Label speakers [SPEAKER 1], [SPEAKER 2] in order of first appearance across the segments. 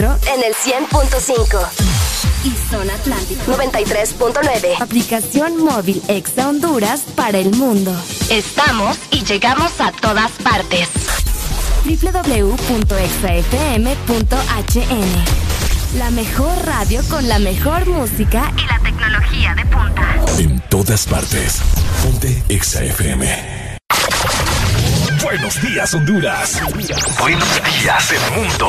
[SPEAKER 1] En el 100.5
[SPEAKER 2] y Zona Atlántica
[SPEAKER 1] 93.9.
[SPEAKER 2] Aplicación móvil Exa Honduras para el mundo.
[SPEAKER 1] Estamos y llegamos a todas partes.
[SPEAKER 2] www.exafm.hn La mejor radio con la mejor música
[SPEAKER 1] y la tecnología de punta.
[SPEAKER 3] En todas partes. Ponte Exa FM. Buenos días, Honduras. Buenos días, el mundo.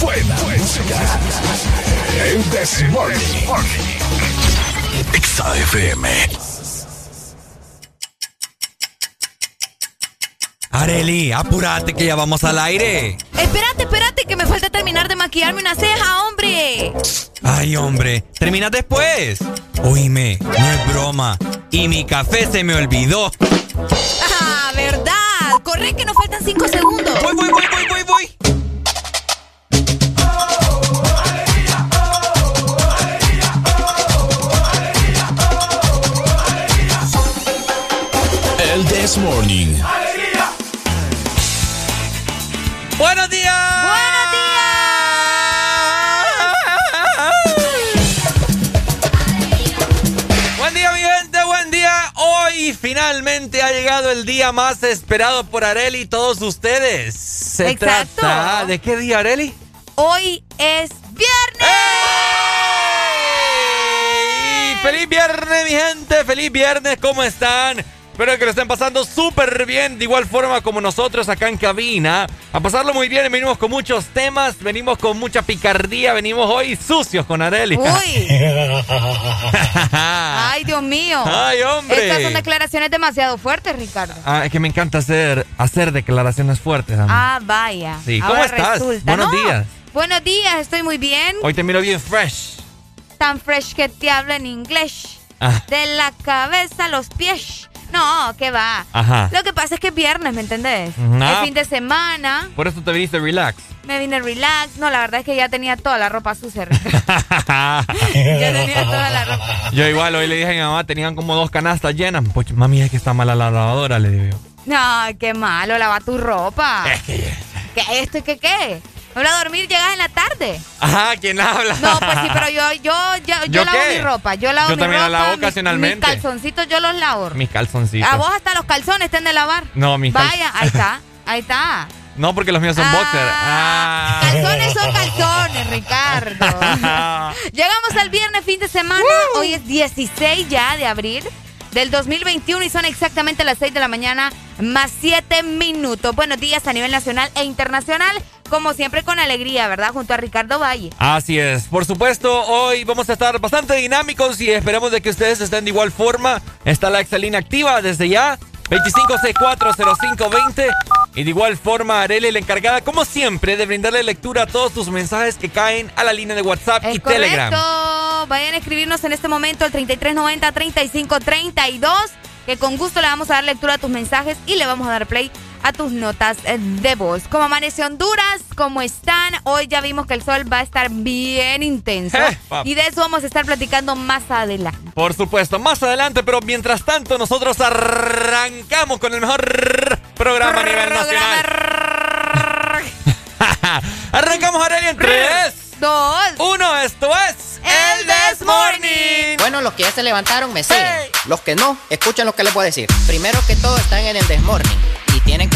[SPEAKER 3] Buena, música. El Desmorning. Exa FM.
[SPEAKER 4] Areli, apúrate que ya vamos al aire.
[SPEAKER 5] Espérate, espérate, que me falta terminar de maquillarme una ceja, hombre.
[SPEAKER 4] Ay, hombre, termina después. Oíme, no es broma. Y mi café se me olvidó.
[SPEAKER 3] El
[SPEAKER 4] día más esperado por Areli y todos ustedes. Se
[SPEAKER 5] Exacto.
[SPEAKER 4] trata de qué día, Areli?
[SPEAKER 5] Hoy es viernes.
[SPEAKER 4] ¡Ey! ¡Feliz viernes, mi gente! ¡Feliz viernes! ¿Cómo están? Espero que lo estén pasando súper bien, de igual forma como nosotros acá en cabina. A pasarlo muy bien, venimos con muchos temas, venimos con mucha picardía, venimos hoy sucios con Areli.
[SPEAKER 5] Uy. Ay, Dios mío.
[SPEAKER 4] ¡Ay, hombre!
[SPEAKER 5] Estas son declaraciones demasiado fuertes, Ricardo.
[SPEAKER 4] Ah, es que me encanta hacer, hacer declaraciones fuertes. a mí.
[SPEAKER 5] Ah, vaya.
[SPEAKER 4] Sí, ¿cómo
[SPEAKER 5] Ahora
[SPEAKER 4] estás?
[SPEAKER 5] resulta.
[SPEAKER 4] Buenos
[SPEAKER 5] No,
[SPEAKER 4] días.
[SPEAKER 5] Buenos días, estoy muy bien.
[SPEAKER 4] Hoy te miro bien fresh.
[SPEAKER 5] Tan fresh que te hablo en inglés.
[SPEAKER 4] Ah.
[SPEAKER 5] De la cabeza a los pies. No, ¿qué va?
[SPEAKER 4] Ajá.
[SPEAKER 5] Lo que pasa es que es viernes, ¿me entendés?
[SPEAKER 4] Ah.
[SPEAKER 5] Es fin de semana.
[SPEAKER 4] Por eso te viniste relax.
[SPEAKER 5] Me vine relax. No, la verdad es que ya tenía toda la ropa sucia. Ya tenía toda la ropa.
[SPEAKER 4] Yo igual hoy le dije a mi mamá, tenían como dos canastas llenas. Pues mami, es que está mala la lavadora, le digo yo.
[SPEAKER 5] No, qué malo, lava tu ropa.
[SPEAKER 4] Es que...
[SPEAKER 5] ¿Qué esto y qué qué? Me voy a dormir, llegas en la tarde.
[SPEAKER 4] Ajá, ¿quién habla?
[SPEAKER 5] No, pues sí, pero yo, yo, yo, yo,
[SPEAKER 4] ¿Yo
[SPEAKER 5] lavo
[SPEAKER 4] qué?
[SPEAKER 5] mi ropa. Yo lavo
[SPEAKER 4] Yo
[SPEAKER 5] mi
[SPEAKER 4] también la lavo
[SPEAKER 5] mis-
[SPEAKER 4] ocasionalmente.
[SPEAKER 5] Mis calzoncitos yo los lavo.
[SPEAKER 4] Mis calzoncitos.
[SPEAKER 5] A vos hasta los calzones estén de lavar.
[SPEAKER 4] No, mis
[SPEAKER 5] Vaya, ahí está, ahí está.
[SPEAKER 4] No, porque los míos son
[SPEAKER 5] Ah,
[SPEAKER 4] boxer. Ah.
[SPEAKER 5] Calzones son calzones, Ricardo. Llegamos al viernes, fin de semana. Hoy es 16 ya de abril del 2021 y son exactamente las 6 de la mañana más 7 minutos. Buenos días a nivel nacional e internacional, como siempre con alegría, ¿verdad? Junto a Ricardo Valle.
[SPEAKER 4] Así es. Por supuesto, hoy vamos a estar bastante dinámicos y esperemos de que ustedes estén de igual forma. Está la Excelina activa desde ya. 25640520. Y de igual forma, Arely, la encargada, como siempre, de brindarle lectura a todos tus mensajes que caen a la línea de WhatsApp y
[SPEAKER 5] Es
[SPEAKER 4] Telegram.
[SPEAKER 5] correcto. Vayan a escribirnos en este momento al 3390-3532, que con gusto le vamos a dar lectura a tus mensajes y le vamos a dar play a tus notas de voz. Como amanece Honduras, ¿cómo están? Hoy ya vimos que el sol va a estar bien intenso
[SPEAKER 4] Eh,
[SPEAKER 5] y de eso vamos a estar platicando más adelante.
[SPEAKER 4] Por supuesto, más adelante, pero mientras tanto, nosotros arrancamos con el mejor programa a nivel nacional. Arrancamos, Arely, en 3,
[SPEAKER 5] Dos.
[SPEAKER 4] 1. Esto es
[SPEAKER 5] El This Morning.
[SPEAKER 6] Bueno, los que ya se levantaron me siguen.
[SPEAKER 4] Hey.
[SPEAKER 6] Los que no, escuchen lo que les voy a decir. Primero que todo están en el desmorning. Y tienen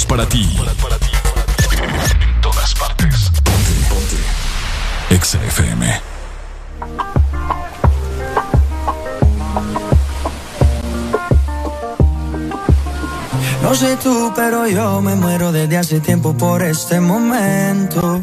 [SPEAKER 3] Para ti. En todas partes. Ponte, ponte. Exa FM.
[SPEAKER 7] No sé tú, pero yo me muero desde hace tiempo por este momento.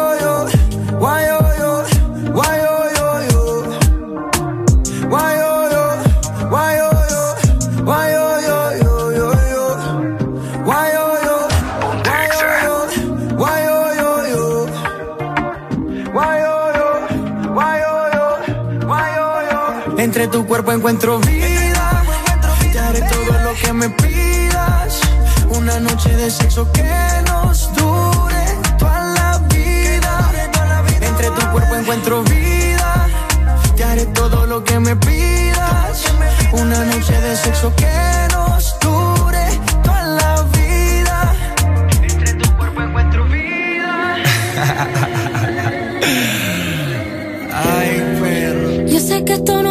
[SPEAKER 7] Entre tu cuerpo encuentro vida. Te haré todo lo que me pidas. Una noche de sexo que nos dure toda la vida. Entre tu cuerpo encuentro vida. Te haré todo lo que me pidas. Una noche de sexo que nos dure toda la vida. Entre tu cuerpo encuentro vida. Ay, perro.
[SPEAKER 8] Yo sé que esto no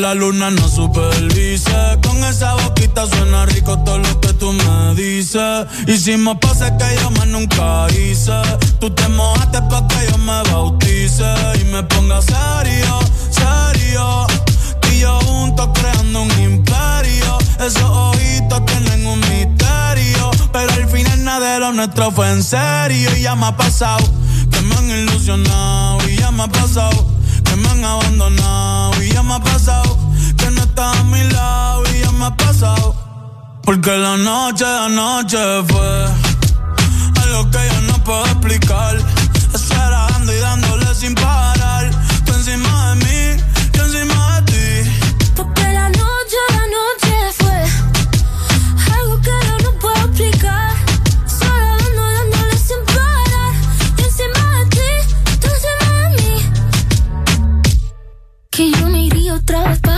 [SPEAKER 9] La luna no supervise. Con esa boquita suena rico todo lo que tú me dices. Hicimos pase que yo más nunca hice. Tú te mojaste para que yo me bautice y me ponga serio, serio. Y yo juntos creando un imperio. Esos ojitos tienen un misterio. Pero al final nada de lo nuestro fue en serio. Y ya me ha pasado que me han ilusionado. Y ya me ha pasado que me han abandonado. Y ya me ha pasado que no estás a mi lado. Y ya me ha pasado. Porque la noche, la noche fue algo que yo no puedo explicar. Esperando y dándole sin parar. Tú encima de mí,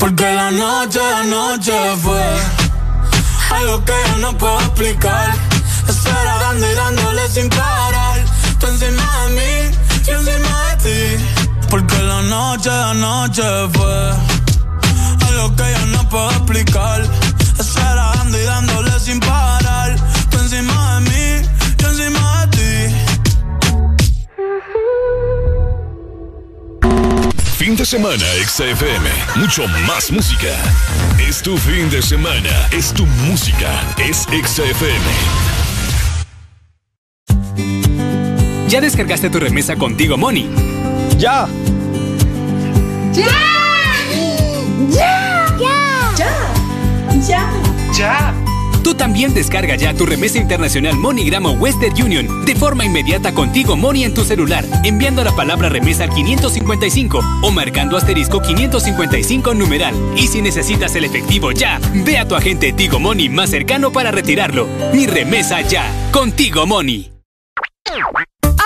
[SPEAKER 9] Porque la noche, la noche fue algo que yo no puedo explicar. Esperando y dándole sin parar. Tú encima de mí, yo encima de ti. Porque la noche, la noche fue algo que yo no puedo explicar. Esperando y dándole sin parar.
[SPEAKER 3] Fin de semana, XFM. Mucho más música. Es tu fin de semana. Es tu música. Es XFM.
[SPEAKER 10] ¿Ya descargaste tu remesa contigo, Money?
[SPEAKER 11] ¡Ya!
[SPEAKER 12] ¡Ya! ¡Ya! ¡Ya! ¡Ya!
[SPEAKER 10] ¡Ya! Tú también descarga ya tu remesa internacional MoneyGram o Western Union de forma inmediata contigo Money en tu celular, enviando la palabra remesa al 555 o marcando asterisco 555 numeral. Y si necesitas el efectivo ya, ve a tu agente Tigo Money más cercano para retirarlo. Mi remesa ya, contigo Money.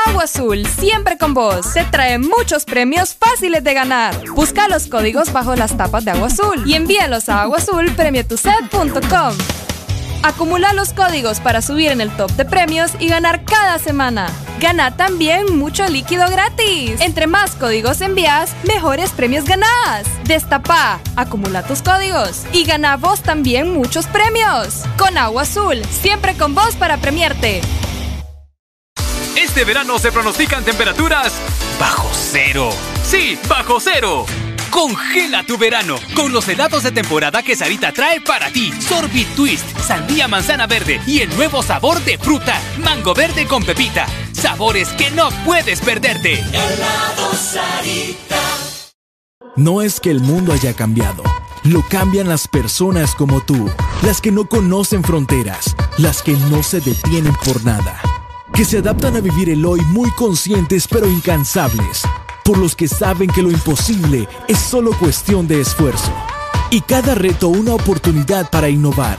[SPEAKER 13] Agua Azul, siempre con vos. Te trae muchos premios fáciles de ganar. Busca los códigos bajo las tapas de Agua Azul y envíalos a aguazulpremiotuset.com. Acumula los códigos para subir en el top de premios y ganar cada semana. Gana también mucho líquido gratis. Entre más códigos envías, mejores premios ganás. Destapa, acumula tus códigos y gana vos también muchos premios. Con Agua Azul, siempre con vos para premiarte.
[SPEAKER 10] Este verano se pronostican temperaturas bajo cero. Sí, bajo cero. Congela tu verano con los helados de temporada que Sarita trae para ti. Sorbit Twist, sandía manzana verde y el nuevo sabor de fruta, mango verde con pepita. Sabores que no puedes perderte.
[SPEAKER 14] Helado Sarita.
[SPEAKER 15] No es que el mundo haya cambiado, lo cambian las personas como tú, las que no conocen fronteras, las que no se detienen por nada, que se adaptan a vivir el hoy muy conscientes pero incansables, por los que saben que lo imposible es solo cuestión de esfuerzo, y cada reto una oportunidad para innovar.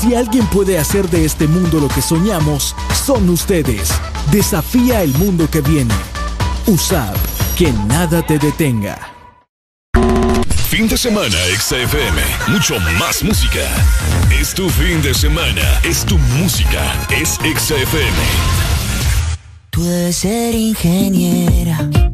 [SPEAKER 15] Si alguien puede hacer de este mundo lo que soñamos, son ustedes. Desafía el mundo que viene. USAP, que nada te detenga.
[SPEAKER 3] Fin de semana, XFM. Mucho más música. Es tu fin de semana. Es tu música. Es XFM.
[SPEAKER 11] Tú debes ser ingeniera.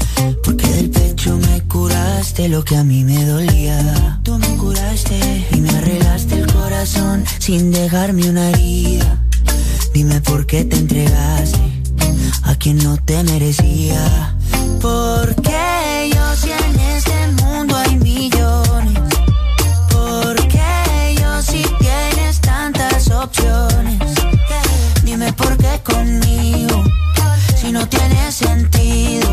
[SPEAKER 11] Curaste lo que a mí me dolía. Tú me curaste y me arreglaste el corazón sin dejarme una herida. Dime por qué te entregaste a quien no te merecía. Porque yo si en este mundo hay millones. Porque yo si tienes tantas opciones. Dime por qué conmigo si no tiene sentido.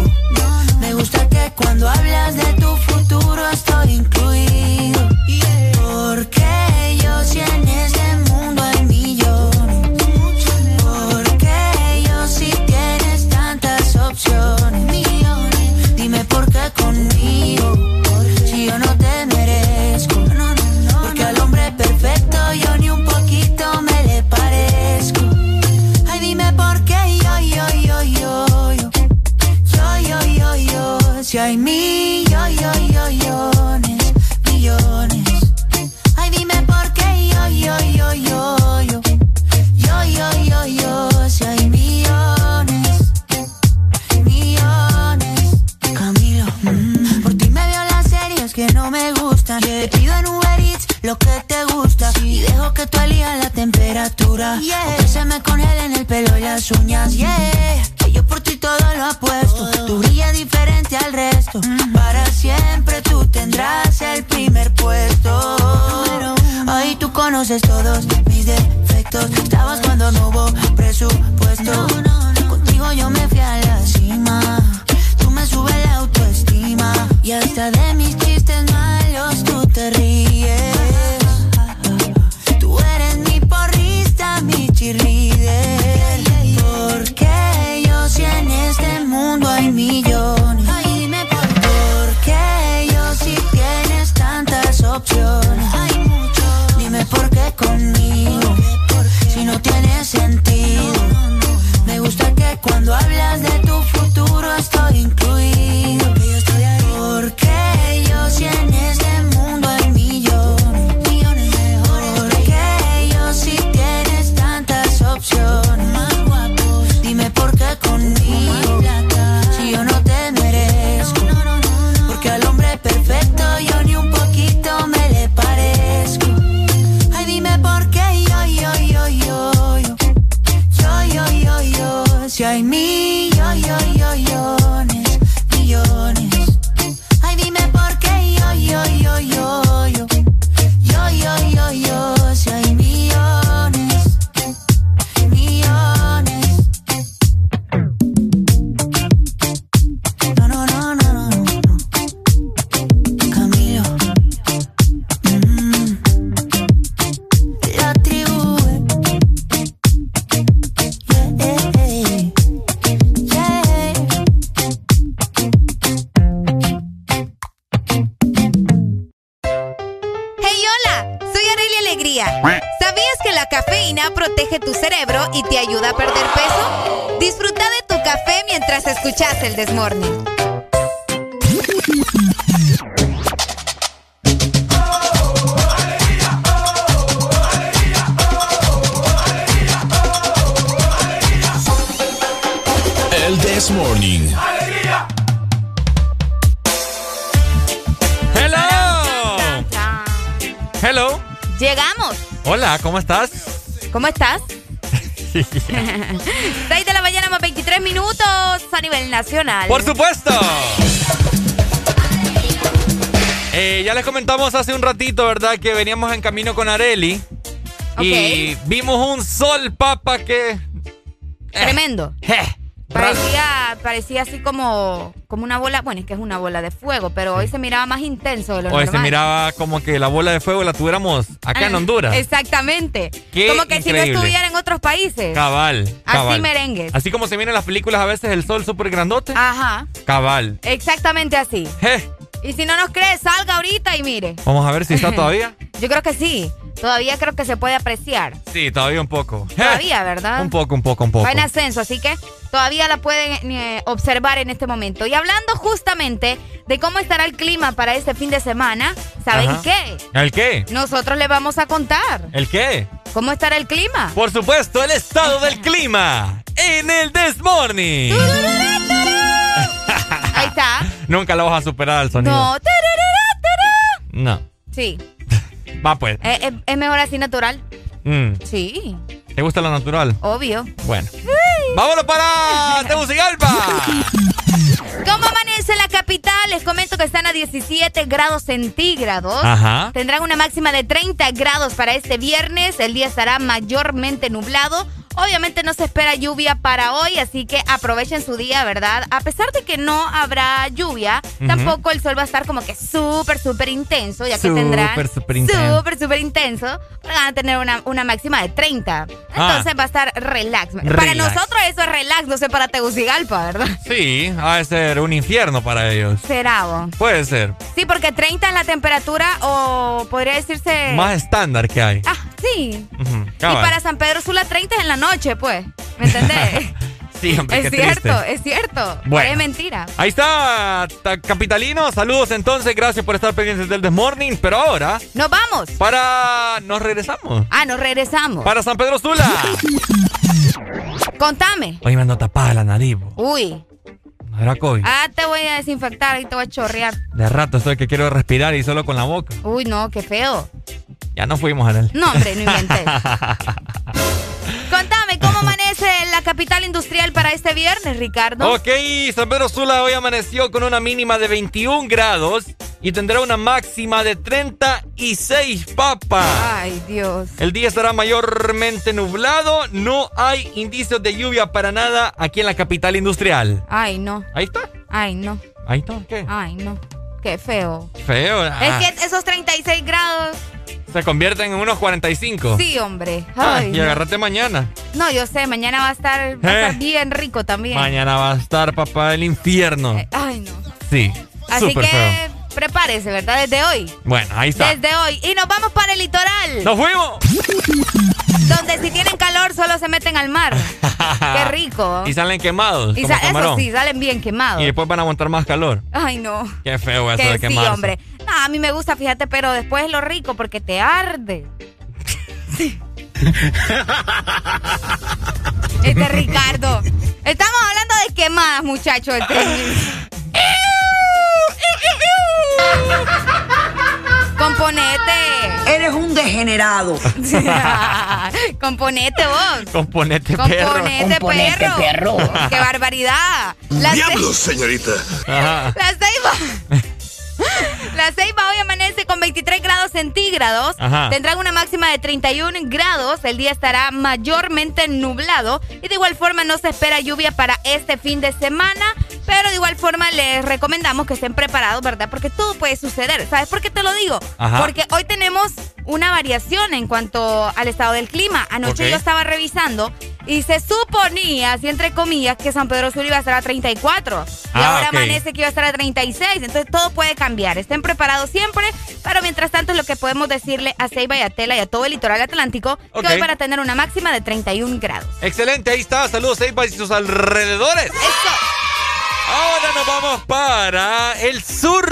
[SPEAKER 11] Cuando hablas de tu futuro estoy incluido. Lo que te gusta. Y dejo que tú elijas la temperatura. Que se me congelen el pelo y las uñas. Yeah. Que yo por ti todo lo apuesto. Tú brillas diferente al resto. Para siempre tú tendrás el primer puesto. Ahí tú conoces todos mis defectos. Estabas cuando no hubo presupuesto. Contigo yo me fui a la cima. Tú me subes la autoestima. Y hasta de mundo hay millones. Porque yo si tienes tantas opciones. Dime por qué conmigo. Si no tiene sentido. Me gusta que cuando hablas de tu futuro estoy incluido.
[SPEAKER 5] Mientras escuchas el Desmorning.
[SPEAKER 3] El This Morning.
[SPEAKER 4] Hello. Hello.
[SPEAKER 5] Llegamos.
[SPEAKER 4] Hola, ¿cómo estás?
[SPEAKER 5] ¿Cómo estás? 6 de la mañana más 23 minutos a nivel nacional.
[SPEAKER 4] Por supuesto. Eh, ya les comentamos hace un ratito, ¿verdad? Que veníamos en camino con Areli. Y vimos un sol, papa, que...
[SPEAKER 5] Tremendo.
[SPEAKER 4] Eh,
[SPEAKER 5] Parecía, parecía así como, como una bola, bueno, es que es una bola de fuego, pero hoy se miraba más intenso de lo
[SPEAKER 4] Hoy se miraba como que la bola de fuego la tuviéramos acá en
[SPEAKER 5] Ah,
[SPEAKER 4] Honduras.
[SPEAKER 5] Exactamente.
[SPEAKER 4] Qué
[SPEAKER 5] como que si no estuviera en otros países.
[SPEAKER 4] Cabal, cabal.
[SPEAKER 5] Así merengues.
[SPEAKER 4] Así como se miran en las películas a veces el sol súper grandote.
[SPEAKER 5] Ajá.
[SPEAKER 4] Cabal.
[SPEAKER 5] Exactamente así.
[SPEAKER 4] Je,
[SPEAKER 5] Y si no nos crees, salga ahorita y mire.
[SPEAKER 4] Vamos a ver si está todavía.
[SPEAKER 5] Yo creo que sí. Todavía creo que se puede apreciar.
[SPEAKER 4] Sí, todavía un poco.
[SPEAKER 5] Todavía, ¿verdad?
[SPEAKER 4] Un poco, un poco, un poco.
[SPEAKER 5] Va en ascenso, así que todavía la pueden eh, observar en este momento. Y hablando justamente de cómo estará el clima para este fin de semana, ¿saben
[SPEAKER 4] Ajá.
[SPEAKER 5] qué?
[SPEAKER 4] ¿El qué?
[SPEAKER 5] Nosotros le vamos a contar
[SPEAKER 4] ¿El qué?
[SPEAKER 5] cómo estará el clima.
[SPEAKER 4] Por supuesto, el estado del clima en el This Morning.
[SPEAKER 5] Ahí está.
[SPEAKER 4] Nunca la vas a superar al sonido.
[SPEAKER 5] No.
[SPEAKER 4] No.
[SPEAKER 5] Sí.
[SPEAKER 4] Va pues.
[SPEAKER 5] Eh, eh, es mejor así natural.
[SPEAKER 4] Mm.
[SPEAKER 5] Sí,
[SPEAKER 4] ¿Te gusta lo natural?
[SPEAKER 5] obvio.
[SPEAKER 4] Bueno. ¡Vámonos para Tegucigalpa!
[SPEAKER 5] ¿Cómo amanece la capital? Les comento que están a 17 grados centígrados.
[SPEAKER 4] Ajá.
[SPEAKER 5] Tendrán una máxima de 30 grados para este viernes. El día estará mayormente nublado. Obviamente no se espera lluvia para hoy, así que aprovechen su día, ¿verdad? A pesar de que no habrá lluvia, tampoco el sol va a estar como que súper, súper intenso, ya que
[SPEAKER 4] Súper,
[SPEAKER 5] tendrán
[SPEAKER 4] súper intenso.
[SPEAKER 5] súper, intenso. Van a tener una, una máxima de 30.
[SPEAKER 4] Ah.
[SPEAKER 5] Entonces va a estar relax. Para nosotros eso es relax, no sé para Tegucigalpa, ¿verdad?
[SPEAKER 4] Sí, ha de ser un infierno para ellos.
[SPEAKER 5] Será, vos.
[SPEAKER 4] Puede ser.
[SPEAKER 5] Sí, porque 30 es la temperatura o podría decirse...
[SPEAKER 4] Más estándar que hay.
[SPEAKER 5] Ah, sí. Y para San Pedro Sula 30 es en la noche, pues. ¿Me entendés?
[SPEAKER 4] Sí, hombre,
[SPEAKER 5] es cierto,
[SPEAKER 4] triste.
[SPEAKER 5] es cierto.
[SPEAKER 4] Bueno.
[SPEAKER 5] Es mentira.
[SPEAKER 4] Ahí está, ta- capitalino. Saludos entonces, gracias por estar pendientes del This Morning. Pero ahora,
[SPEAKER 5] Nos vamos.
[SPEAKER 4] para. Nos regresamos.
[SPEAKER 5] Ah, nos regresamos.
[SPEAKER 4] Para San Pedro Sula.
[SPEAKER 5] Contame.
[SPEAKER 4] Hoy me ando tapada la nariz. bo.
[SPEAKER 5] Uy.
[SPEAKER 4] ¿No era COVID?
[SPEAKER 5] Ah, te voy a desinfectar y te voy a chorrear.
[SPEAKER 4] De rato estoy que quiero respirar y solo con la boca.
[SPEAKER 5] Uy, no, qué feo.
[SPEAKER 4] Ya no fuimos a él.
[SPEAKER 5] No, hombre, no inventé. Contame, ¿cómo amanece la capital industrial para este viernes, Ricardo?
[SPEAKER 4] Ok, San Pedro Sula hoy amaneció con una mínima de 21 grados y tendrá una máxima de 36 papas.
[SPEAKER 5] Ay, Dios.
[SPEAKER 4] El día estará mayormente nublado, no hay indicios de lluvia para nada aquí en la capital industrial.
[SPEAKER 5] Ay, no.
[SPEAKER 4] Ahí está,
[SPEAKER 5] Ay, no.
[SPEAKER 4] ahí está, ¿qué?
[SPEAKER 5] Ay, no. Qué feo.
[SPEAKER 4] Feo. ah,
[SPEAKER 5] Es que esos 36 grados.
[SPEAKER 4] Se convierten en unos 45.
[SPEAKER 5] Sí, hombre.
[SPEAKER 4] Ah,
[SPEAKER 5] Ay,
[SPEAKER 4] y
[SPEAKER 5] no.
[SPEAKER 4] agárrate mañana.
[SPEAKER 5] No, yo sé, mañana va a estar, va a
[SPEAKER 4] Eh.
[SPEAKER 5] estar bien rico también.
[SPEAKER 4] Mañana va a estar papá del infierno.
[SPEAKER 5] Ay, no.
[SPEAKER 4] Sí,
[SPEAKER 5] Así
[SPEAKER 4] súper
[SPEAKER 5] que
[SPEAKER 4] feo.
[SPEAKER 5] prepárese, ¿verdad? Desde hoy.
[SPEAKER 4] Bueno, ahí está.
[SPEAKER 5] Desde hoy. Y nos vamos para el litoral.
[SPEAKER 4] ¡Nos fuimos!
[SPEAKER 5] Donde si tienen calor solo se meten al mar. Qué rico.
[SPEAKER 4] Y salen quemados.
[SPEAKER 5] Y sa- eso sí, salen bien quemados.
[SPEAKER 4] Y después van a aguantar más calor.
[SPEAKER 5] Ay, no.
[SPEAKER 4] Qué feo eso
[SPEAKER 5] Que
[SPEAKER 4] de
[SPEAKER 5] sí,
[SPEAKER 4] quemarse.
[SPEAKER 5] hombre. A mí me gusta, fíjate, pero después es lo rico porque te arde. Este Ricardo. Estamos hablando de quemadas, muchachos. Este- Componete.
[SPEAKER 16] Eres un degenerado.
[SPEAKER 5] Componete vos.
[SPEAKER 4] Componete perro.
[SPEAKER 5] Componete perro. Qué barbaridad.
[SPEAKER 3] Diablos, señorita.
[SPEAKER 4] Ajá.
[SPEAKER 5] La ceiba. La ceiba hoy amanece con 23 grados centígrados.
[SPEAKER 4] Ajá.
[SPEAKER 5] Tendrán una máxima de 31 grados. El día estará mayormente nublado. Y de igual forma no se espera lluvia para este fin de semana. Pero de igual forma les recomendamos que estén preparados, ¿verdad? Porque todo puede suceder. ¿Sabes por qué te lo digo?
[SPEAKER 4] Ajá.
[SPEAKER 5] Porque hoy tenemos una variación en cuanto al estado del clima. Anoche
[SPEAKER 4] Ok.
[SPEAKER 5] yo estaba revisando y se suponía, así entre comillas, que San Pedro Sur iba a estar a 34. Y
[SPEAKER 4] Ah,
[SPEAKER 5] ahora amanece que iba a estar a 36. Entonces todo puede cambiar. Estén preparados siempre. Pero mientras tanto es lo que podemos decirle a Ceiba y a Tela y a todo el litoral atlántico que hoy van a tener una máxima de 31 grados.
[SPEAKER 4] Excelente, ahí está. Saludos, Eipa y sus alrededores.
[SPEAKER 5] Eso.
[SPEAKER 4] Ahora nos vamos para el sur.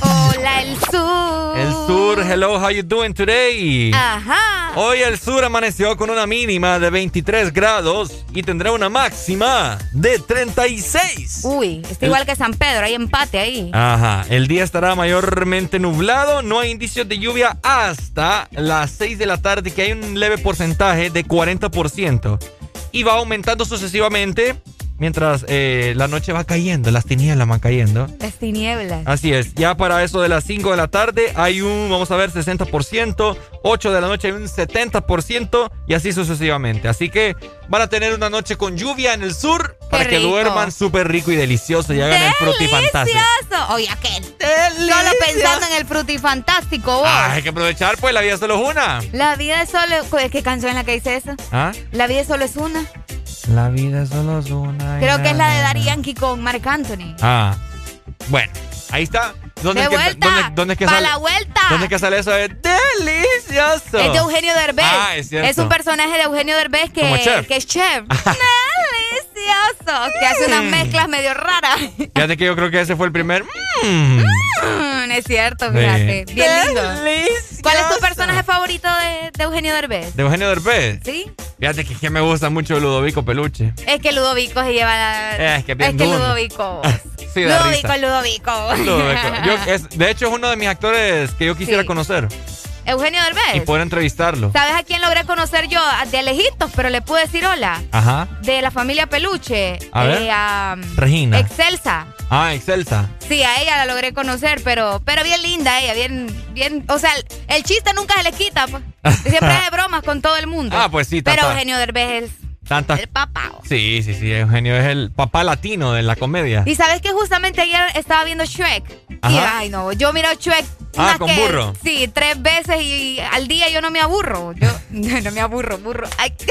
[SPEAKER 5] Hola, el sur.
[SPEAKER 4] El sur, hello, how you doing today?
[SPEAKER 5] Ajá.
[SPEAKER 4] Hoy el sur amaneció con una mínima de 23 grados y tendrá una máxima de 36.
[SPEAKER 5] Uy, está igual que San Pedro, hay empate ahí.
[SPEAKER 4] Ajá, el día estará mayormente nublado, no hay indicios de lluvia hasta las 6 de la tarde, que hay un leve porcentaje de 40%. Y va aumentando sucesivamente mientras eh, la noche va cayendo, las tinieblas van cayendo.
[SPEAKER 5] Las tinieblas.
[SPEAKER 4] Así es, ya para eso de las 5 de la tarde hay un, vamos a ver, 60%, 8 de la noche hay un 70% y así sucesivamente. Así que van a tener una noche con lluvia en el sur para que duerman súper rico y delicioso y hagan el frutifantástico.
[SPEAKER 5] ¡Delicioso! Oye, ¿qué? Solo pensando en el frutifantástico, vos.
[SPEAKER 4] Ah, hay que aprovechar, pues la vida solo es una.
[SPEAKER 5] La vida es solo... ¿Qué canción es la que dice eso?
[SPEAKER 4] ¿Ah?
[SPEAKER 5] La vida solo es una.
[SPEAKER 4] La vida solo es una.
[SPEAKER 5] Creo que es la de Daddy Yankee con Marc Anthony.
[SPEAKER 4] Ah, bueno, ahí está. ¿Dónde
[SPEAKER 5] de
[SPEAKER 4] es que,
[SPEAKER 5] vuelta.
[SPEAKER 4] dónde, dónde es que sale?
[SPEAKER 5] la vuelta.
[SPEAKER 4] ¿Dónde es que sale eso de delicioso?
[SPEAKER 5] Es de Eugenio Derbez.
[SPEAKER 4] Ah, es cierto.
[SPEAKER 5] un personaje de Eugenio Derbez que,
[SPEAKER 4] Como chef.
[SPEAKER 5] que es chef. Delicioso. Que hace unas mezclas medio raras.
[SPEAKER 4] Fíjate que yo creo que ese fue el primer. mm.
[SPEAKER 5] Mm, es cierto, fíjate.
[SPEAKER 4] Sí.
[SPEAKER 5] Bien lindo. ¿Cuál es tu personaje favorito de, de Eugenio Derbez?
[SPEAKER 4] De Eugenio Derbez.
[SPEAKER 5] ¿Sí?
[SPEAKER 4] Fíjate que, que me gusta mucho Ludovico Peluche.
[SPEAKER 5] Es que Ludovico se lleva la...
[SPEAKER 4] Es que bien
[SPEAKER 5] Es que. Ludovico.
[SPEAKER 4] Sí,
[SPEAKER 5] Ludovico,
[SPEAKER 4] risa.
[SPEAKER 5] Ludovico.
[SPEAKER 4] Ludovico. Yo- es- de hecho, es uno de mis actores que yo quisiera
[SPEAKER 5] Sí.
[SPEAKER 4] conocer
[SPEAKER 5] Eugenio
[SPEAKER 4] y
[SPEAKER 5] Derbez.
[SPEAKER 4] poder entrevistarlo.
[SPEAKER 5] ¿Sabes a quién logré conocer yo? De lejitos, pero le pude decir hola.
[SPEAKER 4] Ajá.
[SPEAKER 5] De la familia Peluche.
[SPEAKER 4] A ver.
[SPEAKER 5] eh, a,
[SPEAKER 4] Regina.
[SPEAKER 5] Excelsa.
[SPEAKER 4] Ah, Excelsa.
[SPEAKER 5] Sí, a ella la logré conocer, pero, pero bien linda ella, bien, bien, o sea, el, el chiste nunca se le quita, pues. Siempre hace bromas con todo el mundo.
[SPEAKER 4] Ah, pues sí,
[SPEAKER 5] Pero
[SPEAKER 4] tanta-
[SPEAKER 5] Eugenio Derbez es
[SPEAKER 4] Tantas.
[SPEAKER 5] el papá.
[SPEAKER 4] Sí, sí, sí. Eugenio es el papá latino de la comedia.
[SPEAKER 5] Y sabes que justamente ayer estaba viendo Shrek. Y ay no, yo miro Shrek.
[SPEAKER 4] Ah, con
[SPEAKER 5] que-
[SPEAKER 4] burro.
[SPEAKER 5] Sí, tres veces y al día yo no me aburro. Yo no me aburro, burro. Ay.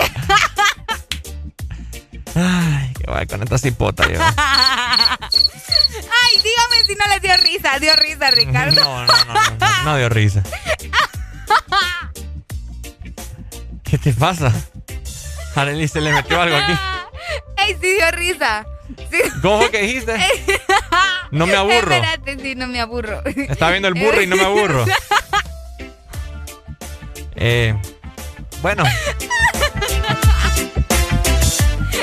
[SPEAKER 4] Ay, qué guay con esta cipota yo.
[SPEAKER 5] Ay, dígame si no les dio risa. Dio risa, Ricardo.
[SPEAKER 4] No, no, no, no, no dio risa. ¿Qué te pasa? Arely se le metió algo aquí.
[SPEAKER 5] Ay, sí dio risa. Sí.
[SPEAKER 4] ¿Cómo que dijiste? No me aburro.
[SPEAKER 5] Espérate, sí, no me aburro.
[SPEAKER 4] Estaba viendo el burro y no me aburro. Eh, bueno,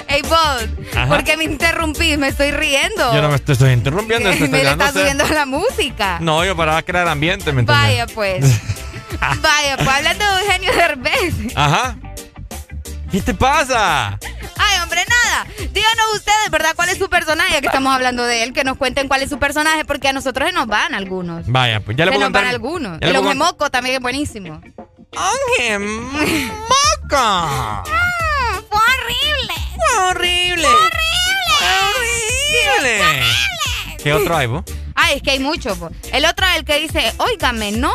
[SPEAKER 5] Ey, vos. ¿por qué me interrumpís? Me estoy riendo.
[SPEAKER 4] yo no me estoy, estoy interrumpiendo. estoy
[SPEAKER 5] me le
[SPEAKER 4] dando,
[SPEAKER 5] está
[SPEAKER 4] no sé.
[SPEAKER 5] subiendo la música.
[SPEAKER 4] No, yo para crear ambiente, ¿me entiendes?
[SPEAKER 5] Vaya, pues. Vaya, pues hablando de Eugenio Derbez.
[SPEAKER 4] Ajá. ¿Qué te pasa?
[SPEAKER 5] Ay, hombre, nada. Díganos ustedes, ¿verdad? ¿Cuál es su personaje? Que estamos hablando de él, que nos cuenten cuál es su personaje, porque a nosotros se nos van algunos.
[SPEAKER 4] Vaya, pues ya le
[SPEAKER 5] se
[SPEAKER 4] puedo
[SPEAKER 5] nos van
[SPEAKER 4] contar.
[SPEAKER 5] algunos.
[SPEAKER 4] ya le
[SPEAKER 5] El
[SPEAKER 4] puedo
[SPEAKER 5] Onge
[SPEAKER 4] con-
[SPEAKER 5] Moco también es buenísimo.
[SPEAKER 4] ¡Onge Moco!
[SPEAKER 5] Mm, fue horrible.
[SPEAKER 4] Fue horrible.
[SPEAKER 5] horrible.
[SPEAKER 4] Horrible. ¿Qué otro hay, vos?
[SPEAKER 5] Ay, es que hay mucho. po. El otro es el que dice, óigame, ¿no?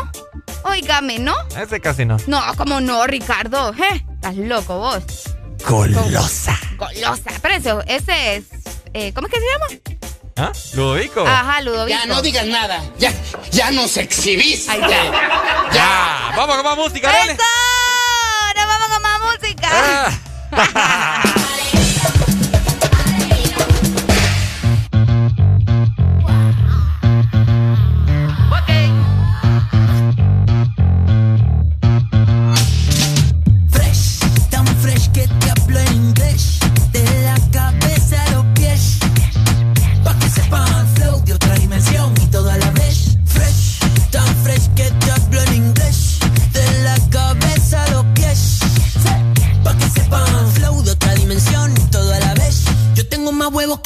[SPEAKER 5] Óigame, ¿no?
[SPEAKER 4] Ese casi no.
[SPEAKER 5] No, como no, Ricardo. ¿Eh? Estás loco vos.
[SPEAKER 4] Golosa.
[SPEAKER 5] Golosa. Pero ese, ese es... eh, ¿Cómo es que se llama?
[SPEAKER 4] ¿Ah? ¿Ludovico?
[SPEAKER 5] Ajá, Ludovico.
[SPEAKER 16] Ya no digas nada. Ya, ya nos exhibiste.
[SPEAKER 5] Ahí está.
[SPEAKER 4] Ya. Vamos con más música, dale.
[SPEAKER 5] ¡Eso! ¡Nos vamos con más música!
[SPEAKER 4] Ah.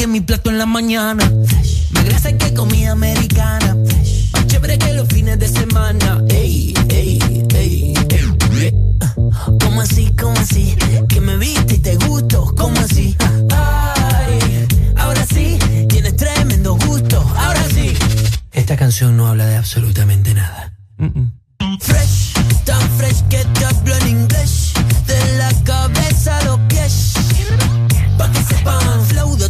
[SPEAKER 17] que mi plato en la mañana. Más grasa que comida americana. Más chévere que los fines de semana. Ey, ey, ey, ey. ¿Cómo así, cómo así? Que me viste y te gusto, ¿cómo así? Ay, ahora sí, tienes tremendo gusto, ahora sí. Esta canción no habla de absolutamente nada. Fresh, tan fresh que te hablo en inglés. De la cabeza a los pies. Pa' que sepan flow de otra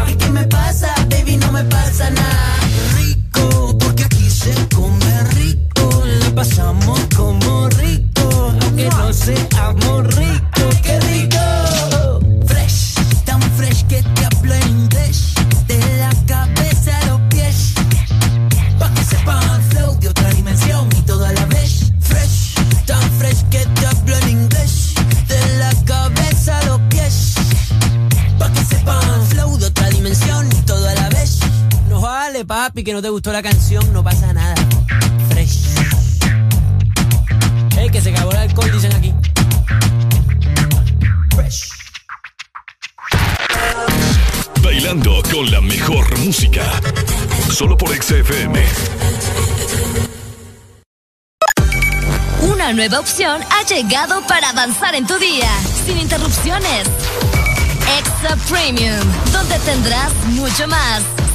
[SPEAKER 17] Me pasa nada. Rico, porque aquí se come rico. La pasamos como rico. Aunque no seamos papi, que no te gustó la canción, no pasa nada. Fresh. Hey, que se acabó el alcohol, dicen aquí. Fresh.
[SPEAKER 3] Bailando con la mejor música. Solo por XFM.
[SPEAKER 18] Una nueva opción ha llegado para avanzar en tu día, sin interrupciones. Exa Premium, donde tendrás mucho más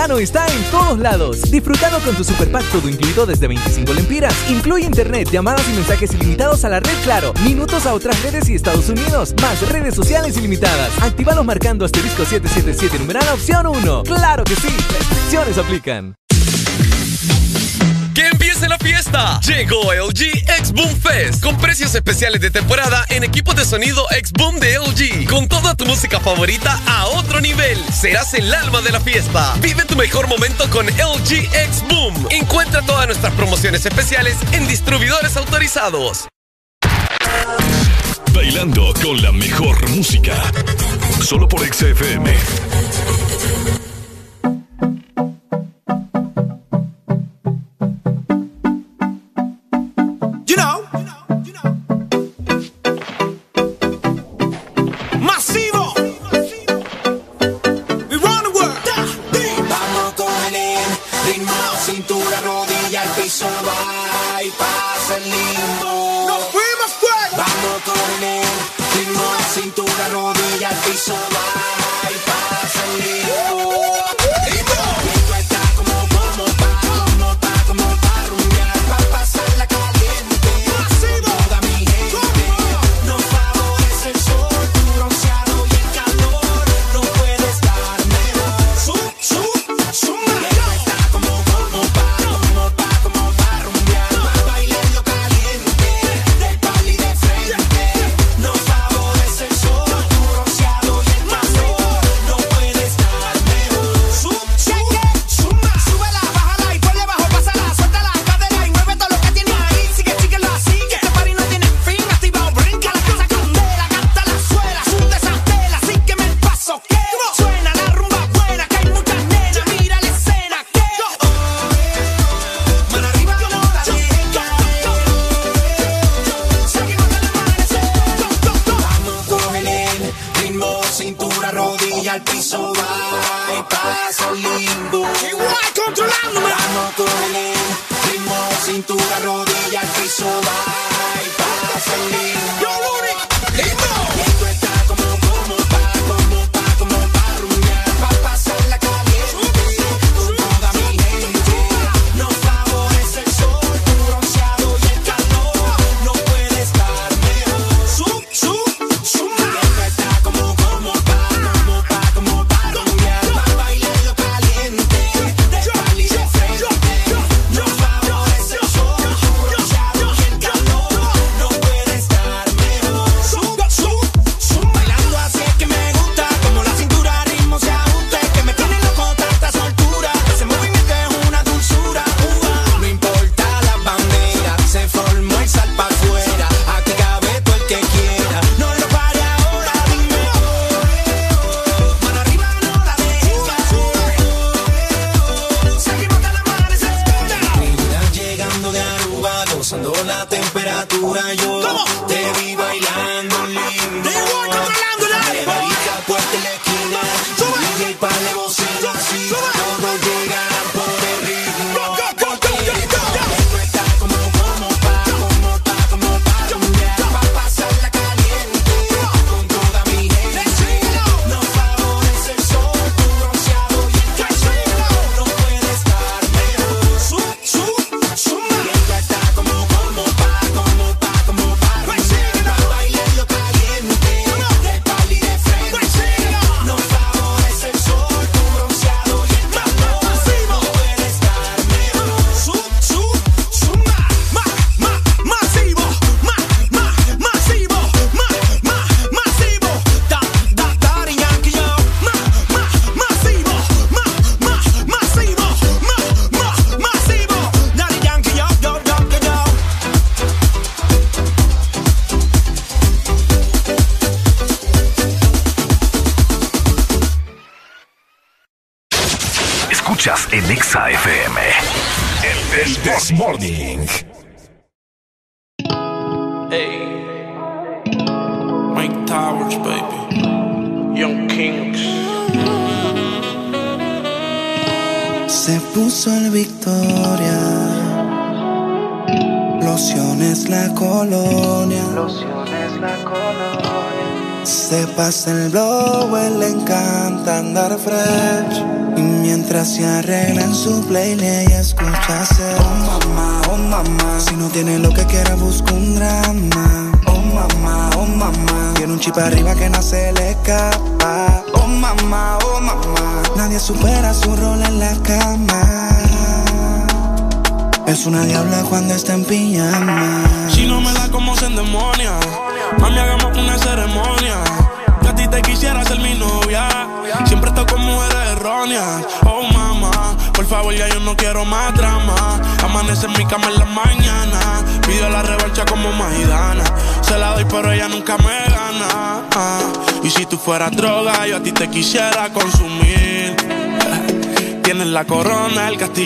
[SPEAKER 19] verano
[SPEAKER 20] está en todos lados. Disfrutado con tu superpack todo incluido desde 25 lempiras. Incluye internet, llamadas y mensajes ilimitados a la red Claro, minutos a otras redes y Estados Unidos, más redes sociales ilimitadas. Actívalos marcando asterisco 777 numeral opción 1. ¡Claro que sí! Restricciones aplican
[SPEAKER 21] la fiesta. Llegó LG X Boom Fest con precios especiales de temporada en equipos de sonido X Boom de LG. Con toda tu música favorita a otro nivel. Serás el alma de la fiesta. Vive tu mejor momento con LG X Boom. Encuentra todas nuestras promociones especiales en distribuidores autorizados.
[SPEAKER 17] Bailando con la mejor música. Solo por XFM.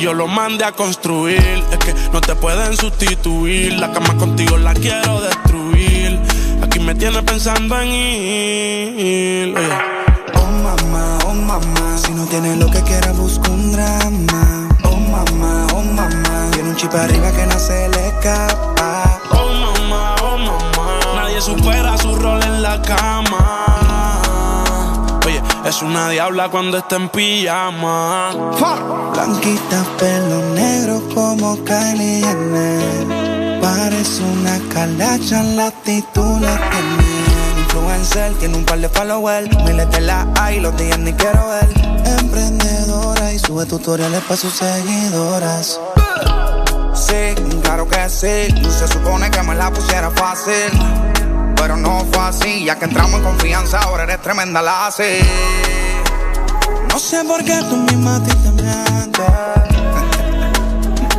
[SPEAKER 22] Castillo lo mande a construir. Es que no te pueden sustituir. La cama contigo la quiero destruir. Aquí me tienes pensando en ir. Oye.
[SPEAKER 23] Oh mamá, oh mamá. Si no tiene lo que quiera, busca un drama. Oh mamá, oh mamá. Tiene un chip arriba que no se le escapa.
[SPEAKER 22] Oh mamá, oh mamá. Nadie supera su rol en la cama. Es una diabla cuando está en pijama.
[SPEAKER 23] Blanquita, pelo negro como Kylie Jenner. Parece una calacha, la actitud la tiene. Influencer, tiene un par de followers. Miles de la hay, los días ni quiero ver. Emprendedora y sube tutoriales para sus seguidoras. Sí, claro que sí. Se supone que me la pusiera fácil. Pero no fue así, ya que entramos en confianza, ahora eres tremenda la así. No sé por qué tú misma a ti te mientes.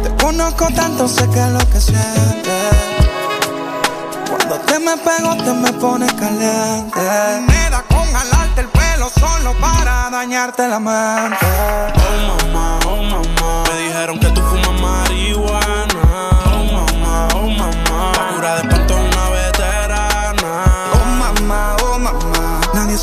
[SPEAKER 23] Te conozco tanto, sé que es lo que sientes. Cuando te me pego, te me pones caliente. Me da con jalarte el pelo solo para dañarte la mente.
[SPEAKER 22] Oh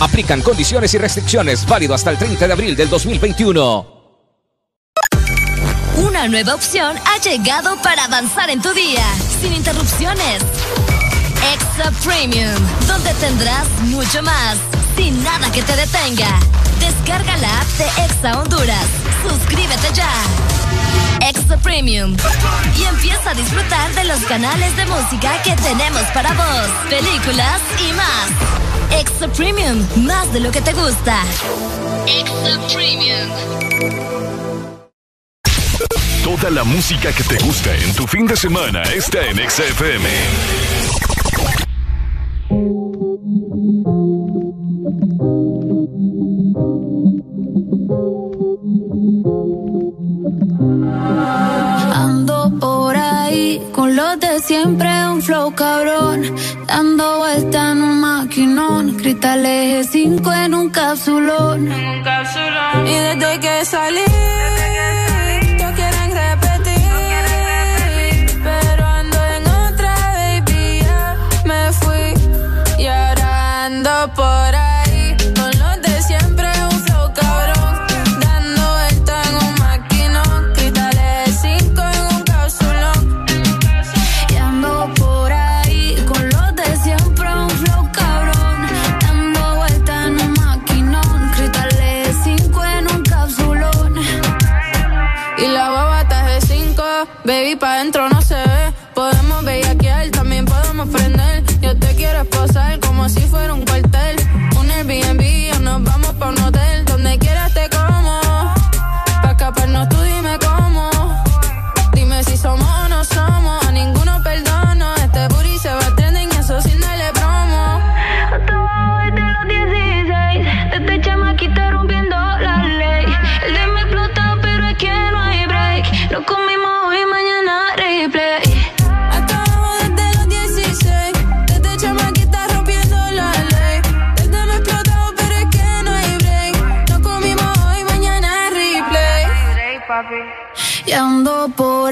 [SPEAKER 24] Aplican condiciones y restricciones válido hasta el 30 de abril del 2021.
[SPEAKER 18] Una nueva opción ha llegado para avanzar en tu día, sin interrupciones. Extra Premium, donde tendrás mucho más, sin nada que te detenga. Descarga la app de Exa Honduras. Suscríbete ya. Extra Premium. Y empieza a disfrutar de los canales de música que tenemos para vos, películas y más. Extra Premium, más de lo que te gusta. Extra Premium.
[SPEAKER 3] Toda la música que te gusta en tu fin de semana está en XFM.
[SPEAKER 8] Ando por ahí con los de siempre, un flow cabrón. Dando vuelta en un maquinón. Cristal eje 5 en un capsulón. Y desde que salí, todos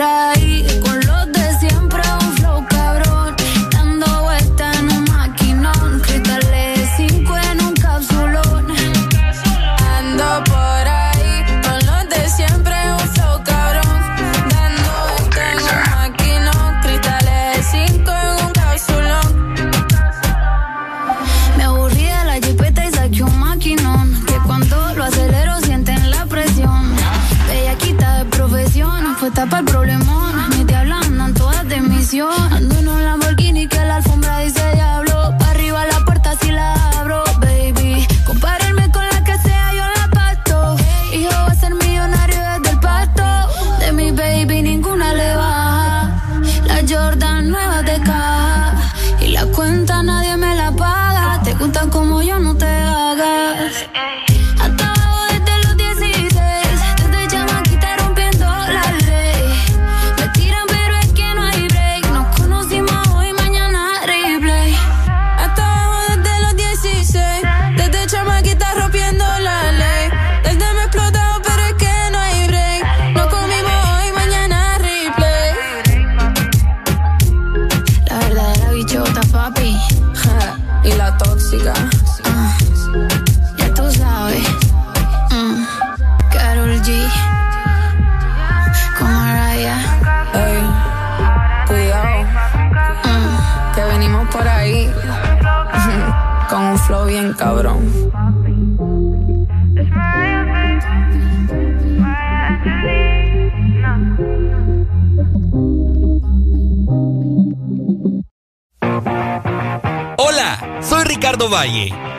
[SPEAKER 8] ando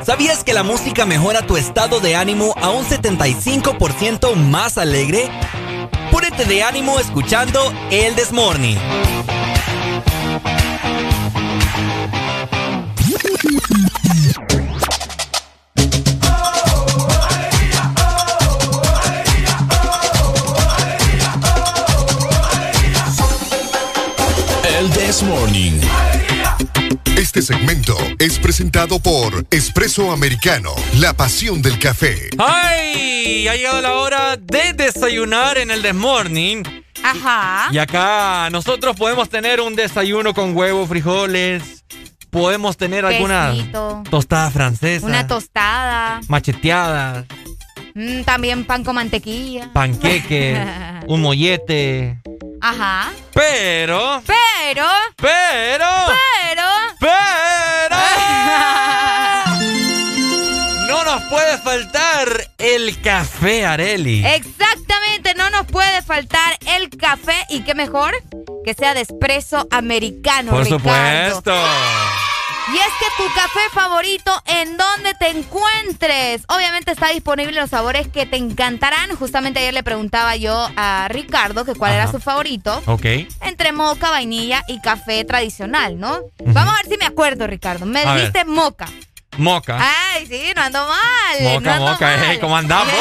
[SPEAKER 4] ¿Sabías que la música mejora tu estado de ánimo a un 75% más alegre? Púrete de ánimo escuchando El Desmorning.
[SPEAKER 3] Este segmento es presentado por Espresso Americano, la pasión del café.
[SPEAKER 4] ¡Ay! Ha llegado la hora de desayunar en el Desmorning.
[SPEAKER 5] Ajá.
[SPEAKER 4] Y acá nosotros podemos tener un desayuno con huevos, frijoles. Podemos tener alguna
[SPEAKER 5] Quesito.
[SPEAKER 4] tostada francesa.
[SPEAKER 5] Una tostada.
[SPEAKER 4] macheteadas,
[SPEAKER 5] Mm, también pan con mantequilla.
[SPEAKER 4] panqueque, un mollete.
[SPEAKER 5] Ajá.
[SPEAKER 4] Pero,
[SPEAKER 5] Pero.
[SPEAKER 4] pero,
[SPEAKER 5] Pero.
[SPEAKER 4] pero. no nos puede faltar el café, Areli.
[SPEAKER 5] Exactamente, no nos puede faltar el café y qué mejor que sea de espresso americano.
[SPEAKER 4] Por
[SPEAKER 5] Ricardo.
[SPEAKER 4] supuesto.
[SPEAKER 5] Y es que tu café favorito, en donde te encuentres, obviamente está disponible los sabores que te encantarán. Justamente ayer le preguntaba yo a Ricardo que cuál era su favorito.
[SPEAKER 4] Ok.
[SPEAKER 5] Entre moca, vainilla y café tradicional, ¿no? Vamos a ver si me acuerdo, Ricardo. Me
[SPEAKER 4] A ver.
[SPEAKER 5] dijiste moca.
[SPEAKER 4] Moca.
[SPEAKER 5] Ay, sí, no ando mal. no
[SPEAKER 4] moca,
[SPEAKER 5] ando
[SPEAKER 4] moca.
[SPEAKER 5] mal.
[SPEAKER 4] Hey, ¿Cómo andamos?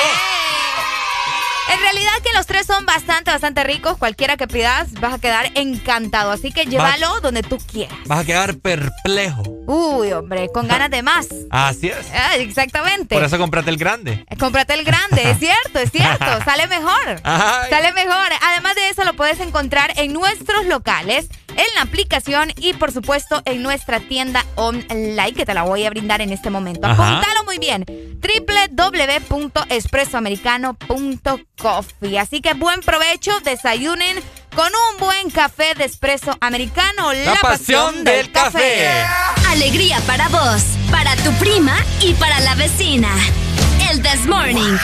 [SPEAKER 5] En realidad que los tres son bastante, bastante ricos. Cualquiera que pidas vas a quedar encantado. Así que llévalo donde tú quieras.
[SPEAKER 4] Vas a quedar perplejo.
[SPEAKER 5] Uy, hombre, con ganas de más.
[SPEAKER 4] Así es.
[SPEAKER 5] Ah, exactamente.
[SPEAKER 4] Por eso comprate el grande.
[SPEAKER 5] Cómprate el grande, es cierto, es cierto. Sale mejor.
[SPEAKER 4] Ay.
[SPEAKER 5] Sale mejor. Además de eso, lo puedes encontrar en nuestros locales, en la aplicación y, por supuesto, en nuestra tienda online, que te la voy a brindar en este momento.
[SPEAKER 12] Ajá.
[SPEAKER 5] Apúntalo muy bien. www.espressoamericano.coffee. Así que buen provecho, desayunen con un buen café de espresso americano. La, pasión, del café.
[SPEAKER 18] Alegría para vos, para tu prima y para la vecina. El This Morning.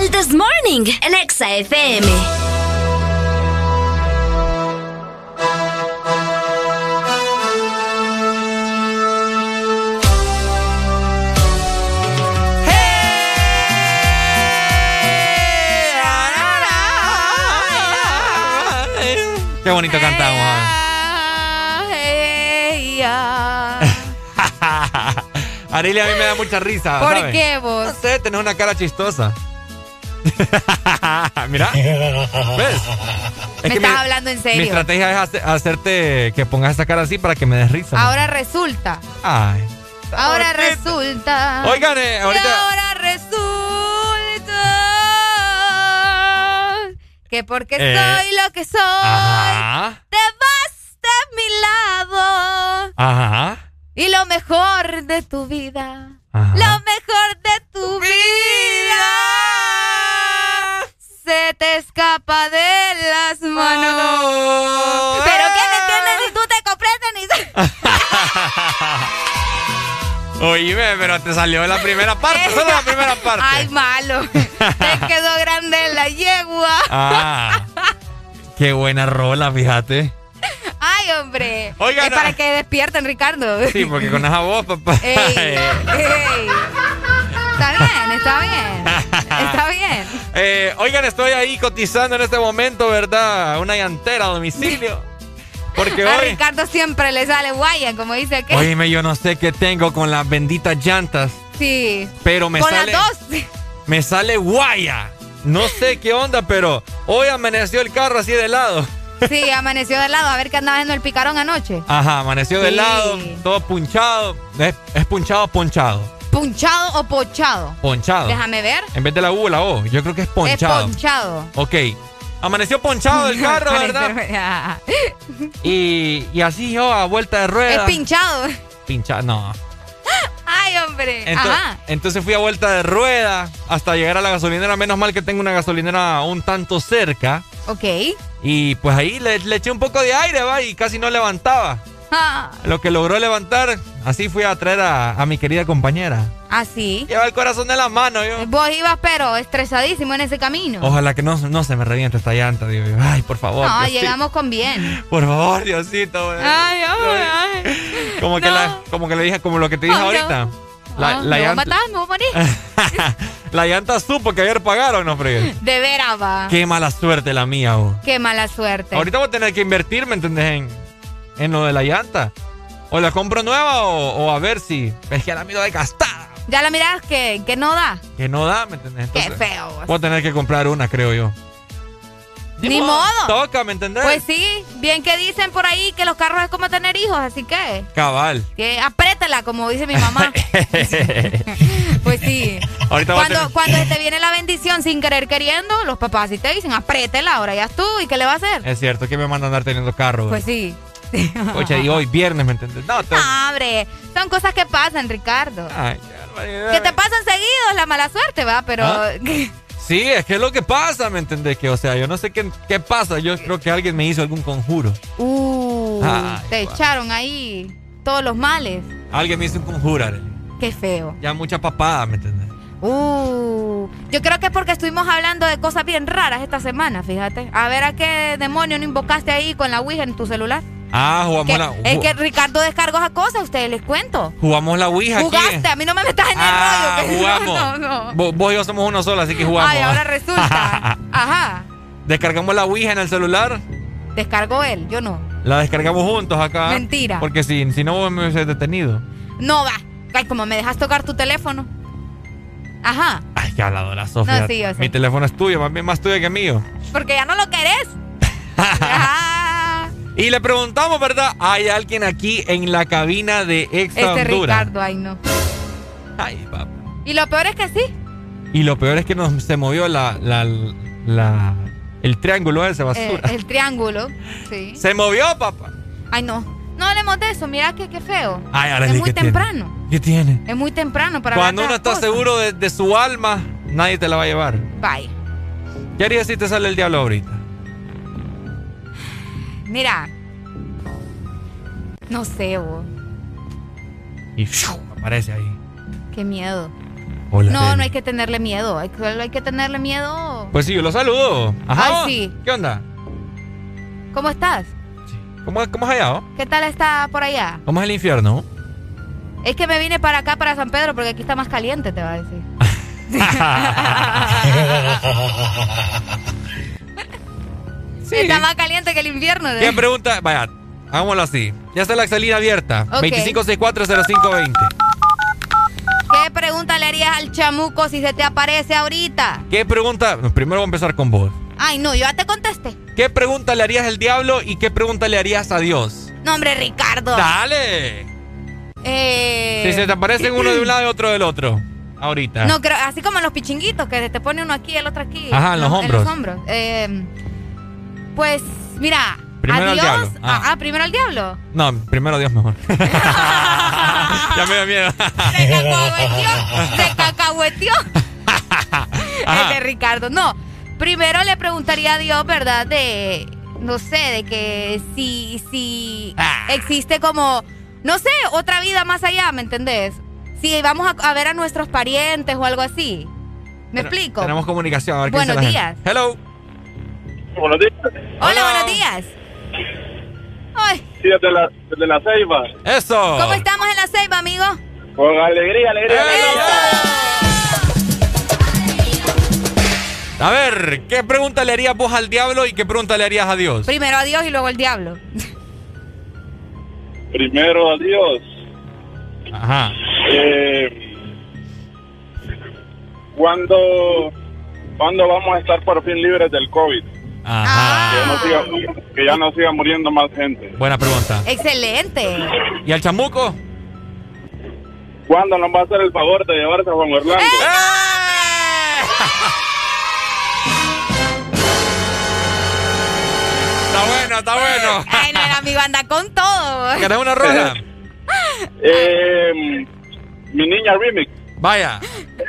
[SPEAKER 18] El This Morning, el Exa FM.
[SPEAKER 4] Qué bonito cantamos.
[SPEAKER 5] Ah.
[SPEAKER 4] Arely a mí me da mucha risa.
[SPEAKER 5] ¿Por
[SPEAKER 4] ¿sabes?
[SPEAKER 5] qué vos?
[SPEAKER 4] No sé, tenés una cara chistosa. Mira. ¿Ves?
[SPEAKER 5] Me
[SPEAKER 4] que
[SPEAKER 5] estás
[SPEAKER 4] mi-
[SPEAKER 5] hablando en
[SPEAKER 4] Mi
[SPEAKER 5] serio.
[SPEAKER 4] estrategia es hace- hacerte que pongas esa cara así para que me des risa. ¿no?
[SPEAKER 5] Ahora resulta.
[SPEAKER 4] Ay.
[SPEAKER 5] Ahora resulta.
[SPEAKER 4] Oigan, eh,
[SPEAKER 5] Y
[SPEAKER 4] ahorita-
[SPEAKER 5] ahora resulta. Que porque
[SPEAKER 4] Eh,
[SPEAKER 5] soy lo que soy.
[SPEAKER 4] Ajá.
[SPEAKER 5] Te vas de mi lado.
[SPEAKER 4] Ajá.
[SPEAKER 5] Y lo mejor de tu vida.
[SPEAKER 4] Ajá.
[SPEAKER 5] Lo mejor de tu vida. Se te escapa de las manos. Pero que no entiendes ni tú te comprendes ni.
[SPEAKER 4] Oíme, pero te salió la primera parte, solo la primera parte.
[SPEAKER 5] Ay, malo. Te quedó grande la yegua.
[SPEAKER 4] Ah. Qué buena rola, fíjate.
[SPEAKER 5] Ay, hombre.
[SPEAKER 4] Oigan,
[SPEAKER 5] es para
[SPEAKER 4] ah.
[SPEAKER 5] que despierten, Ricardo.
[SPEAKER 4] Sí, porque con esa voz, papá.
[SPEAKER 5] Ey, ey. Está bien, está bien. Está bien.
[SPEAKER 4] Eh, oigan, estoy ahí cotizando en este momento, ¿verdad? Una llantera a domicilio. Porque
[SPEAKER 5] A
[SPEAKER 4] hoy.
[SPEAKER 5] Ricardo siempre le sale guaya, como dice aquel.
[SPEAKER 4] Oíme, yo no sé qué tengo con las benditas llantas,
[SPEAKER 5] Sí.
[SPEAKER 4] pero me
[SPEAKER 5] Con
[SPEAKER 4] sale.
[SPEAKER 5] las dos.
[SPEAKER 4] Me sale guaya. No sé qué onda, pero hoy amaneció el carro así de lado.
[SPEAKER 5] Sí, amaneció de lado. A ver qué andaba haciendo el picarón anoche.
[SPEAKER 4] Ajá, amaneció de lado, todo punchado. Es, es punchado, ponchado.
[SPEAKER 5] ¿Punchado o pochado?
[SPEAKER 4] Ponchado.
[SPEAKER 5] Déjame ver.
[SPEAKER 4] En vez de la U, la O. Yo creo que es ponchado.
[SPEAKER 5] Es ponchado.
[SPEAKER 4] Ok. Amaneció ponchado el carro, ¿verdad? Y, y así yo a vuelta de
[SPEAKER 5] Es
[SPEAKER 4] rueda.
[SPEAKER 5] pinchado.
[SPEAKER 4] Pinchado, no.
[SPEAKER 5] Ay, hombre.
[SPEAKER 4] Ento-
[SPEAKER 5] Ajá.
[SPEAKER 4] entonces fui a vuelta de rueda hasta llegar a la gasolinera. Menos mal que tengo una gasolinera un tanto cerca.
[SPEAKER 5] Ok.
[SPEAKER 4] Y pues ahí le, le eché un poco de aire, va, y casi no levantaba.
[SPEAKER 5] Ah,
[SPEAKER 4] Lo que logró levantar, así fui a traer a, a mi querida compañera.
[SPEAKER 5] Así.
[SPEAKER 4] Lleva el corazón de la mano, yo.
[SPEAKER 5] Vos ibas, pero estresadísimo en ese camino.
[SPEAKER 4] Ojalá que no, no se me reviente esta llanta, digo yo. Ay, por favor.
[SPEAKER 5] no,
[SPEAKER 4] Diosito.
[SPEAKER 5] llegamos con bien.
[SPEAKER 4] Por favor, Diosito.
[SPEAKER 5] Ay, ay, ay.
[SPEAKER 4] Como, que la- como que le dije, como lo que te dije
[SPEAKER 5] no.
[SPEAKER 4] ahorita. La,
[SPEAKER 5] Ah,
[SPEAKER 4] la
[SPEAKER 5] me
[SPEAKER 4] llanta,
[SPEAKER 5] me voy a morir.
[SPEAKER 4] la llanta supo que ayer pagaron, no fregues.
[SPEAKER 5] De veras, va.
[SPEAKER 4] Qué mala suerte la mía, vos.
[SPEAKER 5] Qué mala suerte.
[SPEAKER 4] Ahorita voy a tener que invertir, ¿me entendés? En, en lo de la llanta. O la compro nueva o, o a ver si. Es que la miro de gastada.
[SPEAKER 5] Ya la miras que, que no da.
[SPEAKER 4] Que no da, ¿me entendés?
[SPEAKER 5] Qué
[SPEAKER 4] Entonces,
[SPEAKER 5] feo. vos.
[SPEAKER 4] Voy a tener que comprar una, creo yo.
[SPEAKER 5] Ni modo.
[SPEAKER 4] Toca, ¿me entendés?
[SPEAKER 5] Pues sí, bien que dicen por ahí que los carros es como tener hijos, así que
[SPEAKER 4] Cabal.
[SPEAKER 5] que apriétela, como dice mi mamá. pues sí.
[SPEAKER 4] Ahorita voy a
[SPEAKER 5] Cuando,
[SPEAKER 4] tener-
[SPEAKER 5] cuando te viene la bendición sin querer queriendo, los papás sí te dicen, apriétela, ahora ya es tú, ¿y qué le va a hacer?
[SPEAKER 4] Es cierto, que me mandan a andar teniendo carro.
[SPEAKER 5] Pues sí.
[SPEAKER 4] Oye, y hoy viernes, ¿me entendés? No, te-
[SPEAKER 5] No, hombre, son cosas que pasan, Ricardo.
[SPEAKER 4] Ay.
[SPEAKER 5] Que te pasan seguido, es la mala suerte, va, pero...
[SPEAKER 4] ¿Ah? Sí, es que es lo que pasa, ¿me entendés? Que, o sea, yo no sé qué, qué pasa. Yo creo que alguien me hizo algún conjuro.
[SPEAKER 5] Uh,
[SPEAKER 4] Ay,
[SPEAKER 5] te echaron ahí todos los males.
[SPEAKER 4] Alguien me hizo un conjuro. Arely.
[SPEAKER 5] Qué feo.
[SPEAKER 4] Ya mucha papada, ¿me entendés?
[SPEAKER 5] Uh, yo creo que es porque estuvimos hablando de cosas bien raras esta semana, fíjate. A ver a qué demonio no invocaste ahí con la Ouija en tu celular.
[SPEAKER 4] Ah, jugamos
[SPEAKER 5] Que-
[SPEAKER 4] la,
[SPEAKER 5] es que Ricardo descargó esas cosas, a ustedes les cuento.
[SPEAKER 4] jugamos la Ouija aquí.
[SPEAKER 5] Jugaste, a mí no me metas en el
[SPEAKER 4] Ah,
[SPEAKER 5] rollo.
[SPEAKER 4] jugamos.
[SPEAKER 5] No, no, no.
[SPEAKER 4] Vos, y yo somos uno solo, así que jugamos.
[SPEAKER 5] Ay, ahora resulta. Ajá.
[SPEAKER 4] Descargamos la Ouija en el celular.
[SPEAKER 5] Descargó él, yo no.
[SPEAKER 4] La descargamos juntos acá.
[SPEAKER 5] Mentira.
[SPEAKER 4] Porque si, si no, vos me hubiese detenido.
[SPEAKER 5] No va. Ay, como me dejas tocar tu teléfono. Ajá.
[SPEAKER 4] Ay, qué habladora, Sofía.
[SPEAKER 5] No, sí, yo sé.
[SPEAKER 4] Mi teléfono es tuyo, más bien más tuyo que mío.
[SPEAKER 5] Porque ya no lo querés. Ajá.
[SPEAKER 4] Y le preguntamos, ¿verdad? ¿Hay alguien aquí en la cabina de Exa
[SPEAKER 5] Este
[SPEAKER 4] Honduras?
[SPEAKER 5] Ricardo, ay no.
[SPEAKER 4] Ay, papá.
[SPEAKER 5] Y lo peor es que sí.
[SPEAKER 4] Y lo peor es que nos se movió la, la, la- el triángulo ese
[SPEAKER 5] eh,
[SPEAKER 4] basura.
[SPEAKER 5] el triángulo. Sí.
[SPEAKER 4] Se movió, papá.
[SPEAKER 5] Ay no. No hablemos de eso. Mira que qué feo.
[SPEAKER 4] Ay,
[SPEAKER 5] es
[SPEAKER 4] Arely,
[SPEAKER 5] muy
[SPEAKER 4] ¿qué tiene?
[SPEAKER 5] temprano.
[SPEAKER 4] ¿Qué tiene?
[SPEAKER 5] Es muy temprano para
[SPEAKER 4] Cuando uno está
[SPEAKER 5] cosas.
[SPEAKER 4] seguro de, de su alma, nadie te la va a llevar.
[SPEAKER 5] Vaya.
[SPEAKER 4] ¿Qué harías si te sale el diablo ahorita?
[SPEAKER 5] Mira. No sé, vos.
[SPEAKER 4] Y ¡fiu! aparece ahí.
[SPEAKER 5] Qué miedo.
[SPEAKER 4] Hola,
[SPEAKER 5] no,
[SPEAKER 4] Arely.
[SPEAKER 5] no hay que tenerle miedo. Hay, que- hay que tenerle miedo.
[SPEAKER 4] Pues sí, yo lo saludo. Ajá.
[SPEAKER 5] Ay, sí.
[SPEAKER 4] ¿Qué onda?
[SPEAKER 5] ¿Cómo estás?
[SPEAKER 4] ¿Cómo, cómo allá? oh?
[SPEAKER 5] ¿Qué tal está por allá?
[SPEAKER 4] ¿Cómo es el infierno?
[SPEAKER 5] Es que me vine para acá, para San Pedro, porque aquí está más caliente, te va a decir. Está más caliente que el invierno. ¿eh?
[SPEAKER 4] ¿Qué pregunta? Vaya, hagámoslo así. Ya está la salida abierta.
[SPEAKER 5] Ok.
[SPEAKER 4] 25640520.
[SPEAKER 5] ¿Qué pregunta le harías al chamuco si se te aparece ahorita?
[SPEAKER 4] ¿Qué pregunta? Primero voy a empezar con vos.
[SPEAKER 5] Ay, no, yo ya te contesté.
[SPEAKER 4] ¿Qué pregunta le harías al diablo y qué pregunta le harías a Dios?
[SPEAKER 5] No, hombre, Ricardo.
[SPEAKER 4] ¡Dale!
[SPEAKER 5] Eh,
[SPEAKER 4] Si se te aparecen uno de un lado y otro del otro. Ahorita.
[SPEAKER 5] No, creo, así como en los pichinguitos, que te pone uno aquí y el otro aquí.
[SPEAKER 4] Ajá, en los hombros.
[SPEAKER 5] En los hombros. Eh, pues, mira.
[SPEAKER 4] Primero
[SPEAKER 5] a
[SPEAKER 4] al diablo. Ah.
[SPEAKER 5] Ah, ah, primero al diablo.
[SPEAKER 4] No, primero Dios mejor. ya me da miedo.
[SPEAKER 5] Se cacahueteó. Se cacahueteó. El de Ricardo. No, primero le preguntaría a Dios, ¿verdad? De, no sé, de que si, si
[SPEAKER 4] Ah.
[SPEAKER 5] existe como, no sé, otra vida más allá, ¿me entendés? Si vamos a, a ver a nuestros parientes o algo así. ¿Me explico?
[SPEAKER 4] Tenemos comunicación. A ver qué
[SPEAKER 5] Buenos
[SPEAKER 4] dice la
[SPEAKER 5] días.
[SPEAKER 4] Hello.
[SPEAKER 25] Buenos días.
[SPEAKER 5] Hola, buenos días. Ay,
[SPEAKER 25] Sí, desde la, desde la Ceiba.
[SPEAKER 4] Eso.
[SPEAKER 5] ¿cómo estamos en la ceiba, amigo?
[SPEAKER 25] Con alegría, alegría.
[SPEAKER 4] A ver, ¿qué pregunta le harías vos al diablo y qué pregunta le harías a Dios?
[SPEAKER 5] Primero a Dios y luego al diablo.
[SPEAKER 25] Primero a Dios.
[SPEAKER 4] Ajá.
[SPEAKER 25] Eh, ¿cuándo, ¿Cuándo vamos a estar por fin libres del COVID?
[SPEAKER 4] Ajá.
[SPEAKER 25] Que, ya no siga, que ya no siga muriendo más gente.
[SPEAKER 4] Buena pregunta.
[SPEAKER 5] Excelente.
[SPEAKER 4] ¿Y al chamuco?
[SPEAKER 25] ¿Cuándo nos va a hacer el favor de llevarse a Juan Orlando?
[SPEAKER 4] Está bueno, está bueno.
[SPEAKER 5] Ay, no, el amigo anda con todo.
[SPEAKER 4] ¿Querés una rola?
[SPEAKER 25] Eh, mi niña remix.
[SPEAKER 4] Vaya.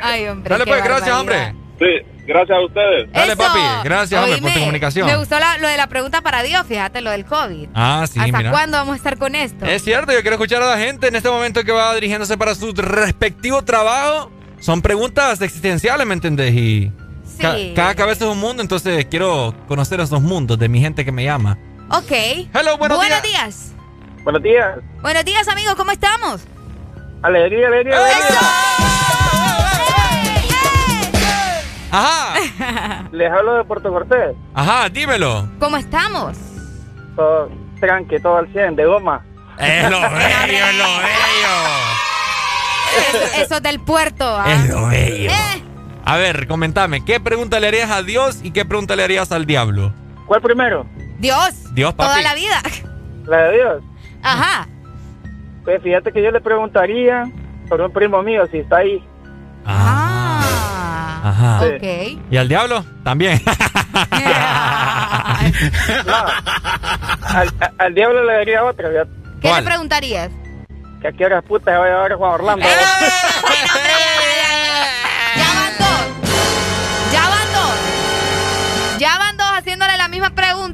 [SPEAKER 5] Ay, hombre.
[SPEAKER 4] Dale pues, gracias, hombre.
[SPEAKER 25] Sí, gracias a ustedes.
[SPEAKER 4] Dale,
[SPEAKER 5] Eso.
[SPEAKER 4] papi. Gracias, hombre, por tu
[SPEAKER 5] Oíme,
[SPEAKER 4] comunicación.
[SPEAKER 5] Me gustó la- lo de la pregunta para Dios, fíjate, lo del COVID.
[SPEAKER 4] Ah, sí,
[SPEAKER 5] ¿Hasta
[SPEAKER 4] mira.
[SPEAKER 5] cuándo vamos a estar con esto?
[SPEAKER 4] Es cierto, yo quiero escuchar a la gente en este momento que va dirigiéndose para su respectivo trabajo. Son preguntas existenciales, ¿me entendés? Y ca-
[SPEAKER 5] Sí.
[SPEAKER 4] cada cabeza es un mundo, entonces quiero conocer esos mundos de mi gente que me llama.
[SPEAKER 5] Ok.
[SPEAKER 4] Hello, buenos
[SPEAKER 5] días.
[SPEAKER 25] Buenos días.
[SPEAKER 5] Buenos días, amigos, ¿cómo estamos?
[SPEAKER 25] Alegría, alegría, alegría.
[SPEAKER 4] Ajá.
[SPEAKER 25] Les hablo de Puerto Cortés.
[SPEAKER 4] Ajá, dímelo.
[SPEAKER 5] ¿Cómo estamos?
[SPEAKER 25] Todo tranqui, todo al 100, de goma.
[SPEAKER 4] Es lo bello, es lo bello.
[SPEAKER 5] Eso, eso del puerto. ¿ah?
[SPEAKER 4] Es lo bello.
[SPEAKER 5] Eh,
[SPEAKER 4] A ver, comentame, ¿qué pregunta le harías a Dios y qué pregunta le harías al diablo?
[SPEAKER 25] ¿Cuál primero?
[SPEAKER 5] Dios.
[SPEAKER 4] Dios, papi.
[SPEAKER 5] Toda la vida.
[SPEAKER 25] La de Dios.
[SPEAKER 5] Ajá.
[SPEAKER 25] Pues fíjate que yo le preguntaría sobre un primo mío si está ahí.
[SPEAKER 5] Ah.
[SPEAKER 4] Ajá.
[SPEAKER 5] Ok.
[SPEAKER 4] ¿Y al diablo? También.
[SPEAKER 25] No. Al, al diablo le daría otra.
[SPEAKER 5] ¿Qué le preguntarías?
[SPEAKER 25] Que a qué horas puta se va a llevar a Juan Orlando.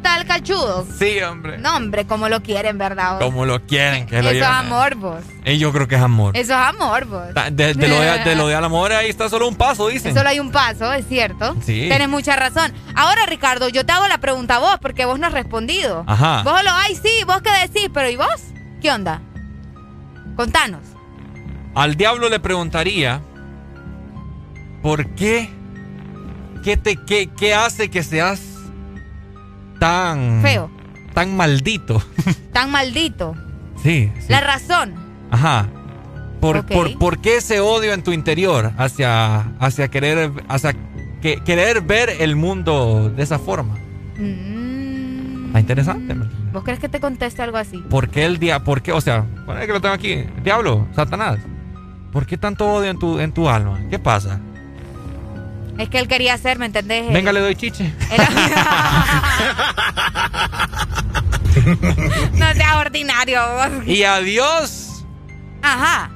[SPEAKER 5] Pregunta al cachudo.
[SPEAKER 4] Sí, hombre.
[SPEAKER 5] No, hombre, como lo quieren, ¿verdad?
[SPEAKER 4] Como lo quieren que lo
[SPEAKER 5] Eso es amor, vos.
[SPEAKER 4] Eh, yo creo que es amor.
[SPEAKER 5] Eso es amor, vos.
[SPEAKER 4] De lo de, de lo de al amor ahí está solo un paso, dicen.
[SPEAKER 5] Solo hay un paso, es cierto.
[SPEAKER 4] Sí.
[SPEAKER 5] Tienes mucha razón. Ahora, Ricardo, yo te hago la pregunta a vos, porque vos no has respondido.
[SPEAKER 4] Ajá.
[SPEAKER 5] Vos lo, ay, sí, vos qué decís, pero ¿y vos? ¿Qué onda? Contanos.
[SPEAKER 4] Al diablo le preguntaría ¿Por qué? ¿Qué te qué, qué hace que seas tan
[SPEAKER 5] Feo.
[SPEAKER 4] tan maldito?
[SPEAKER 5] Tan maldito.
[SPEAKER 4] sí, sí.
[SPEAKER 5] La razón.
[SPEAKER 4] Ajá. ¿Por, por, por qué ese odio en tu interior hacia hacia querer hacia que- querer ver el mundo de esa forma?
[SPEAKER 5] Mm,
[SPEAKER 4] Está interesante.
[SPEAKER 5] ¿Vos crees que te conteste algo así?
[SPEAKER 4] ¿Por qué el día, por qué, o sea, bueno, es que lo tengo aquí, diablo, Satanás? ¿Por qué tanto odio en tu en tu alma? ¿Qué pasa?
[SPEAKER 5] Es que él quería hacer, ¿me entendés?
[SPEAKER 4] Venga, le doy chiche.
[SPEAKER 5] no seas ordinario vos.
[SPEAKER 4] Y a Dios,
[SPEAKER 5] Ajá.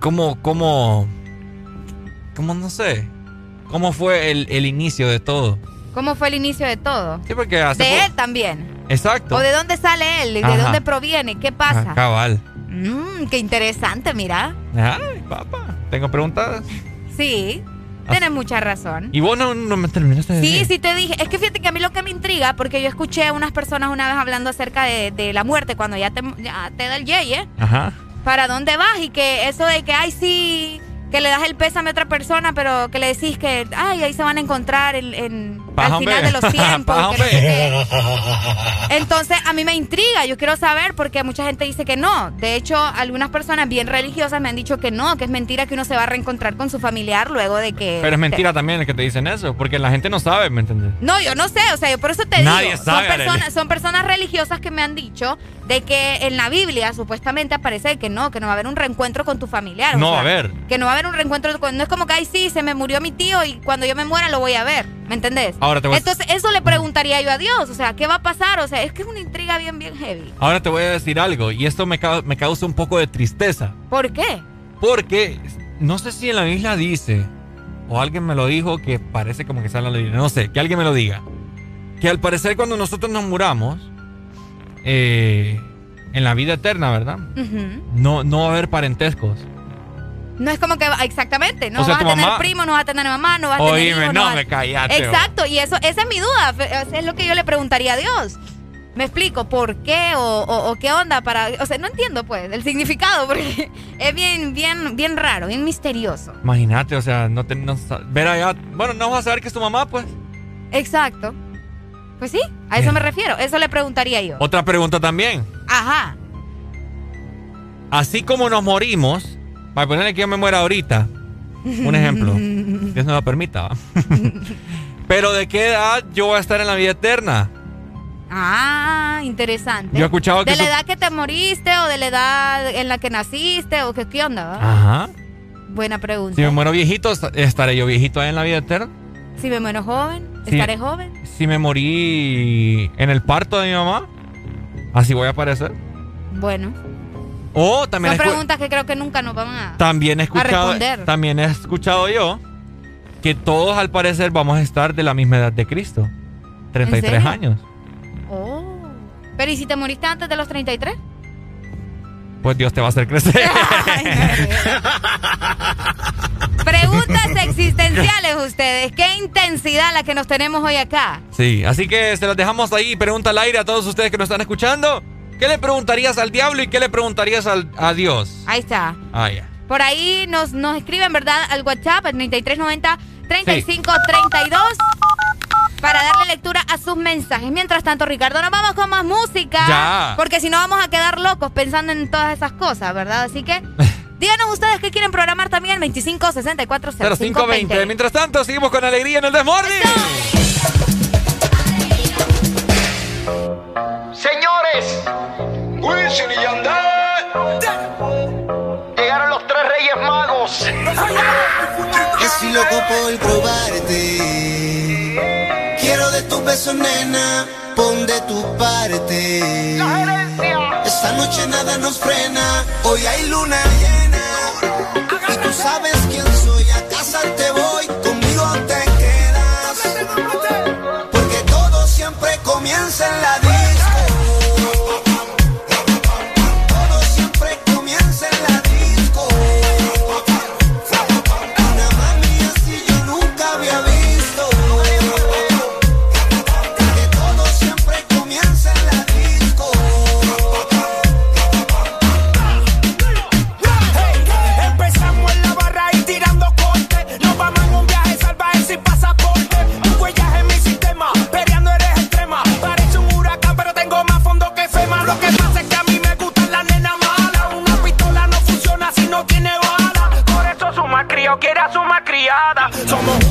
[SPEAKER 4] ¿cómo, cómo, cómo no sé? ¿Cómo fue el, el inicio de todo?
[SPEAKER 5] ¿Cómo fue el inicio de todo?
[SPEAKER 4] Sí, porque hace
[SPEAKER 5] De él también.
[SPEAKER 4] Exacto.
[SPEAKER 5] ¿O de dónde sale él? ¿De
[SPEAKER 4] Ajá.
[SPEAKER 5] dónde proviene? ¿Qué pasa?
[SPEAKER 4] Ah, cabal.
[SPEAKER 5] Mmm, qué interesante, mira.
[SPEAKER 4] Ay, papá. Tengo preguntas.
[SPEAKER 5] Sí, tienes mucha razón.
[SPEAKER 4] Y vos no, no me terminaste de
[SPEAKER 5] Sí,
[SPEAKER 4] decir.
[SPEAKER 5] sí te dije. Es que fíjate que a mí lo que me intriga, porque yo escuché a unas personas una vez hablando acerca de, de la muerte, cuando ya te, ya te da el yeye,
[SPEAKER 4] Ajá.
[SPEAKER 5] ¿para dónde vas? Y que eso de que, ay, sí, que le das el pésame a otra persona, pero que le decís que, ay, ahí se van a encontrar en, en- al final de los tiempos.
[SPEAKER 4] Paja,
[SPEAKER 5] que no sé
[SPEAKER 4] hombre.
[SPEAKER 5] qué. Entonces, a mí me intriga, yo quiero saber porque mucha gente dice que no. De hecho, algunas personas bien religiosas me han dicho que no, que es mentira que uno se va a reencontrar con su familiar luego de que...
[SPEAKER 4] Pero es mentira también que te dicen eso, porque la gente no sabe, ¿me entiendes?
[SPEAKER 5] No, yo no sé, o sea, yo por eso te
[SPEAKER 4] Nadie
[SPEAKER 5] digo.
[SPEAKER 4] sabe,
[SPEAKER 5] son, personas, son personas religiosas que me han dicho de que en la Biblia supuestamente aparece que no, que no va a haber un reencuentro con tu familiar. o
[SPEAKER 4] No
[SPEAKER 5] sea,
[SPEAKER 4] va a haber.
[SPEAKER 5] Que no va a haber un reencuentro con. No es como que, ay, sí, se me murió mi tío y cuando yo me muera lo voy a ver. ¿Me entendés?
[SPEAKER 4] Ahora te voy a-
[SPEAKER 5] Entonces, eso le preguntaría yo a Dios. O sea, ¿qué va a pasar? O sea, es que es una intriga bien, bien heavy.
[SPEAKER 4] Ahora te voy a decir algo, y esto me, cau- me causa un poco de tristeza.
[SPEAKER 5] ¿Por qué?
[SPEAKER 4] Porque no sé si en la Biblia dice, o alguien me lo dijo que parece como que sale en la Biblia, no sé, que alguien me lo diga. Que al parecer cuando nosotros nos muramos, eh, en la vida eterna, ¿verdad? No, no va a haber parentescos.
[SPEAKER 5] No es como que exactamente, no
[SPEAKER 4] O sea,
[SPEAKER 5] vas a tener
[SPEAKER 4] mamá-
[SPEAKER 5] primo, no vas a tener mamá, no vas a tener
[SPEAKER 4] Oíme, no,
[SPEAKER 5] vas-
[SPEAKER 4] me callate,
[SPEAKER 5] Exacto, y eso esa es mi duda, es lo que yo le preguntaría a Dios. Me explico por qué o, o- o qué onda para, o sea, no entiendo pues el significado porque es bien bien bien raro, bien misterioso.
[SPEAKER 4] Imagínate, o sea, no te, no ver allá, bueno, no vas a saber que es tu mamá, pues.
[SPEAKER 5] Exacto. Pues sí, a eso me refiero, eso le preguntaría yo.
[SPEAKER 4] Otra pregunta también.
[SPEAKER 5] Ajá.
[SPEAKER 4] Así como nos morimos, para ponerle que yo me muera ahorita, un ejemplo, Dios no lo permita, ¿va? Pero ¿de qué edad yo voy a estar en la vida eterna?
[SPEAKER 5] Ah, interesante.
[SPEAKER 4] Yo he escuchado que
[SPEAKER 5] de la edad que te moriste o de la edad en la que naciste o qué, qué onda, ¿va?
[SPEAKER 4] Ajá.
[SPEAKER 5] Buena pregunta.
[SPEAKER 4] Si me muero viejito, est- ¿estaré yo viejito ahí en la vida eterna?
[SPEAKER 5] Si me muero joven, estaré joven.
[SPEAKER 4] Si me morí en el parto de mi mamá, así voy a aparecer.
[SPEAKER 5] Bueno,
[SPEAKER 4] También,
[SPEAKER 5] son preguntas que creo que nunca nos van a,
[SPEAKER 4] también he
[SPEAKER 5] a
[SPEAKER 4] escuchado,
[SPEAKER 5] responder.
[SPEAKER 4] también he escuchado yo que todos al parecer vamos a estar de la misma edad de Cristo. 33
[SPEAKER 5] serio?
[SPEAKER 4] años.
[SPEAKER 5] Oh. Pero ¿y si te moriste antes de los 33?
[SPEAKER 4] Pues Dios te va a hacer crecer.
[SPEAKER 5] Preguntas existenciales ustedes. Qué intensidad la que nos tenemos hoy acá.
[SPEAKER 4] Sí, así que se las dejamos ahí. Pregunta al aire a todos ustedes que nos están escuchando. ¿Qué le preguntarías al diablo y qué le preguntarías a Dios?
[SPEAKER 5] Ahí está.
[SPEAKER 4] Ah, ya.
[SPEAKER 5] Por ahí nos, nos escriben, ¿verdad? Al WhatsApp, al 3390 3532 sí. para darle lectura a sus mensajes. Mientras tanto, Ricardo, nos vamos con más música.
[SPEAKER 4] Ya.
[SPEAKER 5] Porque si no, vamos a quedar locos pensando en todas esas cosas, ¿verdad? Así que. Díganos ustedes qué quieren programar también 25 64
[SPEAKER 4] 05 Mientras tanto, seguimos con alegría en el Desmorning.
[SPEAKER 26] Señores, Llegaron los tres reyes magos.
[SPEAKER 23] Estoy loco por probarte. Quiero de tus besos, nena. Pon de tu parte. Esta noche nada nos frena. Hoy hay luna llena. Y tú sabes quién
[SPEAKER 26] su criada. Somos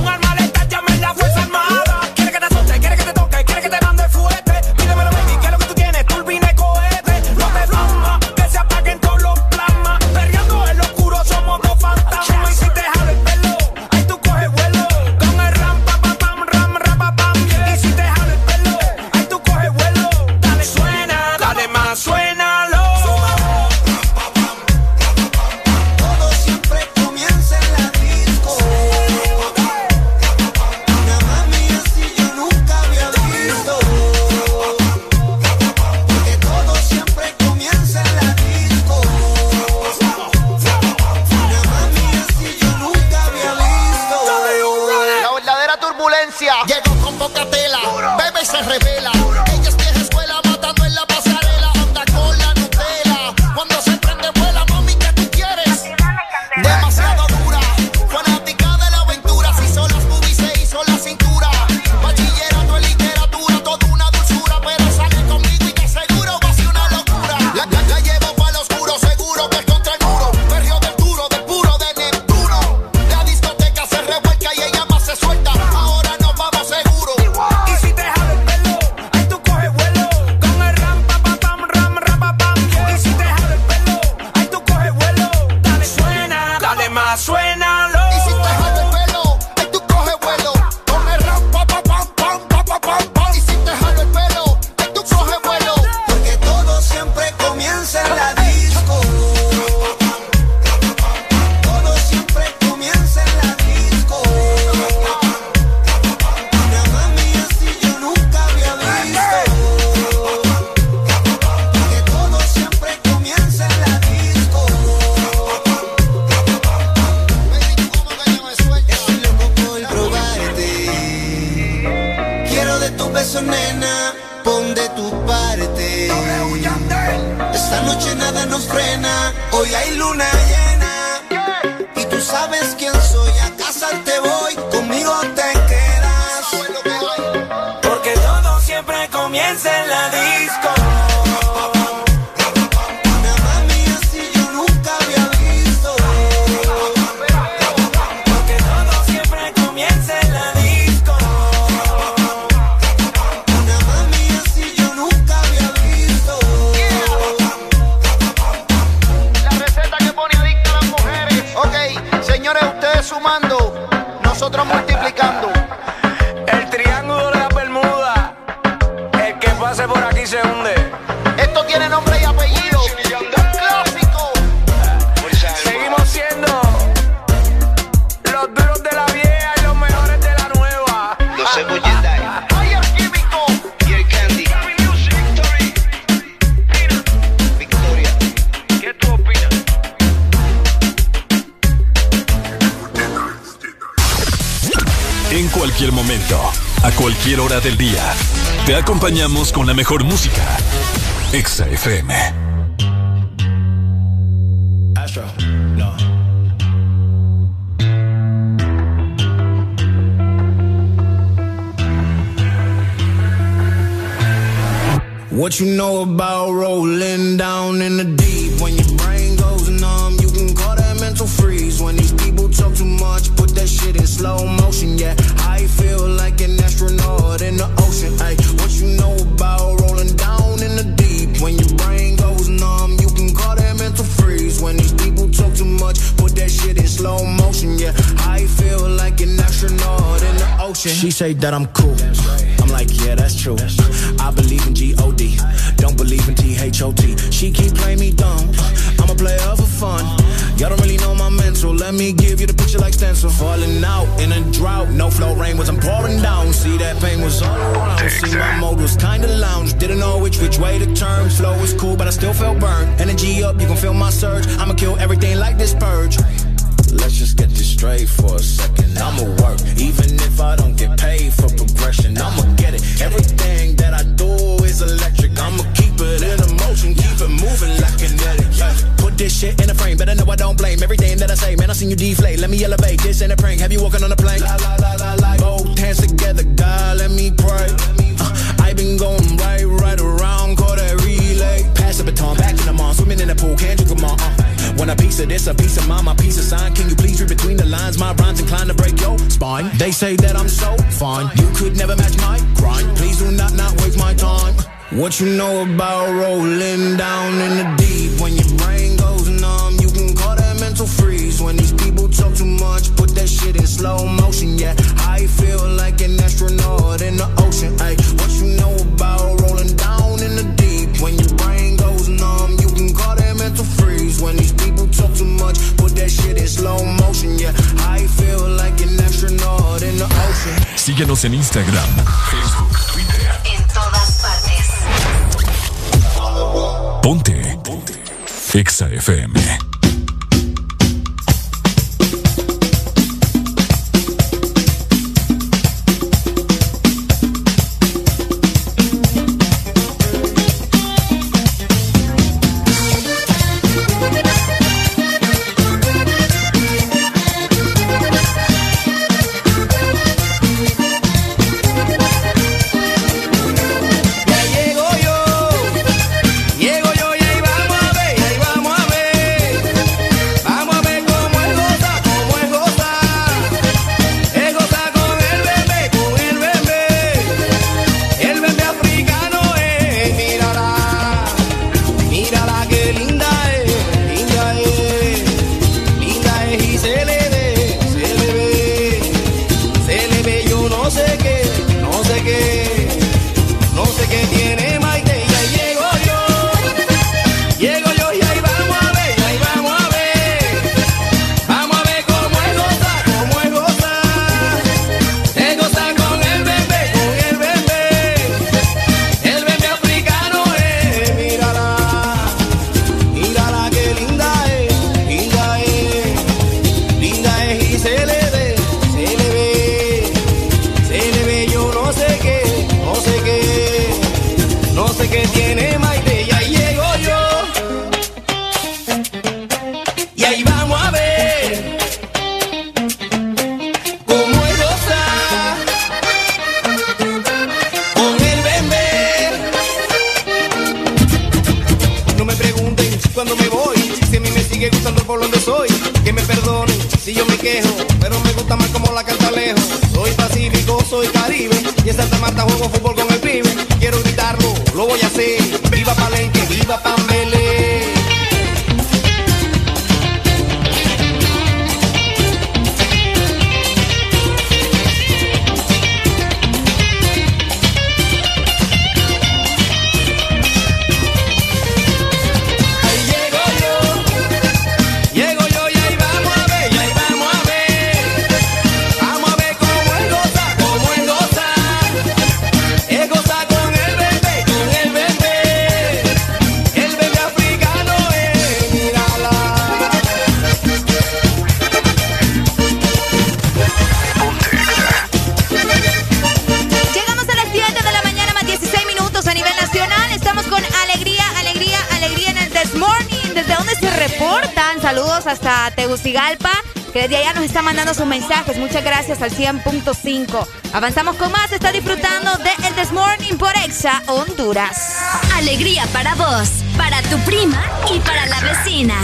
[SPEAKER 5] Avanzamos con más. Está disfrutando de El This Morning por Exa Honduras.
[SPEAKER 18] Alegría para vos, para tu prima y para la vecina.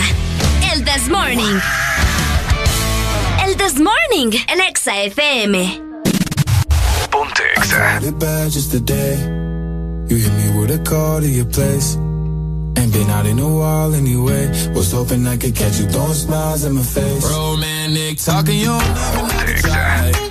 [SPEAKER 18] El This Morning. El This Morning en Exa FM.
[SPEAKER 3] Ponte
[SPEAKER 27] today. You hit me with a call to your place. Ain't been out in a while anyway. Was hoping I could catch you throwing smiles in my face. Romantic talking, you don't even outside.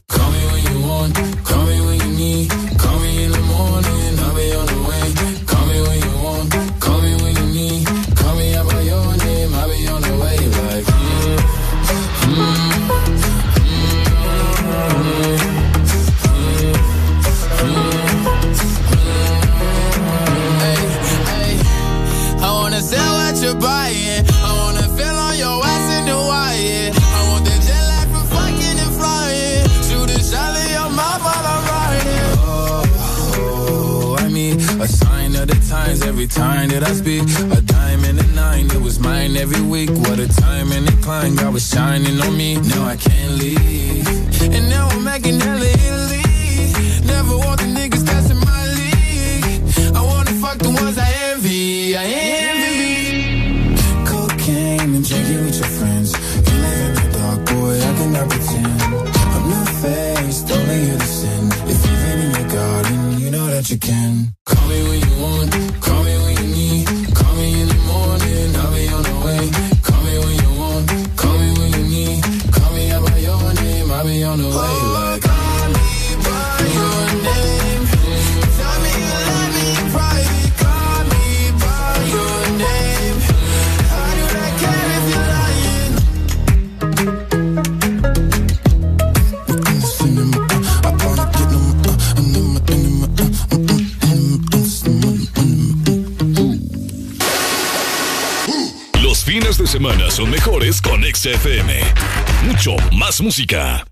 [SPEAKER 3] Música.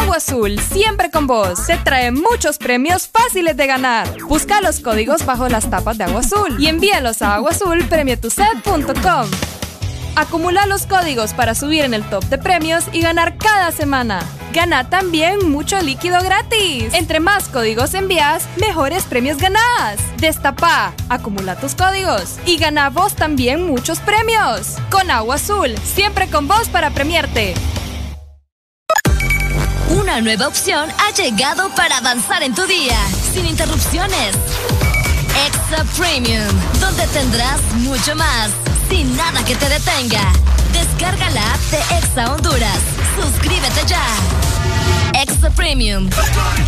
[SPEAKER 13] Agua Azul, siempre con vos. Te trae muchos premios fáciles de ganar. Busca los códigos bajo las tapas de Agua Azul y envíalos a aguazulpremietuset.com. Acumula los códigos para subir en el top de premios y ganar cada semana. Gana también mucho líquido gratis. Entre más códigos envías, mejores premios ganás. Destapa, acumula tus códigos y gana vos también muchos premios. Con Agua Azul, siempre con vos para premiarte.
[SPEAKER 18] Una nueva opción ha llegado para avanzar en tu día, sin interrupciones. Extra Premium, donde tendrás mucho más, sin nada que te detenga. Descarga la app de Exa Honduras. Suscríbete ya. Premium.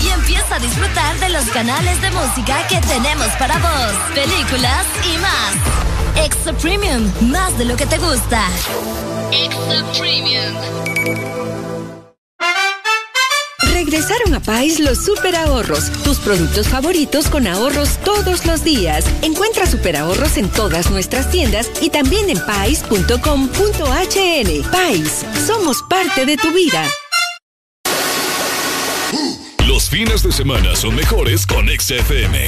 [SPEAKER 18] Y empieza a disfrutar de los canales de música que tenemos para vos, películas y más. Extra Premium, más de lo que te gusta. Extra Premium.
[SPEAKER 28] Regresaron a Pais los super ahorros, tus productos favoritos con ahorros todos los días. Encuentra super ahorros en todas nuestras tiendas y también en pais.com.hn. Pais, somos parte de tu vida.
[SPEAKER 3] Fines de semana son mejores con XFM.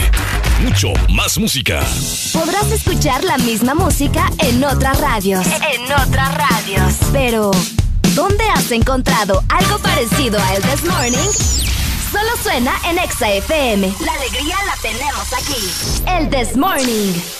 [SPEAKER 3] Mucho más música.
[SPEAKER 18] Podrás escuchar la misma música en otras radios. En otras radios. Pero, ¿dónde has encontrado algo parecido a El This Morning? Solo suena en Exa FM. La alegría la tenemos aquí. El This Morning.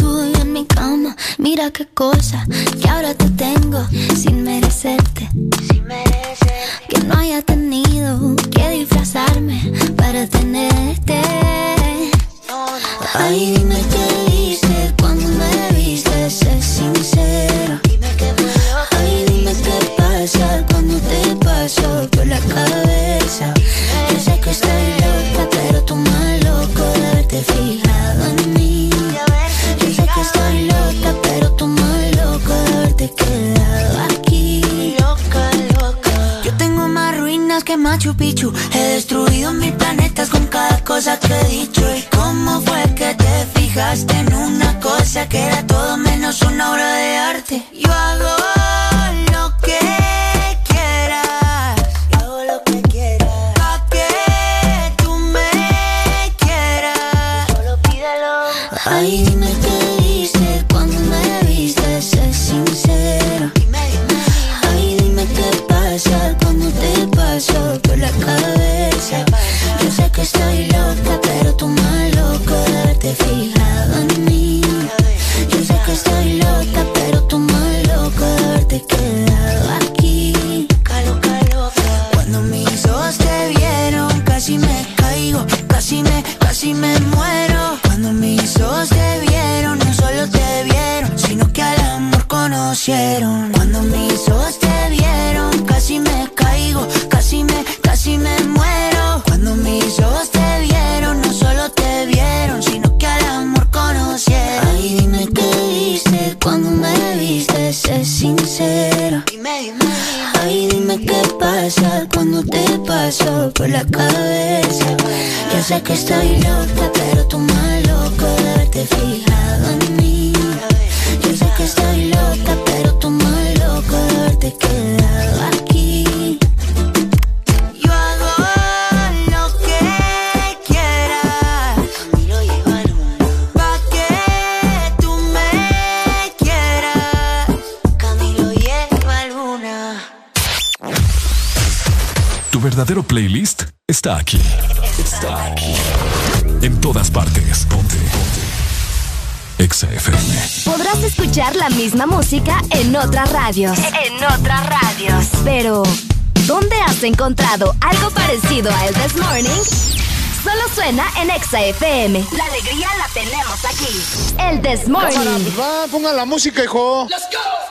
[SPEAKER 29] en mi cama? Mira qué cosa que ahora te tengo sin merecerte. Que no haya tenido que disfrazarme para tenerte. Ay, dime qué hice cuando me viste, sé sincera. Ay, dime qué pasa cuando te paso por la cabeza. Yo sé que estoy estoy loca, pero tú más loco de haberte quedado aquí. Loca, loca. Yo tengo más ruinas que Machu Picchu. He destruido mil planetas con cada cosa que he dicho. ¿Y cómo fue que te fijaste en una cosa que era todo menos una obra de arte? Yo hago de la cabeza. Yo sé que estoy loca, pero tú más loco haberte fijado en mí. Yo sé que estoy loca, pero tú más loco haberte quedado aquí. Yo hago lo que quieras. Pa' que tú me quieras. Camilo lleva luna.
[SPEAKER 3] Tu verdadero playlist está aquí. Está aquí. En todas partes. Ponte. Ponte. Exa FM.
[SPEAKER 18] Podrás escuchar la misma música en otras radios. En otras radios. Pero, ¿dónde has encontrado algo parecido a El This Morning? Solo suena en Exa FM. La alegría la tenemos aquí. El This Morning.
[SPEAKER 30] Pongan la música, hijo.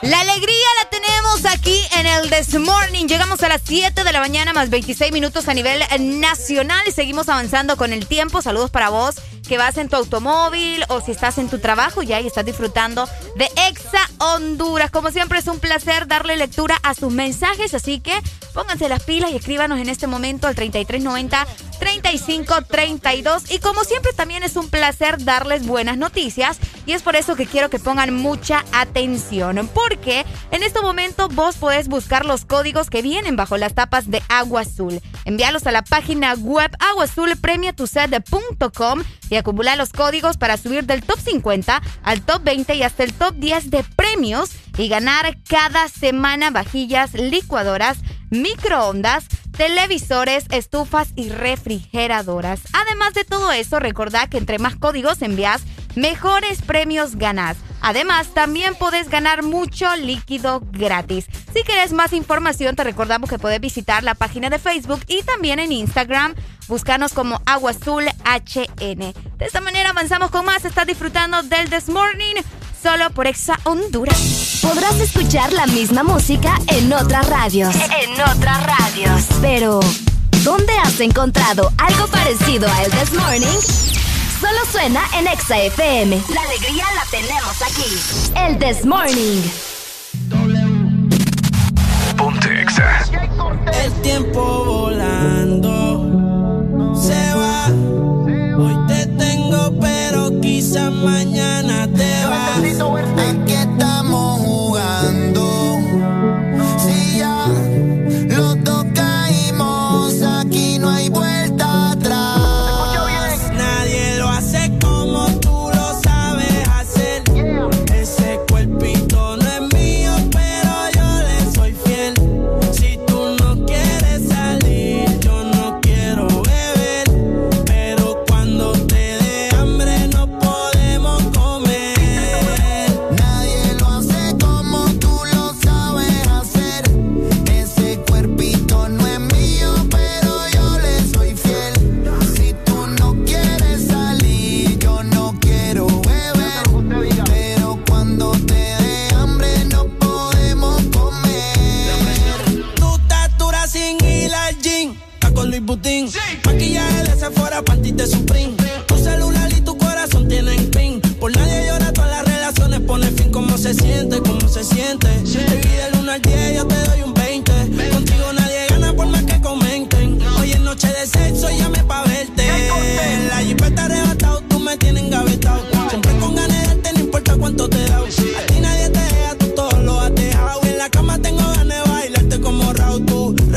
[SPEAKER 5] La alegría la tenemos aquí en el This Morning. Llegamos a las 7 de la mañana más 26 minutos a nivel nacional y seguimos avanzando con el tiempo. Saludos para vos que vas en tu automóvil o si estás en tu trabajo ya y estás disfrutando de Exa Honduras. Como siempre es un placer darle lectura a sus mensajes, así que pónganse las pilas y escríbanos en este momento al 3390 3532 y como siempre también es un placer darles buenas noticias y es por eso que quiero que pongan mucha atención porque en este momento vos podés buscar los códigos que vienen bajo las tapas de Agua Azul. Envíalos a la página web aguazulpremiatused.com y acumula los códigos para subir del top 50 al top 20 y hasta el top 10 de premios y ganar cada semana vajillas, licuadoras, microondas, televisores, estufas y refrigeradoras. Además de todo eso, recordad que entre más códigos envías, mejores premios ganás. Además, también podés ganar mucho líquido gratis. Si querés más información, te recordamos que podés visitar la página de Facebook y también en Instagram. Búscanos como Agua Azul HN. De esta manera avanzamos con más. Estás disfrutando del This Morning solo por Exa Honduras.
[SPEAKER 18] Podrás escuchar la misma música en otras radios. En otras radios. Pero, ¿dónde has encontrado algo parecido a El This Morning? Solo suena en Exa FM. La alegría la tenemos aquí. El This Morning.
[SPEAKER 3] Ponte Exa.
[SPEAKER 31] El tiempo volando se va. Hoy te tengo, pero quizá mañana te vas.
[SPEAKER 26] Aquí estamos
[SPEAKER 31] está con Luis Butín. Maquillaje de Sephora, panty de Supreme. Tu celular y tu corazón tienen pin. Por nadie llora, todas las relaciones pone fin. ¿Cómo se siente? ¿Cómo se siente? Baby, del 1 al 10 yo te doy un 20. Contigo nadie gana por más que comenten. Hoy es noche de sexo, llame pa' verte. La jipeta arrebatado, tú me tienes engavetado. Siempre con ganas de no importa cuánto te da. A ti nadie te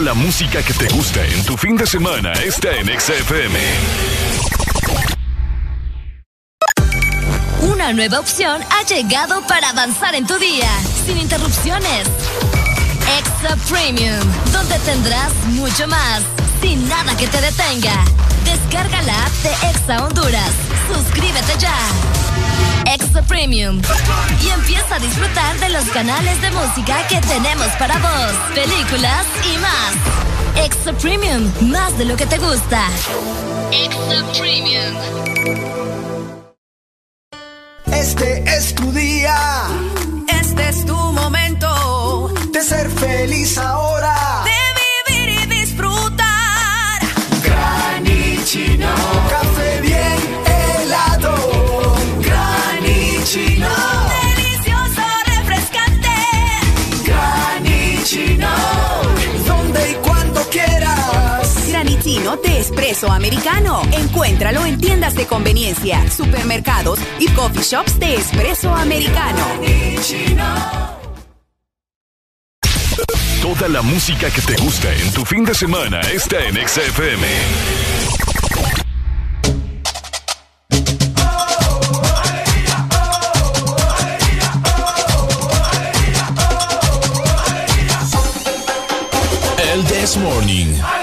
[SPEAKER 3] La música que te gusta en tu fin de semana está en Exa FM.
[SPEAKER 18] Una nueva opción ha llegado para avanzar en tu día, sin interrupciones. Extra Premium, donde tendrás mucho más, sin nada que te detenga. Descarga la app de Exa Honduras. Suscríbete ya. Extra Premium. Y empieza a disfrutar de los canales de música que tenemos para vos, películas y más. Extra Premium, más de lo que te gusta. Extra Premium.
[SPEAKER 14] Este es tu día. Este es tu momento. De ser feliz ahora. De
[SPEAKER 32] espresso americano. Encuéntralo en tiendas de conveniencia, supermercados y coffee shops de espresso americano.
[SPEAKER 3] Toda la música que te gusta en tu fin de semana está en Exa FM. El This Morning.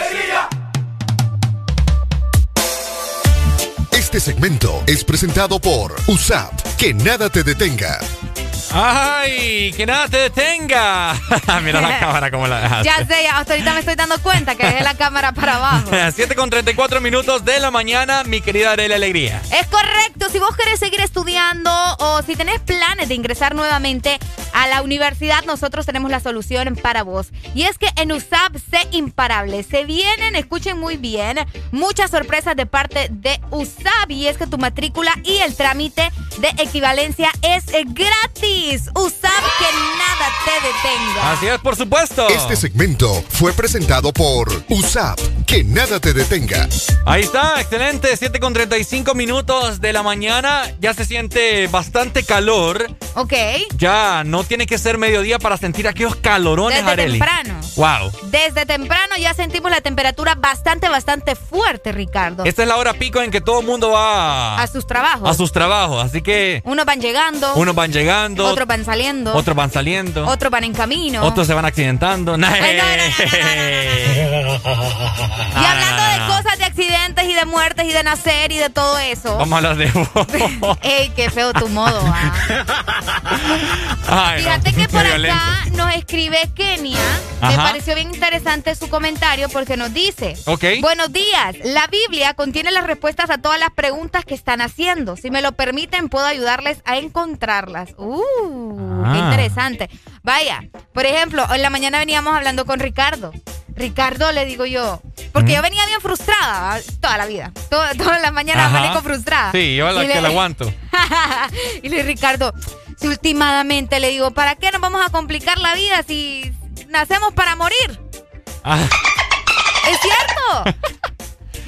[SPEAKER 3] Este segmento es presentado por USAP. Que nada te detenga.
[SPEAKER 4] ¡Ay! ¡Que nada te detenga! Mira la cámara como la dejaste.
[SPEAKER 5] Ya sé, ya, hasta ahorita me estoy dando cuenta que dejé la cámara para abajo.
[SPEAKER 4] 7 con 34 minutos de la mañana, mi querida Arela Alegría.
[SPEAKER 5] Es correcto, si vos querés seguir estudiando o si tenés planes de ingresar nuevamente a la universidad, nosotros tenemos la solución para vos. Y es que en USAP sé imparable. Se vienen, escuchen muy bien, muchas sorpresas de parte de USAP y es que tu matrícula y el trámite de equivalencia es eh, gratis. USAP que nada te detenga.
[SPEAKER 4] Así es, por supuesto.
[SPEAKER 3] Este segmento fue presentado por USAP. Que nada te detenga.
[SPEAKER 4] Ahí está, excelente. 7 con 35 minutos de la mañana. Ya se siente bastante calor.
[SPEAKER 5] Ok.
[SPEAKER 4] Ya no tiene que ser mediodía para sentir aquellos calorones,
[SPEAKER 5] Desde
[SPEAKER 4] Areli.
[SPEAKER 5] temprano.
[SPEAKER 4] Wow.
[SPEAKER 5] Desde temprano ya sentimos la temperatura bastante, bastante fuerte, Ricardo.
[SPEAKER 4] Esta es la hora pico en que todo el mundo va
[SPEAKER 5] A sus trabajos.
[SPEAKER 4] a sus trabajos. Así que
[SPEAKER 5] Unos van llegando.
[SPEAKER 4] unos van llegando,
[SPEAKER 5] Otros van saliendo.
[SPEAKER 4] otros van saliendo,
[SPEAKER 5] Otros van en camino.
[SPEAKER 4] otros se van accidentando.
[SPEAKER 5] Y hablando de cosas de accidentes y de muertes y de nacer y de todo eso.
[SPEAKER 4] Vamos a hablar de vos.
[SPEAKER 5] Ey, qué feo tu modo. ah.
[SPEAKER 4] Ay,
[SPEAKER 5] Fíjate que por
[SPEAKER 4] violento.
[SPEAKER 5] acá nos escribe Kenia. Me pareció bien interesante su comentario porque nos dice:
[SPEAKER 4] Ok.
[SPEAKER 5] Buenos días. La Biblia contiene las respuestas a todas las preguntas que están haciendo. Si me lo permiten, puedo ayudarles a encontrarlas. Uh, qué
[SPEAKER 4] Ah.
[SPEAKER 5] interesante. Vaya, por ejemplo, en la mañana veníamos hablando con Ricardo. Ricardo, le digo yo, porque
[SPEAKER 4] Ujú.
[SPEAKER 5] yo venía bien frustrada toda la vida. Toda- todas las mañanas amanezco frustrada.
[SPEAKER 4] Sí, yo la
[SPEAKER 5] Y
[SPEAKER 4] que
[SPEAKER 5] le-
[SPEAKER 4] la aguanto.
[SPEAKER 5] y le Ricardo, si últimamente le digo, ¿para qué nos vamos a complicar la vida si nacemos para morir?
[SPEAKER 4] Ah,
[SPEAKER 5] ¿Es cierto?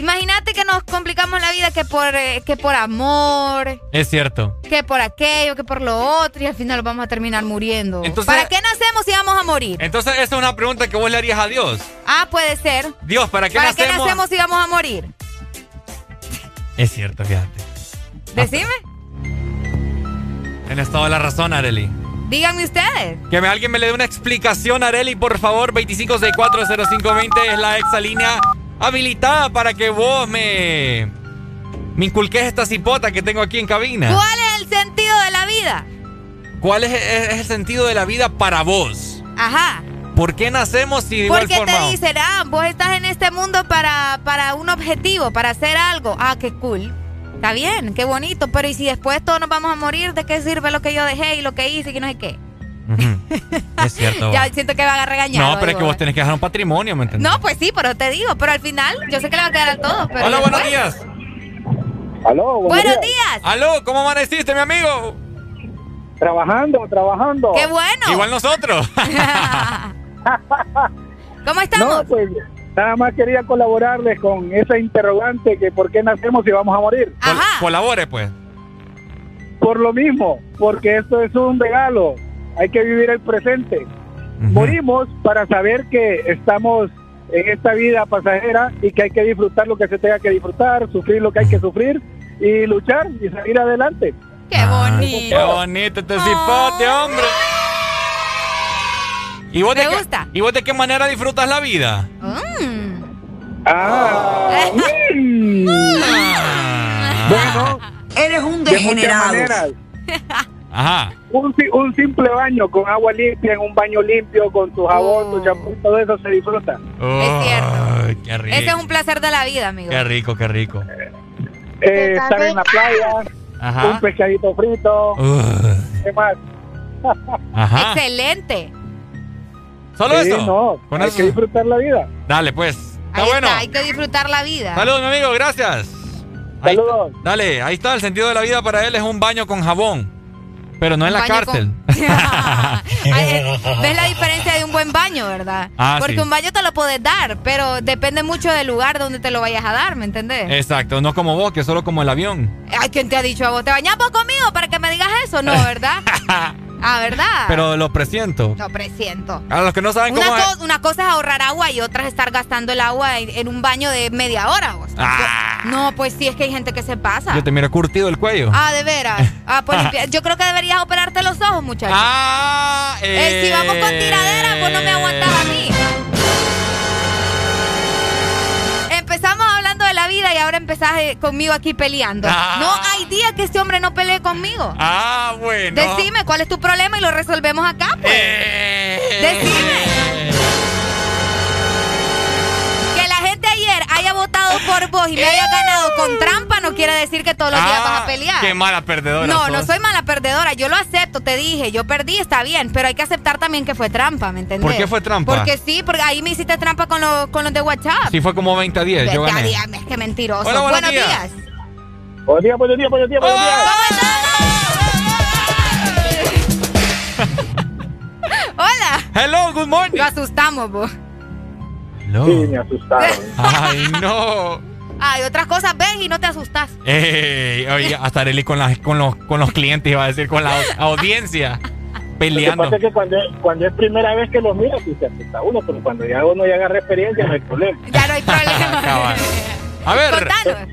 [SPEAKER 5] Imagínate que nos complicamos la vida que por, eh, que por amor,
[SPEAKER 4] es cierto.
[SPEAKER 5] que por aquello, que por lo otro, y al final vamos a terminar muriendo.
[SPEAKER 4] Entonces-
[SPEAKER 5] ¿Para qué nacemos si vamos a morir?
[SPEAKER 4] Entonces, esa es una pregunta que vos le harías a Dios.
[SPEAKER 5] Ah, puede ser.
[SPEAKER 4] Dios, ¿para qué
[SPEAKER 5] ¿Para
[SPEAKER 4] nacemos?
[SPEAKER 5] qué nacemos si vamos a morir?
[SPEAKER 4] Es cierto, fíjate.
[SPEAKER 5] Decime.
[SPEAKER 4] Tienes toda la razón, Areli.
[SPEAKER 5] Díganme ustedes.
[SPEAKER 4] Que me, alguien me le dé una explicación, Areli, por favor. 25640520 es la exalínea habilitada para que vos me, me inculques esta cipota que tengo aquí en cabina.
[SPEAKER 5] ¿Cuál es el sentido de la vida?
[SPEAKER 4] ¿Cuál es, es el sentido de la vida para vos?
[SPEAKER 5] Ajá.
[SPEAKER 4] ¿Por qué nacemos si igual
[SPEAKER 5] Porque
[SPEAKER 4] forma?
[SPEAKER 5] te dicen, ah, vos estás en este mundo para, para un objetivo, para hacer algo. Ah, qué cool. Está bien, qué bonito, pero ¿y si después todos nos vamos a morir? ¿De qué sirve lo que yo dejé y lo que hice y no sé qué?
[SPEAKER 4] Es cierto.
[SPEAKER 5] Ya siento que van a regañar.
[SPEAKER 4] no, pero es que vos tenés que dejar un patrimonio, ¿me entendés?
[SPEAKER 5] No, pues sí, pero te digo, pero al final yo sé que le va a quedar a todos. Pero
[SPEAKER 4] Hola, buenos días.
[SPEAKER 25] Aló,
[SPEAKER 5] Buenos días.
[SPEAKER 4] Aló, ¿cómo amaneciste, mi amigo?
[SPEAKER 25] Trabajando, trabajando.
[SPEAKER 5] ¡Qué bueno!
[SPEAKER 4] Igual nosotros.
[SPEAKER 5] ¿Cómo estamos?
[SPEAKER 25] No, pues nada más quería colaborarles con esa interrogante que por qué nacemos y vamos a morir.
[SPEAKER 4] Col- Colabore, pues.
[SPEAKER 25] Por lo mismo, porque esto es un regalo. Hay que vivir el presente. Morimos para saber que estamos en esta vida pasajera y que hay que disfrutar lo que se tenga que disfrutar, sufrir lo que hay que sufrir y luchar y salir adelante.
[SPEAKER 5] ¡Qué bonito!
[SPEAKER 4] Qué bonito este cipote, hombre. ¿Y vos, de qué, ¿Y vos de qué manera disfrutas la vida?
[SPEAKER 5] Mm.
[SPEAKER 25] Ah, mm. bueno,
[SPEAKER 33] Eres un
[SPEAKER 25] de
[SPEAKER 33] degenerado.
[SPEAKER 25] maneras.
[SPEAKER 4] Ajá.
[SPEAKER 25] Un, si- un simple baño con agua limpia, en un baño limpio, con tu jabón, tu champú, todo eso se disfruta.
[SPEAKER 5] Es cierto.
[SPEAKER 4] Ay, qué rico.
[SPEAKER 5] Ese es un placer de la vida, amigo.
[SPEAKER 4] Qué rico, qué rico.
[SPEAKER 25] Eh, estar en la playa,
[SPEAKER 4] Ajá.
[SPEAKER 25] un pescadito frito. ¿qué más?
[SPEAKER 4] Ajá.
[SPEAKER 5] Excelente.
[SPEAKER 4] ¿Solo
[SPEAKER 25] Sí,
[SPEAKER 4] eso?
[SPEAKER 25] no,
[SPEAKER 4] Con
[SPEAKER 25] hay
[SPEAKER 4] eso.
[SPEAKER 25] que disfrutar la vida.
[SPEAKER 4] Dale, pues. Está
[SPEAKER 5] Ahí
[SPEAKER 4] bueno.
[SPEAKER 5] está, hay que disfrutar la vida.
[SPEAKER 4] Saludos, mi amigo, gracias.
[SPEAKER 25] Saludos.
[SPEAKER 4] Dale, ahí está, el sentido de la vida para él es un baño con jabón. Pero no en la cárcel.
[SPEAKER 5] Eh, ¿Ves la diferencia de un buen baño, verdad?
[SPEAKER 4] Ah,
[SPEAKER 5] Porque
[SPEAKER 4] sí.
[SPEAKER 5] un baño te lo puedes dar, pero depende mucho del lugar donde te lo vayas a dar, ¿me entendés?
[SPEAKER 4] Exacto, no como vos, que solo como el avión.
[SPEAKER 5] Ay, ¿quién te ha dicho a vos? ¿Te bañas vos conmigo para que me digas eso? No, ¿verdad? ah, ¿verdad?
[SPEAKER 4] Pero lo presiento.
[SPEAKER 5] No presiento.
[SPEAKER 4] A los que no saben
[SPEAKER 5] Una,
[SPEAKER 4] cómo es.
[SPEAKER 5] co- una cosa es ahorrar agua y otra es estar gastando el agua en, en un baño de media hora. vos. No, pues sí, es que hay gente que se pasa.
[SPEAKER 4] Ah. Yo te miro curtido el cuello.
[SPEAKER 5] Ah, de veras. Ah, pues Yo creo que deberías operarte los ojos, muchachos.
[SPEAKER 4] Ah,
[SPEAKER 5] Eh, si vamos con tiradera, pues no me aguantaba a mí. La vida y ahora empezás eh, conmigo aquí peleando.
[SPEAKER 4] Ah.
[SPEAKER 5] No hay día que este hombre no pelee conmigo.
[SPEAKER 4] Ah, bueno.
[SPEAKER 5] Decime cuál es tu problema y lo resolvemos acá, pues.
[SPEAKER 4] Eh.
[SPEAKER 5] Decime. Que ayer haya votado por vos y me haya ganado con trampa no quiere decir que todos los días
[SPEAKER 4] Ah,
[SPEAKER 5] vas a pelear.
[SPEAKER 4] Qué mala perdedora.
[SPEAKER 5] No,
[SPEAKER 4] sos.
[SPEAKER 5] no soy mala perdedora, yo lo acepto, te dije, yo perdí, está bien, pero hay que aceptar también que fue trampa, ¿me entendés?
[SPEAKER 4] ¿Por qué fue trampa?
[SPEAKER 5] Porque sí, porque ahí me hiciste trampa con, los con los de WhatsApp.
[SPEAKER 4] Sí, fue como 20 a 10. Yo gané.
[SPEAKER 5] diablo, qué mentiroso.
[SPEAKER 4] Hola, buenos días.
[SPEAKER 5] días.
[SPEAKER 25] Buenos días, buenos días, buenos días, buenos días.
[SPEAKER 5] Hola.
[SPEAKER 4] Hello, good morning.
[SPEAKER 5] Lo asustamos, vos.
[SPEAKER 25] Sí, me asustaron.
[SPEAKER 4] Ay, no.
[SPEAKER 5] Ay, otras cosas ves y no te asustas.
[SPEAKER 4] Ey, oye, hasta Arely con, las- con, los, con los clientes, iba a decir, con la au- audiencia.
[SPEAKER 25] Lo que
[SPEAKER 4] Peleando.
[SPEAKER 25] pasa es que cuando, cuando es primera vez que los mira, sí se asusta uno, pero cuando ya uno ya agarra experiencia, no hay problema.
[SPEAKER 5] Ya no hay problema.
[SPEAKER 4] Cabal. A ver,
[SPEAKER 5] Contanos.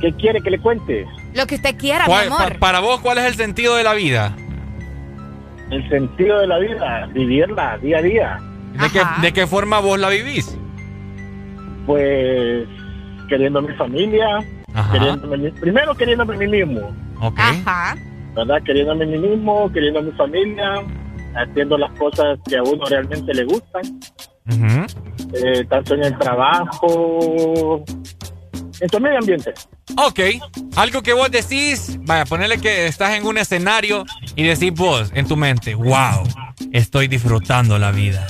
[SPEAKER 25] ¿Qué quiere que le cuente?
[SPEAKER 5] Lo que usted quiera, mi
[SPEAKER 4] ¿cuál-
[SPEAKER 5] amor.
[SPEAKER 4] pa- para vos, ¿cuál es el sentido de la vida?
[SPEAKER 25] El sentido de la vida, vivirla día a día.
[SPEAKER 4] ¿De qué, ¿De qué forma vos la vivís?
[SPEAKER 25] Pues queriendo a mi familia, mí- primero queriéndome a mí mismo,
[SPEAKER 4] Ok.
[SPEAKER 5] Ajá.
[SPEAKER 25] ¿verdad? Queriéndome a mí mismo, queriendo a mi familia, haciendo las cosas que a uno realmente le gustan,
[SPEAKER 4] Ujú.
[SPEAKER 25] eh, tanto en el trabajo, en tu medio ambiente.
[SPEAKER 4] Ok, algo que vos decís, vaya, ponerle que estás en un escenario y decís vos en tu mente, wow, estoy disfrutando la vida.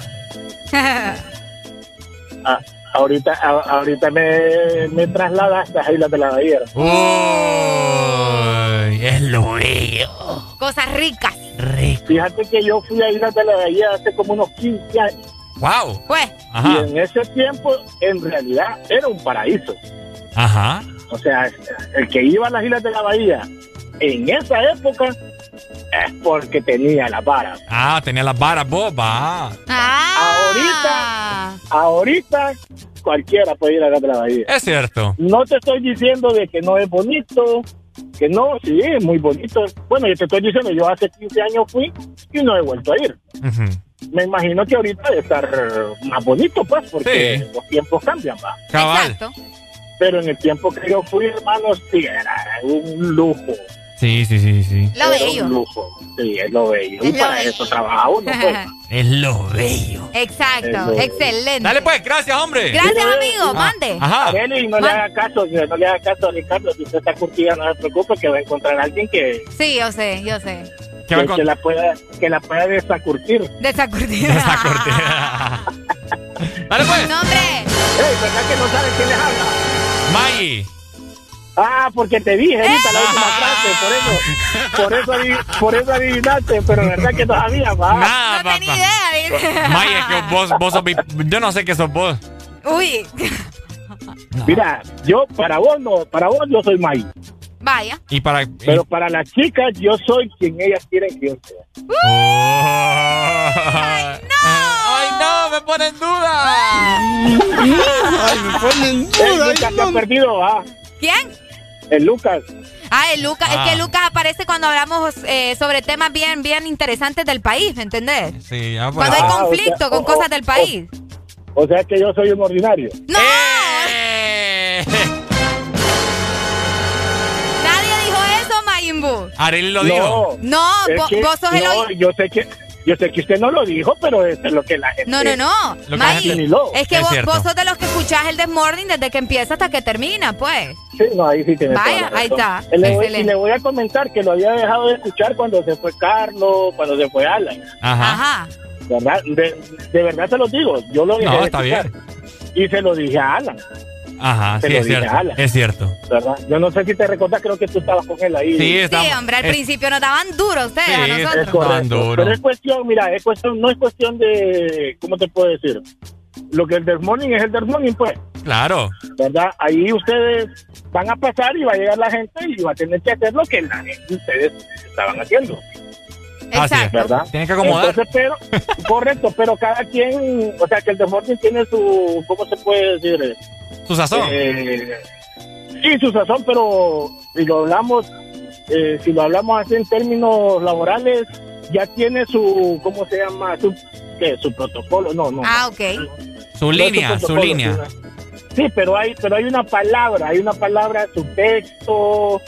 [SPEAKER 25] Ah, ahorita, a- ahorita me, me trasladaste a Islas de la Bahía.
[SPEAKER 4] Uy, es lo bello.
[SPEAKER 5] Cosas ricas.
[SPEAKER 25] Fíjate que yo fui a Islas de la Bahía hace como unos 15 años.
[SPEAKER 4] Wow.
[SPEAKER 5] Pues.
[SPEAKER 4] Ajá.
[SPEAKER 25] Y en ese tiempo, en realidad, era un paraíso.
[SPEAKER 4] Ajá.
[SPEAKER 25] O sea, el que iba a las Islas de la Bahía en esa época es porque tenía la vara.
[SPEAKER 4] Ah, tenía las varas va.
[SPEAKER 5] Ah.
[SPEAKER 25] Ahorita, ahorita cualquiera puede ir a las la Bahía.
[SPEAKER 4] Es cierto.
[SPEAKER 25] No te estoy diciendo de que no es bonito, que no, sí, es muy bonito. Bueno, yo te estoy diciendo, yo hace 15 años fui y no he vuelto a ir. Me imagino que ahorita debe estar más bonito, pues, porque los tiempos cambian, va.
[SPEAKER 4] Cabal.
[SPEAKER 5] Exacto.
[SPEAKER 25] Pero en el tiempo que yo fui, hermano, sí, era un lujo.
[SPEAKER 4] Sí, sí, sí, sí.
[SPEAKER 5] Lo
[SPEAKER 33] Pero
[SPEAKER 5] bello.
[SPEAKER 33] un lujo. Sí, es lo bello. Y
[SPEAKER 5] Es lo
[SPEAKER 33] para
[SPEAKER 5] bello.
[SPEAKER 33] eso trabaja uno, pues.
[SPEAKER 4] Es lo bello.
[SPEAKER 5] Exacto, excelente.
[SPEAKER 4] Dale pues, gracias, hombre.
[SPEAKER 5] Gracias, amigo,
[SPEAKER 33] Ah,
[SPEAKER 5] mande.
[SPEAKER 4] Ajá.
[SPEAKER 33] Arely, no le haga caso, no le haga caso a Ricardo. Si usted está curtida, no se preocupe, que va a encontrar a alguien que,
[SPEAKER 5] Sí, yo sé, yo sé.
[SPEAKER 4] ¿Qué va a
[SPEAKER 33] que, la pueda, que la pueda desacurtir.
[SPEAKER 5] De esa curtida.
[SPEAKER 4] Dale pues.
[SPEAKER 5] No, hombre.
[SPEAKER 33] Ey, ¿verdad que no sabe quién les habla?
[SPEAKER 4] Maggie.
[SPEAKER 33] Ah, porque te dije ahorita la última frase, por eso, por eso, por eso adivinaste, pero verdad que no sabía, va.
[SPEAKER 4] Nada,
[SPEAKER 5] No tenía idea,
[SPEAKER 4] es que vos, vos sos mi- Yo no sé qué sos vos.
[SPEAKER 5] Uy,
[SPEAKER 33] Mira, yo para vos no, para vos yo soy May,
[SPEAKER 5] vaya.
[SPEAKER 4] Y para.
[SPEAKER 33] pero para las chicas yo soy quien ellas quieren que yo sea.
[SPEAKER 4] ¡Ay, no! ¡Ay, no! ¡Me pone en duda!
[SPEAKER 33] Ay, me ponen duda. Ha perdido.
[SPEAKER 5] ¿Quién?
[SPEAKER 33] El Lucas.
[SPEAKER 5] Ah, el Lucas.
[SPEAKER 4] Ah.
[SPEAKER 5] Es que Lucas aparece cuando hablamos eh, sobre temas bien, bien interesantes del país, ¿me entendés?
[SPEAKER 4] Sí, ya pues.
[SPEAKER 5] Cuando hay
[SPEAKER 33] Ah, o
[SPEAKER 5] conflicto
[SPEAKER 33] sea,
[SPEAKER 5] con
[SPEAKER 33] o-
[SPEAKER 5] cosas del país.
[SPEAKER 33] O sea que yo soy un ordinario.
[SPEAKER 5] ¡No!
[SPEAKER 4] ¡Eh!
[SPEAKER 5] Nadie dijo eso, Mayimbu.
[SPEAKER 4] Arely lo dijo.
[SPEAKER 5] No,
[SPEAKER 33] es
[SPEAKER 5] vo-
[SPEAKER 33] que-
[SPEAKER 5] vos sos el
[SPEAKER 33] no, yo sé que yo sé que usted no lo dijo, pero es lo que la gente
[SPEAKER 5] No, no, no.
[SPEAKER 33] Lo que la
[SPEAKER 5] May, es que
[SPEAKER 33] Es
[SPEAKER 5] vos, vos sos de los que escuchás el Desmorning desde que empieza hasta que termina, pues.
[SPEAKER 33] Sí, no, ahí sí tiene
[SPEAKER 5] Vaya, ahí está.
[SPEAKER 33] Y le, voy, y le voy a comentar que lo había dejado de escuchar cuando se fue Carlos, cuando se fue Alan.
[SPEAKER 4] Ajá.
[SPEAKER 5] Ajá.
[SPEAKER 33] ¿Verdad? De, de verdad se lo digo. Yo lo dejé
[SPEAKER 4] No,
[SPEAKER 33] de
[SPEAKER 4] está
[SPEAKER 33] escuchar. Y se lo dije a Alan,
[SPEAKER 4] Ajá,
[SPEAKER 33] Se
[SPEAKER 4] sí,
[SPEAKER 33] lo
[SPEAKER 4] es cierto.
[SPEAKER 33] a Alan.
[SPEAKER 4] Es cierto.
[SPEAKER 33] ¿verdad? Yo no sé si te recuerdas, creo que tú estabas con él ahí.
[SPEAKER 4] Sí,
[SPEAKER 5] Sí,
[SPEAKER 4] estamos.
[SPEAKER 5] hombre, al
[SPEAKER 4] es-
[SPEAKER 5] principio nos daban duro ustedes a
[SPEAKER 4] Sí,
[SPEAKER 33] Es
[SPEAKER 5] nosotros.
[SPEAKER 33] correcto.
[SPEAKER 4] duro.
[SPEAKER 33] Pero es cuestión, mira, es cuestión, no es cuestión de, ¿cómo te puedo decir? Lo que el Del Morning es el Del Morning, pues,
[SPEAKER 4] Claro.
[SPEAKER 33] ¿verdad? Ahí ustedes van a pasar y va a llegar la gente y va a tener que hacer lo que la gente, ustedes estaban haciendo,
[SPEAKER 4] es.
[SPEAKER 33] ¿verdad?
[SPEAKER 4] Tienen que acomodar.
[SPEAKER 33] Entonces, pero, correcto, pero cada quien, o sea, que el Del Morning tiene su, ¿cómo se puede decir?
[SPEAKER 4] Su sazón.
[SPEAKER 33] Eh, sí, su sazón, pero si lo hablamos, eh, si lo hablamos así en términos laborales, ya tiene su, ¿cómo se llama? Su, ¿qué? Su protocolo, no, no.
[SPEAKER 5] Ah, ok.
[SPEAKER 4] Su
[SPEAKER 33] No
[SPEAKER 4] línea, su línea.
[SPEAKER 33] Sí, pero hay, pero hay una palabra, hay una palabra, su texto,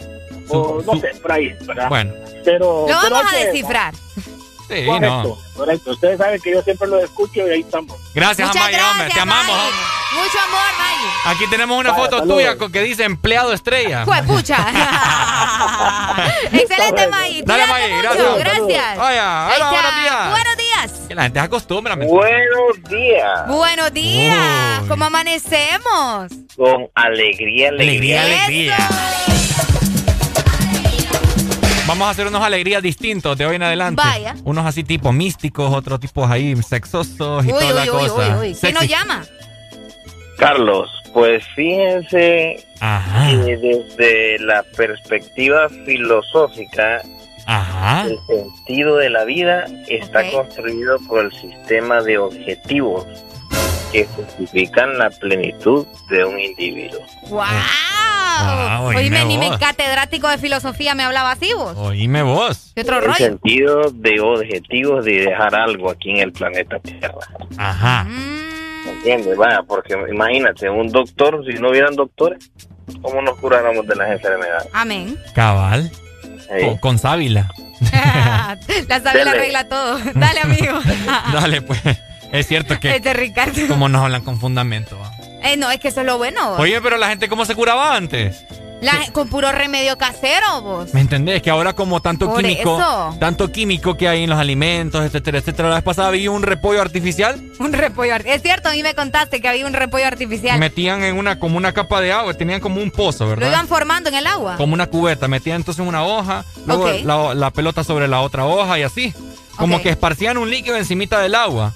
[SPEAKER 33] o no sé, por ahí, ¿verdad?
[SPEAKER 4] Bueno.
[SPEAKER 33] Pero,
[SPEAKER 5] Lo
[SPEAKER 33] pero
[SPEAKER 5] vamos a descifrar.
[SPEAKER 4] Sí,
[SPEAKER 33] Correcto,
[SPEAKER 4] no.
[SPEAKER 33] correcto. Ustedes saben que yo siempre lo escucho y ahí estamos.
[SPEAKER 4] Gracias,
[SPEAKER 5] Muchas
[SPEAKER 4] Amaya, hombre.
[SPEAKER 5] gracias,
[SPEAKER 4] Te amamos.
[SPEAKER 5] May. Mucho amor, May.
[SPEAKER 4] Aquí tenemos una
[SPEAKER 33] Vaya,
[SPEAKER 4] foto
[SPEAKER 33] saludos.
[SPEAKER 4] tuya con que dice empleado estrella.
[SPEAKER 5] Juepucha. Excelente, May.
[SPEAKER 4] Dale, May,
[SPEAKER 5] mucho.
[SPEAKER 4] gracias.
[SPEAKER 5] Gracias.
[SPEAKER 4] Vaya, hola, buenos días.
[SPEAKER 5] Buenos días.
[SPEAKER 4] Que la gente se acostumbra. me-
[SPEAKER 34] Buenos días.
[SPEAKER 5] Buenos días.
[SPEAKER 4] Uy.
[SPEAKER 5] ¿Cómo amanecemos?
[SPEAKER 34] Con alegría,
[SPEAKER 4] Alegría,
[SPEAKER 34] alegría.
[SPEAKER 4] alegría. Vamos a hacer unos alegrías distintos de hoy en adelante.
[SPEAKER 5] Vaya.
[SPEAKER 4] Unos así tipo místicos, otros tipos ahí sexosos y
[SPEAKER 5] Uy,
[SPEAKER 4] toda la
[SPEAKER 5] uy,
[SPEAKER 4] cosa.
[SPEAKER 5] uy, uy. ¿Quién nos llama?
[SPEAKER 34] Carlos, pues fíjense
[SPEAKER 4] Ajá.
[SPEAKER 34] que desde la perspectiva filosófica,
[SPEAKER 4] Ajá.
[SPEAKER 34] el sentido de la vida está construido por el sistema de objetivos que justifican la plenitud de un individuo.
[SPEAKER 5] ¡Wow!
[SPEAKER 4] Guau, oíme
[SPEAKER 5] Oíme, ni mi catedrático de filosofía me hablaba así vos.
[SPEAKER 4] Oíme vos.
[SPEAKER 5] ¿Qué otro
[SPEAKER 34] el
[SPEAKER 5] rollo?
[SPEAKER 34] sentido de objetivos de dejar algo aquí en el planeta Tierra.
[SPEAKER 4] Ajá.
[SPEAKER 5] Mm,
[SPEAKER 34] ¿Entiendes? Vaya, porque imagínate, un doctor, si no hubieran doctores, ¿cómo nos curáramos de las enfermedades?
[SPEAKER 5] amén.
[SPEAKER 4] Cabal. Con, con sábila.
[SPEAKER 5] la sabe la
[SPEAKER 34] Dele.
[SPEAKER 5] regla todo. Dale, amigo.
[SPEAKER 4] Dale, pues. Es cierto que
[SPEAKER 5] Este Ricardo.
[SPEAKER 4] como nos hablan con fundamento. va.
[SPEAKER 5] Eh, no, es que eso es lo bueno. vos.
[SPEAKER 4] Oye, pero la gente cómo se curaba antes.
[SPEAKER 5] La- con puro remedio casero, vos.
[SPEAKER 4] ¿Me entendés? Que ahora como tanto
[SPEAKER 5] Por
[SPEAKER 4] químico,
[SPEAKER 5] eso.
[SPEAKER 4] tanto químico que hay en los alimentos, etcétera, etcétera. La vez pasada vi un repollo artificial,
[SPEAKER 5] Un repollo artificial. Es cierto, a mí me contaste que había un repollo artificial.
[SPEAKER 4] metían en una como una capa de agua, tenían como un pozo,
[SPEAKER 5] Lo
[SPEAKER 4] ¿verdad?
[SPEAKER 5] iban formando en el agua.
[SPEAKER 4] Como una cubeta, metían entonces una hoja, luego la, la pelota sobre la otra hoja y así. Como que esparcían un líquido encimita del agua,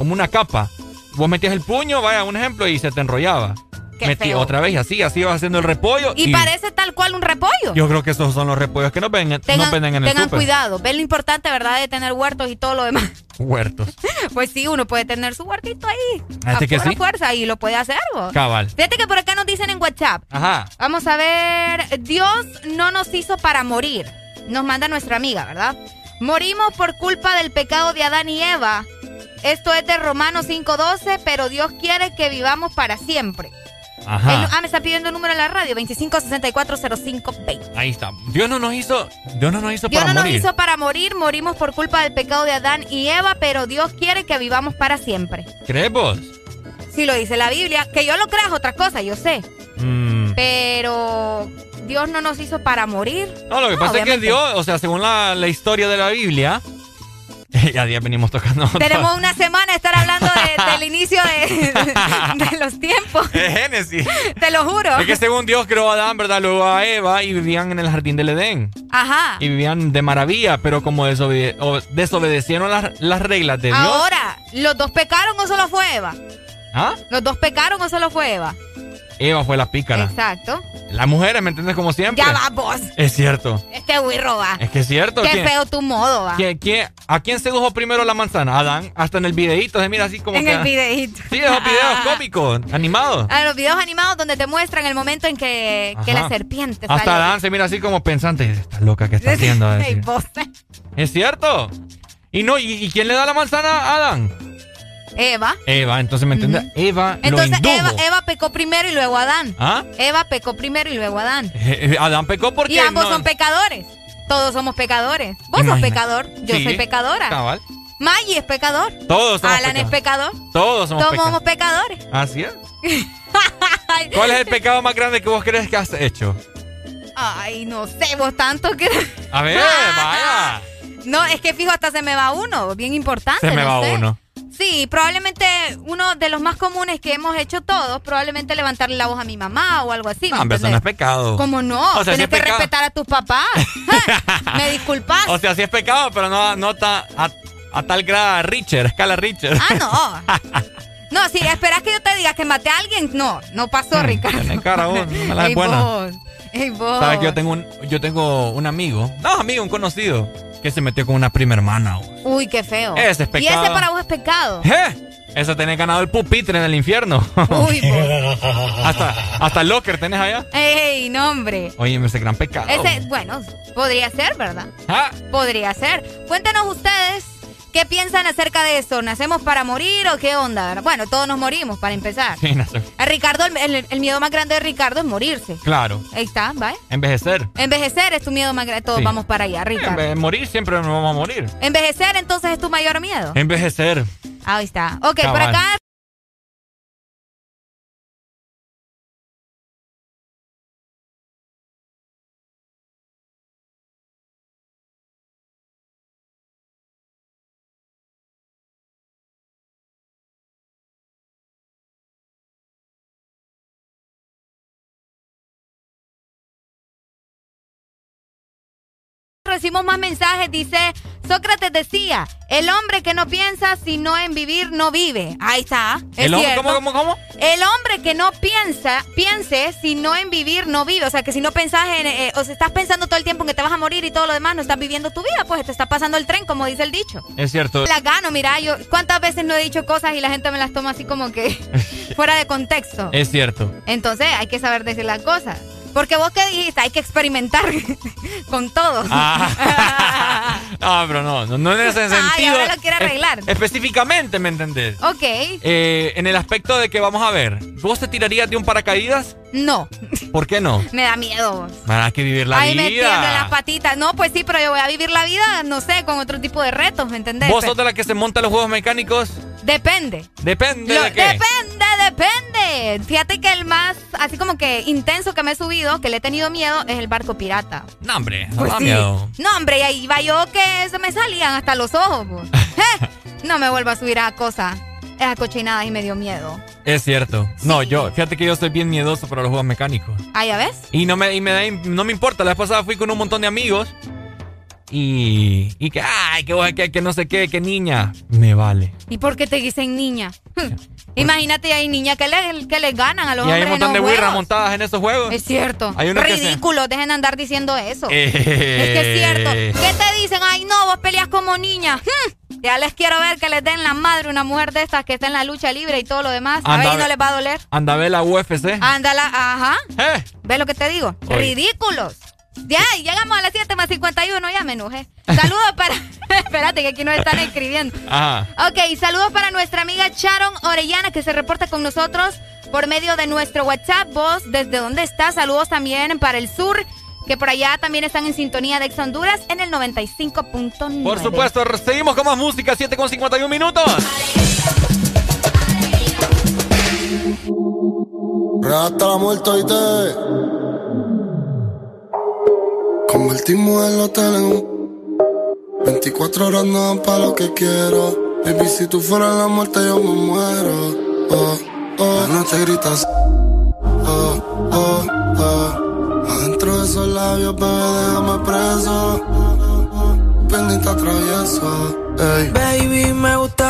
[SPEAKER 4] como una capa. Vos metías el puño, vaya, un ejemplo, y se te enrollaba.
[SPEAKER 5] Qué
[SPEAKER 4] Metí
[SPEAKER 5] feo.
[SPEAKER 4] otra vez y así, así ibas haciendo el repollo.
[SPEAKER 5] Y, parece tal cual un repollo.
[SPEAKER 4] Yo creo que esos son los repollos que nos, ven, nos
[SPEAKER 5] tengan
[SPEAKER 4] venden en el
[SPEAKER 5] tengan cuidado. Ven lo importante, ¿verdad? De tener huertos y todo lo demás.
[SPEAKER 4] Huertos.
[SPEAKER 5] Pues sí, uno puede tener su huertito ahí.
[SPEAKER 4] Fíjate
[SPEAKER 5] a
[SPEAKER 4] que
[SPEAKER 5] pura
[SPEAKER 4] sí.
[SPEAKER 5] fuerza y lo puede hacer, vos.
[SPEAKER 4] Cabal.
[SPEAKER 5] Fíjate que por acá nos dicen en WhatsApp.
[SPEAKER 4] Ajá.
[SPEAKER 5] Vamos a ver. Dios no nos hizo para morir. Nos manda nuestra amiga, ¿verdad? Morimos por culpa del pecado de Adán y Eva. Esto es de Romanos 5.12, pero Dios quiere que vivamos para siempre.
[SPEAKER 4] Ajá.
[SPEAKER 5] Ah, me está pidiendo el número de la radio, 25640520.
[SPEAKER 4] Ahí está. Dios no nos hizo, Dios no nos hizo
[SPEAKER 5] Dios
[SPEAKER 4] para
[SPEAKER 5] no nos
[SPEAKER 4] morir.
[SPEAKER 5] hizo para morir, morimos por culpa del pecado de Adán y Eva, pero Dios quiere que vivamos para siempre.
[SPEAKER 4] ¿Crees vos?
[SPEAKER 5] Si lo dice la Biblia, que yo lo crea es otra cosa, yo sé.
[SPEAKER 4] Mm.
[SPEAKER 5] Pero Dios no nos hizo para morir.
[SPEAKER 4] No, lo que pasa es que. Dios, o sea, según la, la historia de la Biblia, ya día venimos tocando.
[SPEAKER 5] Tenemos una semana de estar hablando de- del inicio de, de los tiempos,
[SPEAKER 4] de Génesis.
[SPEAKER 5] te lo juro.
[SPEAKER 4] Es que según Dios creó a Adán, ¿verdad? Luego a Eva y vivían en el jardín del Edén.
[SPEAKER 5] Ajá.
[SPEAKER 4] Y vivían de maravilla, pero como desobede- desobedecieron las, las reglas de Dios.
[SPEAKER 5] Ahora, ¿los dos pecaron o solo fue Eva?
[SPEAKER 4] ¿Ah?
[SPEAKER 5] ¿Los dos pecaron o solo fue Eva?
[SPEAKER 4] Eva fue la pícara.
[SPEAKER 5] Exacto.
[SPEAKER 4] Las mujeres, ¿me entiendes? Como siempre.
[SPEAKER 5] Ya va vos.
[SPEAKER 4] Es cierto.
[SPEAKER 5] Este burro va.
[SPEAKER 4] Es que es cierto.
[SPEAKER 5] Qué
[SPEAKER 4] ¿Quién-
[SPEAKER 5] feo tu modo va.
[SPEAKER 4] quién- quién- ¿A quién sedujo primero la manzana? Adán. Hasta en el videíto se mira así como
[SPEAKER 5] En
[SPEAKER 4] que.
[SPEAKER 5] el videíto.
[SPEAKER 4] Sí, esos videos cómicos, animados.
[SPEAKER 5] A los videos animados donde te muestran el momento en que, la serpiente
[SPEAKER 4] Hasta
[SPEAKER 5] sale.
[SPEAKER 4] Adán se mira así como pensante. Está loca que está haciendo. Es cierto. Y no, ¿y, y quién le da la manzana a Adán?
[SPEAKER 5] Eva.
[SPEAKER 4] Eva, entonces me entiendes. Eva
[SPEAKER 5] Entonces
[SPEAKER 4] lo indujo.
[SPEAKER 5] Eva, Eva pecó primero y luego Adán.
[SPEAKER 4] ¿Ah?
[SPEAKER 5] Eva pecó primero y luego Adán.
[SPEAKER 4] Eh, eh, Adán pecó porque
[SPEAKER 5] Y ambos
[SPEAKER 4] no-
[SPEAKER 5] son pecadores. Todos somos pecadores. Vos sos pecador. Yo
[SPEAKER 4] Sí,
[SPEAKER 5] soy pecadora.
[SPEAKER 4] cabal.
[SPEAKER 5] Maggie es pecador.
[SPEAKER 4] Todos somos
[SPEAKER 5] Alan es pecador.
[SPEAKER 4] Todos somos
[SPEAKER 5] Todos
[SPEAKER 4] pecadores.
[SPEAKER 5] somos pecadores.
[SPEAKER 4] Así es. ¿Cuál es el pecado más grande que vos crees que has hecho?
[SPEAKER 5] Ay, no sé, vos tanto que.
[SPEAKER 4] A ver, vaya.
[SPEAKER 5] No, es que fijo, hasta se me va uno. Bien importante.
[SPEAKER 4] Se me
[SPEAKER 5] no
[SPEAKER 4] va
[SPEAKER 5] sé.
[SPEAKER 4] uno.
[SPEAKER 5] Sí, probablemente uno de los más comunes que hemos hecho todos, probablemente levantarle la voz a mi mamá o algo así. ¿me
[SPEAKER 4] No, hombre, eso no es pecado.
[SPEAKER 5] ¿Cómo no?
[SPEAKER 4] O sea, sí
[SPEAKER 5] Tienes
[SPEAKER 4] es
[SPEAKER 5] que
[SPEAKER 4] pecado.
[SPEAKER 5] respetar a tus papás. Me disculpas.
[SPEAKER 4] O sea, sí es pecado, pero no, no ta- a, a tal grado Richard, escala Richard.
[SPEAKER 5] Ah, no. No, si esperas que yo te diga que maté a alguien, no, no pasó, Ricardo.
[SPEAKER 4] Tenés cara vos, no me la
[SPEAKER 5] Ey, vos. Ey, vos.
[SPEAKER 4] Sabes que yo tengo un, yo tengo un amigo, no amigo, un conocido, que se metió con una prima hermana. vos.
[SPEAKER 5] Uy, qué feo.
[SPEAKER 4] Ese es
[SPEAKER 5] Y
[SPEAKER 4] pecado.
[SPEAKER 5] ese para vos es pecado.
[SPEAKER 4] ¿Eh? Eso tenés ganado el pupitre en el infierno.
[SPEAKER 5] Uy,
[SPEAKER 4] hasta, hasta el locker tenés allá.
[SPEAKER 5] Ey, no, hombre.
[SPEAKER 4] Oye, ese gran pecado.
[SPEAKER 5] Ese, bueno, podría ser, ¿verdad?
[SPEAKER 4] Ah.
[SPEAKER 5] Podría ser. Cuéntenos ustedes qué piensan acerca de eso. ¿Nacemos para morir o qué onda? Bueno, todos nos morimos, para empezar.
[SPEAKER 4] Sí, sé.
[SPEAKER 5] A Ricardo, el, el- el miedo más grande de Ricardo es morirse.
[SPEAKER 4] Claro,
[SPEAKER 5] Ahí está, ¿vale?
[SPEAKER 4] envejecer.
[SPEAKER 5] Envejecer es tu miedo más grande. Todos
[SPEAKER 4] Sí.
[SPEAKER 5] vamos para allá, Ricardo.
[SPEAKER 4] morir, siempre nos vamos a morir.
[SPEAKER 5] Envejecer entonces es tu mayor miedo.
[SPEAKER 4] Envejecer.
[SPEAKER 5] Ahí está. Ok, por acá. Recibimos más mensajes, dice, Sócrates decía, el hombre que no piensa sino en vivir no vive. Ahí está. Es
[SPEAKER 4] ¿El hombre- cómo, cómo, cómo?
[SPEAKER 5] El hombre que no piensa, piense sino en vivir no vive. O sea, que si no pensás en, eh, o sea, estás pensando todo el tiempo en que te vas a morir y todo lo demás, no estás viviendo tu vida, pues te está pasando el tren, como dice el dicho.
[SPEAKER 4] Es cierto.
[SPEAKER 5] La gano, mira, yo cuántas veces no he dicho cosas y la gente me las toma así como que fuera de contexto.
[SPEAKER 4] Es cierto.
[SPEAKER 5] Entonces hay que saber decir las cosas. Porque vos que dijiste, hay que experimentar con todo.
[SPEAKER 4] Ah. no, pero no, no, no en ese
[SPEAKER 5] Ay,
[SPEAKER 4] sentido.
[SPEAKER 5] ahora lo quiere arreglar.
[SPEAKER 4] Es- específicamente, ¿me entendés?
[SPEAKER 5] Ok,
[SPEAKER 4] Eh, en el aspecto de que vamos a ver, ¿vos te tirarías de un paracaídas?
[SPEAKER 5] no,
[SPEAKER 4] ¿Por qué no?
[SPEAKER 5] me da miedo.
[SPEAKER 4] Hay que vivir la
[SPEAKER 5] Ahí me tiemblan las
[SPEAKER 4] vida.
[SPEAKER 5] patitas. No, pues sí, pero yo voy a vivir la vida, no sé, con otro tipo de retos, ¿me entendés?
[SPEAKER 4] ¿Vos
[SPEAKER 5] Pero-
[SPEAKER 4] sos de la que se monta los juegos mecánicos?
[SPEAKER 5] Depende.
[SPEAKER 4] Depende
[SPEAKER 5] Lo-
[SPEAKER 4] de qué.
[SPEAKER 5] Depende, depende. Fíjate que el más, así como que intenso que me he subido, que le he tenido miedo, es el barco pirata.
[SPEAKER 4] No, hombre, no
[SPEAKER 5] Pues
[SPEAKER 4] da
[SPEAKER 5] sí.
[SPEAKER 4] miedo.
[SPEAKER 5] No, hombre, y ahí iba yo que se me salían hasta los ojos. pues. Eh, No me vuelvo a subir a cosas, esas cochinadas y me dio miedo.
[SPEAKER 4] Es cierto. No, yo, fíjate que yo soy bien miedoso para los juegos mecánicos.
[SPEAKER 5] Ah, ¿ya ves?
[SPEAKER 4] Y no me, y me da- no me importa. La vez pasada fui con un montón de amigos. Y, y que, ay, que, que, que no sé qué, que niña. Me vale.
[SPEAKER 5] ¿Y por qué te dicen niña? Imagínate, hay niñas que le, que le ganan a los
[SPEAKER 4] y hay un
[SPEAKER 5] hombres
[SPEAKER 4] montón de montadas en esos juegos.
[SPEAKER 5] Es cierto.
[SPEAKER 4] Hay que se-
[SPEAKER 5] Ridículo, dejen de andar diciendo eso.
[SPEAKER 4] Eh.
[SPEAKER 5] Es que es cierto. ¿Qué te dicen? Ay, no, vos peleas como niña. Ya les quiero ver que les den la madre una mujer de estas que está en la lucha libre y todo lo demás. A
[SPEAKER 4] Anda,
[SPEAKER 5] ver, y no
[SPEAKER 4] ve-
[SPEAKER 5] les va a doler.
[SPEAKER 4] Anda a ver la UFC.
[SPEAKER 5] Ándala, ajá.
[SPEAKER 4] Eh.
[SPEAKER 5] ¿Ves lo que te digo?
[SPEAKER 4] Oye.
[SPEAKER 5] Ridículos. Ya, llegamos a las 7 más 51, ya me enojé. Saludos para. Espérate, que aquí nos están escribiendo.
[SPEAKER 4] Ajá.
[SPEAKER 5] Ok, saludos para nuestra amiga Sharon Orellana, que se reporta con nosotros por medio de nuestro WhatsApp. Vos, ¿desde dónde estás? Saludos también para el sur que por allá también están en sintonía de Ex Honduras en el 95.9.
[SPEAKER 4] Por supuesto, seguimos con más música, 7 con 51 minutos.
[SPEAKER 35] La muerte Convertimos el hotel en un 24 horas no dan pa' lo que quiero. Baby, si tú fueras la muerte yo me muero. Oh, oh, no te gritas Oh, oh, oh. Adentro de esos labios, bebé, déjame preso. Bendita travieso
[SPEAKER 36] Baby, me gusta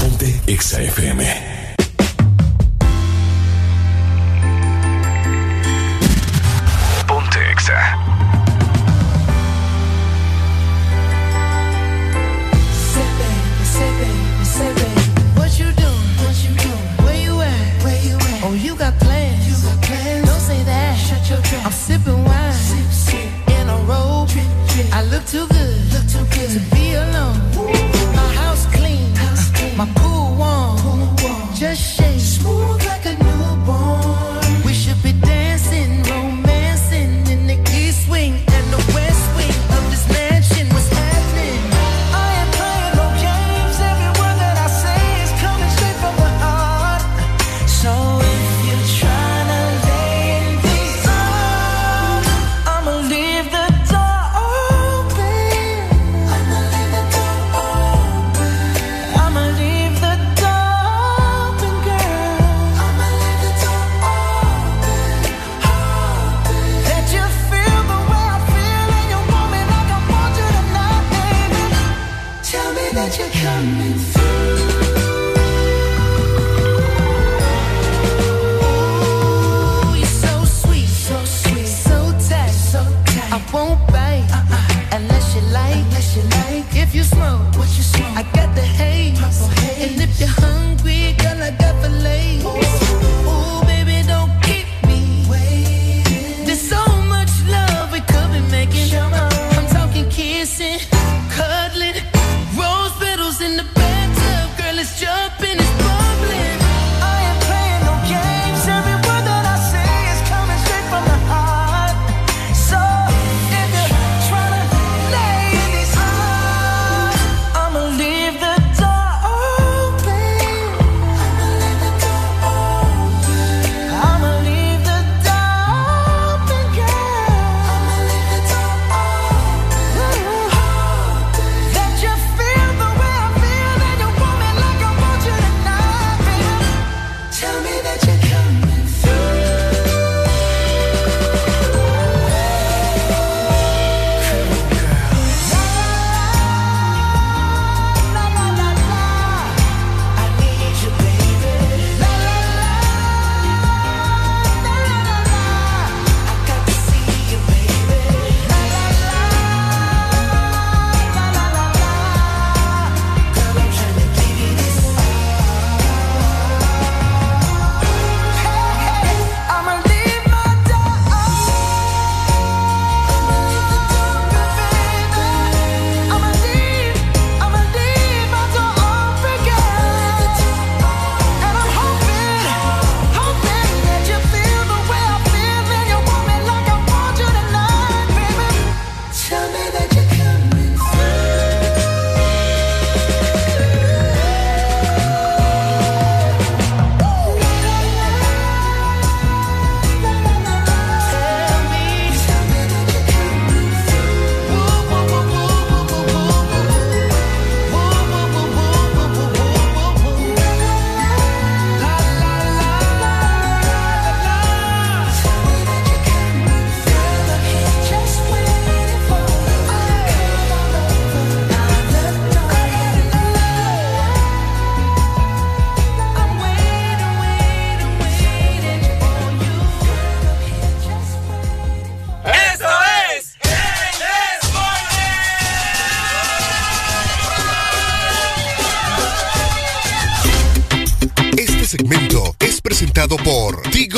[SPEAKER 37] Ponte Exa FM.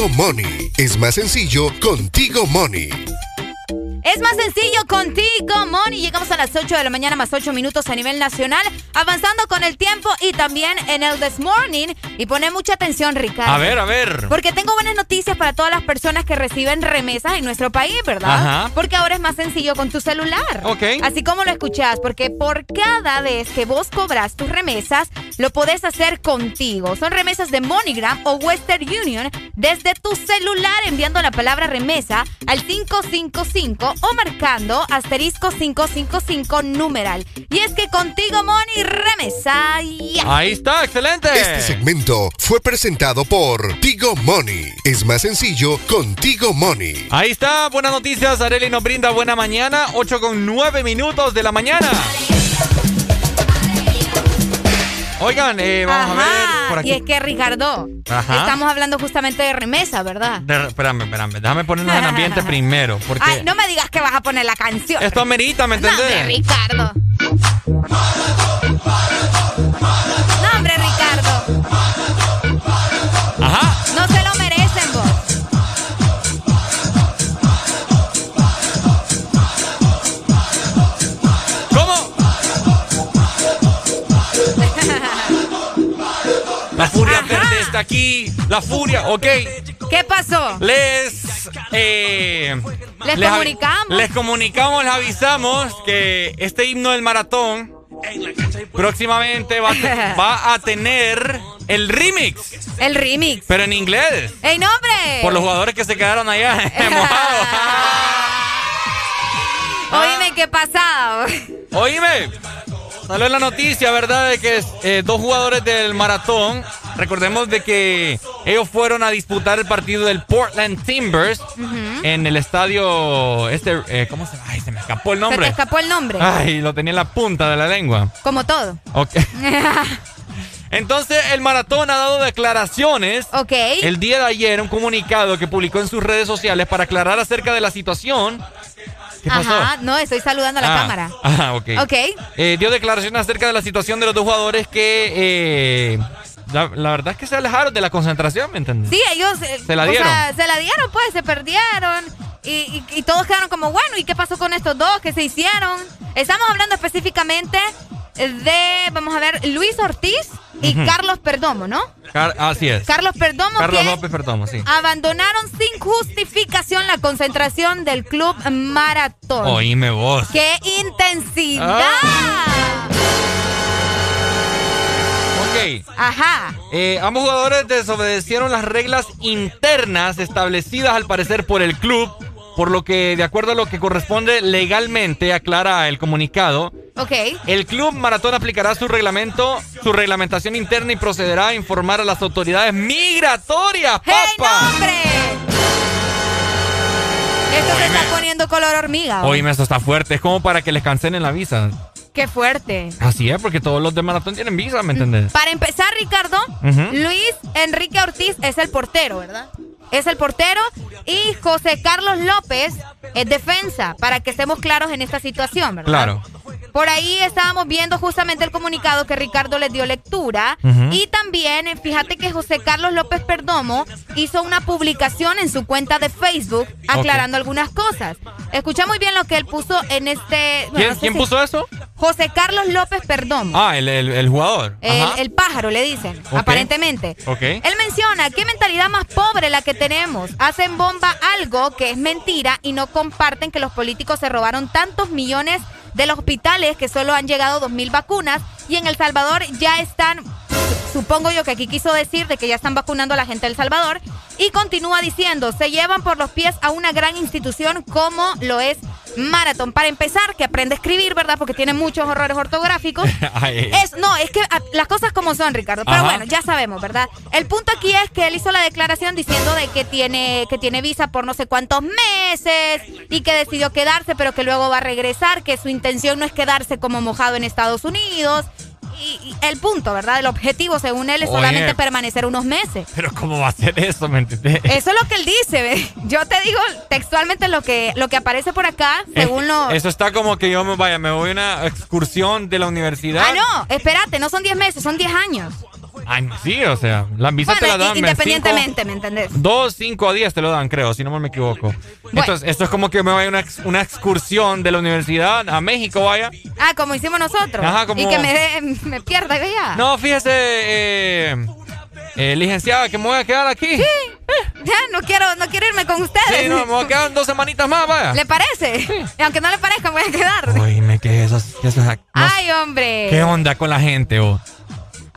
[SPEAKER 38] Contigo Money. Es más sencillo, Contigo Money.
[SPEAKER 5] Es más sencillo contigo, Moni. Llegamos a las 8 de la mañana, más 8 minutos a nivel nacional, avanzando con el tiempo y también en el This Morning. Y pone mucha atención, Ricardo.
[SPEAKER 4] A ver, a ver.
[SPEAKER 5] Porque tengo buenas noticias para todas las personas que reciben remesas en nuestro país, ¿verdad?
[SPEAKER 4] Ajá.
[SPEAKER 5] Porque ahora es más sencillo con tu celular.
[SPEAKER 4] Ok.
[SPEAKER 5] Así como lo escuchás, porque por cada vez que vos cobras tus remesas, lo podés hacer contigo. Son remesas de MoneyGram o Western Union desde tu celular enviando la palabra remesa al 555 o marcando asterisco 555 numeral. Y es que contigo, Money, remesa.
[SPEAKER 4] Ahí está, excelente.
[SPEAKER 38] Este segmento fue presentado por Tigo Money. Es más sencillo contigo Money.
[SPEAKER 4] Ahí está, buenas noticias. Areli nos brinda buena mañana, 8 con 9 minutos de la mañana. Oigan, eh, vamos a ver por aquí.
[SPEAKER 5] Y es que, Ricardo,
[SPEAKER 4] Ajá.
[SPEAKER 5] estamos hablando justamente de remesa, ¿verdad?
[SPEAKER 4] De- espérame, espérame, déjame ponernos en ambiente primero, porque
[SPEAKER 5] Ay, no me digas que vas a poner la canción.
[SPEAKER 4] esto amerita, ¿me
[SPEAKER 5] No,
[SPEAKER 4] entendés?
[SPEAKER 5] Ricardo.
[SPEAKER 4] La furia, ok.
[SPEAKER 5] ¿Qué pasó?
[SPEAKER 4] Les, eh,
[SPEAKER 5] Les comunicamos.
[SPEAKER 4] Les comunicamos, les avisamos que este himno del maratón próximamente va a, va a tener el remix,
[SPEAKER 5] El remix.
[SPEAKER 4] pero en inglés,
[SPEAKER 5] ¡Ey, no, hombre!
[SPEAKER 4] por los jugadores que se quedaron allá mojados.
[SPEAKER 5] Oíme, qué pasado.
[SPEAKER 4] Oíme, salió la noticia, ¿verdad? De que eh, dos jugadores del maratón, recordemos de que ellos fueron a disputar el partido del Portland Timbers en el estadio, este, eh, ¿cómo se Ay, se me escapó el
[SPEAKER 5] Se te
[SPEAKER 4] nombre.
[SPEAKER 5] escapó el nombre.
[SPEAKER 4] Ay, lo tenía en la punta de la lengua.
[SPEAKER 5] Como todo.
[SPEAKER 4] Ok. Entonces, el maratón ha dado declaraciones.
[SPEAKER 5] Ok.
[SPEAKER 4] El día de ayer, un comunicado que publicó en sus redes sociales para aclarar acerca de la situación. ¿Qué pasó?
[SPEAKER 5] Ajá, no, estoy saludando a la
[SPEAKER 4] Ah,
[SPEAKER 5] cámara.
[SPEAKER 4] Ah, ok.
[SPEAKER 5] Ok.
[SPEAKER 4] Eh, dio declaraciones acerca de la situación de los dos jugadores que. eh, la, la verdad es que se alejaron de la concentración, ¿me entiendes?
[SPEAKER 5] Sí, ellos. eh,
[SPEAKER 4] Se la
[SPEAKER 5] o
[SPEAKER 4] dieron.
[SPEAKER 5] sea, se la dieron, pues, se perdieron. Y, y- y todos quedaron como, bueno, ¿y qué pasó con estos dos? ¿Qué se hicieron? Estamos hablando específicamente de, vamos a ver, Luis Ortiz y. Carlos Perdomo, ¿no?
[SPEAKER 4] Car- así es.
[SPEAKER 5] Carlos Perdomo
[SPEAKER 4] Carlos
[SPEAKER 5] que
[SPEAKER 4] López Perdomo, sí.
[SPEAKER 5] abandonaron sin justificación la concentración del club Maratón.
[SPEAKER 4] Oíme vos.
[SPEAKER 5] ¡Qué intensidad!
[SPEAKER 4] Ah.
[SPEAKER 5] Ajá.
[SPEAKER 4] Eh, ambos jugadores desobedecieron las reglas internas establecidas al parecer por el club, por lo que, de acuerdo a lo que corresponde legalmente, aclara el comunicado,
[SPEAKER 5] Ok.
[SPEAKER 4] el club Maratón aplicará su reglamento, su reglamentación interna y procederá a informar a las autoridades migratorias,
[SPEAKER 5] ¡Hey,
[SPEAKER 4] papá.
[SPEAKER 5] no, hombre! Esto se está poniendo color hormiga.
[SPEAKER 4] Oíme, esto está fuerte, es como para que les cancelen la visa.
[SPEAKER 5] ¡Qué fuerte!
[SPEAKER 4] Así es, porque todos los de Maratón tienen visa, ¿me entendés?
[SPEAKER 5] Para empezar, Ricardo. Luis Enrique Ortiz es el portero, ¿verdad? Es el portero y José Carlos López es defensa, para que estemos claros en esta situación, ¿verdad?
[SPEAKER 4] Claro.
[SPEAKER 5] Por ahí estábamos viendo justamente el comunicado que Ricardo les dio lectura. Y también, eh, fíjate que José Carlos López Perdomo hizo una publicación en su cuenta de Facebook aclarando algunas cosas. Escucha muy bien lo que él puso en este...
[SPEAKER 4] ¿Quién,
[SPEAKER 5] no sé
[SPEAKER 4] quién
[SPEAKER 5] si-
[SPEAKER 4] puso eso?
[SPEAKER 5] José Carlos López Perdomo.
[SPEAKER 4] Ah, el, el- el jugador.
[SPEAKER 5] El, pájaro, le dicen, aparentemente.
[SPEAKER 4] Ok.
[SPEAKER 5] Él menciona, qué mentalidad más pobre la que tenemos. Hacen bomba algo que es mentira y no comparten que los políticos se robaron tantos millones de los hospitales que solo han llegado 2.000 vacunas y en El Salvador ya están, supongo yo que aquí quiso decir de que ya están vacunando a la gente del Salvador y continúa diciendo, se llevan por los pies a una gran institución como lo es Marathon. Para empezar, que aprende a escribir, ¿verdad? Porque tiene muchos horrores ortográficos. Es, no, es que a- las cosas como son, Ricardo. Pero
[SPEAKER 4] Ajá.
[SPEAKER 5] bueno, ya sabemos, ¿verdad? El punto aquí es que él hizo la declaración diciendo de que tiene, que tiene visa por no sé cuántos meses y que decidió quedarse, pero que luego va a regresar, que su intención no es quedarse como mojado en Estados Unidos. Y, el punto, ¿verdad? El objetivo, según él, es
[SPEAKER 4] Oye.
[SPEAKER 5] solamente permanecer unos meses.
[SPEAKER 4] Pero ¿cómo va a ser eso, me entendés?
[SPEAKER 5] Eso es lo que él dice, ¿ve? Yo te digo textualmente lo que, lo que aparece por acá, según lo...
[SPEAKER 4] Eso está como que yo me vaya, me voy a una excursión de la universidad.
[SPEAKER 5] Ah, no, espérate, no son 10 meses, son 10 años.
[SPEAKER 4] Ay, sí, o sea, las visas te las dan. en
[SPEAKER 5] independientemente, ¿me entendés?
[SPEAKER 4] cinco- Dos, cinco a diez te lo dan, creo, si no me equivoco. Entonces, esto es como que me vaya una, una excursión de la universidad a México, vaya.
[SPEAKER 5] Ah, como hicimos nosotros.
[SPEAKER 4] Ajá, como-
[SPEAKER 5] Y que me, dé- me pierda y vaya.
[SPEAKER 4] No, fíjese, eh, eh, licenciada, que me voy a quedar aquí.
[SPEAKER 5] Sí. Ya, no quiero, no quiero irme con ustedes.
[SPEAKER 4] Sí, no, me voy a quedar dos semanitas más, vaya.
[SPEAKER 5] ¿Le parece? Y aunque no le parezca, me voy a quedar.
[SPEAKER 4] Oíme, ¿qué es eso? ¿Qué, es eso? No
[SPEAKER 5] Ay, hombre.
[SPEAKER 4] ¿Qué onda con la gente, oh?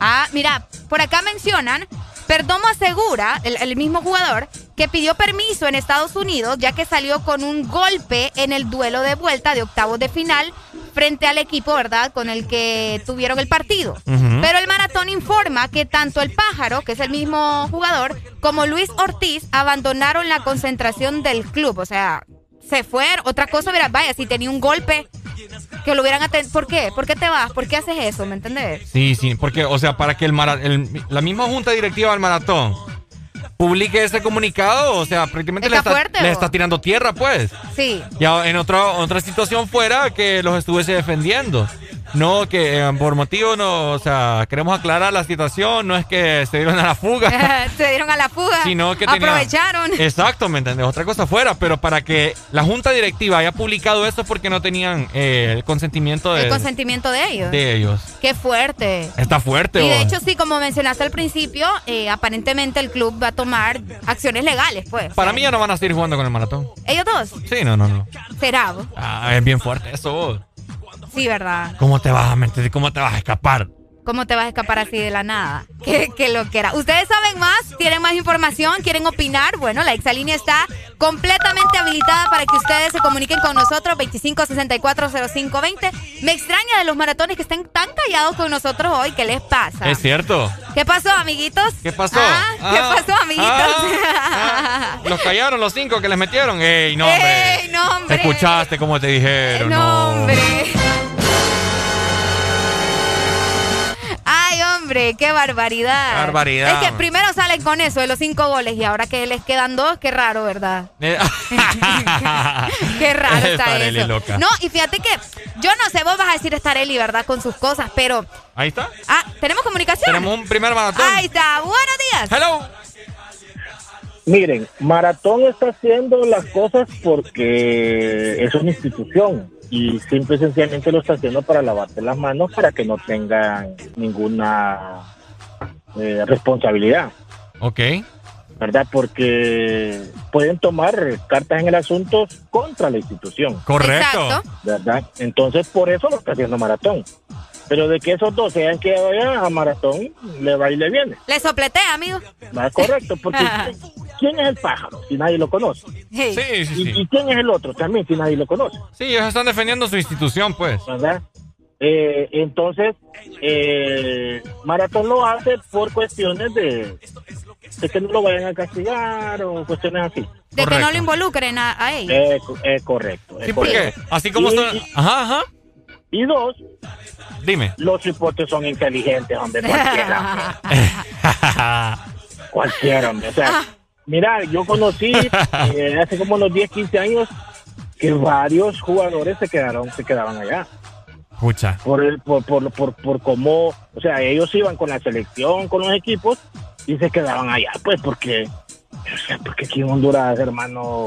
[SPEAKER 5] Ah, mira, por acá mencionan, Perdomo asegura, el, el mismo jugador, que pidió permiso en Estados Unidos ya que salió con un golpe en el duelo de vuelta de octavos de final frente al equipo, ¿verdad?, con el que tuvieron el partido. Pero el maratón informa que tanto el pájaro, que es el mismo jugador, como Luis Ortiz abandonaron la concentración del club. O sea, se fueron. Otra cosa, mira, vaya, si tenía un golpe, que lo hubieran atendido. ¿Por qué? ¿Por qué te vas? ¿Por qué haces eso? ¿Me entendés?
[SPEAKER 4] Sí, sí, porque, o sea, para que el, mara- el- la misma junta directiva del maratón publique este comunicado, o sea, prácticamente le
[SPEAKER 5] Está fuerte,
[SPEAKER 4] le está tirando tierra, pues.
[SPEAKER 5] Sí.
[SPEAKER 4] Ya en otra, otra situación fuera que los estuviese defendiendo. No, que eh, por motivo no, o sea, queremos aclarar la situación, no es que se dieron a la fuga.
[SPEAKER 5] se dieron a la fuga.
[SPEAKER 4] Sino que tenía-
[SPEAKER 5] Aprovecharon.
[SPEAKER 4] Exacto, ¿me entiendes? Otra cosa fuera, pero para que la junta directiva haya publicado eso es porque no tenían eh, el consentimiento de,
[SPEAKER 5] El consentimiento de ellos.
[SPEAKER 4] de ellos.
[SPEAKER 5] Qué fuerte.
[SPEAKER 4] Está fuerte,
[SPEAKER 5] Y de
[SPEAKER 4] vos.
[SPEAKER 5] hecho, sí, como mencionaste al principio, eh, aparentemente el club va a tomar acciones legales, pues.
[SPEAKER 4] Para mí ya no van a seguir jugando con el maratón.
[SPEAKER 5] Ellos dos.
[SPEAKER 4] Sí, no, no, no.
[SPEAKER 5] Será, vos?
[SPEAKER 4] Ah, es bien fuerte eso, vos.
[SPEAKER 5] Sí, ¿verdad?
[SPEAKER 4] ¿Cómo te vas a meter? ¿Cómo te vas a escapar?
[SPEAKER 5] ¿Cómo te vas a escapar así de la nada? ¿Qué, qué lo que era? ¿Ustedes saben más? ¿Tienen más información? ¿Quieren opinar? Bueno, la exalínea está completamente habilitada para que ustedes se comuniquen con nosotros, 25640520. Me extraña de los maratones que estén tan callados con nosotros hoy. ¿Qué les pasa?
[SPEAKER 4] Es cierto.
[SPEAKER 5] ¿Qué pasó, amiguitos?
[SPEAKER 4] ¿Qué pasó?
[SPEAKER 5] Ah, ¿Qué
[SPEAKER 4] Ah,
[SPEAKER 5] pasó, amiguitos?
[SPEAKER 4] Los callaron los cinco que les metieron. ¡Ey, no, hombre!
[SPEAKER 5] ¡Ey, no, hombre!
[SPEAKER 4] Escuchaste cómo te dijeron.
[SPEAKER 5] No,
[SPEAKER 4] No,
[SPEAKER 5] hombre. Hombre, qué barbaridad.
[SPEAKER 4] Barbaridad.
[SPEAKER 5] Es que primero salen con eso de los cinco goles y ahora que les quedan dos, qué raro, ¿verdad?
[SPEAKER 4] Eh,
[SPEAKER 5] Qué raro está eso.
[SPEAKER 4] loca.
[SPEAKER 5] No, y fíjate que yo no sé, vos vas a decir Estareli, ¿verdad? Con sus cosas, pero...
[SPEAKER 4] Ahí está.
[SPEAKER 5] Ah, ¿tenemos comunicación?
[SPEAKER 4] Tenemos un primer maratón.
[SPEAKER 5] Ahí está, buenos días.
[SPEAKER 4] Hello.
[SPEAKER 33] Miren, Maratón está haciendo las cosas porque es una institución y simple y sencillamente lo está haciendo para lavarse las manos para que no tengan ninguna eh, responsabilidad,
[SPEAKER 4] Ok.
[SPEAKER 33] ¿verdad? Porque pueden tomar cartas en el asunto contra la institución.
[SPEAKER 4] Correcto.
[SPEAKER 33] ¿Verdad? Entonces, por eso lo está haciendo Maratón. Pero de que esos dos se hayan quedado allá a Maratón, le va y le viene.
[SPEAKER 5] Le sopleté, amigo.
[SPEAKER 33] ¿Va? Correcto, porque ¿quién es el pájaro si nadie lo conoce?
[SPEAKER 5] Sí,
[SPEAKER 4] sí, sí.
[SPEAKER 33] ¿Y, y quién es el otro también si nadie lo conoce?
[SPEAKER 4] Sí, ellos están defendiendo su institución, pues.
[SPEAKER 33] ¿Verdad? Eh, entonces, eh, Maratón lo hace por cuestiones de, de que no lo vayan a castigar o cuestiones así.
[SPEAKER 5] De que no lo involucren a, a ellos.
[SPEAKER 33] Eh, es correcto. es
[SPEAKER 4] Sí, porque
[SPEAKER 33] correcto.
[SPEAKER 4] así como
[SPEAKER 33] Y-
[SPEAKER 4] son...
[SPEAKER 33] y-
[SPEAKER 4] Ajá, ajá.
[SPEAKER 33] Y dos,
[SPEAKER 4] Dime.
[SPEAKER 33] los hipotes son inteligentes, hombre, cualquiera. cualquiera, hombre. O sea, mira, yo conocí eh, hace como unos 10, 15 años que varios jugadores se quedaron, se quedaban allá. Por, el, por, por, por, por cómo, o sea, ellos iban con la selección, con los equipos y se quedaban allá, pues porque, o sea, porque aquí en Honduras, hermano,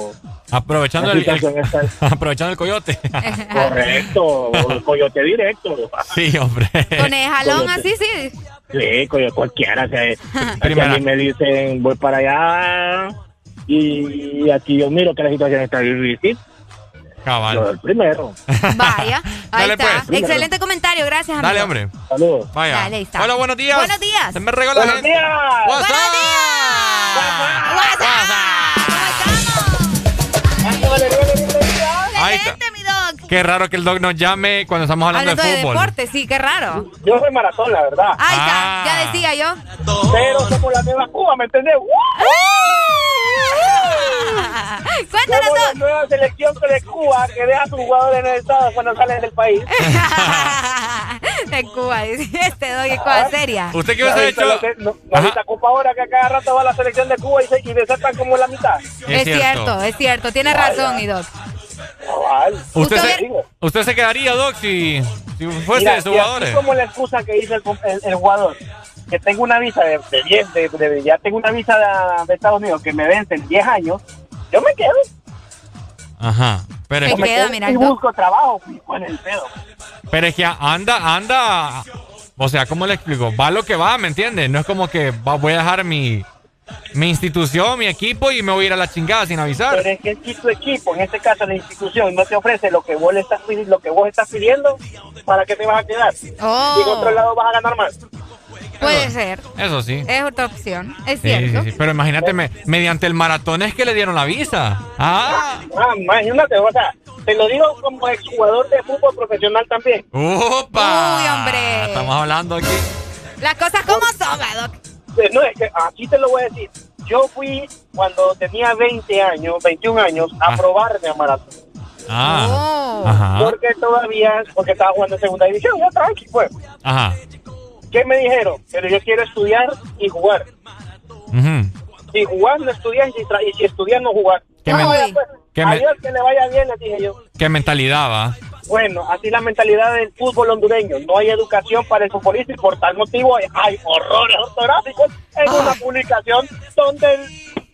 [SPEAKER 4] Aprovechando
[SPEAKER 33] la
[SPEAKER 4] el, el- aprovechando el coyote.
[SPEAKER 33] correcto, el coyote directo.
[SPEAKER 4] sí, hombre.
[SPEAKER 5] Con el jalón así, sí.
[SPEAKER 33] Sí, coño, cualquiera. O sea, aquí
[SPEAKER 4] Primera.
[SPEAKER 33] a mí me dicen, voy para allá y aquí yo miro que la situación está difícil.
[SPEAKER 4] Cabal.
[SPEAKER 33] Yo el primero.
[SPEAKER 5] Vaya, ahí
[SPEAKER 4] Dale,
[SPEAKER 5] está.
[SPEAKER 4] pues.
[SPEAKER 5] Excelente comentario, gracias, amigo.
[SPEAKER 4] Dale, hombre.
[SPEAKER 33] Saludos.
[SPEAKER 4] Vaya.
[SPEAKER 5] Dale, ahí está.
[SPEAKER 4] Hola, buenos días.
[SPEAKER 5] Buenos días.
[SPEAKER 4] Se me la
[SPEAKER 33] Buenos
[SPEAKER 4] gente.
[SPEAKER 33] días.
[SPEAKER 4] What's
[SPEAKER 5] ¡Buenos
[SPEAKER 4] está. Qué raro que el dog nos llame cuando estamos hablando,
[SPEAKER 5] Hablando de
[SPEAKER 4] de fútbol.
[SPEAKER 5] deporte, sí, qué raro.
[SPEAKER 33] Yo soy maratón, la verdad.
[SPEAKER 5] Ahí
[SPEAKER 4] Ah.
[SPEAKER 5] está, ya decía yo.
[SPEAKER 33] Pero somos la nueva Cuba, ¿me entendés?
[SPEAKER 5] Cuéntanos,
[SPEAKER 33] Somos la nueva selección de Cuba que deja a sus jugadores en el estado cuando salen del país.
[SPEAKER 5] De Cuba, dice este dog es cosa seria.
[SPEAKER 4] ¿Usted qué
[SPEAKER 33] ¿No
[SPEAKER 4] hubiese hecho?
[SPEAKER 33] ¿No, no Copa ahora que a cada rato va la selección de Cuba y, se, y desertan como la mitad?
[SPEAKER 5] Es cierto, es cierto, tiene razón, mi dog.
[SPEAKER 33] Cabal.
[SPEAKER 4] ¿Usted,
[SPEAKER 5] Usted
[SPEAKER 4] se. ¿Usted se quedaría, Doc, si, si fuese
[SPEAKER 33] Mira,
[SPEAKER 4] de sus jugadores?
[SPEAKER 33] como la excusa que dice el, el- el jugador. que tengo una visa de, de 10, de, de- ya tengo una visa de, de Estados Unidos que me vence en 10 años, yo me quedo.
[SPEAKER 4] Ajá. Pero es, que,
[SPEAKER 33] quedo y busco trabajo, pues, con el pedo.
[SPEAKER 4] pero es que anda, anda. O sea, ¿cómo le explico? Va lo que va, ¿me entiendes? No es como que va- voy a dejar mi, mi institución, mi equipo y me voy a ir a la chingada sin avisar.
[SPEAKER 33] Pero es que si tu equipo, en este caso la institución, no te ofrece lo que vos le estás pidi- lo que vos estás pidiendo, ¿para qué te vas a quedar?
[SPEAKER 5] Oh.
[SPEAKER 33] Y en otro lado vas a ganar más.
[SPEAKER 5] Puede ser.
[SPEAKER 4] Eso sí.
[SPEAKER 5] Es otra opción. Es
[SPEAKER 4] Sí,
[SPEAKER 5] cierto.
[SPEAKER 4] sí. Pero imagínate, me- mediante el maratón es que le dieron la visa. Ah.
[SPEAKER 33] Ah, imagínate, o sea, te lo digo como exjugador de fútbol profesional también.
[SPEAKER 4] ¡Opa!
[SPEAKER 5] Uy, hombre.
[SPEAKER 4] Estamos hablando aquí.
[SPEAKER 5] Las cosas como son, ¿verdad, Doc.
[SPEAKER 33] Eh, No, es que aquí te lo voy a decir. Yo fui cuando tenía 20 años, 21 años, a probarme a maratón.
[SPEAKER 4] Ah.
[SPEAKER 5] Oh.
[SPEAKER 4] Ajá.
[SPEAKER 33] Porque todavía, porque estaba jugando en segunda división, ya tranqui, pues.
[SPEAKER 4] Ajá.
[SPEAKER 33] ¿Qué me dijeron? Pero yo quiero estudiar y jugar.
[SPEAKER 4] Ujú.
[SPEAKER 33] Si jugar no estudiar y y si estudiar no jugar.
[SPEAKER 4] ¿Qué
[SPEAKER 33] Ah, pues,
[SPEAKER 4] qué men-
[SPEAKER 33] adiós, que le vaya bien, les dije yo.
[SPEAKER 4] ¿Qué mentalidad va?
[SPEAKER 33] Bueno, así la mentalidad del fútbol hondureño. No hay educación para el futbolista y por tal motivo hay, hay horrores ortográficos en una publicación donde el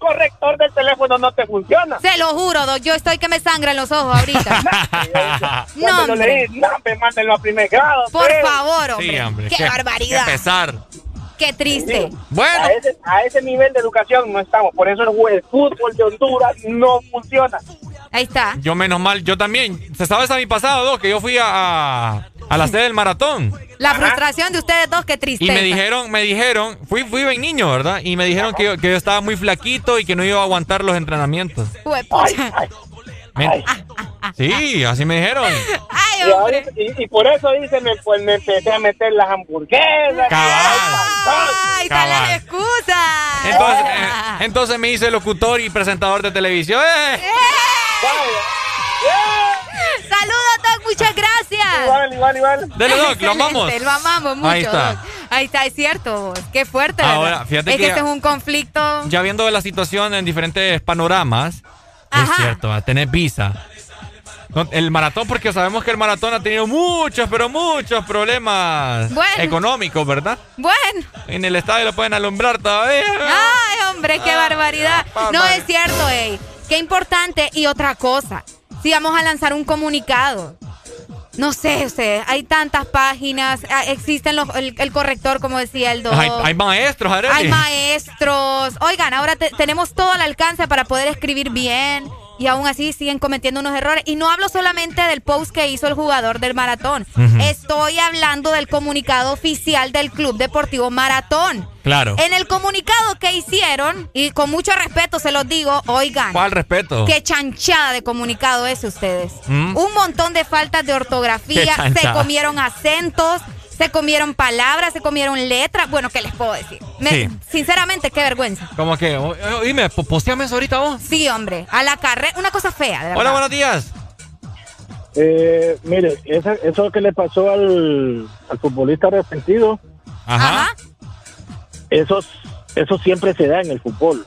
[SPEAKER 33] corrector del teléfono no te funciona.
[SPEAKER 5] Se lo juro, Doc. Yo estoy que me sangran los ojos ahorita. no, hombre.
[SPEAKER 33] leí, no, me mándenlo a primer grado.
[SPEAKER 5] Por
[SPEAKER 33] pues.
[SPEAKER 5] favor, hombre.
[SPEAKER 4] Sí, hombre.
[SPEAKER 5] Qué, barbaridad.
[SPEAKER 4] Qué pesar.
[SPEAKER 5] Qué triste.
[SPEAKER 4] Bueno.
[SPEAKER 33] A ese, a ese nivel de educación no estamos. Por eso el, fútbol de Honduras no funciona.
[SPEAKER 5] Ahí está.
[SPEAKER 4] Yo menos mal, yo también. ¿Se sabe a mi pasado, dos? Que yo fui a, a, a la sede del maratón.
[SPEAKER 5] La frustración de ustedes dos, qué triste.
[SPEAKER 4] Y me dijeron, me dijeron, fui, fui bien niño, ¿verdad? Y me dijeron que yo, que yo estaba muy flaquito y que no iba a aguantar los entrenamientos. Me- sí, así me dijeron.
[SPEAKER 33] y, ahora- y- y por eso dice, me, pues me empecé a meter las hamburguesas.
[SPEAKER 5] Ay,
[SPEAKER 4] Cabal.
[SPEAKER 5] excusas.
[SPEAKER 4] Entonces, eh, entonces me hice locutor y presentador de televisión. ¡Eh!
[SPEAKER 5] Saludos, Doc. Muchas gracias.
[SPEAKER 33] Igual, igual, igual.
[SPEAKER 4] Dele, Doc, lo amamos.
[SPEAKER 5] Lo amamos mucho,
[SPEAKER 4] Ahí está.
[SPEAKER 5] Doc. Ahí está, es cierto. Qué fuerte, ¿verdad?
[SPEAKER 4] Ahora, fíjate
[SPEAKER 5] es
[SPEAKER 4] que
[SPEAKER 5] que
[SPEAKER 4] ya-
[SPEAKER 5] este es un conflicto.
[SPEAKER 4] Ya viendo la situación en diferentes panoramas, es cierto, a tener visa. No, El maratón, porque sabemos que el maratón ha tenido muchos, pero muchos problemas
[SPEAKER 5] Bueno.
[SPEAKER 4] económicos, ¿verdad?
[SPEAKER 5] Bueno.
[SPEAKER 4] En el estadio lo pueden alumbrar todavía.
[SPEAKER 5] Ay, hombre, qué barbaridad. No, es cierto, ey. Qué importante. Y otra cosa, si vamos a lanzar un comunicado. No sé, ustedes, hay tantas páginas, ah, existen los, el, el corrector, como decía el doc.
[SPEAKER 4] Hay, hay maestros, Arely.
[SPEAKER 5] Hay maestros. Oigan, ahora te- tenemos todo al alcance para poder escribir bien. Y aún así siguen cometiendo unos errores. Y no hablo solamente del post que hizo el jugador del maratón. Estoy hablando del comunicado oficial del Club Deportivo Maratón.
[SPEAKER 4] Claro.
[SPEAKER 5] En el comunicado que hicieron, y con mucho respeto se los digo, oigan.
[SPEAKER 4] ¿Cuál respeto?
[SPEAKER 5] Qué chanchada de comunicado es ustedes.
[SPEAKER 4] ¿Mm?
[SPEAKER 5] Un montón de faltas de ortografía, se comieron acentos, se comieron palabras, se comieron letras. Bueno, ¿qué les puedo decir? Me-
[SPEAKER 4] Sí.
[SPEAKER 5] Sinceramente, qué vergüenza.
[SPEAKER 4] Como que, dime, po- posteame eso ahorita vos.
[SPEAKER 5] Sí, hombre, a la carrera, una cosa fea, de verdad.
[SPEAKER 4] Hola, buenos días.
[SPEAKER 33] Eh, mire, esa- eso que le pasó al, al futbolista arrepentido,
[SPEAKER 4] Ajá.
[SPEAKER 33] eso, eso siempre se da en el fútbol.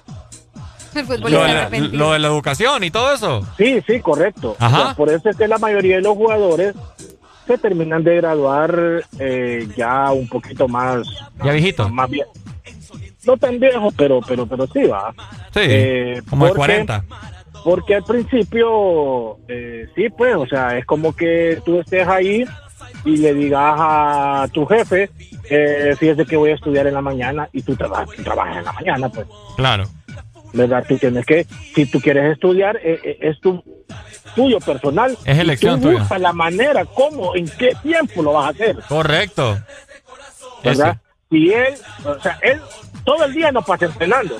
[SPEAKER 5] El
[SPEAKER 4] Lo de, la, lo de la educación y todo eso.
[SPEAKER 33] Sí, sí, correcto.
[SPEAKER 4] Ajá.
[SPEAKER 33] O sea, por eso es que la mayoría de los jugadores se terminan de graduar eh, ya un poquito más...
[SPEAKER 4] Ya viejito.
[SPEAKER 33] Más bien. No tan viejo, pero, pero, pero sí va.
[SPEAKER 4] Sí,
[SPEAKER 33] Eh,
[SPEAKER 4] como de
[SPEAKER 33] porque-
[SPEAKER 4] 40.
[SPEAKER 33] Porque al principio, eh, sí, pues, o sea, es como que tú estés ahí y le digas a tu jefe, eh, fíjese que voy a estudiar en la mañana y tú, traba- tú trabajas en la mañana, pues,
[SPEAKER 4] Claro.
[SPEAKER 33] ¿Verdad? Tú tienes que, si tú quieres estudiar, eh, eh, es tu tuyo personal.
[SPEAKER 4] Es
[SPEAKER 33] Y
[SPEAKER 4] elección
[SPEAKER 33] tú
[SPEAKER 4] tuya.
[SPEAKER 33] la manera, cómo, en qué tiempo lo vas a hacer,
[SPEAKER 4] Correcto.
[SPEAKER 33] ¿verdad? Y él, o sea, él todo el día no pasa entrenando.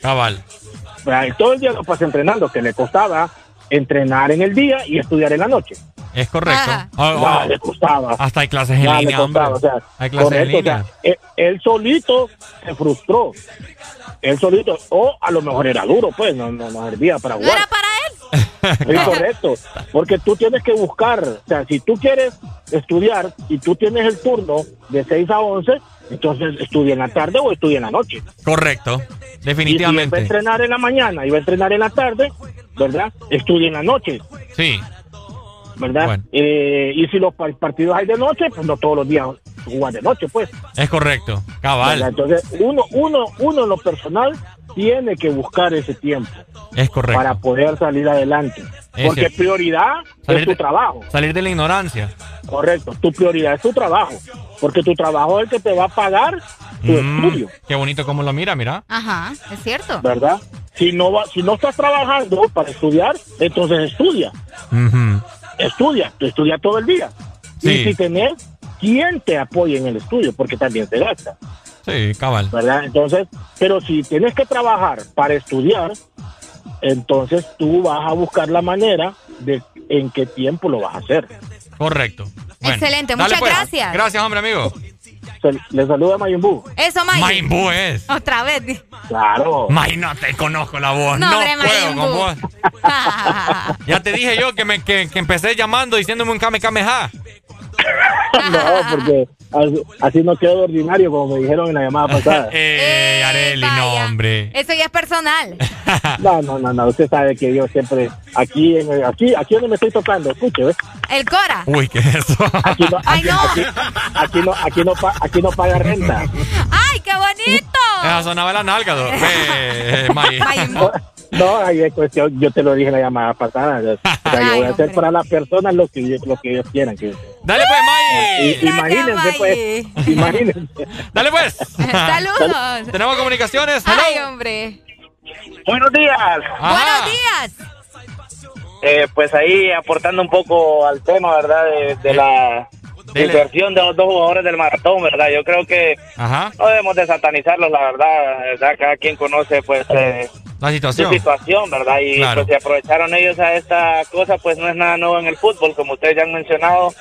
[SPEAKER 4] Cabal.
[SPEAKER 33] todo el día no pasa entrenando, que le costaba entrenar en el día y estudiar en la noche.
[SPEAKER 4] Es correcto.
[SPEAKER 33] Ya
[SPEAKER 4] ah,
[SPEAKER 33] le costaba.
[SPEAKER 4] hasta hay clases en línea, hombre.
[SPEAKER 33] costaba, o sea,
[SPEAKER 4] hay clases
[SPEAKER 33] correcto,
[SPEAKER 4] en línea.
[SPEAKER 33] o sea, él, él solito se frustró. Él solito, o a lo mejor era duro, pues, no, no, no servía para
[SPEAKER 5] ¿No
[SPEAKER 33] jugar.
[SPEAKER 5] era para él?
[SPEAKER 33] Es correcto, porque tú tienes que buscar, o sea, si tú quieres estudiar y tú tienes el turno de 6 a 11, entonces estudia en la tarde o estudia en la noche.
[SPEAKER 4] Correcto.
[SPEAKER 33] Y si va a
[SPEAKER 4] Definitivamente.
[SPEAKER 33] entrenar en la mañana y va a entrenar en la tarde, ¿verdad? Estudia en la noche,
[SPEAKER 4] Sí.
[SPEAKER 33] ¿Verdad?
[SPEAKER 4] Bueno.
[SPEAKER 33] Eh, y si los pa- partidos hay de noche, pues no todos los días jugar de noche, pues.
[SPEAKER 4] Es correcto, cabal.
[SPEAKER 33] Entonces, uno, uno, uno en lo personal tiene que buscar ese tiempo
[SPEAKER 4] Es correcto.
[SPEAKER 33] para poder salir adelante.
[SPEAKER 4] Es
[SPEAKER 33] Porque
[SPEAKER 4] cierto.
[SPEAKER 33] prioridad
[SPEAKER 4] Salir
[SPEAKER 33] es tu
[SPEAKER 4] de-
[SPEAKER 33] trabajo.
[SPEAKER 4] Salir de la ignorancia.
[SPEAKER 33] Correcto, tu prioridad es tu trabajo. Porque tu trabajo es el que te va a pagar tu
[SPEAKER 4] Mm,
[SPEAKER 33] estudio,
[SPEAKER 4] Qué bonito cómo lo mira, mira.
[SPEAKER 5] Ajá, es cierto.
[SPEAKER 33] ¿verdad? Si no, va, si no estás trabajando para estudiar, entonces estudia.
[SPEAKER 4] Ujú.
[SPEAKER 33] Estudia, tú estudia todo el día.
[SPEAKER 4] Sí.
[SPEAKER 33] Y si tenés quien te apoye en el estudio, porque también se gasta.
[SPEAKER 4] Sí, cabal.
[SPEAKER 33] ¿verdad? Entonces, pero si tienes que trabajar para estudiar, entonces tú vas a buscar la manera de en qué tiempo lo vas a hacer.
[SPEAKER 4] Correcto. Bueno,
[SPEAKER 5] Excelente, muchas
[SPEAKER 4] pues.
[SPEAKER 5] gracias.
[SPEAKER 4] Gracias, hombre, amigo.
[SPEAKER 33] Le saluda Mayimbu.
[SPEAKER 5] Eso, May.
[SPEAKER 4] Mayimbu es.
[SPEAKER 5] Otra vez.
[SPEAKER 33] Claro.
[SPEAKER 4] May, no te conozco la voz.
[SPEAKER 5] No,
[SPEAKER 4] No,
[SPEAKER 5] hombre,
[SPEAKER 4] puedo
[SPEAKER 5] Mayimbu.
[SPEAKER 4] con vos. Ya te dije yo que, me, que, que empecé llamando diciéndome un kame kame ja.
[SPEAKER 33] no, porque así, no quedo ordinario, como me dijeron en la llamada pasada.
[SPEAKER 4] Eh, Areli, no, hombre.
[SPEAKER 5] Eso ya es personal.
[SPEAKER 33] No, no, no, no. Usted sabe que yo siempre aquí, en el- aquí, aquí donde me estoy tocando, escuche, ¿ves?
[SPEAKER 5] El Cora.
[SPEAKER 4] Uy, ¿qué es eso?
[SPEAKER 33] Aquí no,
[SPEAKER 5] Ay,
[SPEAKER 33] aquí,
[SPEAKER 5] no.
[SPEAKER 33] aquí, aquí no, aquí no, pa- aquí no paga renta.
[SPEAKER 5] ¡Ay, qué bonito!
[SPEAKER 4] Esa sonaba la nalga, eh, May.
[SPEAKER 33] No, no, ahí es cuestión, yo te lo dije en la llamada pasada. O sea, yo voy a hacer para las personas lo que, lo que ellos quieran. Que,
[SPEAKER 4] Dale pues, May.
[SPEAKER 33] Y- imagínense, pues. Imagínense.
[SPEAKER 4] Dale pues.
[SPEAKER 5] Saludos.
[SPEAKER 4] Tenemos comunicaciones.
[SPEAKER 5] Ay,
[SPEAKER 4] Hello.
[SPEAKER 5] hombre.
[SPEAKER 39] Buenos días.
[SPEAKER 5] Buenos días.
[SPEAKER 39] Eh, pues ahí aportando un poco al tema, ¿verdad? De, de la
[SPEAKER 4] Dele.
[SPEAKER 39] inserción de los dos jugadores del maratón, ¿verdad? Yo creo que
[SPEAKER 4] Ajá.
[SPEAKER 39] no debemos de satanizarlos, la verdad, ¿verdad? Cada quien conoce, pues, eh,
[SPEAKER 4] La
[SPEAKER 39] su
[SPEAKER 4] situación.
[SPEAKER 39] situación, ¿verdad? Y
[SPEAKER 4] Claro.
[SPEAKER 39] pues si aprovecharon ellos a esta cosa, pues no es nada nuevo en el fútbol, como ustedes ya han mencionado.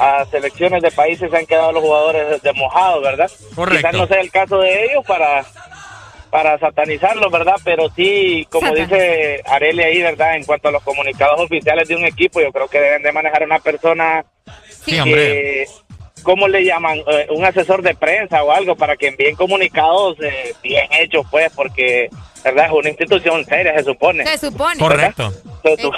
[SPEAKER 39] A selecciones de países se han quedado los jugadores de mojados, ¿verdad?
[SPEAKER 4] Correcto.
[SPEAKER 39] Quizás no sea el caso de ellos para para satanizarlos, ¿verdad? Pero sí, como dice Areli ahí, ¿verdad? En cuanto a los comunicados oficiales de un equipo, yo creo que deben de manejar una persona
[SPEAKER 4] Sí,
[SPEAKER 39] que,
[SPEAKER 4] hombre.
[SPEAKER 39] ¿Cómo le llaman? Eh, un asesor de prensa o algo para que envíen comunicados eh, bien hechos, pues, porque, ¿verdad? Es una institución seria, se supone.
[SPEAKER 5] Se supone.
[SPEAKER 4] Correcto.
[SPEAKER 39] Se su-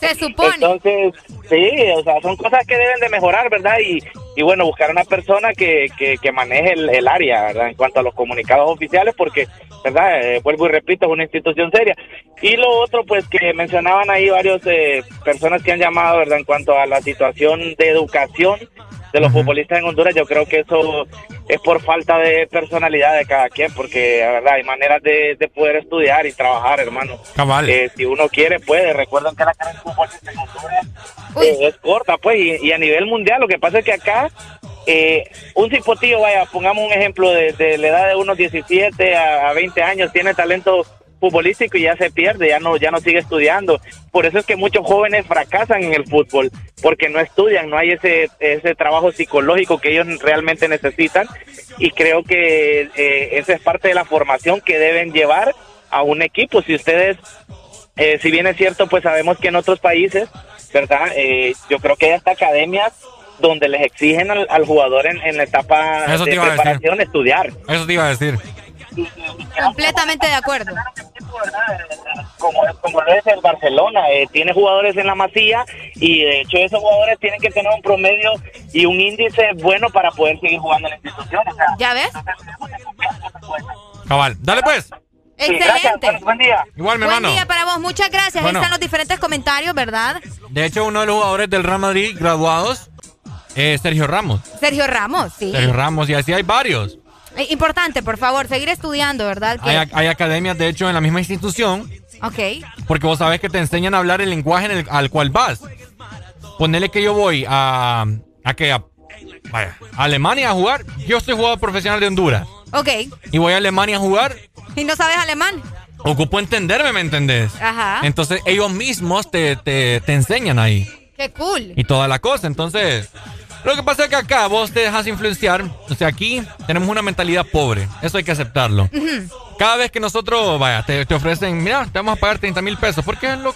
[SPEAKER 5] Se supone.
[SPEAKER 39] Entonces, sí, o sea, son cosas que deben de mejorar, ¿verdad? Y, y bueno, buscar una persona que, que, que maneje el, el área, ¿verdad? En cuanto a los comunicados oficiales, porque, ¿verdad? Eh, vuelvo y repito, es una institución seria. Y lo otro, pues, que mencionaban ahí varios eh, personas que han llamado, ¿verdad? En cuanto a la situación de educación de los futbolistas en Honduras, yo creo que eso es por falta de personalidad de cada quien, porque, la verdad, hay maneras de, de poder estudiar y trabajar, hermano.
[SPEAKER 4] Cabal.
[SPEAKER 39] Eh, si uno quiere, puede. Recuerden que la carrera de futbolista en Honduras eh, es corta, pues, y, y a nivel mundial. Lo que pasa es que acá, eh, un cipotillo, vaya, pongamos un ejemplo de, de la edad de unos 17 a, a 20 años, tiene talento futbolístico y ya se pierde, ya no, ya no sigue estudiando. Por eso es que muchos jóvenes fracasan en el fútbol, porque no estudian, no hay ese, ese trabajo psicológico que ellos realmente necesitan. Y creo que eh, esa es parte de la formación que deben llevar a un equipo. Si ustedes eh, si bien es cierto, pues sabemos que en otros países, ¿verdad? Eh, yo creo que hay hasta academias donde les exigen al, al jugador en, en la etapa de preparación estudiar.
[SPEAKER 4] Eso te iba a decir.
[SPEAKER 5] Completamente de acuerdo.
[SPEAKER 39] Como, como lo es el Barcelona, eh, tiene jugadores en la masía y de hecho esos jugadores tienen que tener un promedio y un índice bueno para poder seguir jugando en la institución. o sea,
[SPEAKER 5] ¿Ya ves?
[SPEAKER 4] Cabal. Dale pues.
[SPEAKER 5] Excelente.
[SPEAKER 39] buen día.
[SPEAKER 4] Igual, mi
[SPEAKER 5] Buen
[SPEAKER 4] hermano.
[SPEAKER 5] día para vos. Muchas gracias.
[SPEAKER 4] Bueno.
[SPEAKER 5] Ahí están los diferentes comentarios, ¿verdad?
[SPEAKER 4] De hecho, uno de los jugadores del Real Madrid graduados es Sergio Ramos.
[SPEAKER 5] Sergio Ramos, sí.
[SPEAKER 4] Sergio Ramos, y así hay varios.
[SPEAKER 5] Eh, Importante, por favor, seguir estudiando, ¿verdad? Que-
[SPEAKER 4] Hay, hay academias, de hecho, en la misma institución,
[SPEAKER 5] Ok.
[SPEAKER 4] porque vos sabés que te enseñan a hablar el lenguaje en el- al cual vas. Ponele que yo voy a. ¿A qué? A, vaya, a Alemania a jugar. Yo soy jugador profesional de Honduras.
[SPEAKER 5] Ok.
[SPEAKER 4] Y voy a Alemania a jugar.
[SPEAKER 5] ¿Y no sabes alemán?
[SPEAKER 4] Ocupo entenderme, ¿me entendés?
[SPEAKER 5] Ajá.
[SPEAKER 4] Entonces ellos mismos te, te, te enseñan ahí.
[SPEAKER 5] Qué cool.
[SPEAKER 4] y toda la cosa. Entonces, lo que pasa es que acá vos te dejas influenciar. O sea, aquí tenemos una mentalidad pobre. Eso hay que aceptarlo. Cada vez que nosotros, vaya, te, te ofrecen, mira, te vamos a pagar 30 mil pesos. Porque es lo,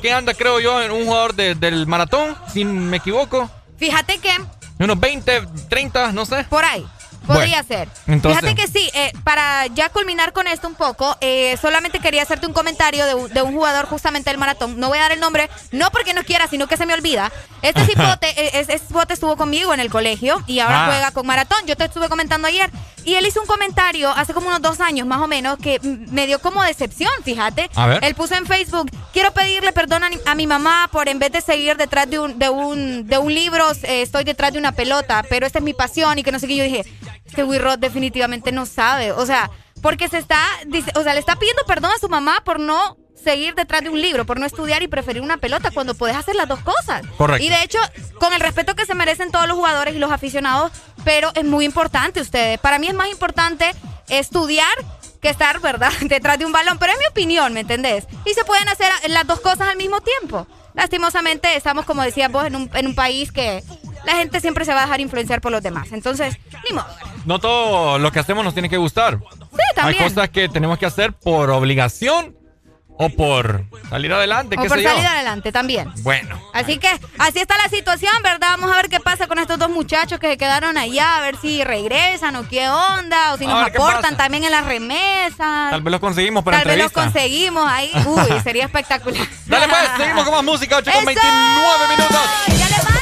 [SPEAKER 4] que anda, creo yo, en un jugador de- del maratón, si me equivoco.
[SPEAKER 5] Fíjate que
[SPEAKER 4] Unos 20, 30, no sé.
[SPEAKER 5] por ahí. Podría
[SPEAKER 4] Bueno,
[SPEAKER 5] ser.
[SPEAKER 4] entonces-
[SPEAKER 5] Fíjate que sí, eh, para ya culminar con esto un poco, eh, solamente quería hacerte un comentario de, un- de un jugador justamente del maratón. No voy a dar el nombre, no porque no quiera, sino que se me olvida. Este cipote, eh, es- este cipote estuvo conmigo en el colegio y ahora
[SPEAKER 40] Ah.
[SPEAKER 5] juega con maratón. Yo te estuve comentando ayer. Y él hizo un comentario hace como unos dos años más o menos que me dio como decepción, fíjate.
[SPEAKER 40] A ver.
[SPEAKER 5] Él puso en Facebook, quiero pedirle perdón a, mi- a mi mamá por en vez de seguir detrás de un, de un, de un libro, eh, estoy detrás de una pelota, pero esta es mi pasión y que no sé qué. Yo dije, este Wirrod definitivamente no sabe. O sea, porque se está, dice, o sea, le está pidiendo perdón a su mamá por no seguir detrás de un libro, por no estudiar y preferir una pelota cuando puedes hacer las dos cosas.
[SPEAKER 40] Correcto.
[SPEAKER 5] Y de hecho, con el respeto que se merecen todos los jugadores y los aficionados, pero es muy importante ustedes. Para mí es más importante estudiar que estar, ¿verdad?, detrás de un balón. Pero es mi opinión, ¿me entendés? Y se pueden hacer las dos cosas al mismo tiempo. Lastimosamente estamos, como decías vos, en un, en un país que la gente siempre se va a dejar influenciar por los demás. Entonces, ni modo.
[SPEAKER 4] No todo lo que hacemos nos tiene que gustar.
[SPEAKER 5] Sí, también.
[SPEAKER 4] Hay cosas que tenemos que hacer por obligación o por salir adelante,
[SPEAKER 5] O
[SPEAKER 4] qué
[SPEAKER 5] por
[SPEAKER 4] sé yo.
[SPEAKER 5] salir adelante también.
[SPEAKER 4] Bueno,
[SPEAKER 5] Así que así está la situación, ¿verdad? Vamos a ver qué pasa con estos dos muchachos que se quedaron allá, a ver si regresan o qué onda, o si
[SPEAKER 4] A
[SPEAKER 5] nos aportan también en las remesas.
[SPEAKER 4] tal vez los conseguimos para
[SPEAKER 5] Tal vez los conseguimos ahí. Uy, sería espectacular.
[SPEAKER 4] Dale pues, seguimos con más música, 8 con
[SPEAKER 5] ¡Eso!
[SPEAKER 4] 29 minutos.
[SPEAKER 5] ¡Ya levántate!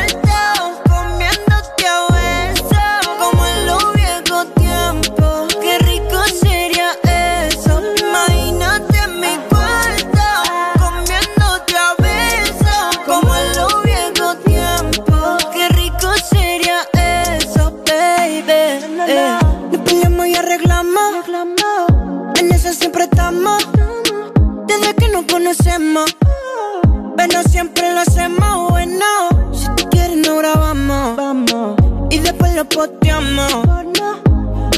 [SPEAKER 41] Pero siempre lo hacemos bueno. Si tú quieres, no grabamos. Vamos. Y después lo posteamos.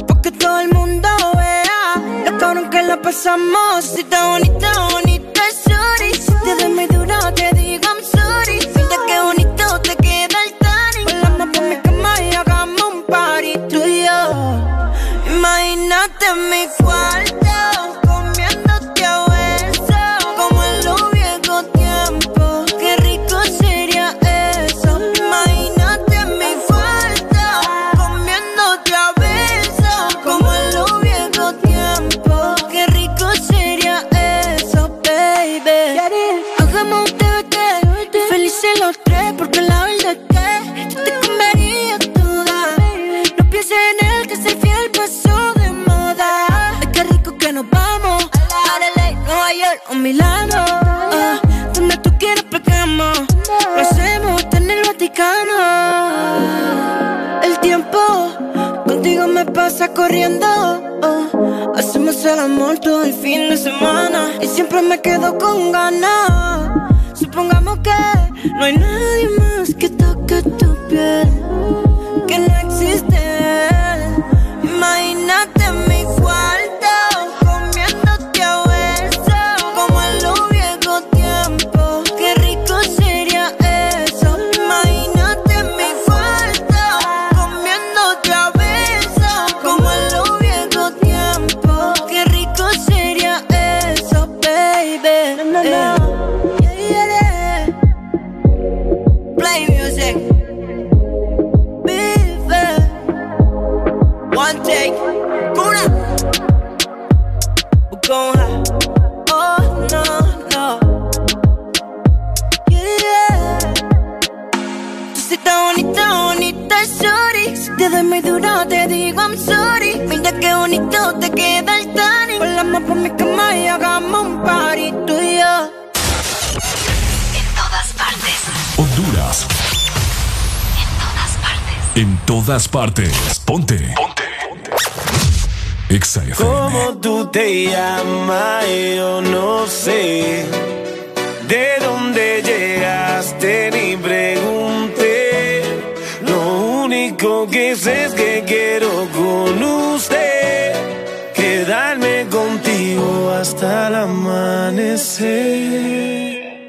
[SPEAKER 41] Porque todo el mundo vea lo cabrón que la pasamos. Si está bonita, bonita, sorry. Si te doy muy duro, te digo I'm sorry. Mira qué bonito te queda el tanning. Volamos por mi cama y hagamos un party tú y yo. Imagínate mi cuarto Milano. Ah, donde tú quieras pegamos. Lo hacemos en el Vaticano. El tiempo contigo me pasa corriendo. oh. Hacemos el amor todo el fin de semana. Y siempre me quedo con ganas. Supongamos que no hay nadie más que toque tu piel. Que no existe. Imagínate muy duro, te digo I'm sorry. Mira qué bonito te queda el tanning. Volamos por mi cama y hagamos un party tú y yo.
[SPEAKER 42] En todas partes.
[SPEAKER 3] Honduras.
[SPEAKER 42] En todas partes.
[SPEAKER 3] En todas partes. Ponte. Ponte. FM.
[SPEAKER 43] ¿Cómo tú te llamas? Yo no sé. ¿De dónde llegaste? Ni pregunté. Único que sé es que quiero con usted quedarme contigo hasta el amanecer.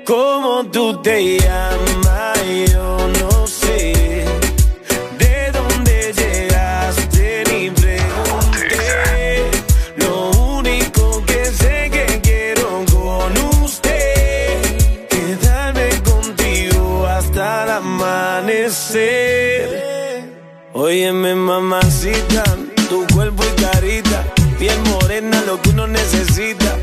[SPEAKER 43] ¿Cómo tú te llamas? Óyeme, mamacita, tu cuerpo y carita, piel morena, lo que uno necesita.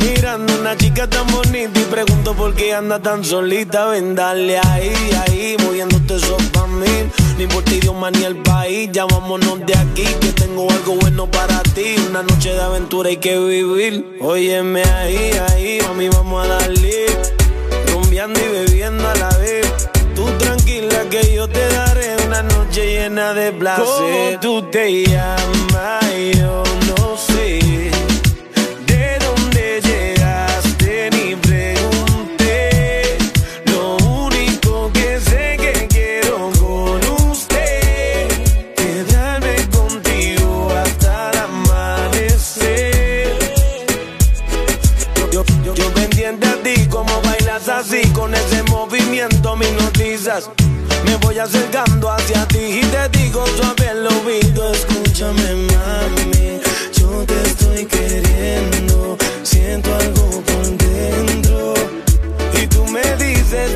[SPEAKER 43] Mirando una chica tan bonita y pregunto por qué anda tan solita. Ven, dale ahí, ahí, moviéndote eso pa' mí. Ni por ti, idioma ni el país, ya vámonos de aquí, que tengo algo bueno para ti. Una noche de aventura hay que vivir. Óyeme ahí, ahí, mami, vamos a darle. Rumbeando y bebiendo a la vez. Tú tranquila que yo llena de placer. ¿Cómo tú te llamas? Voy acercando hacia ti y te digo suave al oído, escúchame mami, yo te estoy queriendo, siento algo por dentro. Y tú me dices,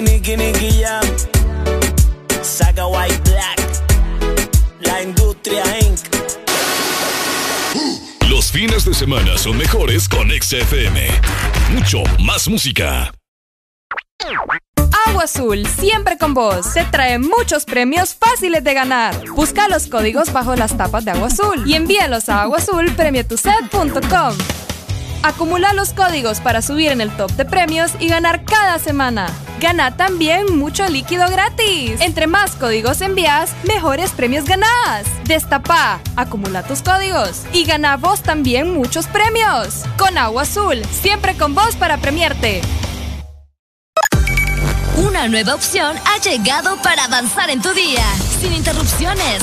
[SPEAKER 43] Nicky, Nicky, Nicky Jam. Saga White Black. La Industria Inc.
[SPEAKER 3] Los fines de semana son mejores con XFM. Mucho más música.
[SPEAKER 13] Agua Azul, siempre con vos. Te trae muchos premios fáciles de ganar. Busca los códigos bajo las tapas de Agua Azul y envíalos a aguazulpremiotuset.com. Acumula los códigos para subir en el top de premios y ganar cada semana. Gana también mucho líquido gratis. Entre más códigos envías, mejores premios ganás. Destapa, acumula tus códigos y gana vos también muchos premios. Con Agua Azul, siempre con vos para premiarte.
[SPEAKER 18] Una nueva opción ha llegado para avanzar en tu día, sin interrupciones.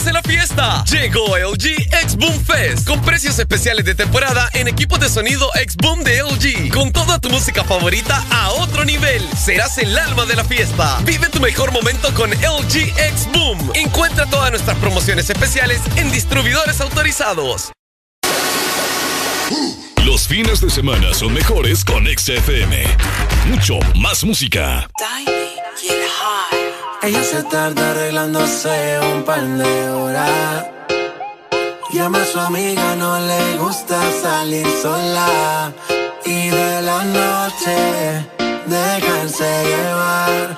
[SPEAKER 21] ¡Que empiece la fiesta! Llegó LG X Boom Fest con precios especiales de temporada en equipos de sonido X Boom de LG. Con toda tu música favorita a otro nivel. Serás el alma de la fiesta. Vive tu mejor momento con LG X Boom. Encuentra todas nuestras promociones especiales en distribuidores autorizados.
[SPEAKER 3] Los fines de semana son mejores con XFM. Mucho más música.
[SPEAKER 43] Ella se tarda arreglándose un par de horas. Llama a su amiga, no le gusta salir sola. Y de la noche, dejarse llevar.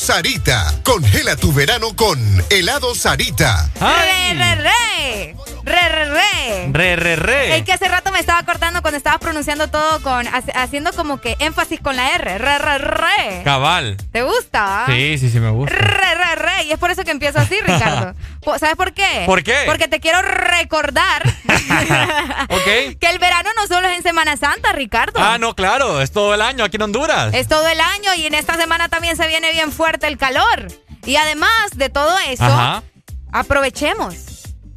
[SPEAKER 38] Sarita. Congela tu verano con Helado Sarita.
[SPEAKER 5] Re, re, re. Re, re, re.
[SPEAKER 4] Re, re, re.
[SPEAKER 5] Es que hace rato me estaba cortando cuando estabas pronunciando todo con haciendo como que énfasis con la R. Re, re, re.
[SPEAKER 4] Cabal.
[SPEAKER 5] ¿Te gusta?
[SPEAKER 4] Sí, sí, sí me gusta.
[SPEAKER 5] Re, re, re. Y es por eso que empiezo así, Ricardo. ¿Sabes por qué?
[SPEAKER 4] ¿Por qué?
[SPEAKER 5] Porque te quiero recordar
[SPEAKER 4] ¿Ok?
[SPEAKER 5] que el verano no solo es en Semana Santa, Ricardo.
[SPEAKER 4] Ah, no, claro, es todo el año aquí en Honduras.
[SPEAKER 5] Es todo el año y en esta semana también se viene bien fuerte el calor. Y además de todo eso,
[SPEAKER 4] Ajá.
[SPEAKER 5] aprovechemos.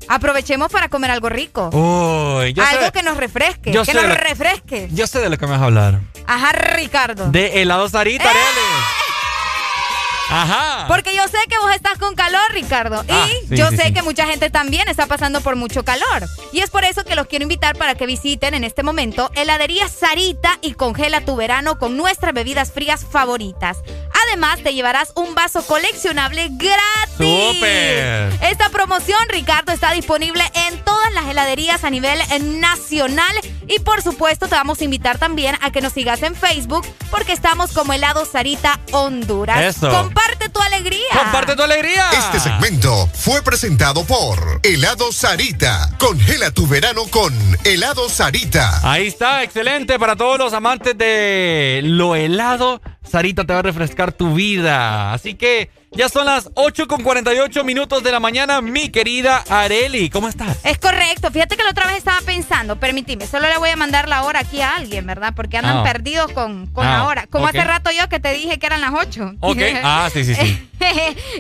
[SPEAKER 5] Aprovechemos para comer algo rico.
[SPEAKER 4] Uy, yo
[SPEAKER 5] algo
[SPEAKER 4] sé,
[SPEAKER 5] que nos refresque.
[SPEAKER 4] yo
[SPEAKER 5] que nos refresque.
[SPEAKER 4] yo sé de lo que me vas a hablar.
[SPEAKER 5] Ajá, Ricardo.
[SPEAKER 4] De helado Sarita, Arely. Ajá.
[SPEAKER 5] Porque yo sé que vos estás con calor, Ricardo.
[SPEAKER 4] Ah,
[SPEAKER 5] y
[SPEAKER 4] sí,
[SPEAKER 5] yo
[SPEAKER 4] sí,
[SPEAKER 5] sé
[SPEAKER 4] sí.
[SPEAKER 5] que mucha gente también está pasando por mucho calor. Y es por eso que los quiero invitar para que visiten en este momento heladería Sarita y congela tu verano con nuestras bebidas frías favoritas. Además, te llevarás un vaso coleccionable gratis.
[SPEAKER 4] ¡Súper!
[SPEAKER 5] Esta promoción, Ricardo, está disponible en todas las heladerías a nivel nacional. Y por supuesto, te vamos a invitar también a que nos sigas en Facebook porque estamos como Helado Sarita Honduras.
[SPEAKER 38] Eso.
[SPEAKER 5] Comparte tu alegría.
[SPEAKER 4] Comparte tu alegría.
[SPEAKER 38] Este segmento fue presentado por Helado Sarita. Congela tu verano con Helado Sarita.
[SPEAKER 4] Ahí está, excelente para todos los amantes de lo helado. Sarita te va a refrescar tu vida. Así que ya son las 8 con 48 minutos de la mañana, mi querida Areli. ¿Cómo estás?
[SPEAKER 5] Es correcto. Fíjate que la otra vez estaba pensando, permitime, solo le voy a mandar la hora aquí a alguien, ¿verdad? Porque andan
[SPEAKER 4] Ah.
[SPEAKER 5] perdidos con, con
[SPEAKER 4] Ah,
[SPEAKER 5] la hora. Como hace rato yo que te dije que eran las 8.
[SPEAKER 4] Ok. Ah, sí, sí, sí.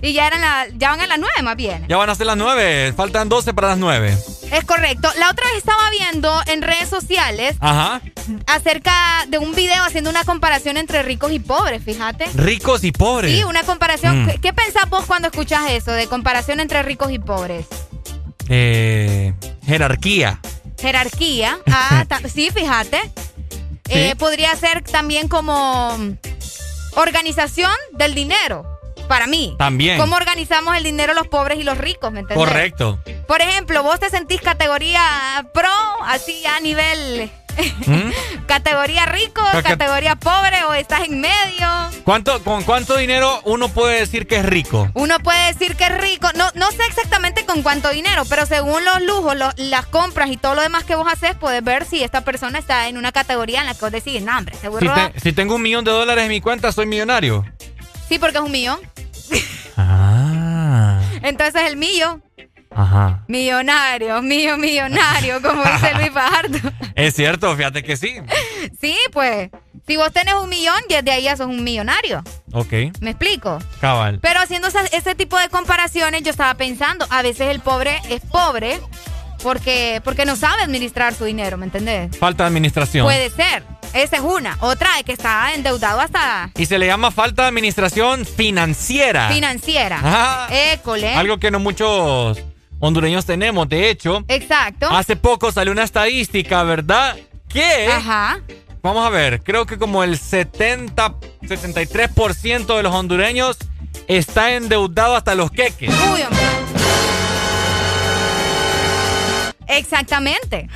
[SPEAKER 5] y ya eran la- ya van a las 9 más bien.
[SPEAKER 4] Ya van a ser las 9. Faltan 12 para las 9.
[SPEAKER 5] Es correcto. La otra vez estaba viendo en redes sociales
[SPEAKER 4] Ajá.
[SPEAKER 5] acerca de un video haciendo una comparación entre ricos y pobres, fíjate.
[SPEAKER 4] Ricos y pobres.
[SPEAKER 5] Sí, una comparación.
[SPEAKER 4] Mm.
[SPEAKER 5] ¿Qué, qué pensás vos cuando escuchas eso de comparación entre ricos y pobres?
[SPEAKER 4] Eh, jerarquía.
[SPEAKER 5] Jerarquía. Ah, sí, fíjate. Eh, podría ser también como organización del dinero. Para mí.
[SPEAKER 4] También.
[SPEAKER 5] ¿Cómo organizamos el dinero los pobres y los ricos? ¿Me entendés?
[SPEAKER 4] Correcto.
[SPEAKER 5] Por ejemplo, vos te sentís categoría pro, así a nivel categoría rico,
[SPEAKER 4] Ca- ca-
[SPEAKER 5] categoría pobre o estás en medio.
[SPEAKER 4] ¿Cuánto, ¿Con cuánto dinero uno puede decir que es rico?
[SPEAKER 5] Uno puede decir que es rico, no, no sé exactamente con cuánto dinero, pero según los lujos, lo- las compras y todo lo demás que vos haces, puedes ver si esta persona está en una categoría en la que vos decís, no, hombre,
[SPEAKER 4] Si,
[SPEAKER 5] seguro.
[SPEAKER 4] te- si tengo un millón de dólares en mi cuenta, soy millonario.
[SPEAKER 5] Sí, porque es un millón.
[SPEAKER 4] Ah.
[SPEAKER 5] Entonces el mío,
[SPEAKER 4] Ajá.
[SPEAKER 5] millonario, mío, millonario, como dice Luis Fajardo.
[SPEAKER 4] Es cierto, fíjate que sí.
[SPEAKER 5] Sí, pues, si vos tenés un millón, ya de ahí ya sos un millonario.
[SPEAKER 4] Ok.
[SPEAKER 5] ¿Me explico?
[SPEAKER 4] Cabal.
[SPEAKER 5] Pero haciendo ese tipo de comparaciones, yo estaba pensando, a veces el pobre es pobre porque, porque no sabe administrar su dinero, ¿me entendés?
[SPEAKER 4] Falta de administración.
[SPEAKER 5] Puede ser. Esa es una. Otra es que está endeudado hasta
[SPEAKER 4] Y se le llama falta de administración financiera.
[SPEAKER 5] financiera.
[SPEAKER 4] Ajá.
[SPEAKER 5] École.
[SPEAKER 4] Algo que no muchos hondureños tenemos. De hecho,
[SPEAKER 5] Exacto.
[SPEAKER 4] hace poco salió una estadística, ¿verdad? Que.
[SPEAKER 5] Ajá.
[SPEAKER 4] Vamos a ver, creo que como el 70, 73% de los hondureños está endeudado hasta los queques.
[SPEAKER 5] Uy, hombre. Exactamente.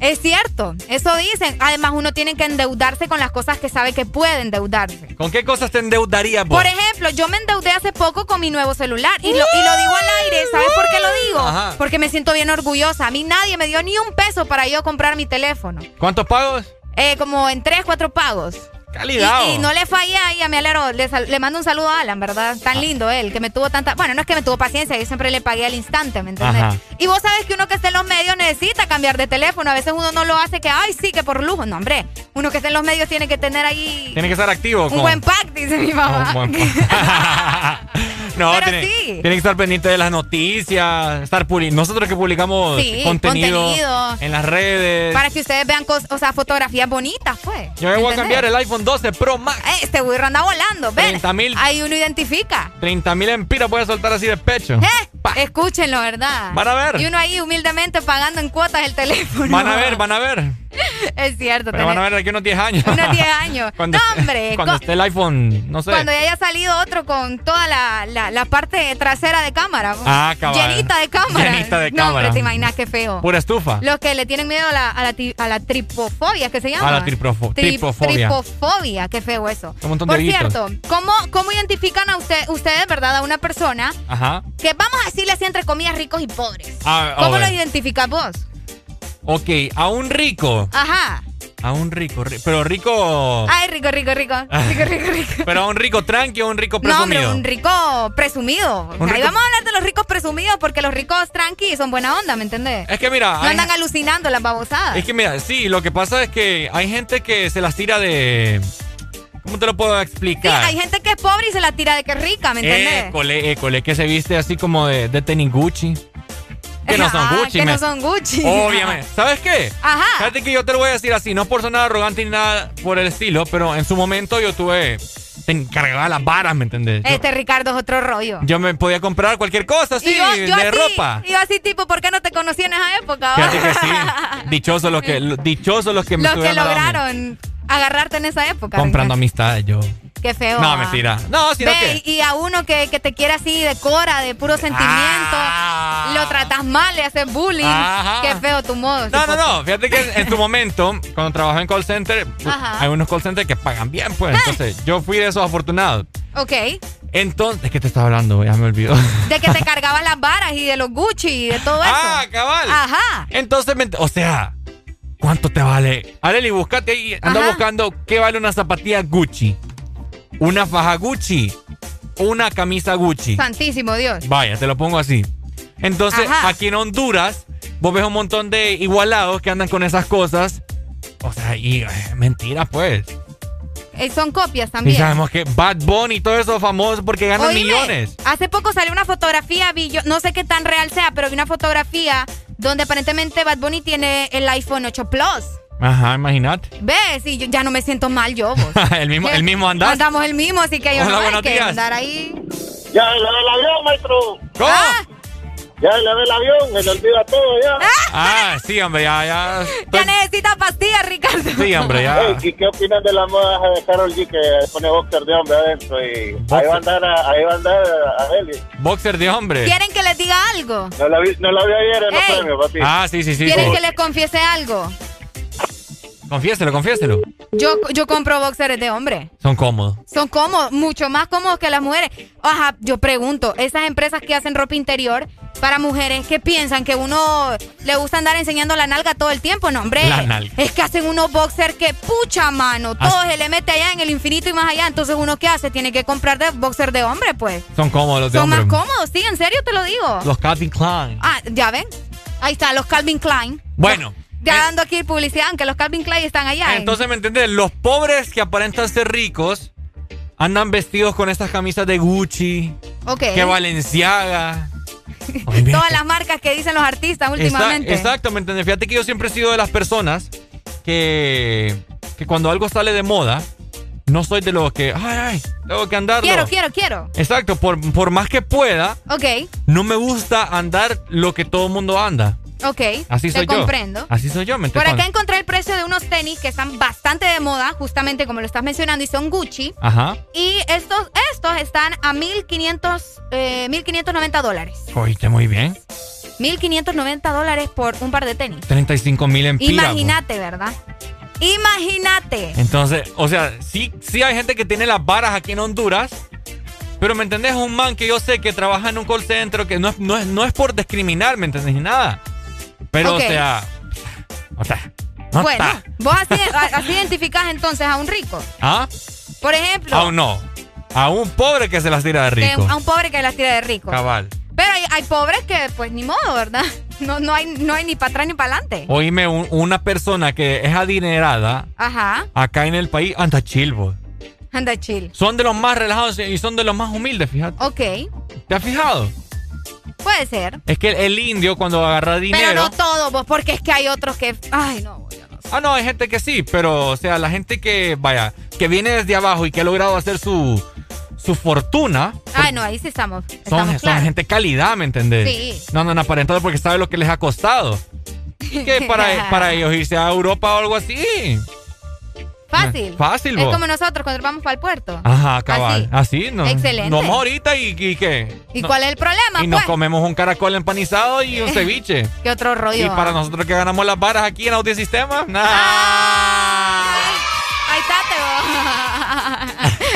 [SPEAKER 5] Es cierto, eso dicen. Además, uno tiene que endeudarse con las cosas que sabe que puede endeudarse.
[SPEAKER 4] ¿Con qué cosas te endeudarías vos?
[SPEAKER 5] Por ejemplo, yo me endeudé hace poco con mi nuevo celular y lo, y lo digo al aire. ¿Sabes por qué lo digo?
[SPEAKER 4] Ajá.
[SPEAKER 5] Porque me siento bien orgullosa. A mí nadie me dio ni un peso para yo comprar mi teléfono.
[SPEAKER 4] ¿Cuántos pagos?
[SPEAKER 5] Eh, como en tres, cuatro pagos.
[SPEAKER 4] Calidad.
[SPEAKER 5] Y, y no le fallé ahí a mi alero. Le, mando un saludo a Alan, ¿verdad? Tan
[SPEAKER 4] Ah.
[SPEAKER 5] lindo él, que me tuvo tanta. Bueno, no es que me tuvo paciencia, yo siempre le pagué al instante, ¿me entiendes?
[SPEAKER 4] Ajá.
[SPEAKER 5] Y vos sabes que uno que está en los medios necesita cambiar de teléfono. A veces uno no lo hace que, ay, sí, que por lujo. No, hombre. Uno que está en los medios tiene que tener ahí
[SPEAKER 4] Tiene que estar activo.
[SPEAKER 5] un
[SPEAKER 4] con-
[SPEAKER 5] buen pack, dice mi mamá.
[SPEAKER 4] Un buen no,
[SPEAKER 5] Pero
[SPEAKER 4] tiene,
[SPEAKER 5] sí.
[SPEAKER 4] tiene que estar pendiente de las noticias, estar Nosotros que publicamos
[SPEAKER 5] Sí,
[SPEAKER 4] contenido,
[SPEAKER 5] contenido.
[SPEAKER 4] en las redes.
[SPEAKER 5] Para que ustedes vean cosas, o sea, fotografías bonitas, pues.
[SPEAKER 4] Yo me voy a cambiar el iPhone 12 Pro Max.
[SPEAKER 5] Eh, Este burro anda volando, ven.
[SPEAKER 4] 30,000.
[SPEAKER 5] Ahí uno identifica.
[SPEAKER 4] 30 mil empiras voy a soltar así de pecho.
[SPEAKER 5] Eh, Escúchenlo, ¿verdad?
[SPEAKER 4] Van a ver.
[SPEAKER 5] Y uno ahí humildemente pagando en cuotas el teléfono.
[SPEAKER 4] Van a ver, van a ver.
[SPEAKER 5] Es cierto.
[SPEAKER 4] Pero van a ver aquí unos 10 años.
[SPEAKER 5] Unos 10 años.
[SPEAKER 4] cuando,
[SPEAKER 5] no, hombre.
[SPEAKER 4] Cuando esté el iPhone, no sé.
[SPEAKER 5] Cuando ya haya salido otro con toda la, la, la parte trasera de cámara.
[SPEAKER 4] Ah, cabal.
[SPEAKER 5] Llenita de cámara.
[SPEAKER 4] Llenita de
[SPEAKER 5] no,
[SPEAKER 4] cámara.
[SPEAKER 5] hombre, te imaginas qué feo.
[SPEAKER 4] Pura estufa.
[SPEAKER 5] Los que le tienen miedo a la, a la, ti- a la tripofobia, ¿qué se llama?
[SPEAKER 4] A la tripofobia.
[SPEAKER 5] Tripofobia, qué feo eso.
[SPEAKER 4] Un montón de
[SPEAKER 5] Por cierto, ¿cómo, ¿cómo identifican a usted, ustedes, verdad, a una persona
[SPEAKER 4] Ajá.
[SPEAKER 5] que vamos a decirle así entre comillas ricos y pobres?
[SPEAKER 4] A- a
[SPEAKER 5] ¿Cómo lo identificas vos?
[SPEAKER 4] Ok, a un rico.
[SPEAKER 5] Ajá.
[SPEAKER 4] A un rico, ri- pero rico.
[SPEAKER 5] Ay, rico, rico, rico. Rico, rico, rico.
[SPEAKER 4] Pero a un rico tranqui o un rico
[SPEAKER 5] No, hombre,
[SPEAKER 4] presumido.
[SPEAKER 5] un rico presumido.
[SPEAKER 4] Un
[SPEAKER 5] Ahí
[SPEAKER 4] rico-
[SPEAKER 5] vamos a hablar de los ricos presumidos porque los ricos tranqui son buena onda, ¿me entendés?
[SPEAKER 4] Es que mira,
[SPEAKER 5] No
[SPEAKER 4] hay-
[SPEAKER 5] andan alucinando las babosadas.
[SPEAKER 4] es que mira, sí, lo que pasa es que hay gente que se las tira de. ¿Cómo te lo puedo
[SPEAKER 5] Sí,
[SPEAKER 4] explicar?
[SPEAKER 5] hay gente que es pobre y se la tira de que es rica, ¿me entendés?
[SPEAKER 4] École, école, que se viste así como de, de tenis Gucci. Que no son
[SPEAKER 5] Ah,
[SPEAKER 4] Gucci,
[SPEAKER 5] que
[SPEAKER 4] me-
[SPEAKER 5] no son Gucci.
[SPEAKER 4] Obviamente. ¿Sabes qué?
[SPEAKER 5] Ajá.
[SPEAKER 4] Fíjate que yo te lo voy a decir así, no por sonar arrogante ni nada por el estilo, pero en su momento yo tuve. Te encargaba las varas, ¿me entendés? Yo,
[SPEAKER 5] Este Ricardo es otro rollo.
[SPEAKER 4] yo me podía comprar cualquier cosa
[SPEAKER 5] yo, yo
[SPEAKER 4] de
[SPEAKER 5] así,
[SPEAKER 4] ropa.
[SPEAKER 5] y yo así tipo, ¿por qué no te conocí en esa época?
[SPEAKER 4] Fíjate que sí. Dichosos los que, dichosos los que me
[SPEAKER 5] Los que lograron agarrarte en esa época.
[SPEAKER 4] Comprando amistades yo.
[SPEAKER 5] Qué feo.
[SPEAKER 4] No,
[SPEAKER 5] ah.
[SPEAKER 4] mentira. No, sino
[SPEAKER 5] Ve,
[SPEAKER 4] que.
[SPEAKER 5] y a uno que, que te quiere así de cora, de puro sentimiento, lo tratas mal, le haces bullying.
[SPEAKER 4] Ah. Ajá.
[SPEAKER 5] Qué feo tu modo.
[SPEAKER 4] No, no, no. Fíjate que en su momento, cuando trabajé en call center, pues,
[SPEAKER 5] Ajá.
[SPEAKER 4] hay unos call centers que pagan bien, pues. Entonces, yo fui de esos afortunados.
[SPEAKER 5] Ok.
[SPEAKER 4] Entonces, ¿de qué te estaba hablando? Ya me olvidó.
[SPEAKER 5] De que te cargabas las varas y de los Gucci y de todo eso.
[SPEAKER 4] Ah, cabal.
[SPEAKER 5] Ajá.
[SPEAKER 4] Entonces, o sea, ¿cuánto te vale? Areli, buscate ahí. Anda
[SPEAKER 5] Ajá.
[SPEAKER 4] buscando qué vale una zapatilla Gucci, una faja Gucci, una camisa Gucci.
[SPEAKER 5] Santísimo Dios.
[SPEAKER 4] Vaya, te lo pongo así. Entonces,
[SPEAKER 5] Ajá.
[SPEAKER 4] aquí en Honduras, vos ves un montón de igualados que andan con esas cosas. O sea, y eh, mentira, pues.
[SPEAKER 5] Eh, son copias
[SPEAKER 4] Y
[SPEAKER 5] también.
[SPEAKER 4] sabemos que Bad Bunny y todo eso es famoso porque ganan
[SPEAKER 5] Oíme,
[SPEAKER 4] millones.
[SPEAKER 5] Hace poco salió una fotografía, vi yo, no sé qué tan real sea, pero vi una fotografía donde aparentemente Bad Bunny tiene el iPhone 8 Plus.
[SPEAKER 4] Ajá, imagínate.
[SPEAKER 5] ¿Ves? Y yo ya no me siento mal yo, vos.
[SPEAKER 4] el mismo, el mismo andás.
[SPEAKER 5] Andamos el mismo, así que yo
[SPEAKER 4] Hola,
[SPEAKER 5] no hay
[SPEAKER 4] buenos
[SPEAKER 5] que
[SPEAKER 4] días.
[SPEAKER 5] andar ahí.
[SPEAKER 33] Ya, ve el avión, maestro.
[SPEAKER 4] ¿Cómo?
[SPEAKER 33] Ya le ve el avión, se le olvida todo ya.
[SPEAKER 4] Ah, sí, hombre, ya, ya.
[SPEAKER 5] Ya necesita pastillas, Ricardo.
[SPEAKER 4] Sí, hombre, ya.
[SPEAKER 33] ¿Y qué opinan de la moda de Carol G que pone boxer de hombre adentro? Y ahí va a andar, a- ahí va a andar a Eli.
[SPEAKER 4] Boxer de hombre.
[SPEAKER 5] ¿Quieren que les diga algo?
[SPEAKER 33] No la vi, no la vi ayer en los premios, papi.
[SPEAKER 4] Ah, sí, sí, sí.
[SPEAKER 5] ¿Quieren
[SPEAKER 4] sí.
[SPEAKER 5] que les confiese algo?
[SPEAKER 4] Confiéselo, confiéselo.
[SPEAKER 5] Yo, yo compro boxers de hombre.
[SPEAKER 4] Son cómodos.
[SPEAKER 5] Son cómodos, mucho más cómodos que las mujeres. Ajá, yo pregunto, esas empresas que hacen ropa interior para mujeres, ¿qué piensan? ¿Que uno le gusta andar enseñando la nalga todo el tiempo? No, hombre.
[SPEAKER 4] La nalga.
[SPEAKER 5] Es que hacen unos boxers que pucha mano, todo se le mete allá en el infinito y más allá. Entonces, ¿uno qué hace? Tiene que comprar de boxer de hombre, pues.
[SPEAKER 4] Son cómodos los de
[SPEAKER 5] Son
[SPEAKER 4] hombre.
[SPEAKER 5] más cómodos, sí, en serio te lo digo.
[SPEAKER 4] Los Calvin Klein.
[SPEAKER 5] Ah, ya ven. Ahí está, los Calvin Klein.
[SPEAKER 4] Bueno.
[SPEAKER 5] Ya dando aquí publicidad, aunque los Calvin Klein están allá. en-
[SPEAKER 4] Entonces, ¿me entiendes? Los pobres que aparentan ser ricos andan vestidos con estas camisas de Gucci,
[SPEAKER 5] Ok.
[SPEAKER 4] que Valenciaga.
[SPEAKER 5] Todas las marcas que dicen los artistas últimamente.
[SPEAKER 4] Exacto, ¿me entiendes? Fíjate que yo siempre he sido de las personas que, que cuando algo sale de moda, no soy de los que, ay, ay, tengo que andarlo.
[SPEAKER 5] Quiero, quiero, quiero.
[SPEAKER 4] Exacto, por, por más que pueda,
[SPEAKER 5] Ok,
[SPEAKER 4] no me gusta andar lo que todo el mundo anda.
[SPEAKER 5] Ok.
[SPEAKER 4] Así
[SPEAKER 5] te
[SPEAKER 4] soy yo.
[SPEAKER 5] comprendo.
[SPEAKER 4] Así soy yo, ¿me
[SPEAKER 5] Por acá encontré el precio de unos tenis que están bastante de moda, justamente como lo estás mencionando, y son Gucci.
[SPEAKER 4] Ajá.
[SPEAKER 5] Y estos, estos están a 1.500, eh, 1.590 dólares.
[SPEAKER 4] Oíste muy bien.
[SPEAKER 5] 1.590 dólares por un par de tenis.
[SPEAKER 4] 35 mil empiras.
[SPEAKER 5] Imagínate, ¿verdad? Imagínate.
[SPEAKER 4] Entonces, o sea, sí, sí hay gente que tiene las varas aquí en Honduras. Pero me entendés, un man que yo sé que trabaja en un call center, que no es, no es, no es por discriminar, ¿me entendés? Ni nada. Pero, o sea. O sea. No
[SPEAKER 5] bueno,
[SPEAKER 4] está.
[SPEAKER 5] vos así, así identificás entonces a un rico.
[SPEAKER 4] ¿Ah?
[SPEAKER 5] Por ejemplo,
[SPEAKER 4] Aún no. A un pobre que se las tira de rico.
[SPEAKER 5] a un pobre que las tira de rico.
[SPEAKER 4] Cabal.
[SPEAKER 5] Pero hay, hay pobres que, pues, ni modo, ¿verdad? No, no, hay, no hay ni para atrás ni para adelante.
[SPEAKER 4] Oíme, un- una persona que es adinerada
[SPEAKER 5] Ajá,
[SPEAKER 4] acá en el país anda chill, vos.
[SPEAKER 5] anda chill.
[SPEAKER 4] Son de los más relajados y son de los más humildes, fíjate.
[SPEAKER 5] Ok,
[SPEAKER 4] ¿Te has fijado?
[SPEAKER 5] Puede ser.
[SPEAKER 4] Es que el indio cuando agarra dinero...
[SPEAKER 5] Pero no todo, vos, porque es que hay otros que. Ay, no.
[SPEAKER 4] Ah, no, hay gente que sí, pero, o sea, la gente que, vaya, que viene desde abajo y que ha logrado hacer su, su fortuna,
[SPEAKER 5] Ay, no, ahí sí estamos.
[SPEAKER 4] son, gente calidad, ¿me entendés?
[SPEAKER 5] Sí.
[SPEAKER 4] No andan aparentando porque sabe lo que les ha costado. Que para, para ellos irse a Europa o algo así.
[SPEAKER 5] Fácil.
[SPEAKER 4] Fácil,
[SPEAKER 5] Es
[SPEAKER 4] vos.
[SPEAKER 5] como nosotros cuando vamos para el puerto.
[SPEAKER 4] Ajá, cabal. Así, no.
[SPEAKER 5] Excelente.
[SPEAKER 4] Nos vamos ahorita y, y qué.
[SPEAKER 5] ¿Y
[SPEAKER 4] No-
[SPEAKER 5] cuál es el problema,
[SPEAKER 4] Y nos
[SPEAKER 5] pues?
[SPEAKER 4] comemos un caracol empanizado y un ceviche.
[SPEAKER 5] ¿Qué otro rollo?
[SPEAKER 4] Y para
[SPEAKER 5] ah?
[SPEAKER 4] nosotros que ganamos las varas aquí en Audiosistema, nada.
[SPEAKER 5] Ahí está,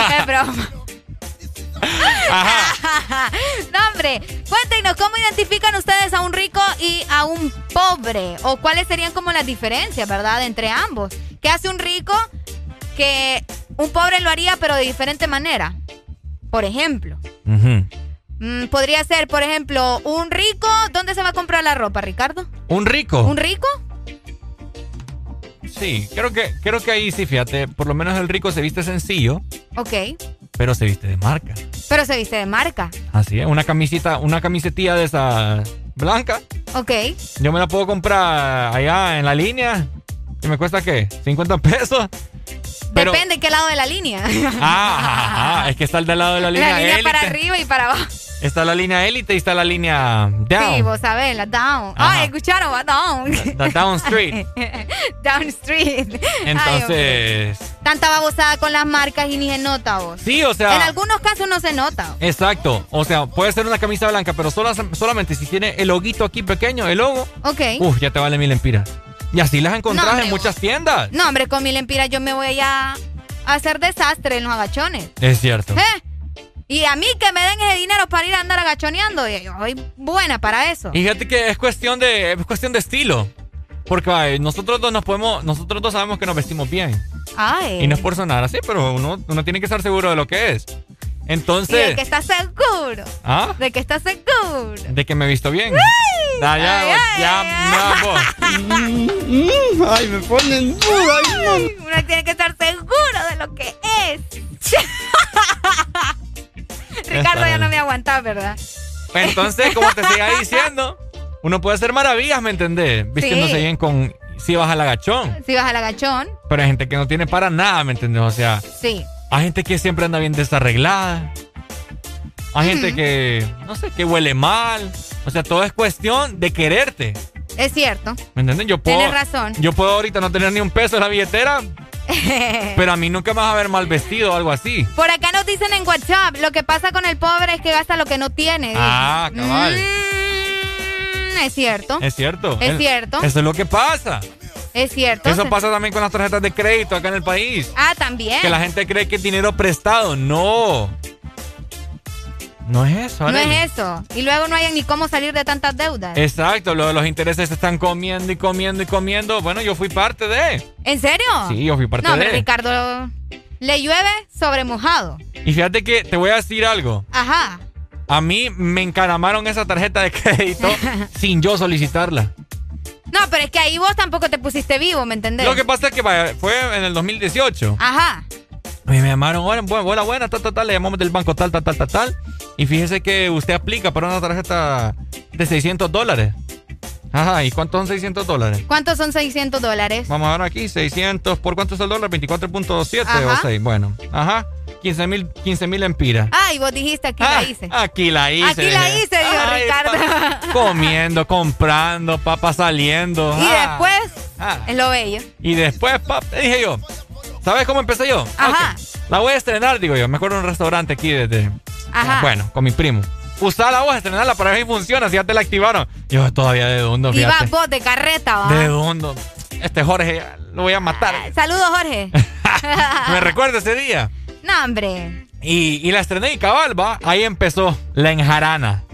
[SPEAKER 5] te Es broma. no, hombre. Cuéntenos, ¿cómo identifican ustedes a un rico y a un pobre? ¿O cuáles serían como las diferencias, verdad, entre ambos? ¿Qué hace un rico que un pobre lo haría, pero de diferente manera? Por ejemplo, mm, podría ser, por ejemplo, un rico. ¿Dónde se va a comprar la ropa, Ricardo?
[SPEAKER 4] ¿Un rico?
[SPEAKER 5] ¿Un rico?
[SPEAKER 4] Sí, creo que, creo que ahí sí, fíjate, por lo menos el rico se viste sencillo,
[SPEAKER 5] Ok.
[SPEAKER 4] pero se viste de marca.
[SPEAKER 5] Pero se viste de marca.
[SPEAKER 4] Así es, una camisita, una camisetilla de esa blanca,
[SPEAKER 5] Ok.
[SPEAKER 4] yo me la puedo comprar allá en la línea, y me cuesta qué, 50 pesos. Pero,
[SPEAKER 5] Depende qué lado de la línea.
[SPEAKER 4] ah, es que está el del lado de la línea
[SPEAKER 5] la línea para arriba y para abajo.
[SPEAKER 4] Está la línea élite y está la línea down.
[SPEAKER 5] Sí, vos sabés, la down.
[SPEAKER 4] Ajá.
[SPEAKER 5] Ay, escucharon, va down.
[SPEAKER 4] La down street.
[SPEAKER 5] down street. Ay.
[SPEAKER 4] Entonces,
[SPEAKER 5] Tanta babosada con las marcas y ni se nota vos.
[SPEAKER 4] sí, o sea,
[SPEAKER 5] En algunos casos no se nota.
[SPEAKER 4] exacto. O sea, puede ser una camisa blanca, pero sola- solamente si tiene el loguito aquí pequeño, el logo,
[SPEAKER 5] Ok.
[SPEAKER 4] Uf, ya te vale mil empiras. Y así las encontrás
[SPEAKER 5] No, hombre,
[SPEAKER 4] en muchas tiendas.
[SPEAKER 5] No, hombre, con mil empiras yo me voy a, hacer desastre en los agachones.
[SPEAKER 4] Es cierto.
[SPEAKER 5] ¿Eh? Y a mí que me den ese dinero para ir a andar agachoneando, y yo soy buena para eso.
[SPEAKER 4] Y fíjate que es cuestión de, es cuestión de estilo. Porque ay, nosotros dos nos podemos, nosotros dos sabemos que nos vestimos bien.
[SPEAKER 5] Ay.
[SPEAKER 4] Y no es por sonar así, pero uno, uno tiene que estar seguro de lo que es.
[SPEAKER 5] Y de
[SPEAKER 4] Entonces,
[SPEAKER 5] que está seguro.
[SPEAKER 4] ¿ah?
[SPEAKER 5] De que está seguro.
[SPEAKER 4] De que me he visto bien.
[SPEAKER 5] Ay,
[SPEAKER 4] Ah, ya,
[SPEAKER 5] ay, ay,
[SPEAKER 4] ya,
[SPEAKER 5] ay.
[SPEAKER 4] ya.
[SPEAKER 5] Ay, me ponen duro. Uno tiene que estar seguro de lo que es. Ricardo ya no me aguanta, ¿verdad?
[SPEAKER 4] Entonces, como te siga diciendo, uno puede hacer maravillas, ¿me entendés? Vistiéndose
[SPEAKER 5] Sí.
[SPEAKER 4] bien con, si vas al agachón.
[SPEAKER 5] Si vas al agachón,
[SPEAKER 4] Pero hay gente que no tiene para nada, ¿me entendés? O sea,
[SPEAKER 5] sí.
[SPEAKER 4] Hay gente que siempre anda bien desarreglada. Hay gente que, no sé, que huele mal. O sea, todo es cuestión de quererte.
[SPEAKER 5] Es cierto.
[SPEAKER 4] ¿Me entienden? Yo puedo.
[SPEAKER 5] Tienes razón.
[SPEAKER 4] Yo puedo ahorita no tener ni un peso en la billetera, pero a mí nunca me vas a ver mal vestido o algo así.
[SPEAKER 5] Por acá nos dicen en WhatsApp, lo que pasa con el pobre es que gasta lo que no tiene.
[SPEAKER 4] Ah, cabal.
[SPEAKER 5] Mm, es cierto.
[SPEAKER 4] Es cierto.
[SPEAKER 5] Es cierto.
[SPEAKER 4] Eso es lo que pasa.
[SPEAKER 5] Es cierto.
[SPEAKER 4] Eso pasa también con las tarjetas de crédito acá en el país.
[SPEAKER 5] Ah, también.
[SPEAKER 4] Que la gente cree que es dinero prestado. No. No es eso,
[SPEAKER 5] No
[SPEAKER 4] Arely.
[SPEAKER 5] es eso. Y luego no hay ni cómo salir de tantas deudas.
[SPEAKER 4] Exacto, lo los intereses se están comiendo y comiendo y comiendo. Bueno, yo fui parte de.
[SPEAKER 5] ¿En serio?
[SPEAKER 4] Sí, yo fui parte
[SPEAKER 5] No,
[SPEAKER 4] de.
[SPEAKER 5] Ricardo, le llueve sobre mojado.
[SPEAKER 4] Y fíjate que te voy a decir algo.
[SPEAKER 5] Ajá.
[SPEAKER 4] A mí me encaramaron esa tarjeta de crédito sin yo solicitarla.
[SPEAKER 5] No, pero es que ahí vos tampoco te pusiste vivo, ¿me entendés?
[SPEAKER 4] Lo que pasa es que vaya, fue en el 2018.
[SPEAKER 5] Ajá.
[SPEAKER 4] Y me llamaron, hola, buena, hola, buena, tal, tal, tal, le llamamos del banco tal, tal, tal, tal, tal. Y fíjese que usted aplica para una tarjeta de 600 dólares. Ajá, ¿y cuántos son 600 dólares?
[SPEAKER 5] ¿Cuántos son 600 dólares?
[SPEAKER 4] Vamos a ver aquí, 600, ¿por cuánto es el dólar? 24.7 o
[SPEAKER 5] Ajá.
[SPEAKER 4] 6, bueno. Ajá, 15 mil 15 mil empiras.
[SPEAKER 5] Ay, vos dijiste aquí la hice.
[SPEAKER 4] Aquí la hice.
[SPEAKER 5] Aquí la hice, dijo
[SPEAKER 4] Ay,
[SPEAKER 5] Ricardo.
[SPEAKER 4] Comiendo, comprando, papá saliendo.
[SPEAKER 5] Y
[SPEAKER 4] Ah.
[SPEAKER 5] después,
[SPEAKER 4] Ah.
[SPEAKER 5] es lo bello.
[SPEAKER 4] Y después, pap, dije yo, ¿sabes cómo empecé yo?
[SPEAKER 5] Ajá.
[SPEAKER 4] La voy a estrenar, digo yo. Me acuerdo de un restaurante aquí desde...
[SPEAKER 5] Ajá.
[SPEAKER 4] Bueno, con mi primo. usala vos, estrenala para ver si funciona, si ya te la activaron. Yo todavía de dundo,
[SPEAKER 5] Y vas
[SPEAKER 4] fíjate.
[SPEAKER 5] vos de carreta, ¿va?
[SPEAKER 4] De dundo. Este Jorge, lo voy a matar.
[SPEAKER 5] Saludos, Jorge.
[SPEAKER 4] Me recuerda ese día.
[SPEAKER 5] No, hombre.
[SPEAKER 4] Y, y la estrené y cabal, va. Ahí empezó la enjarana.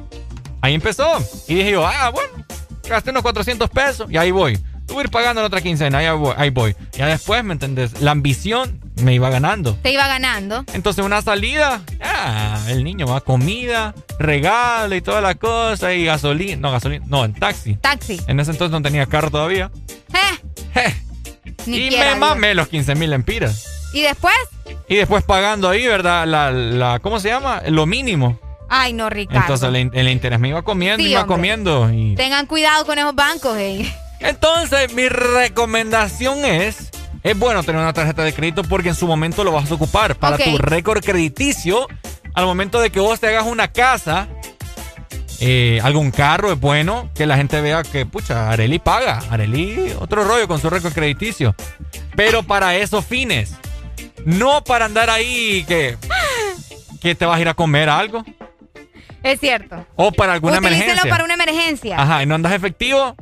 [SPEAKER 4] Ahí empezó. Y dije yo, ah, bueno, gasté unos 400 pesos y ahí voy. Voy a ir pagando la otra quincena, ahí voy. Ahí voy. Ya después, ¿me entendés? La ambición me iba ganando.
[SPEAKER 5] Te iba ganando.
[SPEAKER 4] Entonces una salida, ah, el niño va, comida, regalo y toda la cosa y gasolina, no gasolina, no, en taxi.
[SPEAKER 5] Taxi.
[SPEAKER 4] En ese entonces no tenía carro todavía.
[SPEAKER 5] Eh. Ni
[SPEAKER 4] y me mamé los 15 mil empiras.
[SPEAKER 5] ¿Y después?
[SPEAKER 4] Y después pagando ahí, ¿verdad? La, la, ¿cómo se llama? Lo mínimo.
[SPEAKER 5] Ay, no, Ricardo.
[SPEAKER 4] Entonces el, el interés me iba comiendo,
[SPEAKER 5] Sí,
[SPEAKER 4] iba
[SPEAKER 5] hombre.
[SPEAKER 4] comiendo. Y...
[SPEAKER 5] Tengan cuidado con esos bancos, eh.
[SPEAKER 4] Entonces mi recomendación es, es bueno tener una tarjeta de crédito porque en su momento lo vas a ocupar para tu récord crediticio. Al momento de que vos te hagas una casa, eh, algún carro, es bueno que la gente vea que, pucha, Areli paga. Areli, otro rollo con su récord crediticio. Pero para esos fines. No para andar ahí que, que te vas a ir a comer algo.
[SPEAKER 5] Es cierto.
[SPEAKER 4] O para alguna
[SPEAKER 5] Utilícelo
[SPEAKER 4] emergencia.
[SPEAKER 5] para una emergencia.
[SPEAKER 4] Ajá, y no andas efectivo.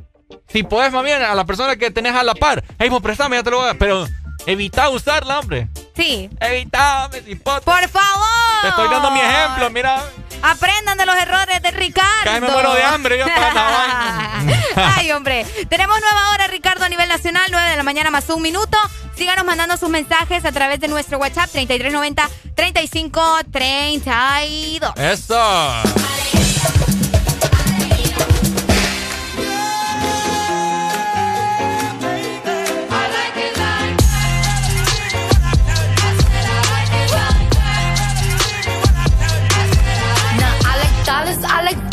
[SPEAKER 4] Si puedes, más bien, a la persona que tenés a la par. Hey, vos préstame, ya te lo voy a dar. Pero evita usarla, hombre.
[SPEAKER 5] Sí.
[SPEAKER 4] Cipote.
[SPEAKER 5] Por favor.
[SPEAKER 4] Te estoy dando mi ejemplo, mira.
[SPEAKER 5] Aprendan de los errores de Ricardo.
[SPEAKER 4] Casi me muero de hambre yo para.
[SPEAKER 5] Ay, hombre. Tenemos nueva hora, Ricardo, a nivel nacional, 9 de la mañana más un minuto. Síganos mandando sus mensajes a través de nuestro WhatsApp 3390-3532.
[SPEAKER 4] Eso.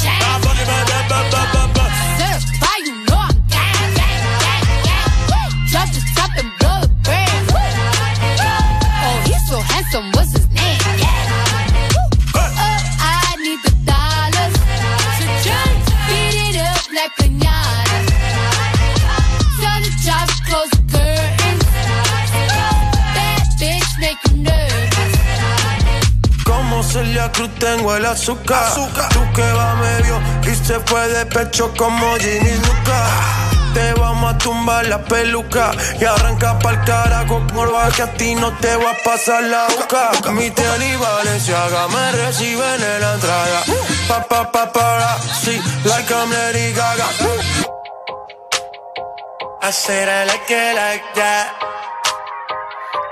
[SPEAKER 44] district in
[SPEAKER 45] Celia Cruz tengo el azúcar. Tú que va medio y se fue de pecho como Ginny Luca. Te vamos a tumbar la peluca y arranca pa'l carajo morba que a ti no te va a pasar la boca. Mi tele y Valenciaga me reciben en la entrada. Pa pa pa para sí, like I'm Lady Gaga. I said I like it like that.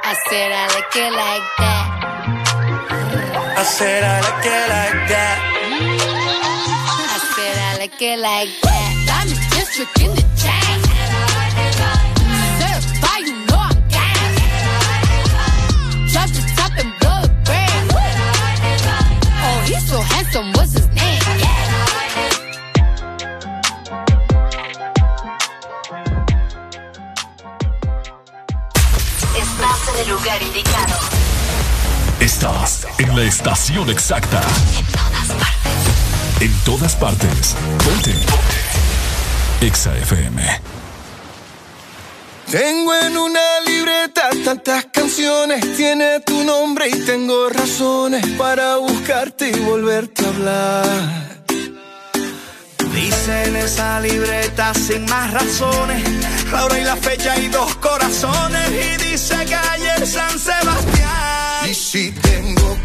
[SPEAKER 44] I said I like it like that.
[SPEAKER 45] I said I like it like that.
[SPEAKER 44] I said I like it like that. I'm the district in the chain. Certified, you know I'm gas. Drop the top and blow the brand. Oh, he's so handsome, what's his name?
[SPEAKER 18] Estás en el lugar indicado.
[SPEAKER 3] Estás en la estación exacta.
[SPEAKER 18] En todas partes.
[SPEAKER 3] En todas partes. Ponte. Exa FM.
[SPEAKER 14] Tengo en una libreta tantas canciones, tiene tu nombre y tengo razones para buscarte y volverte a hablar.
[SPEAKER 46] Dice en esa libreta sin más razones, la hora y la fecha y dos corazones. Y dice calle San Sebastián.
[SPEAKER 14] Y si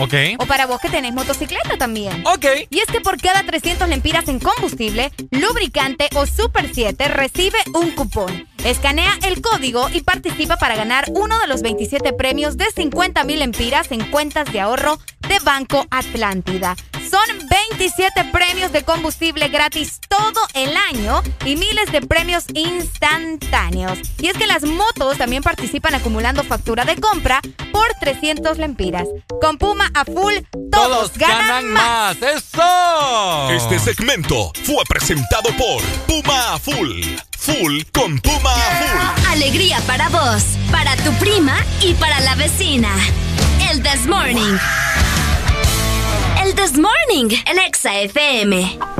[SPEAKER 4] Ok.
[SPEAKER 5] O para vos que tenés motocicleta también.
[SPEAKER 4] Ok.
[SPEAKER 5] Y es que por cada 300 lempiras en combustible, lubricante o Super 7 recibe un cupón. Escanea el código y participa para ganar uno de los 27 premios de 50 mil lempiras en cuentas de ahorro de Banco Atlántida. Son 27 premios de combustible gratis todo el año y miles de premios instantáneos. Y es que las motos también participan acumulando factura de compra por 300 lempiras. Con Puma a full, todos, ganan, más.
[SPEAKER 4] ¡Eso!
[SPEAKER 3] Este segmento fue presentado por Puma Full. Full con Puma Full.
[SPEAKER 18] Alegría para vos, para tu prima y para la vecina. El This Morning. El This Morning en Exa FM.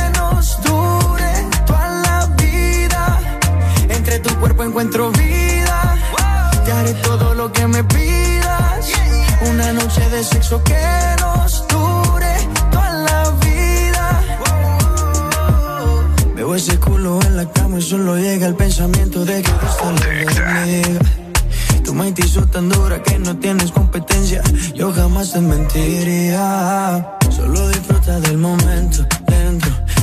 [SPEAKER 7] tu cuerpo encuentro vida. Te haré todo lo que me pidas. Una noche de sexo que nos dure toda la vida. Veo ese culo en la cama y solo llega el pensamiento de que niega. Tu mente hizo tan dura que no tienes competencia. Yo jamás te mentiría. Solo disfruta del momento dentro.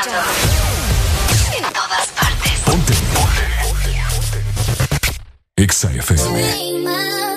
[SPEAKER 18] escuchando. En todas partes.
[SPEAKER 3] Ponte. Exa FM.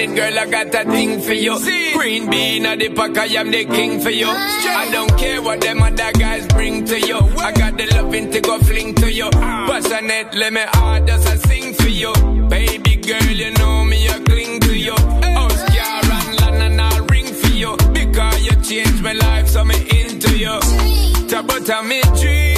[SPEAKER 47] It, girl, I got a thing for you. See? Green bean at the pack, I am the king for you. I don't care what them other guys bring to you. I got the loving to go fling to you. Ah. Passionate, let me hard just a sing for you. Baby girl, you know me, I cling to you. House car and land and I'll ring for you. Because you changed my life, so me into you. Top but I'm a dream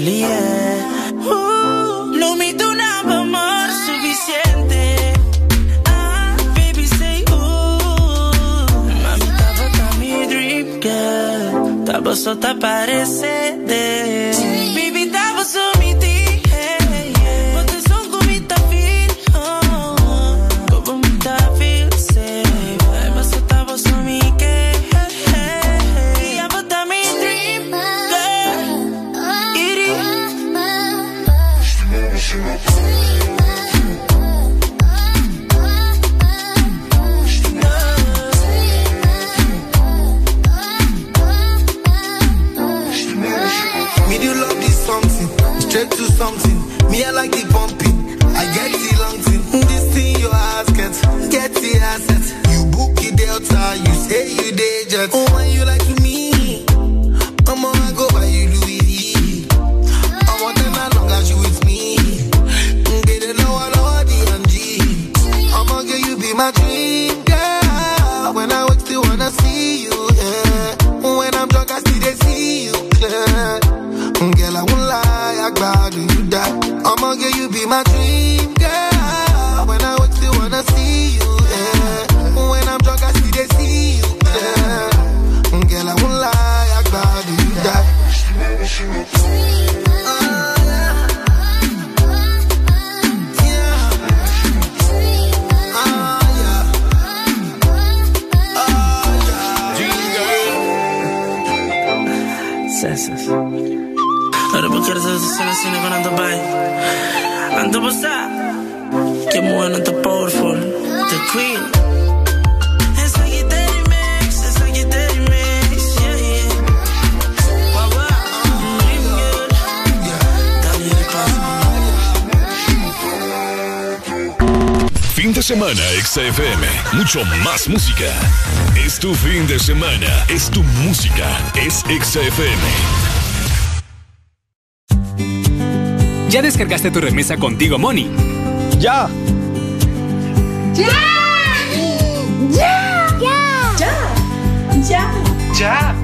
[SPEAKER 26] Lie uh, Non mi donava amor suficiente. Ah, Baby say uh. Mami da mi drip girl. Tava sotto a parecede
[SPEAKER 3] Mucho más música. Es tu fin de semana. Es tu música. Es XFM.
[SPEAKER 48] ¿Ya descargaste tu remesa contigo, Money?
[SPEAKER 49] ¡Ya!
[SPEAKER 50] ¡Ya! ¡Ya! ¡Ya! ¡Ya!
[SPEAKER 48] ¡Ya!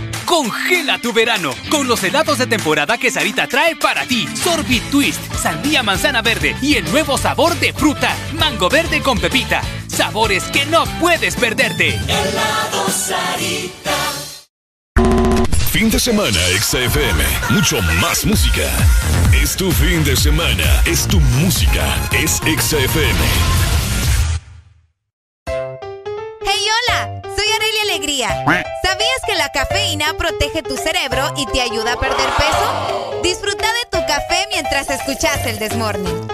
[SPEAKER 48] Congela tu verano con los helados de temporada que Sarita trae para ti. Sorbit Twist, sandía manzana verde y el nuevo sabor de fruta, mango verde con pepita. Sabores que no puedes perderte.
[SPEAKER 50] Helado Sarita.
[SPEAKER 3] Fin de semana, XFM. Mucho más música. Es tu fin de semana. Es tu música. Es XFM.
[SPEAKER 5] Cafeína protege tu cerebro y te ayuda a perder peso? Disfruta de tu café mientras escuchas el Desmorning.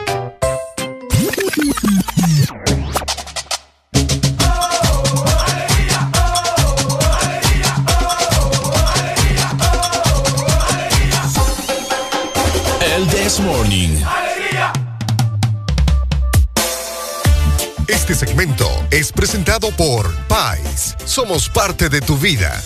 [SPEAKER 3] El This Morning.
[SPEAKER 38] Este segmento es presentado por Pais. Somos parte de tu vida.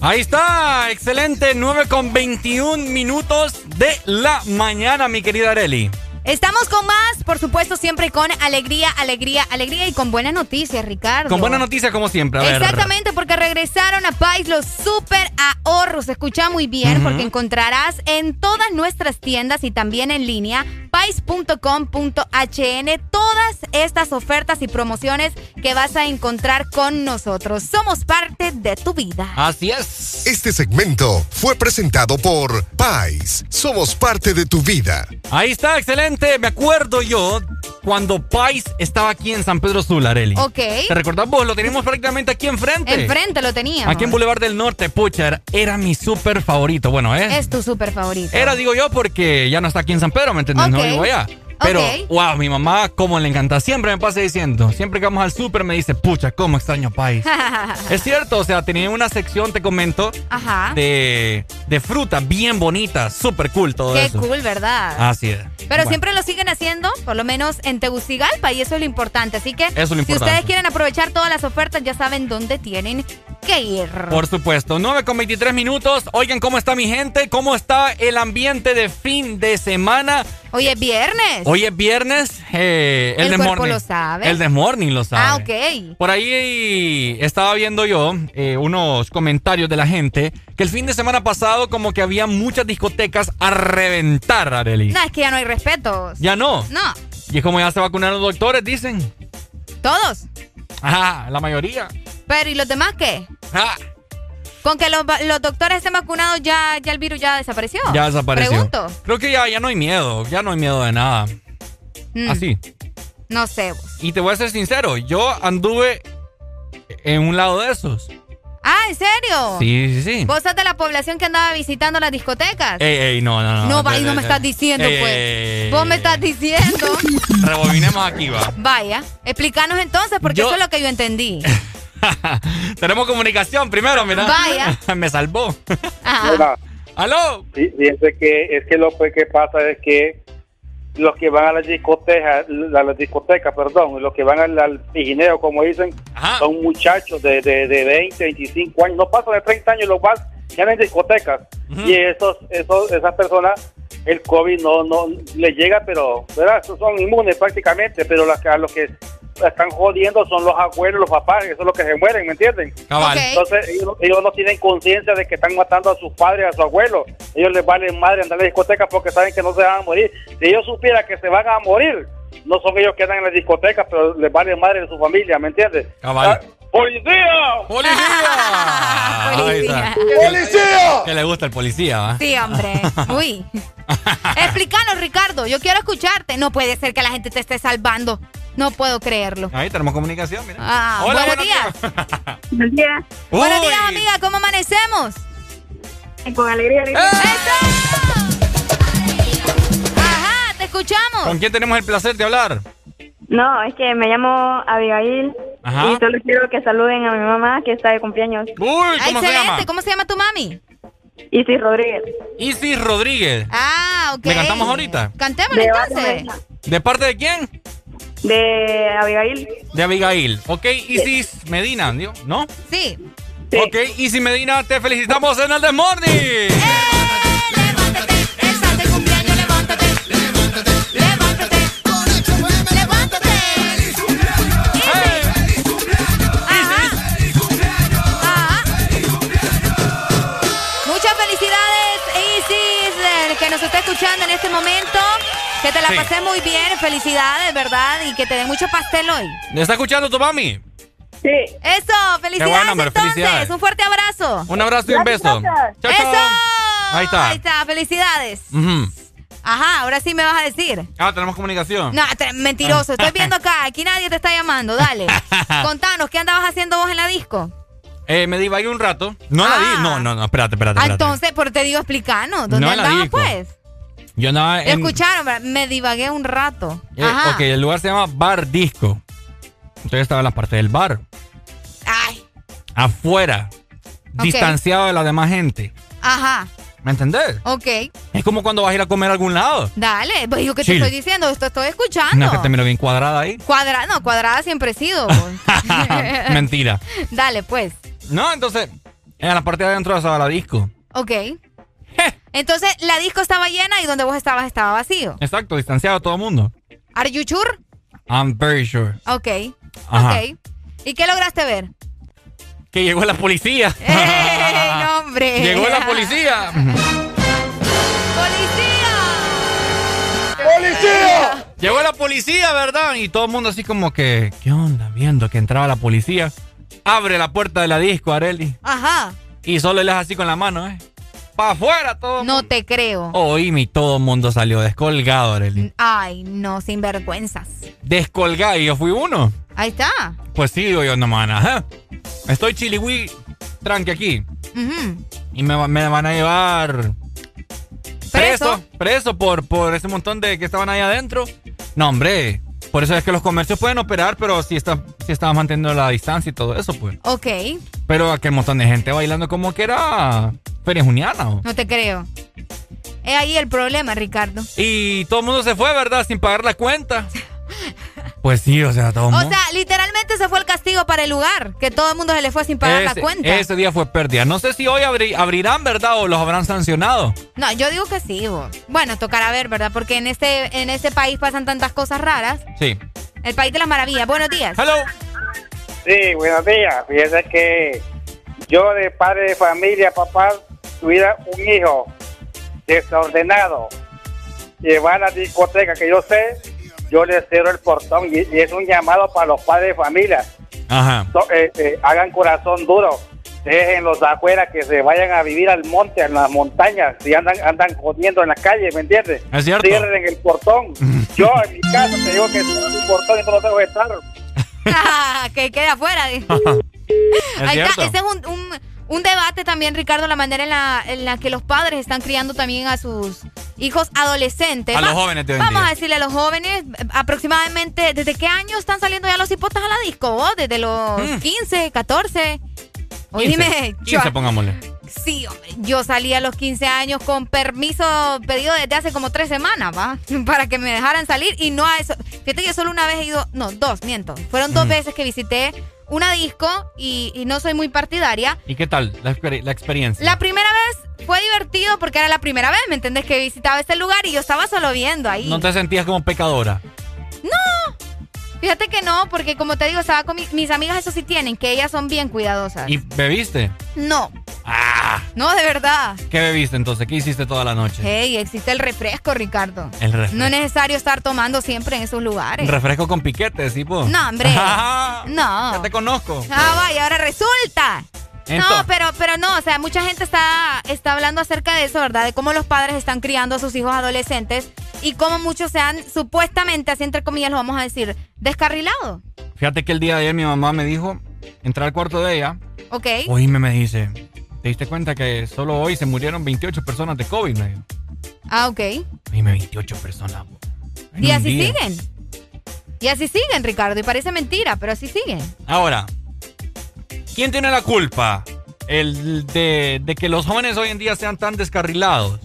[SPEAKER 4] Ahí está, excelente, 9 con 21 minutos de la mañana, mi querida Areli.
[SPEAKER 5] Estamos con más, por supuesto, siempre con alegría, alegría, alegría y con buenas noticias, Ricardo.
[SPEAKER 4] Con buena noticia como siempre, a ver.
[SPEAKER 5] Exactamente, porque regresaron a Pais los super ahorros. Escucha muy bien, porque encontrarás en todas nuestras tiendas y también en línea pais.com.hn todas estas ofertas y promociones que vas a encontrar con nosotros. Somos parte de tu vida.
[SPEAKER 4] Así es.
[SPEAKER 38] Este segmento fue presentado por Pais. Somos parte de tu vida.
[SPEAKER 4] Ahí está, excelente. Me acuerdo yo cuando Pais estaba aquí en San Pedro Sula, Areli.
[SPEAKER 5] Ok.
[SPEAKER 4] ¿Te recordás vos? Lo teníamos prácticamente aquí enfrente.
[SPEAKER 5] Enfrente lo teníamos.
[SPEAKER 4] Aquí en Boulevard del Norte, pucha, era, era mi súper favorito. Bueno, ¿eh?
[SPEAKER 5] Es tu súper favorito.
[SPEAKER 4] Era, digo yo, porque ya no está aquí en San Pedro, ¿me entiendes? No
[SPEAKER 5] Ok.
[SPEAKER 4] vivo allá. Pero, wow, mi mamá, cómo le encanta. Siempre me pasa diciendo, siempre que vamos al súper me dice, pucha, cómo extraño Pais. es cierto, o sea, tenía una sección, te comento,
[SPEAKER 5] Ajá.
[SPEAKER 4] de, de fruta bien bonita, súper cool todo
[SPEAKER 5] Qué
[SPEAKER 4] eso.
[SPEAKER 5] cool, ¿verdad?
[SPEAKER 4] Así es.
[SPEAKER 5] Pero
[SPEAKER 4] Bueno.
[SPEAKER 5] siempre lo siguen haciendo, por lo menos en Tegucigalpa, y eso es lo importante. Así que,
[SPEAKER 4] es lo
[SPEAKER 5] si
[SPEAKER 4] importante.
[SPEAKER 5] ustedes quieren aprovechar todas las ofertas, ya saben dónde tienen que ir.
[SPEAKER 4] Por supuesto, 9 con 23 minutos. Oigan, ¿cómo está mi gente? ¿Cómo está el ambiente de fin de semana?
[SPEAKER 5] Hoy es viernes.
[SPEAKER 4] Hoy es viernes. eh, el
[SPEAKER 5] El
[SPEAKER 4] de
[SPEAKER 5] cuerpo
[SPEAKER 4] morning.
[SPEAKER 5] lo sabe.
[SPEAKER 4] El de morning lo sabe.
[SPEAKER 5] Ah, ok.
[SPEAKER 4] Por ahí estaba viendo yo eh, unos comentarios de la gente que el fin de semana pasado como que había muchas discotecas a reventar, Arely.
[SPEAKER 5] No, es que ya no hay respetos.
[SPEAKER 4] Ya no.
[SPEAKER 5] No,
[SPEAKER 4] Y es como ya se vacunaron los doctores, dicen.
[SPEAKER 5] todos.
[SPEAKER 4] Ajá, la mayoría.
[SPEAKER 5] Pero, ¿y los demás qué?
[SPEAKER 4] Ah,
[SPEAKER 5] Con que los, los doctores estén vacunados, ya, ya el virus ya desapareció.
[SPEAKER 4] ya desapareció.
[SPEAKER 5] Pregunto.
[SPEAKER 4] Creo que ya, ya no hay miedo. Ya no hay miedo de nada.
[SPEAKER 5] Mm,
[SPEAKER 4] Así.
[SPEAKER 5] No sé. vos.
[SPEAKER 4] Y te voy a ser sincero, yo anduve en un lado de esos.
[SPEAKER 5] Ah, ¿en serio?
[SPEAKER 4] Sí, sí, sí.
[SPEAKER 5] ¿Vos sos de la población que andaba visitando las discotecas?
[SPEAKER 4] Ey, ey, no, no, no.
[SPEAKER 5] no, va,
[SPEAKER 4] Eh,
[SPEAKER 5] no me estás diciendo,
[SPEAKER 4] ey,
[SPEAKER 5] pues.
[SPEAKER 4] ey,
[SPEAKER 5] Vos me estás diciendo.
[SPEAKER 4] Rebobinemos aquí, va.
[SPEAKER 5] Vaya, explícanos entonces, porque
[SPEAKER 4] Yo-
[SPEAKER 5] eso es lo que yo entendí.
[SPEAKER 4] Tenemos comunicación primero, mira.
[SPEAKER 5] Vaya.
[SPEAKER 4] Me salvó.
[SPEAKER 5] Ajá.
[SPEAKER 4] ¿Aló?
[SPEAKER 51] Sí, fíjense que es que lo pues, que pasa es que los que van a las discotecas, a las discotecas, perdón, los que van al, al pijineo, como dicen, son muchachos de, de, de 20, 25 años, no pasan de 30 años los más que andan en discotecas. Y esos, esos, esas personas, el COVID no, no les llega, pero ¿verdad? Esos son inmunes prácticamente, pero las, que- a los que están jodiendo son los abuelos, los papás, eso es lo que se mueren, ¿me entienden?
[SPEAKER 4] Cabal. Ok.
[SPEAKER 51] Entonces ellos, no- ellos no tienen conciencia de que están matando a sus padres, a sus abuelos. Ellos les valen madre andar en la discoteca porque saben que no se van a morir. Si ellos supieran que se van a morir, no son ellos que andan en la discoteca, pero les vale madre de su familia, ¿me entiendes?
[SPEAKER 4] Cabal.
[SPEAKER 51] Ah, ¡Policía!
[SPEAKER 4] Ahí está.
[SPEAKER 51] ¡Policía!
[SPEAKER 4] Que le gusta el policía, ¿va?
[SPEAKER 5] Sí, hombre. Uy. Explícanos, Ricardo. Yo quiero escucharte. No puede ser que la gente te esté salvando. No puedo creerlo.
[SPEAKER 4] Ahí tenemos comunicación, mira.
[SPEAKER 5] Ah,
[SPEAKER 4] Hola,
[SPEAKER 5] buenos,
[SPEAKER 4] buenos
[SPEAKER 5] días.
[SPEAKER 52] Buenos días.
[SPEAKER 5] Buenos días, amiga. ¿Cómo amanecemos?
[SPEAKER 52] Con alegría. alegría.
[SPEAKER 5] Ajá, te escuchamos.
[SPEAKER 4] ¿Con quién tenemos el placer de hablar?
[SPEAKER 52] No, es que me llamo Abigail
[SPEAKER 4] Ajá.
[SPEAKER 52] y solo quiero que saluden a mi mamá que está de cumpleaños.
[SPEAKER 4] Uy, ¿cómo se
[SPEAKER 5] excelente.
[SPEAKER 4] llama?
[SPEAKER 5] ¿Cómo se llama tu mami?
[SPEAKER 52] Isis Rodríguez.
[SPEAKER 4] Isis Rodríguez.
[SPEAKER 5] Ah, ok.
[SPEAKER 4] ¿Le cantamos ahorita?
[SPEAKER 5] Cantémosle entonces.
[SPEAKER 52] Barrio
[SPEAKER 4] ¿De parte de quién?
[SPEAKER 52] De Abigail.
[SPEAKER 4] De Abigail. Ok, Isis Medina. ¿no?
[SPEAKER 5] Sí.
[SPEAKER 4] Ok, Isis Medina, te felicitamos en el The Morning.
[SPEAKER 5] Muchas felicidades, Isis, eh, que nos está escuchando en este momento. Que te la
[SPEAKER 4] Sí.
[SPEAKER 5] pasé muy bien. Felicidades, ¿verdad? Y que te dé mucho pastel hoy.
[SPEAKER 4] ¿Le está escuchando tu mami?
[SPEAKER 52] Sí.
[SPEAKER 5] Eso, felicidades
[SPEAKER 4] bueno,
[SPEAKER 5] entonces.
[SPEAKER 4] felicidades.
[SPEAKER 5] Un fuerte abrazo.
[SPEAKER 4] Un abrazo y un beso. Chao, chao.
[SPEAKER 5] Eso.
[SPEAKER 4] Ahí está.
[SPEAKER 5] Ahí está, felicidades. Ajá, ahora sí me vas a decir.
[SPEAKER 4] Ah, tenemos comunicación.
[SPEAKER 5] No, mentiroso. Estoy viendo acá. Aquí nadie te está llamando. Dale. Contanos, ¿qué andabas haciendo vos en la disco?
[SPEAKER 4] Eh, me divagué un rato. No la di. No, no, no, espérate, espérate.
[SPEAKER 5] Ah,
[SPEAKER 4] espérate.
[SPEAKER 5] entonces, por te digo, explicanos. ¿Dónde
[SPEAKER 4] No
[SPEAKER 5] andabas, pues?
[SPEAKER 4] Yo andaba en.
[SPEAKER 5] Escucharon, me divagué un rato.
[SPEAKER 4] eh,
[SPEAKER 5] Ajá.
[SPEAKER 4] ok, el lugar se llama Bar Disco. Entonces estaba en la parte del bar.
[SPEAKER 5] Ay.
[SPEAKER 4] Afuera. Distanciado de la demás gente.
[SPEAKER 5] Ajá.
[SPEAKER 4] ¿Me entendés?
[SPEAKER 5] Ok.
[SPEAKER 4] Es como cuando vas a ir a comer a algún lado.
[SPEAKER 5] Dale. Pues yo que te estoy diciendo, esto estoy escuchando.
[SPEAKER 4] No, que te miro bien cuadrada ahí.
[SPEAKER 5] Cuadrada, no, cuadrada siempre he sido.
[SPEAKER 4] Mentira.
[SPEAKER 5] Dale, pues.
[SPEAKER 4] No, entonces, en la parte de adentro estaba la disco.
[SPEAKER 5] Ok. Entonces, la disco estaba llena y donde vos estabas estaba vacío.
[SPEAKER 4] Exacto, distanciado todo el mundo.
[SPEAKER 5] ¿Are you sure?
[SPEAKER 4] I'm very sure.
[SPEAKER 5] Ok.
[SPEAKER 4] Ajá.
[SPEAKER 5] Ok. ¿Y qué lograste ver?
[SPEAKER 4] Que llegó la policía.
[SPEAKER 5] ¡Ey, no, hombre!
[SPEAKER 4] Llegó la policía.
[SPEAKER 5] ¡Policía!
[SPEAKER 4] ¡Policía! Llegó la policía, ¿verdad? Y todo el mundo así como que, ¿qué onda? Viendo que entraba la policía. Abre la puerta de la disco, Areli.
[SPEAKER 5] Ajá.
[SPEAKER 4] Y solo le hace así con la mano, ¿eh? ¡Para afuera todo!
[SPEAKER 5] No te creo.
[SPEAKER 4] Oíme, y todo el mundo salió descolgado, Areli.
[SPEAKER 5] Ay, no, sin vergüenzas.
[SPEAKER 4] Descolgado, y yo fui uno.
[SPEAKER 5] Ahí está.
[SPEAKER 4] Pues sí, digo yo, no, mana. ajá. Estoy chiligüí, tranqui aquí. Y me, va- me van a llevar preso, preso por, por ese montón de que estaban ahí adentro. No, hombre, por eso es que los comercios pueden operar, pero si está, si estaban manteniendo la distancia y todo eso, pues.
[SPEAKER 5] Ok,
[SPEAKER 4] Pero aquel montón de gente bailando como que era feria juniana. ¿o?
[SPEAKER 5] no te creo. Es ahí el problema, Ricardo.
[SPEAKER 4] Y todo el mundo se fue, ¿verdad? Sin pagar la cuenta. Pues sí, o sea, todo
[SPEAKER 5] O
[SPEAKER 4] mundo.
[SPEAKER 5] sea, literalmente se fue el castigo para el lugar, que todo el mundo se le fue sin pagar la cuenta.
[SPEAKER 4] ese día fue pérdida. No sé si hoy abri- abrirán, ¿verdad? O los habrán sancionado.
[SPEAKER 5] No, yo digo que sí, vos. Bueno, tocará ver, ¿verdad? Porque en este, en este país pasan tantas cosas raras.
[SPEAKER 4] Sí.
[SPEAKER 5] El país de las maravillas. Buenos días.
[SPEAKER 4] Hello.
[SPEAKER 51] Sí, buenos días. Fíjese que yo de padre de familia, papá, tuviera un hijo desordenado, llevar a la discoteca, que yo sé, yo le cierro el portón y, y es un llamado para los padres de familia.
[SPEAKER 4] Ajá.
[SPEAKER 51] So- eh, eh, hagan corazón duro, dejen los de afuera que se vayan a vivir al monte, a las montañas, si andan andan jodiendo en la calle, ¿me entiendes?
[SPEAKER 4] Es cierto.
[SPEAKER 51] Cierren el portón. Yo en mi casa te digo que cierro el portón y no lo dejo estar.
[SPEAKER 5] que quede afuera. Ahí está. Ese es un, un, un debate también, Ricardo, la manera en la, en la que los padres están criando también a sus hijos adolescentes.
[SPEAKER 4] A los jóvenes de hoy
[SPEAKER 5] Vamos
[SPEAKER 4] día.
[SPEAKER 5] a decirle a los jóvenes, aproximadamente, ¿desde qué año están saliendo ya los hipotas a la disco? vos? ¿Desde los 15, 14? Oíme,
[SPEAKER 4] 15,
[SPEAKER 5] yo-
[SPEAKER 4] 15, pongámosle.
[SPEAKER 5] Sí, hombre, yo salí a los 15 años con permiso pedido desde hace como tres semanas, ¿va? Para que me dejaran salir y no a eso. Fíjate que yo solo una vez he ido, no, dos, miento. Fueron dos
[SPEAKER 4] Mm.
[SPEAKER 5] veces que visité una disco y, y no soy muy partidaria.
[SPEAKER 4] ¿Y qué tal la, la experiencia?
[SPEAKER 5] La primera vez fue divertido porque era la primera vez, ¿me entendés? Que visitaba este lugar y yo estaba solo viendo ahí.
[SPEAKER 4] ¿No te sentías como pecadora?
[SPEAKER 5] No, fíjate que no, porque como te digo, estaba con mi- mis amigas, eso sí tienen, que ellas son bien cuidadosas.
[SPEAKER 4] ¿Y bebiste?
[SPEAKER 5] No,
[SPEAKER 4] Ah,
[SPEAKER 5] no, de verdad.
[SPEAKER 4] ¿Qué bebiste entonces? ¿Qué hiciste toda la noche?
[SPEAKER 5] Hey, existe el refresco, Ricardo.
[SPEAKER 4] El refresco.
[SPEAKER 5] No es necesario estar tomando siempre en esos lugares.
[SPEAKER 4] Refresco con piquete, sí, po.
[SPEAKER 5] No, hombre. no.
[SPEAKER 4] Ya te conozco.
[SPEAKER 5] Ah, vaya, ahora resulta. No, pero, pero no, o sea, mucha gente está, está hablando acerca de eso, ¿verdad? De cómo los padres están criando a sus hijos adolescentes y cómo muchos se han, supuestamente, así entre comillas lo vamos a decir, descarrilado.
[SPEAKER 4] Fíjate que el día de ayer mi mamá me dijo, entrar al cuarto de ella,
[SPEAKER 5] ¿Ok?
[SPEAKER 4] oíme me dice, ¿te diste cuenta que solo hoy se murieron 28 personas de COVID? Me dijo.
[SPEAKER 5] Ah, ok.
[SPEAKER 4] Oíme, 28 personas.
[SPEAKER 5] Y así
[SPEAKER 4] día.
[SPEAKER 5] siguen. Y así siguen, Ricardo. Y parece mentira, pero así siguen.
[SPEAKER 4] Ahora, ¿quién tiene la culpa? El de, de que los jóvenes hoy en día sean tan descarrilados.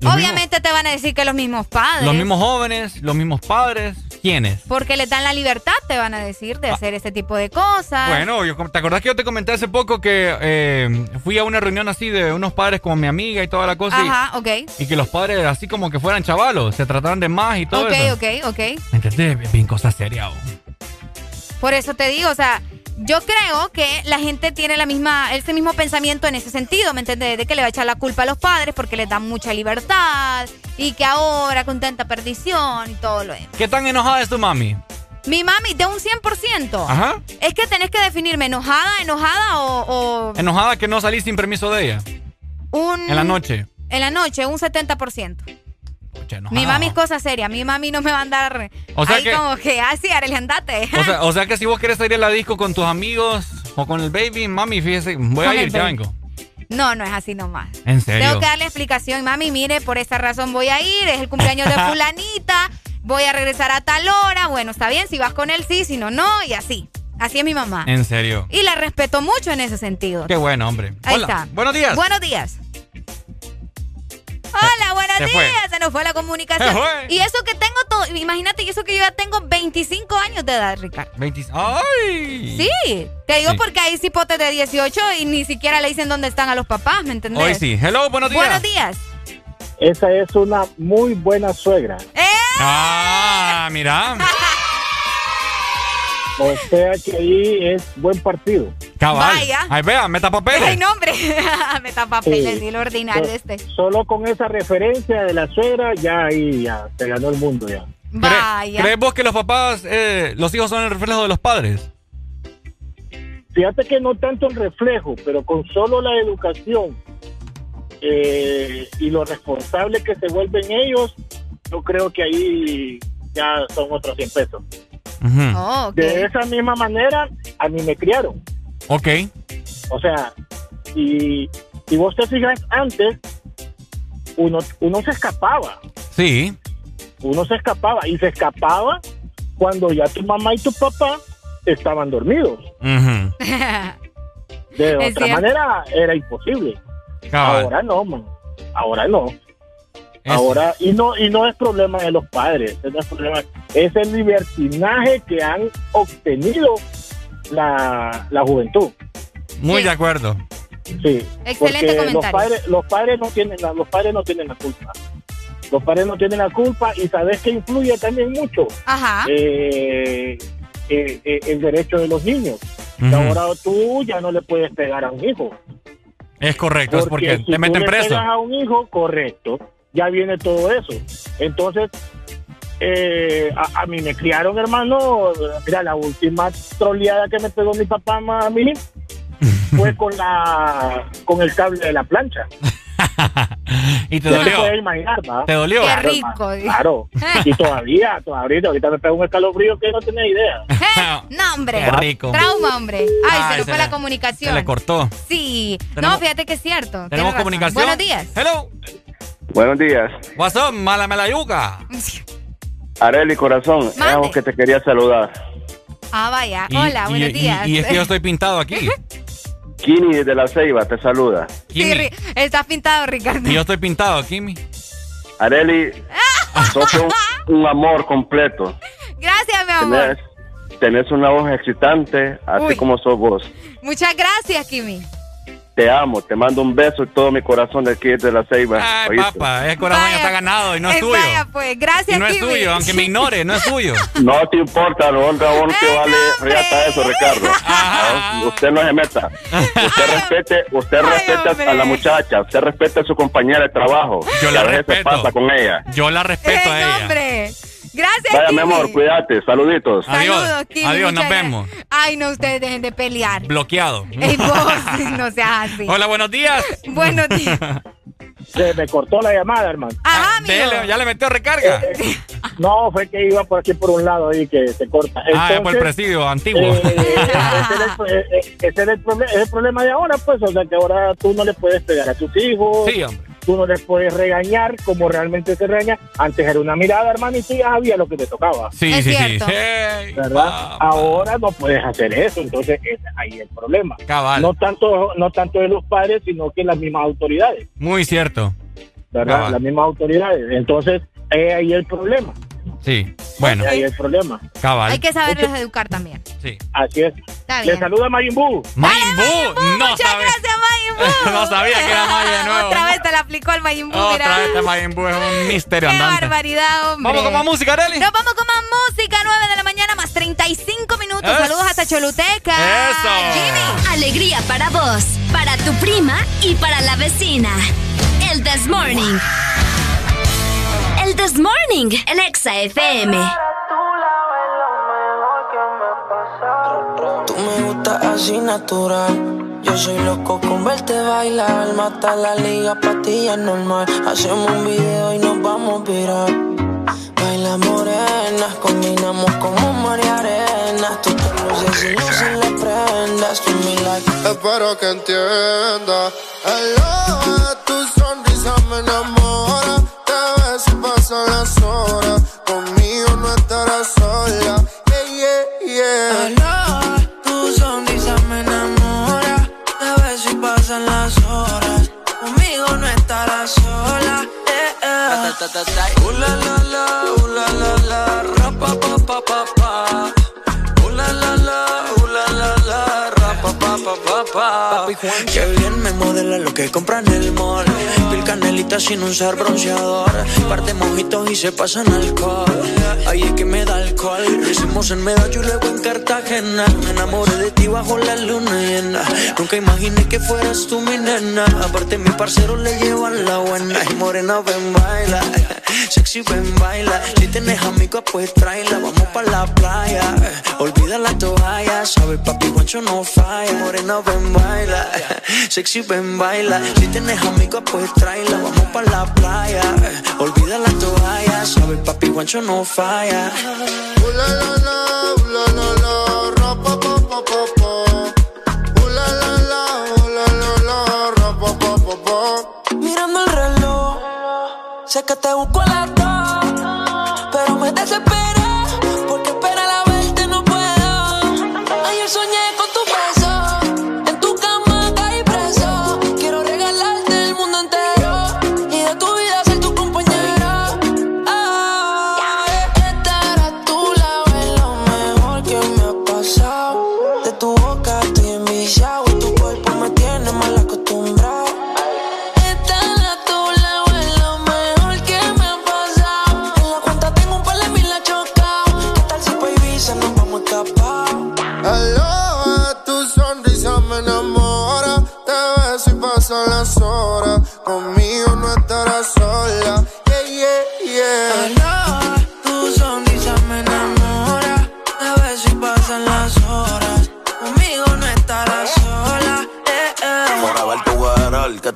[SPEAKER 4] Los
[SPEAKER 5] Obviamente te van a decir que los mismos padres.
[SPEAKER 4] Los mismos jóvenes, los mismos padres. ¿Quiénes?
[SPEAKER 5] Porque les dan la libertad, te van a decir, de hacer este tipo de cosas.
[SPEAKER 4] Bueno, yo, ¿te acordás que yo te comenté hace poco que eh, fui a una reunión así de unos padres como mi amiga y toda la cosa? y-
[SPEAKER 5] Ajá, ok.
[SPEAKER 4] Y, que los padres así como que fueran chavalos, se trataran de más y todo
[SPEAKER 5] Ok,
[SPEAKER 4] eso.
[SPEAKER 5] ok, ok.
[SPEAKER 4] ¿Me entendés? Bien cosa seria. oh.
[SPEAKER 5] Por eso te digo, o sea, yo creo que la gente tiene la misma, ese mismo pensamiento en ese sentido, ¿me entiendes? De que le va a echar la culpa a los padres porque les dan mucha libertad y que ahora con tanta perdición y todo lo demás.
[SPEAKER 4] ¿Qué tan enojada es tu mami?
[SPEAKER 5] Mi mami, de un 100%.
[SPEAKER 4] Ajá.
[SPEAKER 5] Es que tenés que definirme enojada, enojada o, o
[SPEAKER 4] Enojada que no salí sin permiso de ella.
[SPEAKER 5] un...
[SPEAKER 4] En la noche.
[SPEAKER 5] En la noche, un 70%.
[SPEAKER 4] Enojada.
[SPEAKER 5] Mi mami es cosa seria. Mi mami no me va a andar
[SPEAKER 4] O sea
[SPEAKER 5] ahí
[SPEAKER 4] que-
[SPEAKER 5] como que, ah, sí, Arely, andate.
[SPEAKER 4] O sea, o sea que si vos querés salir a la disco con tus amigos o con el baby, mami, fíjese, voy a ir, ya vengo.
[SPEAKER 5] No, no es así nomás.
[SPEAKER 4] ¿En serio?
[SPEAKER 5] Tengo que darle explicación. Mami, mire, por esta razón voy a ir. Es el cumpleaños de fulanita. Voy a regresar a tal hora. Bueno, está bien. Si vas con él, sí. Si no, no. Y así. Así es mi mamá.
[SPEAKER 4] En serio.
[SPEAKER 5] Y la respeto mucho en ese sentido.
[SPEAKER 4] Qué bueno, hombre.
[SPEAKER 5] Ahí
[SPEAKER 4] Hola.
[SPEAKER 5] está.
[SPEAKER 4] Buenos días.
[SPEAKER 5] Buenos días. Hola, buenos
[SPEAKER 4] Se fue.
[SPEAKER 5] días. Se nos fue la comunicación.
[SPEAKER 4] Se fue.
[SPEAKER 5] Y eso que tengo todo. Imagínate, y eso que yo ya tengo 25 años de edad, Ricardo.
[SPEAKER 4] 20 ¡Ay!
[SPEAKER 5] Sí, te digo
[SPEAKER 4] Sí.
[SPEAKER 5] porque hay cipotes de 18 y ni siquiera le dicen dónde están a los papás, ¿me entendés?
[SPEAKER 4] Hoy sí. Hello, buenos días.
[SPEAKER 5] Buenos días.
[SPEAKER 33] Esa es una muy buena suegra.
[SPEAKER 4] Ah, mira.
[SPEAKER 33] O sea que ahí es buen partido.
[SPEAKER 4] Cabal.
[SPEAKER 5] Vaya.
[SPEAKER 4] Ay, vea, meta papeles.
[SPEAKER 5] Ay, no, hombre. Bota papeles
[SPEAKER 33] Sí.
[SPEAKER 5] y lo ordinario este.
[SPEAKER 33] Solo con esa referencia de la suegra, ya ahí ya se ganó el mundo ya.
[SPEAKER 5] Vaya.
[SPEAKER 4] ¿Crees vos que los papás, eh, los hijos son el reflejo de los padres?
[SPEAKER 33] Fíjate que no tanto el reflejo, pero con solo la educación eh, y lo responsable que se vuelven ellos, yo creo que ahí ya son otros 100 pesos.
[SPEAKER 5] Oh.
[SPEAKER 33] De esa misma manera, a mí me criaron.
[SPEAKER 4] Ok.
[SPEAKER 33] O sea, y, y vos te fijas, antes uno, uno se escapaba,
[SPEAKER 4] Sí.
[SPEAKER 33] uno se escapaba y se escapaba cuando ya tu mamá y tu papá estaban dormidos. De otra
[SPEAKER 5] cierto.
[SPEAKER 33] manera era imposible.
[SPEAKER 4] Cabal.
[SPEAKER 33] Ahora no, man. Ahora no. Ahora, y no, y no es problema de los padres, no es problema, es el libertinaje que han obtenido la, la juventud.
[SPEAKER 4] Muy de acuerdo.
[SPEAKER 33] Sí.
[SPEAKER 5] Excelente
[SPEAKER 33] porque los
[SPEAKER 5] comentario.
[SPEAKER 33] padres, los padres no tienen la, los padres no tienen la culpa. Los padres no tienen la culpa y sabes que influye también mucho
[SPEAKER 5] Ajá.
[SPEAKER 33] eh, eh, eh, el derecho de los niños. Que
[SPEAKER 4] Ujú.
[SPEAKER 33] ahora tú ya no le puedes pegar a un hijo.
[SPEAKER 4] Es correcto, es porque
[SPEAKER 33] si
[SPEAKER 4] te
[SPEAKER 33] tú
[SPEAKER 4] meten
[SPEAKER 33] le
[SPEAKER 4] preso.
[SPEAKER 33] pegas a un hijo, correcto, ya viene todo eso. Entonces, eh, a, a mí me criaron, hermano, mira, la última troleada que me pegó mi papá a mí fue con la con el cable de la plancha.
[SPEAKER 4] Y te
[SPEAKER 33] te
[SPEAKER 4] dolió.
[SPEAKER 33] puedes imaginar.
[SPEAKER 4] ¿Te dolió?
[SPEAKER 5] Qué
[SPEAKER 33] Claro,
[SPEAKER 5] rico.
[SPEAKER 33] hermano, Claro. Y todavía, todavía, ahorita me pega un escalofrío que no tenés idea.
[SPEAKER 5] No, hombre.
[SPEAKER 4] Qué rico.
[SPEAKER 5] Trauma, hombre. Ay,
[SPEAKER 4] Ay,
[SPEAKER 5] se nos
[SPEAKER 4] se
[SPEAKER 5] fue
[SPEAKER 4] le-
[SPEAKER 5] la comunicación.
[SPEAKER 4] Se le cortó.
[SPEAKER 5] Sí.
[SPEAKER 4] Tenemos-
[SPEAKER 5] no, fíjate que es cierto.
[SPEAKER 4] ¿Tenemos comunicación?
[SPEAKER 5] Buenos días.
[SPEAKER 4] Hello.
[SPEAKER 53] Buenos días.
[SPEAKER 4] What's up, mala melayuca?
[SPEAKER 53] Areli, corazón, es algo que te quería saludar.
[SPEAKER 5] Ah, vaya.
[SPEAKER 4] Y-
[SPEAKER 5] Hola,
[SPEAKER 4] y-
[SPEAKER 5] buenos
[SPEAKER 4] y-
[SPEAKER 5] días.
[SPEAKER 4] Y, es que yo estoy pintado aquí.
[SPEAKER 53] Kini de la Ceiba te saluda.
[SPEAKER 5] Sí, Ri- está pintado, Ricardo.
[SPEAKER 4] Y yo estoy pintado, Kimi.
[SPEAKER 53] Areli, sos un, un amor completo.
[SPEAKER 5] Gracias, mi amor.
[SPEAKER 53] Tenés, tenés una voz excitante, así
[SPEAKER 5] Uy.
[SPEAKER 53] como sos vos.
[SPEAKER 5] Muchas gracias, Kimi.
[SPEAKER 53] Te amo, te mando un beso y todo mi corazón de aquí de la Ceiba.
[SPEAKER 4] Ay,
[SPEAKER 53] ¿oíste?
[SPEAKER 4] papá, ese corazón ya está ganado y no es
[SPEAKER 5] Eh,
[SPEAKER 4] tuyo.
[SPEAKER 5] Vaya, pues, gracias,
[SPEAKER 4] Y no es tuyo, aunque me ignore, no es tuyo.
[SPEAKER 53] No te importa, lo honra vos que vale reata eso, Ricardo. No, usted no se meta. Usted respete, usted respete a la muchacha, usted respete a su compañera de trabajo.
[SPEAKER 4] Yo la respeto.
[SPEAKER 53] pasa con ella.
[SPEAKER 4] Yo la respeto a ella.
[SPEAKER 5] hombre. Gracias,
[SPEAKER 53] Vaya, mi amor, cuídate, saluditos.
[SPEAKER 5] Saludos, Kimi.
[SPEAKER 4] Adiós, nos vemos.
[SPEAKER 5] Ay, no, ustedes dejen de pelear.
[SPEAKER 4] Bloqueado.
[SPEAKER 5] Ey, vos, no seas así.
[SPEAKER 4] Hola, buenos días.
[SPEAKER 5] Buenos días.
[SPEAKER 33] Se me cortó la llamada, hermano.
[SPEAKER 5] Ajá, amigo.
[SPEAKER 4] Dele, ya le metió recarga.
[SPEAKER 33] No, fue que iba por aquí por un lado ahí que se corta.
[SPEAKER 4] ah, es por el
[SPEAKER 33] Entonces,
[SPEAKER 4] presidio antiguo.
[SPEAKER 33] Eh, ese es el, eh, eh, ese es el proble- es el problema de ahora, pues, o sea, que ahora tú no le puedes pegar a tus hijos,
[SPEAKER 4] Sí, hombre.
[SPEAKER 33] Tú no les puedes regañar como realmente se regaña. Antes era una mirada, hermano, y tú ya sabías lo que te tocaba.
[SPEAKER 4] Sí,
[SPEAKER 5] Es
[SPEAKER 4] sí, sí. Hey,
[SPEAKER 33] ¿Verdad? Ahora no puedes hacer eso, entonces es ahí el problema.
[SPEAKER 4] Cabal.
[SPEAKER 33] No tanto, no tanto de los padres, sino que las mismas autoridades,
[SPEAKER 4] Muy cierto.
[SPEAKER 33] ¿verdad?
[SPEAKER 4] Cabal.
[SPEAKER 33] Las mismas autoridades. Entonces, es ahí el problema.
[SPEAKER 4] Sí. Bueno,
[SPEAKER 33] Es ahí el problema.
[SPEAKER 4] cabal.
[SPEAKER 5] Hay que saberlos educar también.
[SPEAKER 4] Sí.
[SPEAKER 33] Así es.
[SPEAKER 5] Está
[SPEAKER 33] Le saluda Mayimbu.
[SPEAKER 4] Mayimbu. No
[SPEAKER 5] Muchas
[SPEAKER 4] sabía.
[SPEAKER 5] gracias, Mayimbu.
[SPEAKER 4] No sabía que era de nuevo.
[SPEAKER 5] Otra vez te la aplicó el Mayimbu, mira.
[SPEAKER 4] Otra vez este Mayimbu es un misterio
[SPEAKER 5] Qué
[SPEAKER 4] andante.
[SPEAKER 5] barbaridad, hombre.
[SPEAKER 4] Vamos con más música, Arely.
[SPEAKER 5] Nos vamos con más música, 9 de la mañana, más 35 minutos.
[SPEAKER 4] Es-
[SPEAKER 5] Saludos hasta Choluteca.
[SPEAKER 4] Eso.
[SPEAKER 5] Jimmy.
[SPEAKER 18] Alegría para vos, para tu prima y para la vecina. El This Morning. This Morning, el Exa FM.
[SPEAKER 54] Tú me gustas así natural. Yo soy loco con verte bailar. Mata la liga, patilla normal. Hacemos un video y nos vamos a virar. Baila morenas, combinamos como mar y arena. Tú te luces y luces le prendas. Give me like.
[SPEAKER 55] Espero que entienda. El
[SPEAKER 54] eh. Uh, la, la, la, uh, la, la, la. Pa, pa, pa, pa. Qué bien me modela lo que compra en el mall. Pil canelita
[SPEAKER 36] sin usar bronceador. Parte mojitos y se pasan alcohol. Ahí es que me da alcohol. Lo hicimos en Medallo y luego en Cartagena. Me enamoré de ti bajo la luna llena. Nunca imaginé que fueras tú mi nena. Aparte, mi parcero le llevan la buena. Y morena, ven, baila. Sexy, ven, baila. Si tienes amigos, pues tráela. Vamos pa' la playa. Olvida la toalla. Sabes, papi, guancho no falla. Morena, ven, baila. Sexy, ven, baila. Si tienes amigos, pues tráela. Vamos pa' la playa. Olvida la toalla. Sabes, papi, guancho no falla.
[SPEAKER 55] Ooh la la la, la la la, ra pa pa pa pa pa. Ooh la la la, ooh la la la, ra pa pa pa pa.
[SPEAKER 36] Mirando el reloj, sé que te busco a dos, pero me desesperé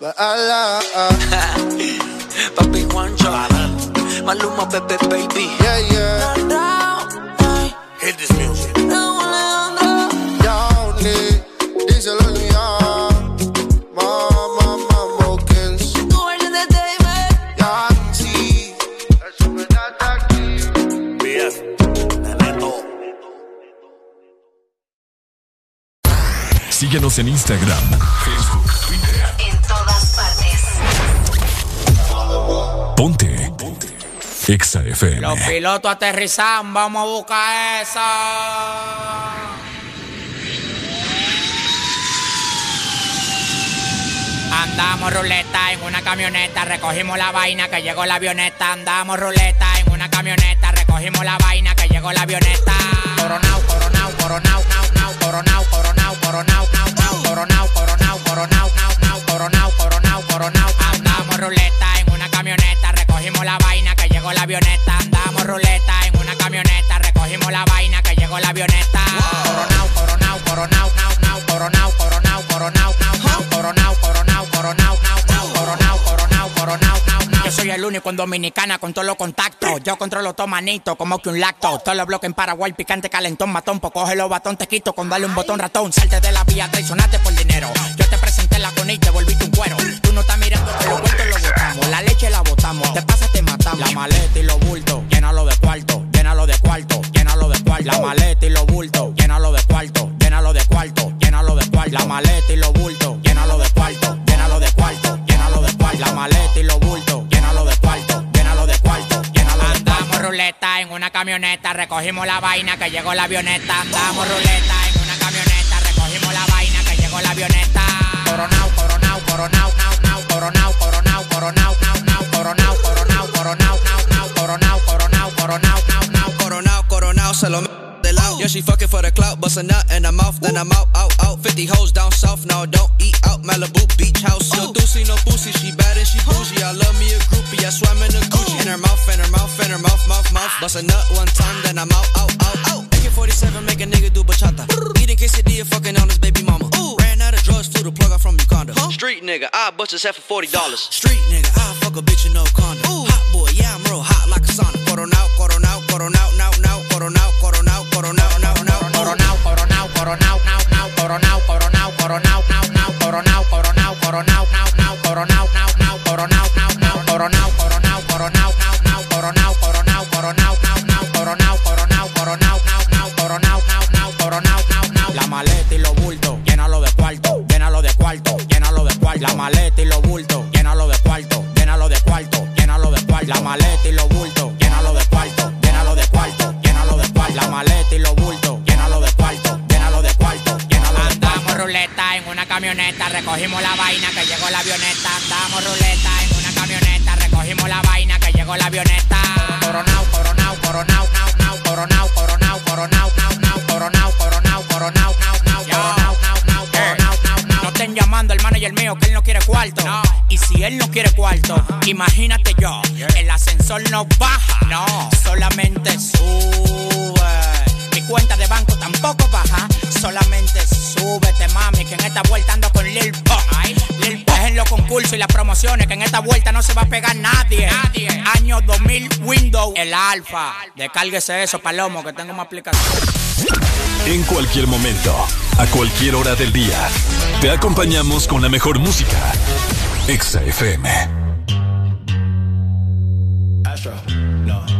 [SPEAKER 36] Papi Juancho, Maluma, Pepe, baby.
[SPEAKER 55] Yeah, yeah.
[SPEAKER 56] Hit this music.
[SPEAKER 3] Síguenos en Instagram, Facebook, Ponte. Ponte. Exa FM.
[SPEAKER 57] Los pilotos aterrizan, vamos a buscar esa. Andamos ruleta en una camioneta, recogimos la vaina que llegó la avioneta. Andamos ruleta en una camioneta, recogimos la vaina que llegó la avioneta. Coronao, coronao, coronao, nao, nao, coronao, coronao, coronao, nao, nao, coronao, coronao, coronao, nao, nao, coronao, coronao, coronao. Andamos ruleta en una camioneta, recogimos la vaina que llegó la avioneta. Andamos ruleta en una camioneta, recogimos la vaina que llegó la avioneta. Coronao, coronao, coronao, nao, nao, coronao, coronao, coronao, nao, nao, coronao, coronao, coronao, nao, nao, coronao, coronao, coronao, nao. Yo soy el único en Dominicana con todos los contactos. Yo controlo todo manito, como que un lacto. Todos los bloques en Paraguay, picante, calentón, matón. Pues coge los batón, te quito con darle un botón ratón. Salte de la vía, traicionate por dinero. Yo te la con y te volviste un cuero. Tú no estás mirando que los vueltos los botamos. La leche la botamos. Te pasa, te matamos. La maleta y los bultos, llénalo de cuarto, llénalo de cuarto, llénalo de cuarto. La maleta y los bultos, llénalo de cuarto, llénalo de cuarto, llénalo de cuarto. La maleta y los bultos, llénalo de cuarto, llénalo de cuarto, llénalo de cuarto. La maleta y los bultos, llénalo de cuarto, llénalo de cuarto, llénalo de cuarto. Andamos ruleta en una camioneta, recogimos la vaina que llegó la avioneta. Andamos ruleta en una camioneta, recogimos la vaina que llegó la avioneta.
[SPEAKER 53] She fucking for the clout, bust a nut in her mouth, then I'm out, out, out. 50 hoes down south, now don't eat out. Malibu beach house. No doozy, no pussy, she bad and she bougie. I love me a groupie, I swam in a Gucci. In her mouth, in her mouth, in in her mouth, mouth, mouth. Bust a nut one time, then I'm out, out, out, out. AK-47 make a nigga do bachata. Eating quesadilla, fucking on his baby mama. Ooh. Ran out of drugs, flew the plug out from Uganda. Huh? Street nigga, I bust his head for forty dollars. Street nigga, I fuck a bitch in no condom. Ooh. Hot boy, yeah I'm real hot like a sauna. Coronao, coronao, coronao, now, now, coronao, coronao, coronao, now, now,
[SPEAKER 57] coronao, coronao, coronao, now, now, coronao, coronao, coronao, now, now, coronao, coronao, coronao, now, now, coronao, now, now, coronao, now, now, coronao, coronao, coronao, now, now, coronao, coronao, coronao, now, now, coronao, coronao, La maleta y los bultos, llénalo de cuarto, llénalo de cuarto, llénalo de cuarto. La maleta y los bultos, llénalo de cuarto, llénalo de cuarto, llénalo de cuarto. La maleta y los bultos, llénalo de cuarto, llénalo de cuarto, llénalo de cuarto. La maleta y los bultos, llénalo de cuarto, llénalo de cuarto, llénalo de cuarto. Andamos ruleta en una camioneta, recogimos la vaina que llegó la avioneta. Andamos ruleta en una camioneta, recogimos la vaina que llegó la avioneta. Coronao, coronao, coronao, imagínate yo, el ascensor no baja, no, solamente sube. Cuenta de banco tampoco baja, solamente súbete, mami, que en esta vuelta ando con Lil Pump. Lil Pump es en los concursos y las promociones, que en esta vuelta no se va a pegar nadie. Año 2000 Windows, el alfa. Descárguese eso, Palomo, que tengo una aplicación.
[SPEAKER 3] En cualquier momento, a cualquier hora del día, te acompañamos con la mejor música. Exa FM.
[SPEAKER 58] Astro, no.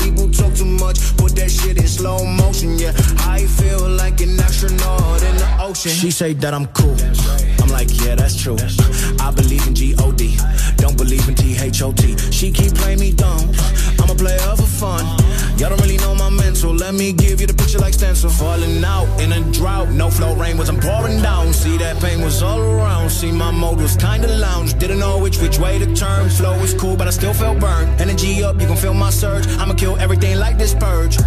[SPEAKER 58] too much, put that shit in slow motion. Yeah, I feel like an astronaut in the ocean. She say that I'm cool. I'm like, yeah, that's true. I believe in G-O-D. Don't believe in T-H-O-T. She keep playing me dumb. I'm a player for fun. Y'all don't really know my mental. Let me give you the picture like stencil. Falling out in a drought. No flow rain wasn't pouring down. See that pain was all around. See my mode was kinda lounge. Didn't know which which way to turn. Flow was cool, but I still felt burned. Energy up, you can feel my surge. I'ma kill everything like this purge.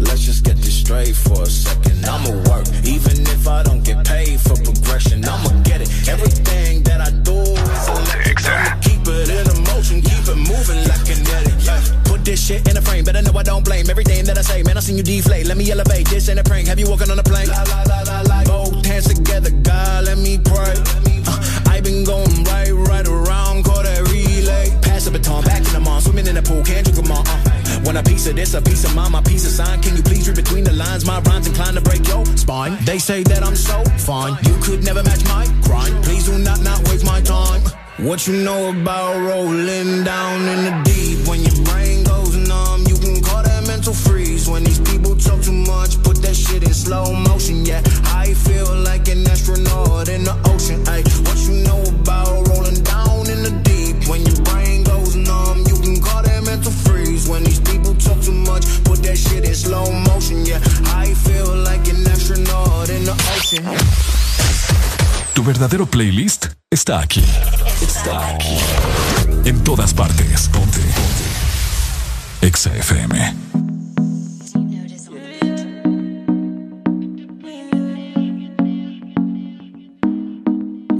[SPEAKER 58] Let's just get this straight for a second. I'ma work, even if I don't get paid for progression. I'ma get it. Everything that I do is. I'ma keep it in motion, keep it moving like kinetic. Put this shit in a frame, better know I don't blame everything that I say. Man, I seen you deflate. Let me elevate. This ain't a prank. Have you walking on a plane? La, la, la, la, la. Both hands together, God, let me pray. Uh, I been going right, right around, call that relay. Pass the baton, back in the mall, swimming in the pool, can't drink them all. Uh. Want a piece of this, a piece of mine, my piece of sign. Can you please read between the lines? My rhymes inclined to break your spine. They say that I'm so fine. You could never match my grind. Please do not not waste my time. What you know about rolling down in the deep? When your brain mental freeze. When these people talk too much, put that shit in slow motion. Yeah, I feel like an astronaut in the ocean. What you know about rolling down in the deep? When your brain goes numb, you can call that mental freeze. When these people talk too much, put that shit in slow motion. Yeah, I feel like an astronaut in the ocean.
[SPEAKER 3] Tu verdadero playlist está aquí. Está aquí. En todas partes. Ponte. Ponte. Exa FM.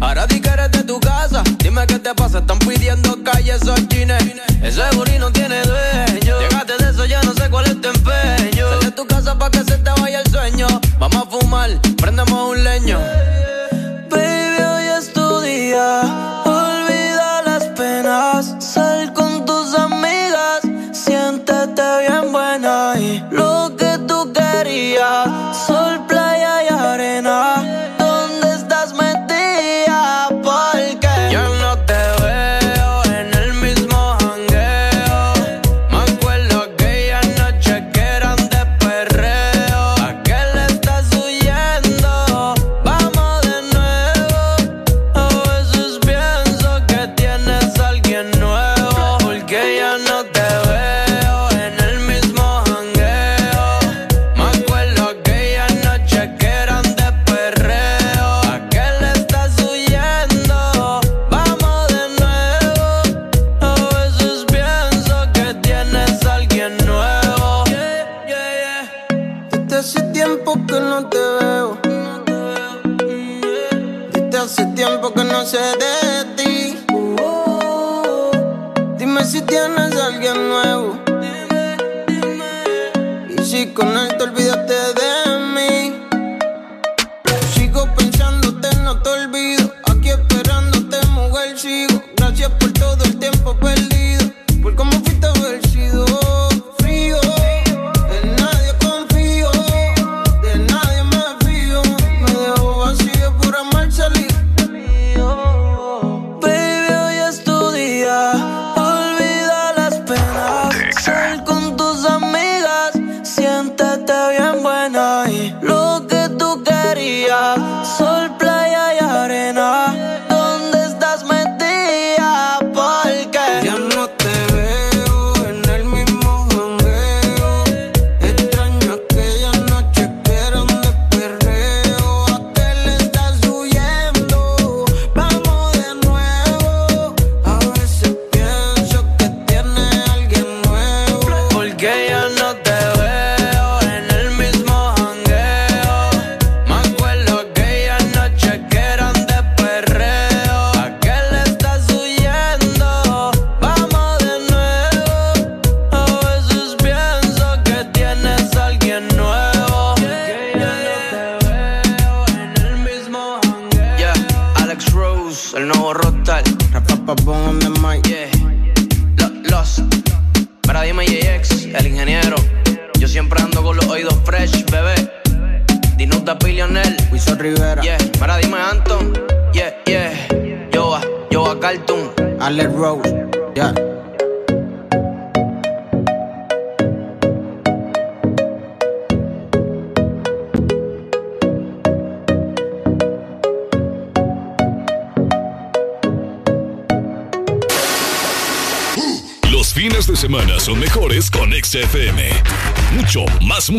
[SPEAKER 36] Ahora di que eres de casa. Dime qué te pasa, están pidiendo calle esos jeans. Ese booty no tiene dueño. Llegaste de eso, ya no sé cuál es tu empeño. Sal de tu casa pa' que se te vaya el sueño. Vamos a fumar, prendemos un leño.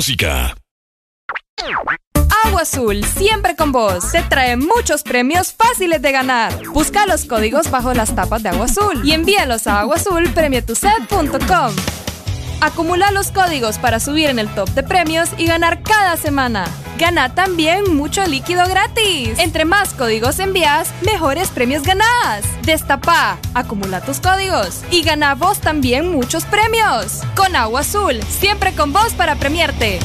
[SPEAKER 3] Música.
[SPEAKER 13] Agua Azul, siempre con vos. Te trae muchos premios fáciles de ganar. Busca los códigos bajo las tapas de Agua Azul y envíalos a aguazulpremietuset.com. Acumula los códigos para subir en el top de premios y ganar cada semana. Gana también mucho líquido gratis. Entre más códigos envías, mejores premios ganás. Destapa, acumula tus códigos y gana vos también muchos premios. Con Agua Azul, siempre con vos para premiarte.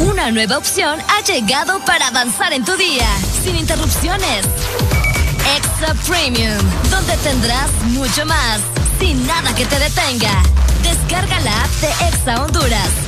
[SPEAKER 18] Una nueva opción ha llegado para avanzar en tu día, sin interrupciones. Extra Premium, donde tendrás mucho más, sin nada que te detenga. Descarga la app de Exa Honduras.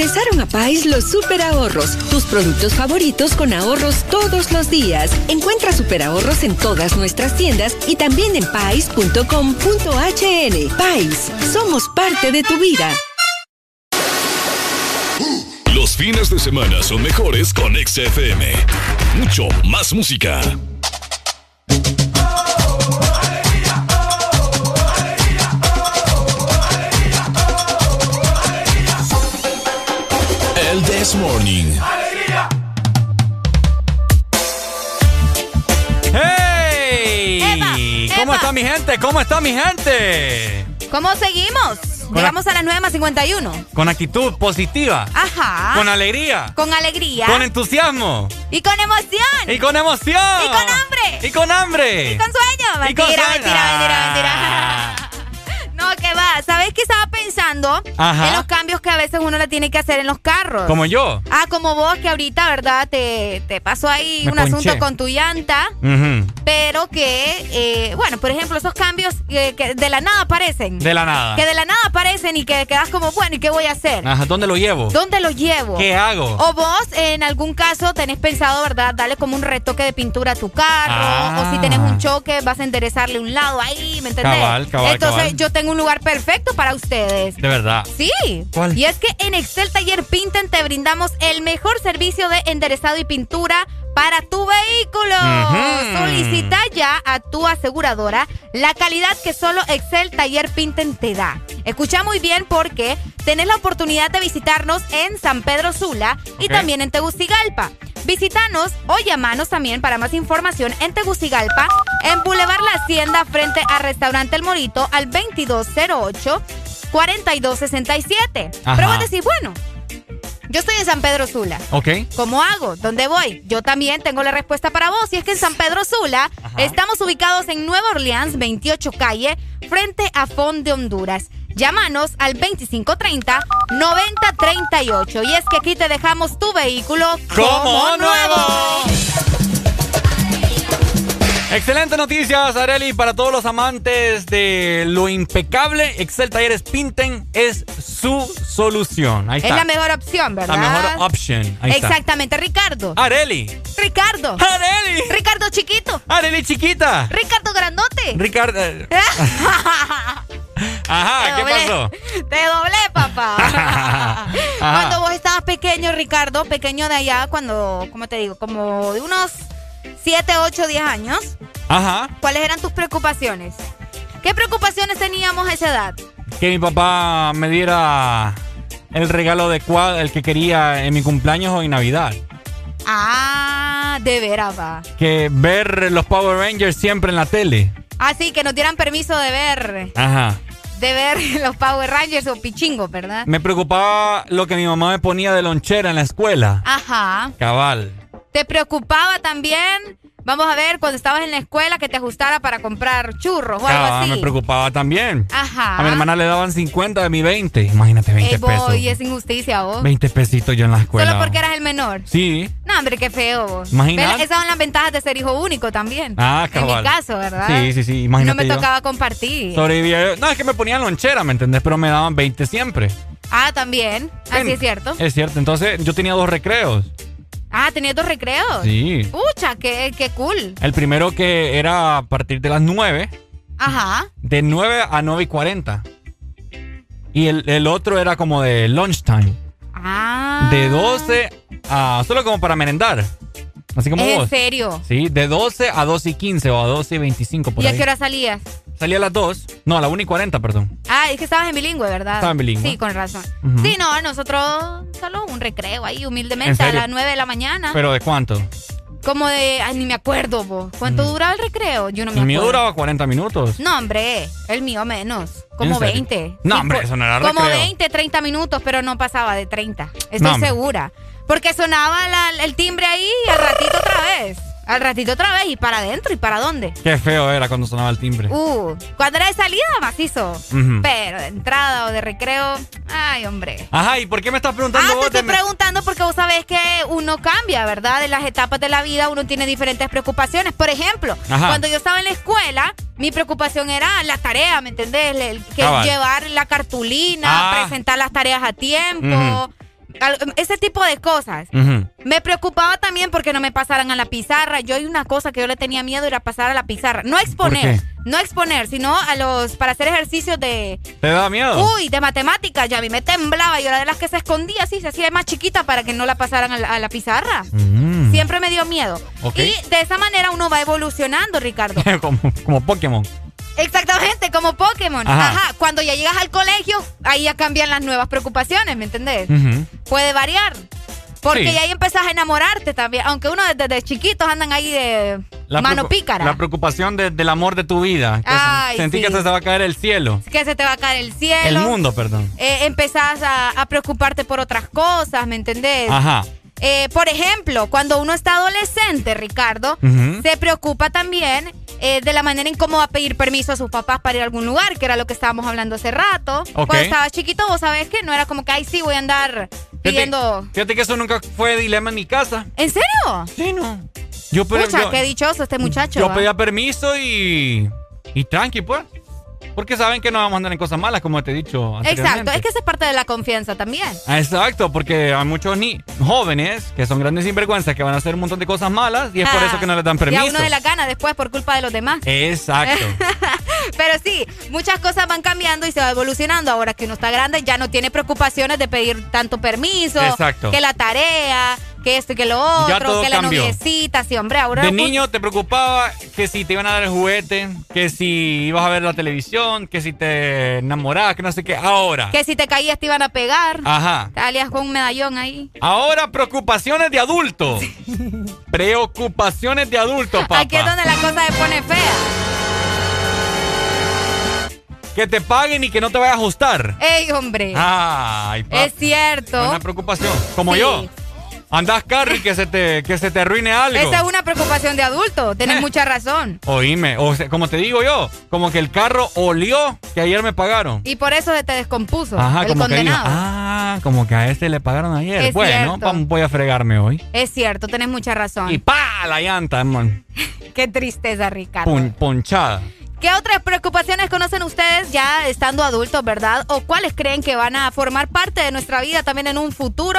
[SPEAKER 53] Regresaron a Pais los super ahorros, tus productos favoritos con ahorros todos los días. Encuentra super ahorros en todas nuestras tiendas y también en pais.com.hn. Pais, somos parte de tu vida.
[SPEAKER 3] Los fines de semana son mejores con XFM. Mucho más música. This Morning. ¡Hey!
[SPEAKER 4] ¿Cómo está mi gente? ¿Cómo está mi gente?
[SPEAKER 5] ¿Cómo seguimos? Con Llegamos a las 9 más 51.
[SPEAKER 4] Con actitud positiva.
[SPEAKER 5] Ajá.
[SPEAKER 4] Con alegría.
[SPEAKER 5] Con alegría.
[SPEAKER 4] Con entusiasmo.
[SPEAKER 5] Y con emoción.
[SPEAKER 4] Y con emoción.
[SPEAKER 5] Y con hambre.
[SPEAKER 4] Y con hambre.
[SPEAKER 5] Y con sueño.
[SPEAKER 4] Mentira, y con sueño.
[SPEAKER 5] mentira, mentira, mentira. mentira. No, que va. ¿Sabes qué estaba pensando?
[SPEAKER 4] Ajá.
[SPEAKER 5] En los cambios que a veces uno le tiene que hacer en los carros.
[SPEAKER 4] Como yo.
[SPEAKER 5] Ah, como vos que ahorita, ¿verdad? Te, te pasó ahí
[SPEAKER 4] Me
[SPEAKER 5] un
[SPEAKER 4] ponché.
[SPEAKER 5] asunto con tu llanta. Pero que, eh, bueno, por ejemplo, esos cambios eh, que de la nada aparecen.
[SPEAKER 4] De la nada.
[SPEAKER 5] Que de la nada aparecen y que quedas como, bueno, ¿y qué voy a hacer?
[SPEAKER 4] Ajá, ¿dónde lo llevo?
[SPEAKER 5] ¿Dónde lo llevo?
[SPEAKER 4] ¿Qué hago?
[SPEAKER 5] O vos, en algún caso, tenés pensado, ¿verdad? Darle como un retoque de pintura a tu carro.
[SPEAKER 4] Ah.
[SPEAKER 5] O si tenés un choque, vas a enderezarle un lado ahí, ¿me entendés?
[SPEAKER 4] Cabal, cabal,
[SPEAKER 5] Entonces,
[SPEAKER 4] cabal.
[SPEAKER 5] yo tengo un lugar perfecto para ustedes.
[SPEAKER 4] De verdad.
[SPEAKER 5] Sí.
[SPEAKER 4] ¿Cuál?
[SPEAKER 5] Y es que en Excel Taller Pinten te brindamos el mejor servicio de enderezado y pintura para tu vehículo. Solicita ya a tu aseguradora la calidad que solo Excel Taller Pinten te da. Escucha muy bien porque tenés la oportunidad de visitarnos en San Pedro Sula y también en Tegucigalpa. Visítanos o llamanos también para más información en Tegucigalpa, en Boulevard La Hacienda, frente a Restaurante El Morito, al 2208 4267.
[SPEAKER 12] Ajá.
[SPEAKER 5] Pero vos decís, bueno, yo estoy en San Pedro Sula.
[SPEAKER 4] Ok.
[SPEAKER 5] ¿Cómo hago? ¿Dónde voy? Yo también tengo la respuesta para vos. Y es que en San Pedro Sula estamos ubicados en Nueva Orleans, 28 calle, frente a Fond de Honduras. Llámanos al 2530-9038. Y es que aquí te dejamos tu vehículo
[SPEAKER 4] como nuevo. Excelente noticias, Areli, para todos los amantes de lo impecable. Excel Talleres Pinten es su solución. Ahí
[SPEAKER 5] Es
[SPEAKER 4] está.
[SPEAKER 5] la mejor opción, ¿verdad?
[SPEAKER 4] La mejor está.
[SPEAKER 5] Exactamente, Ricardo.
[SPEAKER 4] Areli.
[SPEAKER 5] Ricardo.
[SPEAKER 4] Areli.
[SPEAKER 5] Ricardo chiquito.
[SPEAKER 4] Areli chiquita.
[SPEAKER 5] Ricardo grandote.
[SPEAKER 4] Ricardo. Ajá, ¿qué pasó?
[SPEAKER 5] Te doblé, papá. Cuando vos estabas pequeño, Ricardo, pequeño de allá, cuando, ¿cómo te digo? Como de unos 7, 8, 10 años,
[SPEAKER 4] Ajá.
[SPEAKER 5] ¿cuáles eran tus preocupaciones? ¿Qué preocupaciones teníamos a esa edad?
[SPEAKER 4] Que mi papá me diera el regalo adecuado, el que quería en mi cumpleaños o en Navidad.
[SPEAKER 5] Ah, de veras, va.
[SPEAKER 4] Que ver los Power Rangers siempre en la tele.
[SPEAKER 5] Ah, sí, que nos dieran permiso de ver,
[SPEAKER 4] Ajá.
[SPEAKER 5] de ver los Power Rangers o pichingos, ¿verdad?
[SPEAKER 4] Me preocupaba lo que mi mamá me ponía de lonchera en la escuela.
[SPEAKER 5] Ajá.
[SPEAKER 4] Cabal.
[SPEAKER 5] ¿Te preocupaba también? Vamos a ver, cuando estabas en la escuela, que te ajustara para comprar churros o algo
[SPEAKER 4] Cabal,
[SPEAKER 5] así.
[SPEAKER 4] me preocupaba también.
[SPEAKER 5] Ajá.
[SPEAKER 4] A mi hermana le daban 50 de mi 20. Imagínate, 20
[SPEAKER 5] Ey,
[SPEAKER 4] pesos.
[SPEAKER 5] boy, es injusticia, vos.
[SPEAKER 4] 20 pesitos yo en la escuela.
[SPEAKER 5] Solo porque eras el menor.
[SPEAKER 4] Sí.
[SPEAKER 5] No, hombre, qué feo vos.
[SPEAKER 4] Imagínate.
[SPEAKER 5] Esas son las ventajas de ser hijo único también.
[SPEAKER 4] Ah,
[SPEAKER 5] En
[SPEAKER 4] cabal.
[SPEAKER 5] mi caso, ¿verdad?
[SPEAKER 4] Sí, sí, sí.
[SPEAKER 5] No
[SPEAKER 4] Imagínate
[SPEAKER 5] me
[SPEAKER 4] yo.
[SPEAKER 5] tocaba compartir.
[SPEAKER 4] Sobrevivía. No, es que me ponían lonchera, ¿me entendés? Pero me daban 20 siempre.
[SPEAKER 5] Ah, también. Así
[SPEAKER 4] Ven.
[SPEAKER 5] es cierto.
[SPEAKER 4] Es cierto. Entonces, yo tenía dos recreos.
[SPEAKER 5] Ah, tenías dos recreos.
[SPEAKER 4] Sí.
[SPEAKER 5] Pucha, qué, qué cool.
[SPEAKER 4] El primero que era a partir de las 9.
[SPEAKER 5] Ajá.
[SPEAKER 4] De 9 a 9 y 40. Y el, el otro era como de lunchtime.
[SPEAKER 5] Ah.
[SPEAKER 4] De 12 a... Solo como para merendar. Así como
[SPEAKER 5] ¿En
[SPEAKER 4] vos.
[SPEAKER 5] serio?
[SPEAKER 4] Sí, de 12 a 12 y 15 o a 12 y 25 por
[SPEAKER 5] ¿Y a
[SPEAKER 4] ahí.
[SPEAKER 5] qué hora salías?
[SPEAKER 4] Salía a las 2. No, a la 1 y 40, perdón.
[SPEAKER 5] Ah, es que estabas en bilingüe, ¿verdad?
[SPEAKER 4] Estaba en bilingüe.
[SPEAKER 5] Sí, con razón.
[SPEAKER 4] Ujú.
[SPEAKER 5] Sí, no, nosotros solo un recreo ahí,
[SPEAKER 4] ¿En
[SPEAKER 5] humildemente, a las 9 de la mañana.
[SPEAKER 4] ¿Pero de cuánto?
[SPEAKER 5] Como de, ay, ni me acuerdo, vos. ¿Cuánto duraba el recreo? Yo no me
[SPEAKER 4] el
[SPEAKER 5] acuerdo.
[SPEAKER 4] mío duraba 40 minutos.
[SPEAKER 5] No, hombre, el mío menos. Como
[SPEAKER 4] ¿En serio?
[SPEAKER 5] 20.
[SPEAKER 4] No,
[SPEAKER 5] Sí,
[SPEAKER 4] hombre, eso no era
[SPEAKER 5] Como
[SPEAKER 4] recreo.
[SPEAKER 5] 20, 30 minutos, pero no pasaba de 30. Estoy
[SPEAKER 4] No, hombre.
[SPEAKER 5] Porque sonaba la- el timbre ahí y al ratito otra vez. Al ratito otra vez y para adentro y para dónde.
[SPEAKER 4] Qué feo era cuando sonaba el timbre.
[SPEAKER 5] Uh, cuando era de salida, macizo. Pero de entrada o de recreo, ay, hombre.
[SPEAKER 4] Ajá, ¿y por qué me estás preguntando
[SPEAKER 5] Ah, te
[SPEAKER 4] vos?
[SPEAKER 5] estoy
[SPEAKER 4] de-
[SPEAKER 5] preguntando porque vos sabés que uno cambia, ¿verdad? En las etapas de la vida uno tiene diferentes preocupaciones. Por ejemplo,
[SPEAKER 4] Ajá.
[SPEAKER 5] cuando yo estaba en la escuela, mi preocupación era la tarea, ¿me entendés? El- que
[SPEAKER 4] Cabal.
[SPEAKER 5] llevar la cartulina,
[SPEAKER 4] Ah.
[SPEAKER 5] presentar las tareas a tiempo, ese tipo de cosas. Me preocupaba también porque no me pasaran a la pizarra. Yo hay una cosa que yo le tenía miedo era pasar a la pizarra. No exponer, no exponer, sino a los para hacer ejercicios de
[SPEAKER 4] ¿Te da miedo?
[SPEAKER 5] Uy, de matemáticas, ya a mí me temblaba. Yo era de las que se escondía así, se hacía más chiquita para que no la pasaran a la, a la pizarra.
[SPEAKER 4] Mm.
[SPEAKER 5] Siempre me dio miedo. Y de esa manera uno va evolucionando, Ricardo.
[SPEAKER 4] como, como Pokémon.
[SPEAKER 5] Exactamente, como Pokémon.
[SPEAKER 4] Ajá.
[SPEAKER 5] Ajá. Cuando ya llegas al colegio, ahí ya cambian las nuevas preocupaciones, ¿me entendés?
[SPEAKER 4] Ujú.
[SPEAKER 5] Puede variar. Porque
[SPEAKER 4] Sí.
[SPEAKER 5] ya ahí empezás a enamorarte también. Aunque uno desde, desde chiquitos andan ahí de Mano pícara.
[SPEAKER 4] La preocupación de- del amor de tu vida.
[SPEAKER 5] Ay,
[SPEAKER 4] sentí
[SPEAKER 5] sí.
[SPEAKER 4] que se te va a caer el cielo.
[SPEAKER 5] Que se te va a caer el cielo.
[SPEAKER 4] El mundo, perdón.
[SPEAKER 5] Eh, empezás a, a preocuparte por otras cosas, ¿me entendés?
[SPEAKER 4] Ajá.
[SPEAKER 5] Eh, por ejemplo, cuando uno está adolescente, Ricardo, se preocupa también eh, de la manera en cómo va a pedir permiso a sus papás para ir a algún lugar, que era lo que estábamos hablando hace rato. Cuando estabas chiquito, vos sabés que no era como que, ay, sí, voy a andar pidiendo...
[SPEAKER 4] Fíjate que eso nunca fue dilema en mi casa.
[SPEAKER 5] ¿En serio?
[SPEAKER 4] Sí, no. Yo, pero,
[SPEAKER 5] Pucha,
[SPEAKER 4] yo,
[SPEAKER 5] qué dichoso este muchacho.
[SPEAKER 4] yo
[SPEAKER 5] ¿va?
[SPEAKER 4] pedía permiso y. Y tranqui, pues. Porque saben que no vamos a andar en cosas malas, como te he dicho
[SPEAKER 5] Exacto, es que esa es parte de la confianza también.
[SPEAKER 4] Ah, Exacto, porque hay muchos ni jóvenes que son grandes sinvergüenzas que van a hacer un montón de cosas malas y es por
[SPEAKER 5] Ah,
[SPEAKER 4] eso que no les dan
[SPEAKER 5] Y
[SPEAKER 4] permiso.
[SPEAKER 5] a uno de la gana después por culpa de los demás.
[SPEAKER 4] Exacto.
[SPEAKER 5] Pero sí, muchas cosas van cambiando y se va evolucionando. Ahora que uno está grande, ya no tiene preocupaciones de pedir tanto permiso,
[SPEAKER 4] Exacto.
[SPEAKER 5] que la tarea, que esto y que lo otro, que la
[SPEAKER 4] cambió.
[SPEAKER 5] noviecita. Sí, hombre, ahora.
[SPEAKER 4] De niño te preocupaba que si te iban a dar el juguete, que si ibas a ver la televisión, que si te enamorabas, que no sé qué. Ahora.
[SPEAKER 5] Que si te caías te iban a pegar.
[SPEAKER 4] Ajá.
[SPEAKER 5] Te alías con un medallón ahí.
[SPEAKER 4] Ahora preocupaciones de adulto. Preocupaciones de adulto, papá.
[SPEAKER 5] Aquí es donde la cosa se pone fea.
[SPEAKER 4] Que te paguen y que no te vaya a ajustar.
[SPEAKER 5] ¡Ey, hombre!
[SPEAKER 4] Ay, papá.
[SPEAKER 5] es cierto.
[SPEAKER 4] Una preocupación. Como
[SPEAKER 5] Sí.
[SPEAKER 4] yo. Andás carro y que se te, que se te arruine algo.
[SPEAKER 5] Esa es una preocupación de adulto. Tienes
[SPEAKER 4] Eh.
[SPEAKER 5] mucha razón.
[SPEAKER 4] Oíme, o sea, como te digo yo, como que el carro olió que ayer me pagaron.
[SPEAKER 5] Y por eso se te descompuso
[SPEAKER 4] Ajá,
[SPEAKER 5] el
[SPEAKER 4] como que digo,
[SPEAKER 5] condenado.
[SPEAKER 4] ah, como que a este le pagaron ayer.
[SPEAKER 5] Es
[SPEAKER 4] bueno, vamos, voy a fregarme hoy.
[SPEAKER 5] Es cierto, tenés mucha razón.
[SPEAKER 4] Y pa, la llanta, hermano.
[SPEAKER 5] Qué tristeza, Ricardo.
[SPEAKER 4] Pon- ponchada.
[SPEAKER 5] ¿Qué otras preocupaciones conocen ustedes ya estando adultos, verdad? ¿O cuáles creen que van a formar parte de nuestra vida también en un futuro?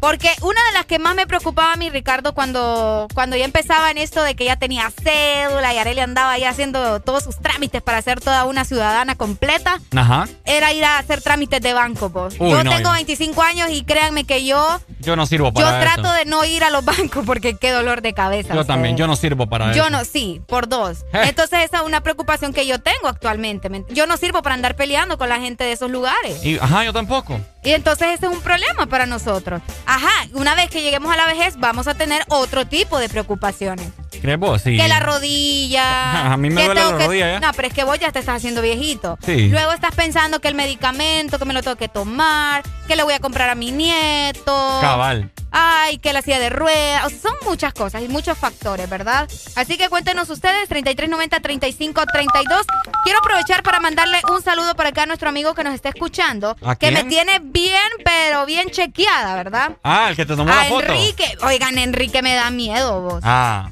[SPEAKER 5] Porque una de las que más me preocupaba a mí, Ricardo, cuando, cuando ya empezaba en esto de que ya tenía cédula y Arely andaba ya haciendo todos sus trámites para ser toda una ciudadana completa,
[SPEAKER 4] Ajá.
[SPEAKER 5] era ir a hacer trámites de banco, vos.
[SPEAKER 4] Uy,
[SPEAKER 5] yo
[SPEAKER 4] no,
[SPEAKER 5] tengo
[SPEAKER 4] yo-
[SPEAKER 5] 25 años y créanme que yo,
[SPEAKER 4] Yo no sirvo
[SPEAKER 5] yo
[SPEAKER 4] para
[SPEAKER 5] trato
[SPEAKER 4] eso.
[SPEAKER 5] de no ir a los bancos porque qué dolor de cabeza.
[SPEAKER 4] Yo también, yo no sirvo para
[SPEAKER 5] Yo
[SPEAKER 4] eso.
[SPEAKER 5] no, sí, por dos.
[SPEAKER 4] Eh.
[SPEAKER 5] Entonces esa es una preocupación que yo tengo actualmente. ¿me- Yo no sirvo para andar peleando con la gente de esos lugares.
[SPEAKER 4] Y, ajá, yo tampoco.
[SPEAKER 5] Y entonces ese es un problema para nosotros. Ajá, una vez que lleguemos a la vejez vamos a tener otro tipo de preocupaciones.
[SPEAKER 4] ¿Crees vos? Sí.
[SPEAKER 5] Que la rodilla.
[SPEAKER 4] A mí me
[SPEAKER 5] que
[SPEAKER 4] duele la
[SPEAKER 5] que-
[SPEAKER 4] rodilla ya.
[SPEAKER 5] No, pero es que vos ya te estás haciendo viejito.
[SPEAKER 4] Sí.
[SPEAKER 5] Luego estás pensando que el medicamento, que me lo tengo que tomar, que le voy a comprar a mi nieto.
[SPEAKER 4] Cabal.
[SPEAKER 5] Ay, que la silla de ruedas. O sea, son muchas cosas y muchos factores, ¿verdad? Así que cuéntenos ustedes, 3390-3532. Quiero aprovechar para mandarle un saludo para acá a nuestro amigo que nos está escuchando.
[SPEAKER 4] ¿A
[SPEAKER 5] que
[SPEAKER 4] quién?
[SPEAKER 5] me tiene bien, pero bien chequeada, ¿verdad?
[SPEAKER 4] Ah, el que te tomó
[SPEAKER 5] a
[SPEAKER 4] la foto.
[SPEAKER 5] Enrique. Oigan, Enrique me da miedo, vos.
[SPEAKER 4] Ah.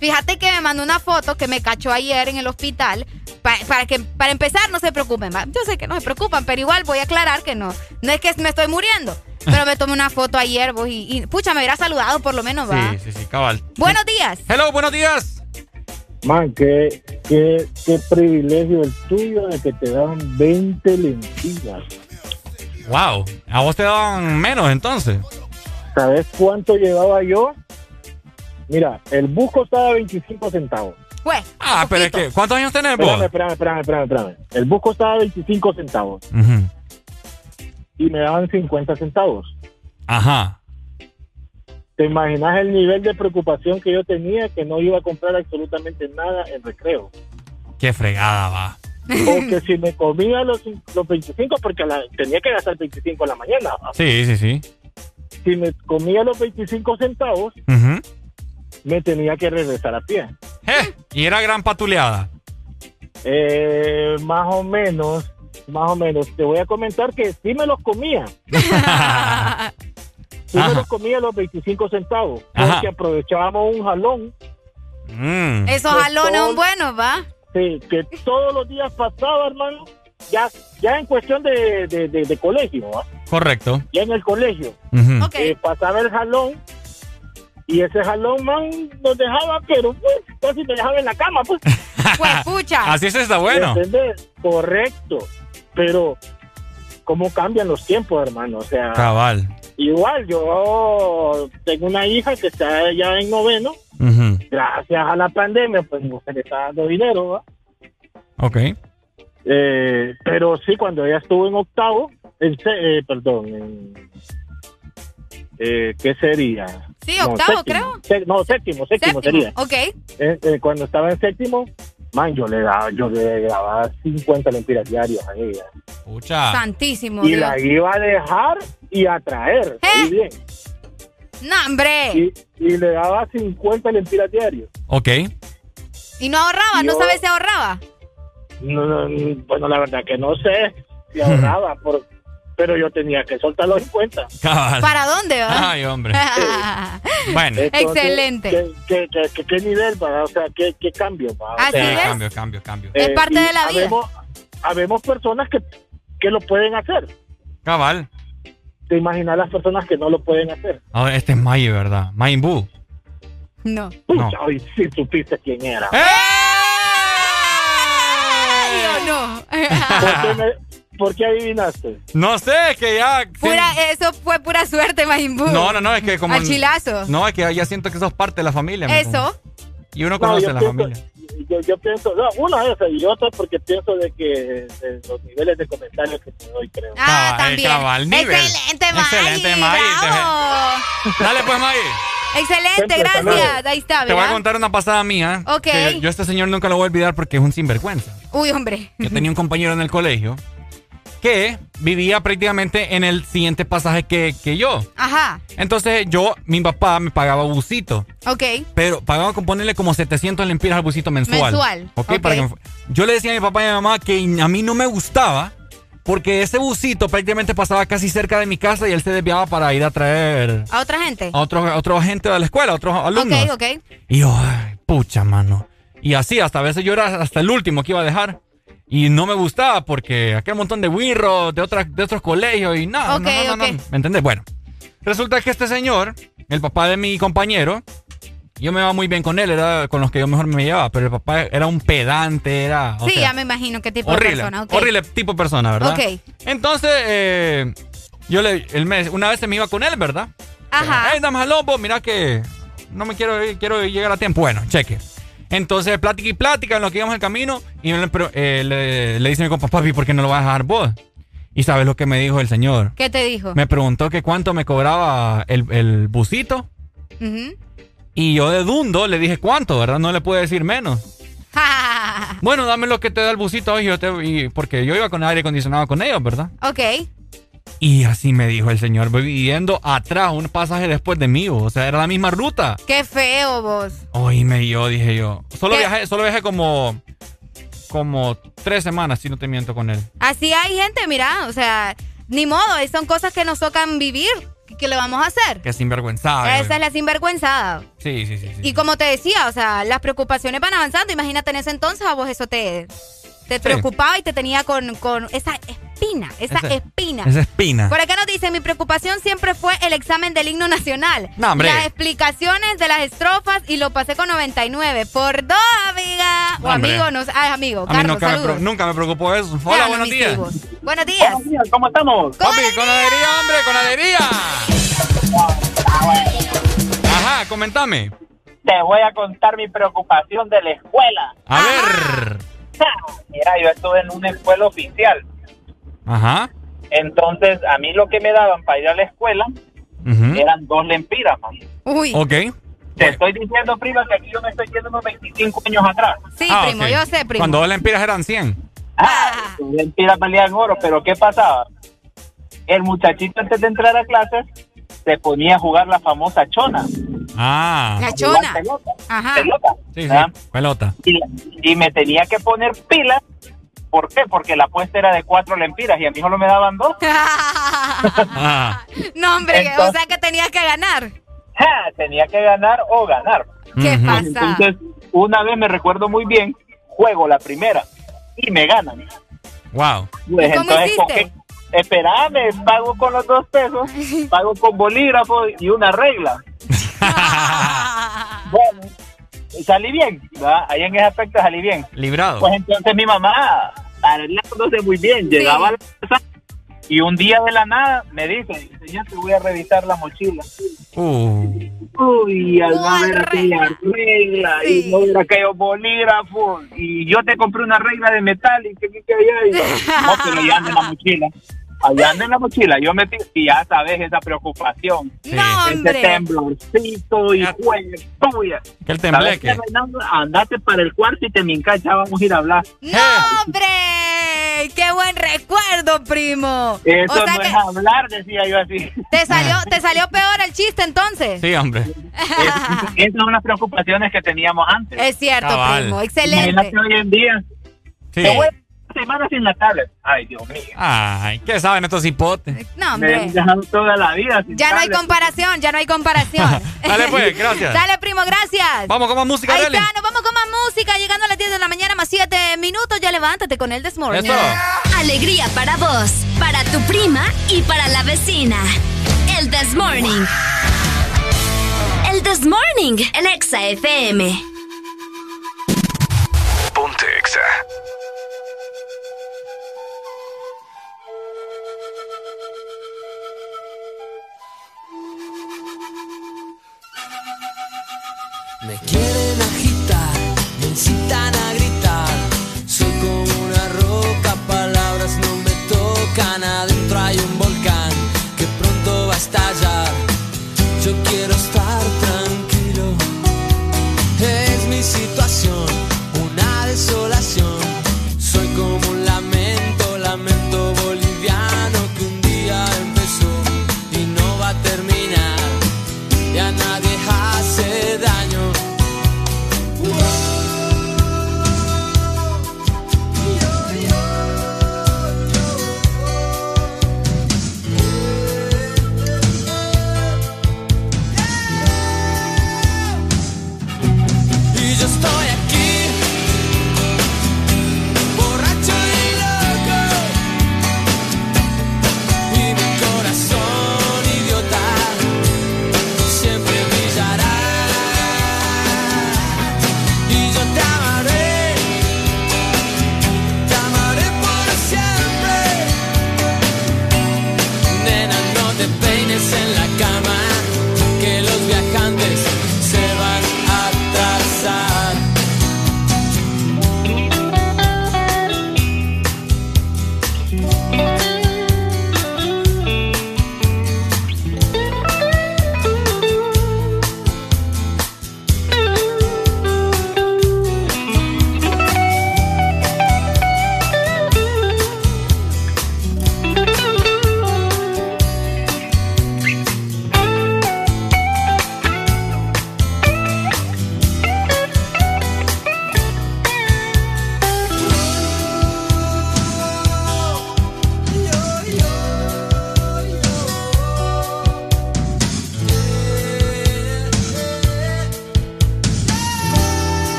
[SPEAKER 5] Fíjate que me mandó una foto que me cachó ayer en el hospital. pa- para que para empezar, no se preocupen. ¿va? Yo sé que no se preocupan, pero igual voy a aclarar que no. No es que me estoy muriendo. Pero me tomé una foto ayer, vos, y, y, pucha, me hubiera saludado por lo menos, ¿va?
[SPEAKER 4] Sí, sí, sí, cabal.
[SPEAKER 5] Buenos días.
[SPEAKER 4] Hello, buenos días.
[SPEAKER 33] Man, qué, qué, qué privilegio el tuyo de que te dan 20 lentillas.
[SPEAKER 4] Wow. A vos te daban menos entonces.
[SPEAKER 33] ¿Sabes cuánto llevaba yo? Mira, el bus costaba 25 centavos.
[SPEAKER 5] Pues,
[SPEAKER 4] Ah, pero es que, ¿cuántos años tenés vos?
[SPEAKER 33] Espérame, espérame, espérame, espérame, espérame. El bus costaba 25 centavos y me daban 50 centavos.
[SPEAKER 4] Ajá.
[SPEAKER 33] ¿Te imaginas el nivel de preocupación que yo tenía que no iba a comprar absolutamente nada en recreo?
[SPEAKER 4] Qué fregada va.
[SPEAKER 33] O que si me comía los, los 25, porque la- tenía que gastar 25 a la mañana.
[SPEAKER 4] Sí, sí, sí.
[SPEAKER 33] Si me comía los 25 centavos, me tenía que regresar a pie.
[SPEAKER 4] Eh, Y era gran patuleada.
[SPEAKER 33] Eh, más o menos, más o menos. Te voy a comentar que sí me los comía. Sí me los comía los 25 centavos.
[SPEAKER 4] Ajá.
[SPEAKER 33] Porque aprovechábamos un jalón.
[SPEAKER 4] Mm.
[SPEAKER 5] Esos
[SPEAKER 33] Pues
[SPEAKER 5] jalones son buenos, ¿va?
[SPEAKER 33] Sí, que todos los días pasaba, hermano. Ya, ya en cuestión de, de, de- de colegio, ¿va?
[SPEAKER 4] Correcto.
[SPEAKER 33] ya en el colegio. Eh, pasaba el jalón y ese jalón, man, nos dejaba, pero pues, casi me dejaba en la cama, pues.
[SPEAKER 5] Pues, pucha.
[SPEAKER 4] Así es, está bueno.
[SPEAKER 33] ¿Entendés? Correcto. Pero, ¿cómo cambian los tiempos, hermano? O sea,
[SPEAKER 4] Cabal.
[SPEAKER 33] Igual yo tengo una hija que está ya en noveno. Gracias a la pandemia, pues se le está dando dinero, ¿va?
[SPEAKER 4] Ok.
[SPEAKER 33] Eh, pero sí, cuando ella estuvo en octavo, en eh, perdón, en, eh, ¿qué sería?
[SPEAKER 5] Sí,
[SPEAKER 33] No,
[SPEAKER 5] octavo.
[SPEAKER 33] Se- no, séptimo, séptimo, sería.
[SPEAKER 5] Ok.
[SPEAKER 33] Eh, eh, cuando estaba en séptimo, man, yo le daba, yo le daba 50 lempiras diarios a ella.
[SPEAKER 4] Pucha.
[SPEAKER 5] Santísimo
[SPEAKER 33] Y
[SPEAKER 5] Dios.
[SPEAKER 33] la iba a dejar y a traer. oí bien.
[SPEAKER 5] No, hombre.
[SPEAKER 33] Y, y le daba 50 lempiras diarios.
[SPEAKER 4] Ok.
[SPEAKER 5] Y no ahorraba, no
[SPEAKER 33] Yo-
[SPEAKER 5] sabes si ahorraba.
[SPEAKER 33] No, no, no, bueno, la verdad que no sé si ahorraba, por, pero yo tenía que soltar los 50.
[SPEAKER 4] Cabal.
[SPEAKER 5] ¿Para dónde va?
[SPEAKER 4] Ay, hombre. Bueno.
[SPEAKER 5] Excelente.
[SPEAKER 33] ¿Qué, qué, qué, qué- qué nivel, va? O sea, qué, qué cambio, va? O
[SPEAKER 5] Así
[SPEAKER 33] sea,
[SPEAKER 5] es.
[SPEAKER 4] Cambio, cambio, cambio.
[SPEAKER 5] Es parte
[SPEAKER 33] y
[SPEAKER 5] de la vida.
[SPEAKER 33] Habemos, habemos personas que, que lo pueden hacer.
[SPEAKER 4] Cabal.
[SPEAKER 33] ¿Te imaginas las personas que no lo pueden hacer?
[SPEAKER 4] A ver, este es May, ¿verdad? Mayin Buu.
[SPEAKER 5] No.
[SPEAKER 33] Pucha, hoy sí supiste quién era.
[SPEAKER 4] ¡Eh!
[SPEAKER 5] No.
[SPEAKER 33] ¿Por, qué me- por qué adivinaste?
[SPEAKER 4] No sé, es que ya. sí.
[SPEAKER 5] Pura, eso fue pura suerte, Majimbu.
[SPEAKER 4] No, no, no, es que como.
[SPEAKER 5] Al chilazo.
[SPEAKER 4] No, es que ya siento que sos parte de la familia.
[SPEAKER 5] Eso.
[SPEAKER 4] Y uno
[SPEAKER 33] No,
[SPEAKER 4] conoce la
[SPEAKER 33] pienso-
[SPEAKER 4] familia.
[SPEAKER 33] Yo, yo pienso, no, una es esa y otra porque pienso de que de los niveles de comentarios que te doy, creo.
[SPEAKER 5] Ah, también.
[SPEAKER 4] cabal, nivel.
[SPEAKER 5] Excelente, May.
[SPEAKER 4] Excelente, May. Dale, pues, May.
[SPEAKER 5] Excelente, gracias. Ahí está,
[SPEAKER 4] Te voy a
[SPEAKER 5] ¿verdad?
[SPEAKER 4] contar una pasada mía.
[SPEAKER 5] Ok.
[SPEAKER 4] que yo a este señor nunca lo voy a olvidar porque es un sinvergüenza.
[SPEAKER 5] Uy, hombre.
[SPEAKER 4] Yo tenía un compañero en el colegio que vivía prácticamente en el siguiente pasaje que, que yo.
[SPEAKER 5] Ajá.
[SPEAKER 4] Entonces yo, mi papá me pagaba busito.
[SPEAKER 5] Ok.
[SPEAKER 4] Pero pagaba con ponerle como 700 lempiras al busito mensual.
[SPEAKER 5] Mensual,
[SPEAKER 4] ¿Ok?
[SPEAKER 5] ok.
[SPEAKER 4] Para que me fu- yo le decía a mi papá y a mi mamá que a mí no me gustaba porque ese busito prácticamente pasaba casi cerca de mi casa y él se desviaba para ir a traer
[SPEAKER 5] ¿A otra gente?
[SPEAKER 4] a otra gente de la escuela, a otros alumnos.
[SPEAKER 5] Ok, ok.
[SPEAKER 4] Y yo, ay, pucha, mano. Y así, hasta a veces yo era hasta el último que iba a dejar. Y no me gustaba porque aquel montón de wirros de, otras de otros colegios y no,
[SPEAKER 5] Ok,
[SPEAKER 4] no, no, no,
[SPEAKER 5] ok.
[SPEAKER 4] no. ¿Me entendés? Bueno, resulta que este señor, el papá de mi compañero, yo me iba muy bien con él, era con los que yo mejor me llevaba, pero el papá era un pedante, era...
[SPEAKER 5] sí,
[SPEAKER 4] sea,
[SPEAKER 5] ya me imagino qué tipo
[SPEAKER 4] horrible,
[SPEAKER 5] de persona. ok.
[SPEAKER 4] horrible tipo de persona, ¿verdad?
[SPEAKER 5] Ok.
[SPEAKER 4] Entonces, eh, yo le, él me- una vez se me iba con él, ¿verdad?
[SPEAKER 5] Ajá.
[SPEAKER 4] Hey, damas al lobo, mira que no me quiero ir, quiero llegar a tiempo. Bueno, cheque. Entonces, plática y plática en lo que íbamos el camino. Y le, eh, le, le dice a mi compa, papi, ¿por qué no lo vas a dejar vos? Y sabes lo que me dijo el señor.
[SPEAKER 5] ¿Qué te dijo?
[SPEAKER 4] Me preguntó que cuánto me cobraba el, el busito. Y yo de dundo le dije cuánto, ¿verdad? No le pude decir menos. Bueno, dame lo que te da el busito hoy. Yo te, y- porque yo iba con aire acondicionado con ellos, ¿verdad?
[SPEAKER 5] ok.
[SPEAKER 4] Y así me dijo el señor, viviendo atrás, un pasaje después de mí. O sea, era la misma ruta.
[SPEAKER 5] Qué feo vos.
[SPEAKER 4] Oíme, yo dije yo. Solo
[SPEAKER 5] ¿Qué?
[SPEAKER 4] viajé, solo viajé como. Como tres semanas, si no te miento con él.
[SPEAKER 5] Así hay gente, mira, o sea, ni modo, son cosas que nos tocan vivir. ¿Qué, qué le vamos a hacer?
[SPEAKER 4] Que sinvergüenzada.
[SPEAKER 5] Esa es la sinvergüenzada.
[SPEAKER 4] Sí, sí, sí. sí.
[SPEAKER 5] Y como te decía, o sea, las preocupaciones van avanzando. Imagínate en ese entonces a vos eso te, te preocupaba y te tenía con, con esa espina, esa,
[SPEAKER 4] Esa-
[SPEAKER 5] espina.
[SPEAKER 4] esa espina.
[SPEAKER 5] Por acá nos dice, mi preocupación siempre fue el examen del himno nacional.
[SPEAKER 4] No, hombre.
[SPEAKER 5] Las explicaciones de las estrofas y lo pasé con 99. Por dos, amiga.
[SPEAKER 4] No,
[SPEAKER 5] o amigo, no, ah, amigo.
[SPEAKER 4] A
[SPEAKER 5] Carlos,
[SPEAKER 4] nunca me,
[SPEAKER 5] saludos.
[SPEAKER 4] nunca me preocupó eso. Hola,
[SPEAKER 5] no,
[SPEAKER 4] buenos días.
[SPEAKER 5] hijos. Buenos días.
[SPEAKER 33] ¿Cómo estamos?
[SPEAKER 4] Papi, con alegría, hombre, con alegría. Ajá, comentame.
[SPEAKER 59] Te voy a contar mi preocupación de la escuela.
[SPEAKER 4] A ver.
[SPEAKER 59] Mira, yo estuve en una escuela oficial.
[SPEAKER 4] Ajá.
[SPEAKER 59] Entonces, a mí lo que me daban para ir a la escuela eran dos lempiras, man.
[SPEAKER 5] Uy.
[SPEAKER 4] Ok.
[SPEAKER 59] Te estoy diciendo, prima, que aquí yo me estoy yendo unos 25 años atrás.
[SPEAKER 5] Sí,
[SPEAKER 4] Ah,
[SPEAKER 5] primo, yo sé, primo.
[SPEAKER 4] Cuando dos lempiras eran 100.
[SPEAKER 59] Ah, tus lempiras valían oro, pero ¿qué pasaba? El muchachito antes de entrar a clases se ponía a jugar la famosa chona.
[SPEAKER 4] Ah.
[SPEAKER 5] La chona.
[SPEAKER 59] pelota,
[SPEAKER 5] Ajá.
[SPEAKER 59] pelota,
[SPEAKER 4] Sí, sí. Pelota.
[SPEAKER 59] y, y me tenía que poner pilas. ¿Por qué? Porque la apuesta era de cuatro lempiras y a mí solo me daban dos.
[SPEAKER 4] Ah.
[SPEAKER 5] no, hombre, o sea que tenías que ganar.
[SPEAKER 59] Ja, Tenía que ganar o ganar.
[SPEAKER 5] ¿Qué pasa?
[SPEAKER 59] Entonces, una vez me recuerdo muy bien, juego la primera y me ganan.
[SPEAKER 4] Wow.
[SPEAKER 59] Pues
[SPEAKER 5] ¿Y cómo
[SPEAKER 59] entonces. Espérame, pago con los dos pesos, pago con bolígrafo y una regla. bueno, salí bien, ¿verdad? Ahí en ese aspecto salí bien.
[SPEAKER 4] Librado.
[SPEAKER 59] Pues entonces mi mamá, arreglándose muy bien, llegaba a la casa y un día de la nada me dice, señor, te voy a revisar la mochila.
[SPEAKER 4] Uh.
[SPEAKER 59] Uy, al no
[SPEAKER 5] ¿Cuál
[SPEAKER 59] ver aquella regla
[SPEAKER 5] Sí.
[SPEAKER 59] y no ver aquellos bolígrafos y yo te compré una regla de metal y que que que allá y no, pero ya en la mochila. Allá anda en la mochila. Yo metí, y ya sabes, esa preocupación.
[SPEAKER 5] No,
[SPEAKER 59] Ese temblorcito y juegue tuya.
[SPEAKER 4] Que el
[SPEAKER 59] ¿Sabes
[SPEAKER 4] tembleque.
[SPEAKER 59] qué? Andate para el cuarto y te mincas, ya vamos a ir a hablar.
[SPEAKER 5] ¡No, hombre! ¡Qué buen recuerdo, primo!
[SPEAKER 59] Eso
[SPEAKER 5] o sea
[SPEAKER 59] no
[SPEAKER 5] que
[SPEAKER 59] es hablar, decía yo así.
[SPEAKER 5] te salió, te salió peor el chiste entonces.
[SPEAKER 4] Sí, hombre.
[SPEAKER 59] Esas son las preocupaciones que teníamos antes.
[SPEAKER 5] Es cierto,
[SPEAKER 4] Cabal.
[SPEAKER 5] primo. Excelente.
[SPEAKER 59] Imagínate hoy en día.
[SPEAKER 4] Sí.
[SPEAKER 59] Te voy a una semana sin la tablet. Ay, Dios mío.
[SPEAKER 4] Ay, ¿qué saben estos hipotes?
[SPEAKER 5] No,
[SPEAKER 59] Me
[SPEAKER 5] hombre.
[SPEAKER 59] han dejado toda la vida sin
[SPEAKER 5] Ya no hay comparación, ya no hay comparación.
[SPEAKER 4] Dale, pues, gracias.
[SPEAKER 5] Dale, primo, gracias.
[SPEAKER 4] Vamos con más música,
[SPEAKER 5] Ahí
[SPEAKER 4] Arely.
[SPEAKER 5] está, nos vamos con más música. Llegando a las 10 de la mañana, más 7 minutos. Ya levántate con el This Morning.
[SPEAKER 4] Eso.
[SPEAKER 18] Alegría para vos, para tu prima y para la vecina. El This Morning. El This Morning, el Exa FM.
[SPEAKER 3] Ponte Exa.
[SPEAKER 60] Estallar.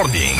[SPEAKER 3] Morning.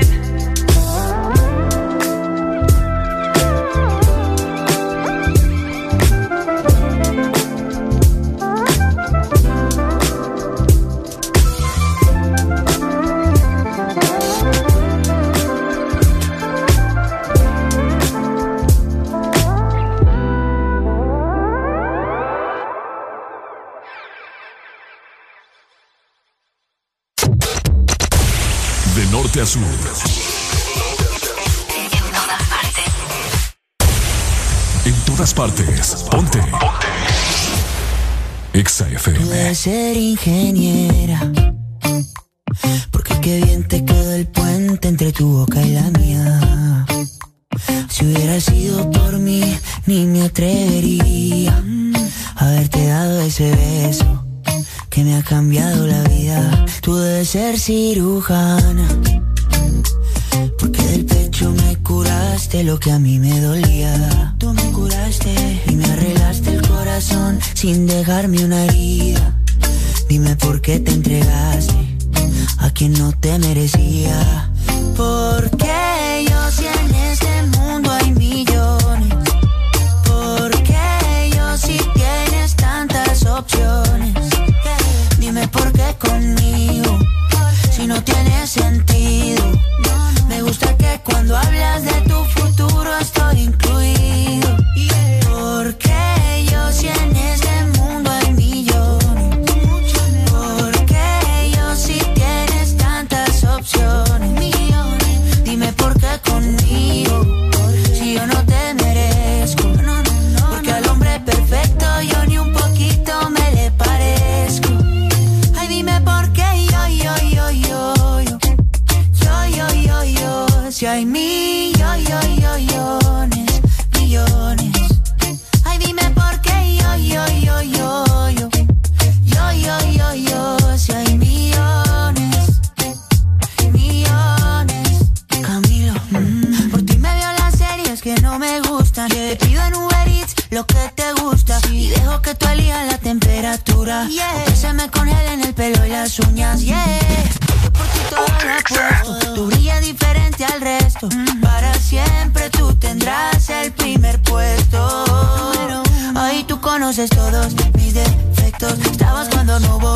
[SPEAKER 3] Sur. En todas partes. Ponte. Ponte. Exa FM.
[SPEAKER 11] Pude ser ingeniera. Porque qué bien te quedó el puente entre tu boca y la mía. Si hubiera sido por mí, ni me atrevería a haberte dado ese beso que me ha cambiado la vida. Tú debes ser cirujana. Porque del pecho me curaste lo que a mí me dolía. Tú me curaste y me arreglaste el corazón sin dejarme una herida. Dime por qué te entregaste a quien no te merecía. Porque yo Para siempre tú tendrás el primer puesto. Ahí tú conoces todos mis defectos. Estabas cuando no hubo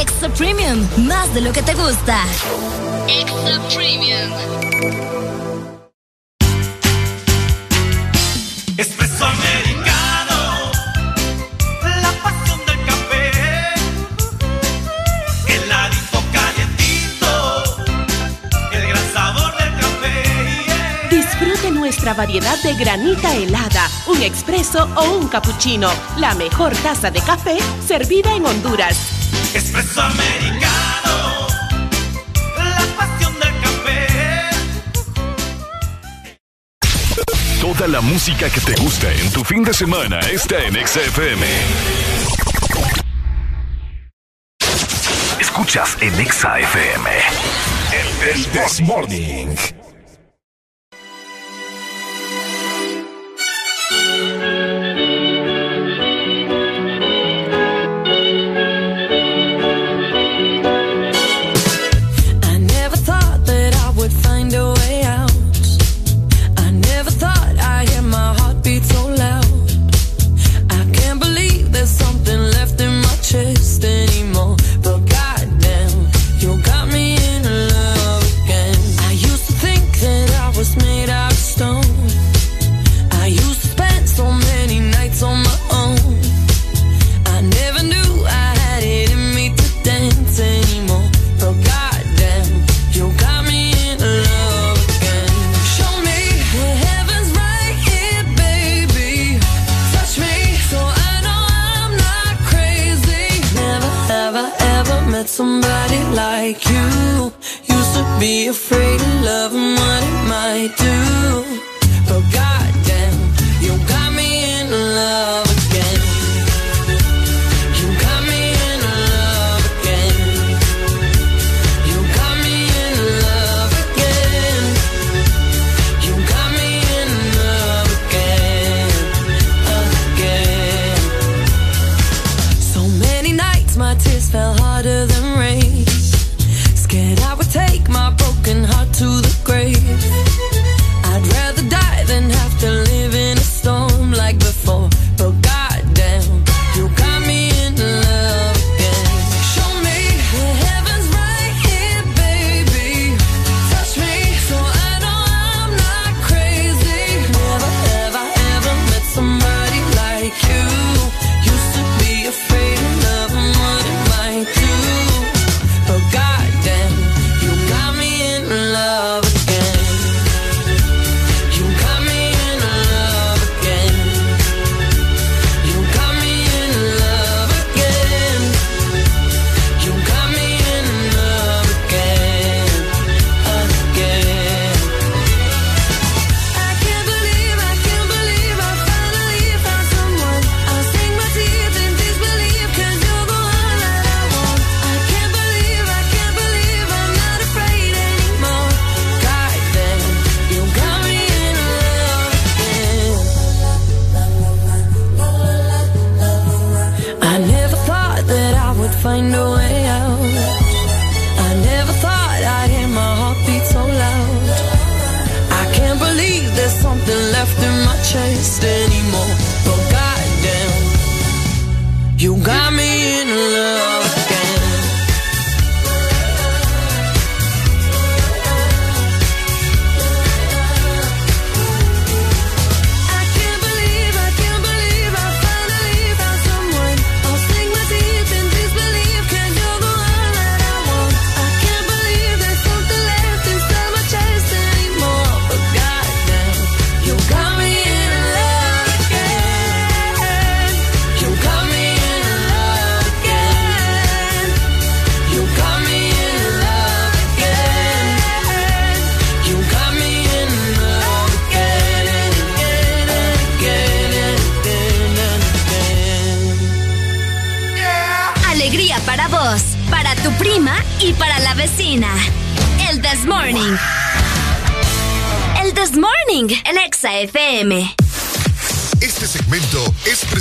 [SPEAKER 18] Extra Premium, más de lo que te gusta. Extra Premium.
[SPEAKER 61] Espresso americano. La pasión del café. Heladito calientito. El gran sabor del café.
[SPEAKER 62] Disfrute nuestra variedad de granita helada, un expreso o un cappuccino. La mejor taza de café servida en Honduras.
[SPEAKER 61] Espresso americano. La pasión del café.
[SPEAKER 60] Toda la música que te gusta en tu fin de semana está en XFM. Escuchas en XFM. El This Morning.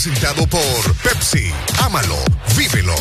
[SPEAKER 63] Presentado por Pepsi. Ámalo, vívelo.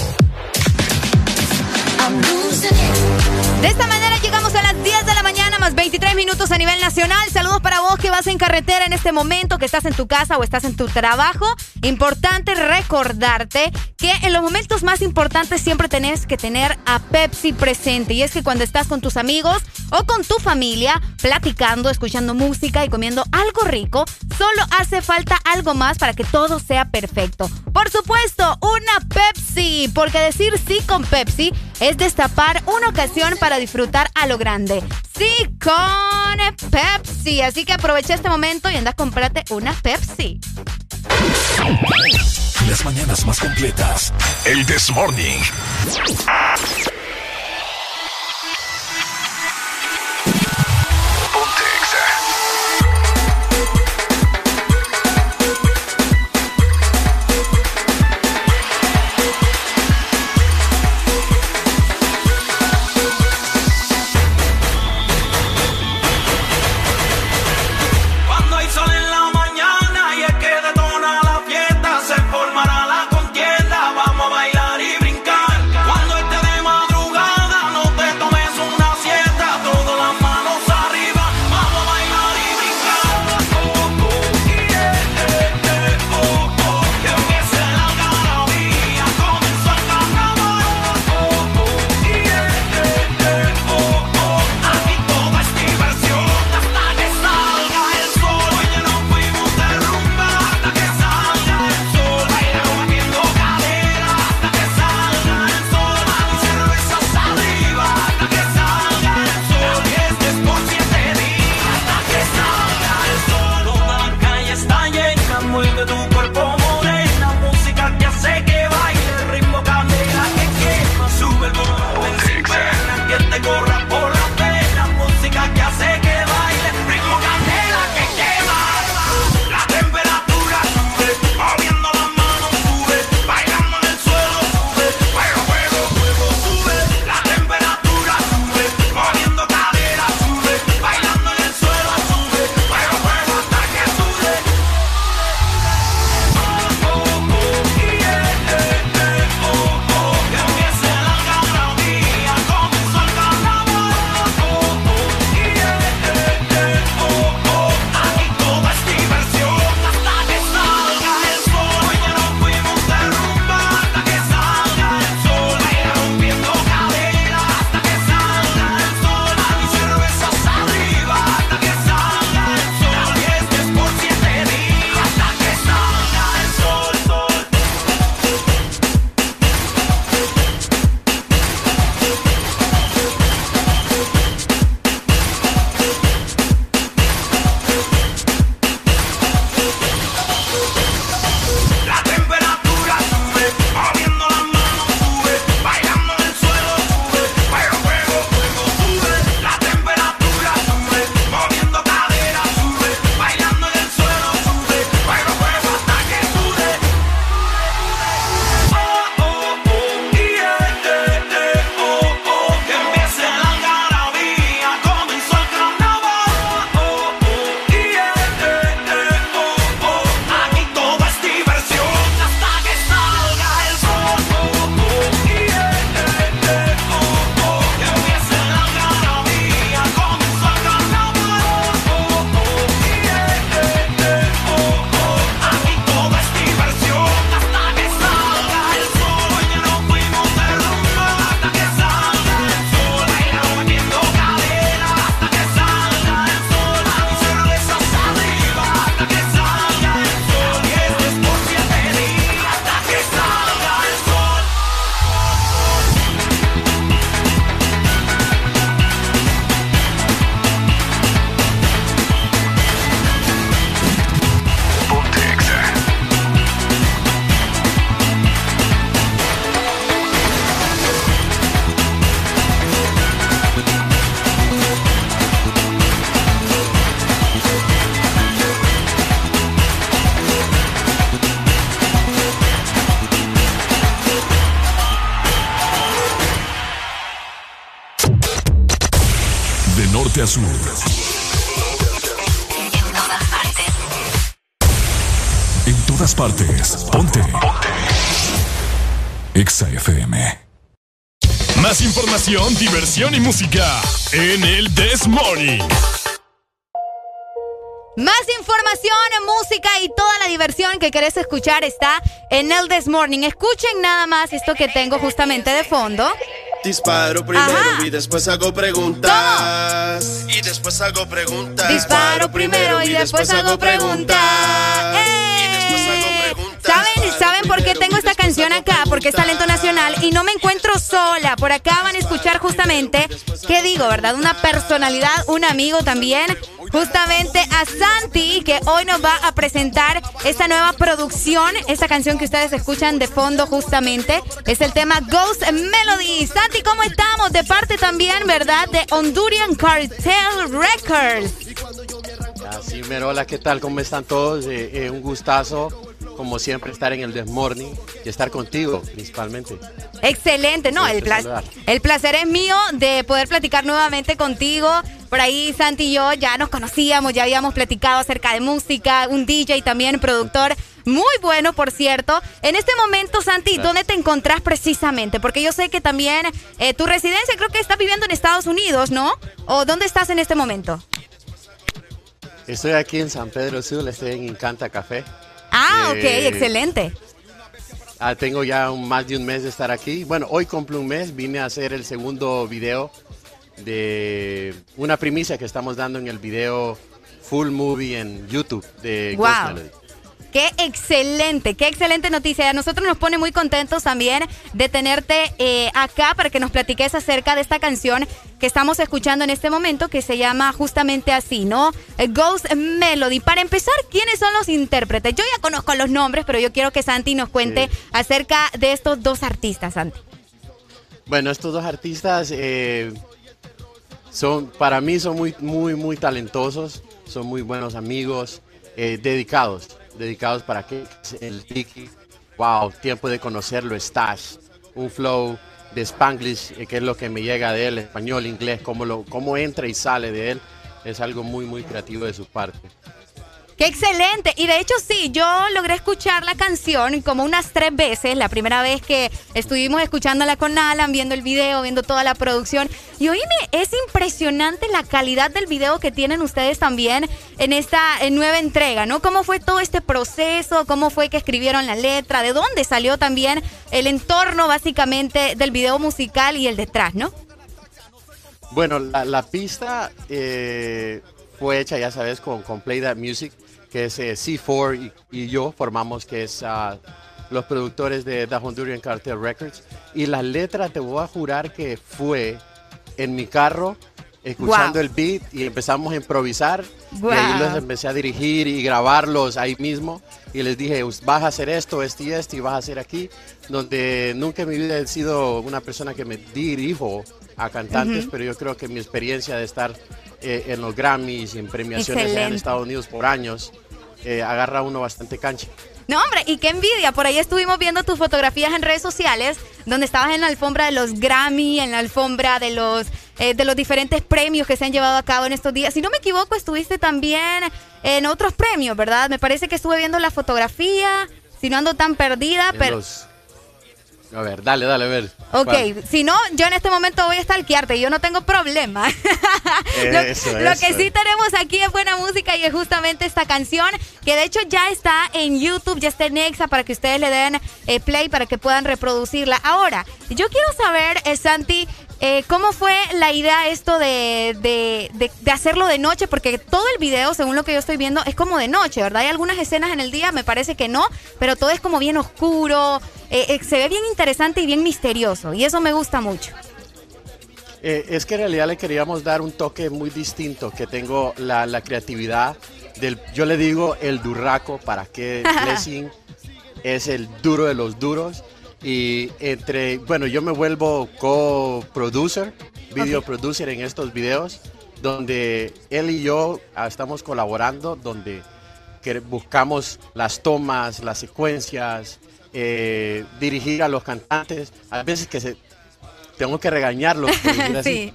[SPEAKER 5] De esta manera llegamos a las 10 de la mañana más 23 minutos a nivel nacional. Saludos para vos que vas en carretera en este momento, que estás en tu casa o estás en tu trabajo. Importante recordarte que en los momentos más importantes siempre tenés que tener a Pepsi presente. Y es que cuando estás con tus amigos o con tu familia platicando, escuchando música y comiendo algo rico, solo hace falta algo más para que todo sea perfecto. Por supuesto, una Pepsi, porque decir sí con Pepsi es destapar una ocasión para disfrutar a lo grande. Sí con Pepsi. Así que aprovecha este momento y anda a comprarte una Pepsi.
[SPEAKER 3] Las mañanas más completas. El This Morning. Información, y música en el This Morning.
[SPEAKER 5] Más información, música y toda la diversión que querés escuchar está en el This Morning. Escuchen nada más esto que tengo justamente de fondo.
[SPEAKER 64] Disparo primero
[SPEAKER 5] Ajá.
[SPEAKER 64] y después hago preguntas. Y después hago preguntas.
[SPEAKER 5] Disparo primero y después hago preguntas. ¿Saben, ¿Saben por qué tengo canción acá? Porque es talento nacional y no me encuentro sola. Por acá van a escuchar justamente, ¿qué digo, verdad? Una personalidad, un amigo también. Justamente a Santi, que hoy nos va a presentar esta nueva producción. Esta canción que ustedes escuchan de fondo justamente es el tema Ghost Melody. Santi, ¿cómo estamos? De parte también, ¿verdad? De Honduran Cartel Records.
[SPEAKER 65] Así, Merola, ¿qué tal? ¿Cómo están todos? Eh, eh, un gustazo, como siempre, estar en el Morning y estar contigo, principalmente.
[SPEAKER 5] Excelente, no, el, pla-
[SPEAKER 65] saludar.
[SPEAKER 5] el placer es mío de poder platicar nuevamente contigo. Por ahí Santi y yo ya nos conocíamos, ya habíamos platicado acerca de música, un DJ también, productor muy bueno, por cierto. En este momento, Santi, ¿dónde te encontrás precisamente? Porque yo sé que también eh, tu residencia creo que estás viviendo en Estados Unidos, ¿no? ¿O dónde estás en este momento?
[SPEAKER 65] Estoy aquí en San Pedro Sur, estoy en Encanta Café.
[SPEAKER 5] Ah, ok,
[SPEAKER 65] Eh,
[SPEAKER 5] excelente.
[SPEAKER 65] Ah, tengo ya un- más de un mes de estar aquí. Bueno, hoy cumplo un mes, vine a hacer el segundo video de una primicia que estamos dando en el video Full Movie en YouTube de Ghost. Melody.
[SPEAKER 5] Qué excelente, qué excelente noticia. A nosotros nos pone muy contentos también de tenerte eh, acá para que nos platiques acerca de esta canción que estamos escuchando en este momento que se llama justamente así, ¿no? Eh, Ghost Melody. Para empezar, ¿quiénes son los intérpretes? Yo ya conozco los nombres, pero yo quiero que Santi nos cuente acerca de estos dos artistas, Santi.
[SPEAKER 65] Bueno, estos dos artistas eh, son, para mí son muy, muy, muy talentosos, son muy buenos amigos, eh, dedicados, dedicados para que el Tiki, wow, tiempo de conocerlo, Stash, un flow de Spanglish, eh, que es lo que me llega de él, español, inglés, cómo, lo, cómo entra y sale de él, es algo muy, muy creativo de su parte.
[SPEAKER 5] Qué excelente. Y de hecho sí, yo logré escuchar la canción como unas tres veces. La primera vez que estuvimos escuchándola con Alan, viendo el video, viendo toda la producción. Y oíme, es impresionante la calidad del video que tienen ustedes también en esta nueva entrega, ¿no? ¿Cómo fue todo este proceso? ¿Cómo fue que escribieron la letra? ¿De dónde salió también el entorno básicamente del video musical y el detrás, ¿no?
[SPEAKER 65] Bueno, la, la pista eh, fue hecha, ya sabes, con, con Play That Music, que es eh, C4 y, y yo formamos, que es ah, los productores de The Honduran Cartel Records. Y la letra, te voy a jurar que fue en mi carro, escuchando
[SPEAKER 5] Wow.
[SPEAKER 65] el beat y empezamos a improvisar. Y ahí los empecé a dirigir y grabarlos ahí mismo. Y les dije, "Us- vas a hacer esto, esto y esto, y vas a hacer aquí. Donde nunca en mi vida he sido una persona que me dirijo a cantantes, pero yo creo que mi experiencia de estar eh, en los Grammys y en premiaciones allá en
[SPEAKER 5] Excelente.
[SPEAKER 65] Estados Unidos por años, eh, agarra uno bastante cancha.
[SPEAKER 5] No, hombre, y qué envidia. Por ahí estuvimos viendo tus fotografías en redes sociales, donde estabas en la alfombra de los Grammy, en la alfombra de los, eh, de los diferentes premios que se han llevado a cabo en estos días. Si no me equivoco, estuviste también en otros premios, ¿verdad? Me parece que estuve viendo la fotografía, si no ando tan perdida,
[SPEAKER 65] En
[SPEAKER 5] pero...
[SPEAKER 65] los- A ver, dale, dale, a ver.
[SPEAKER 5] Ok,
[SPEAKER 65] ¿Cuál?
[SPEAKER 5] si no, yo en este momento voy a stalkearte y yo no tengo problema. lo,
[SPEAKER 65] Eso,
[SPEAKER 5] lo que
[SPEAKER 65] eso.
[SPEAKER 5] sí tenemos aquí es buena música y es justamente esta canción que de hecho ya está en YouTube, ya está en Exa para que ustedes le den eh, play para que puedan reproducirla. Ahora, yo quiero saber, eh, Santi, eh, ¿cómo fue la idea esto de, de- de- de hacerlo de noche? Porque todo el video, según lo que yo estoy viendo, es como de noche, ¿verdad? Hay algunas escenas en el día, me parece que no, pero todo es como bien oscuro, eh, eh, se ve bien interesante y bien misterioso y eso me gusta mucho.
[SPEAKER 65] Eh, es que en realidad le queríamos dar un toque muy distinto, que tengo la, la creatividad del, yo le digo el durraco, para que Blessing es el duro de los duros. Y entre, bueno, yo me vuelvo co-producer, video producer en estos videos, donde él y yo ah, estamos colaborando, donde que buscamos las tomas, las secuencias, eh, dirigir a los cantantes. A veces que se, tengo que regañarlos.
[SPEAKER 5] sí.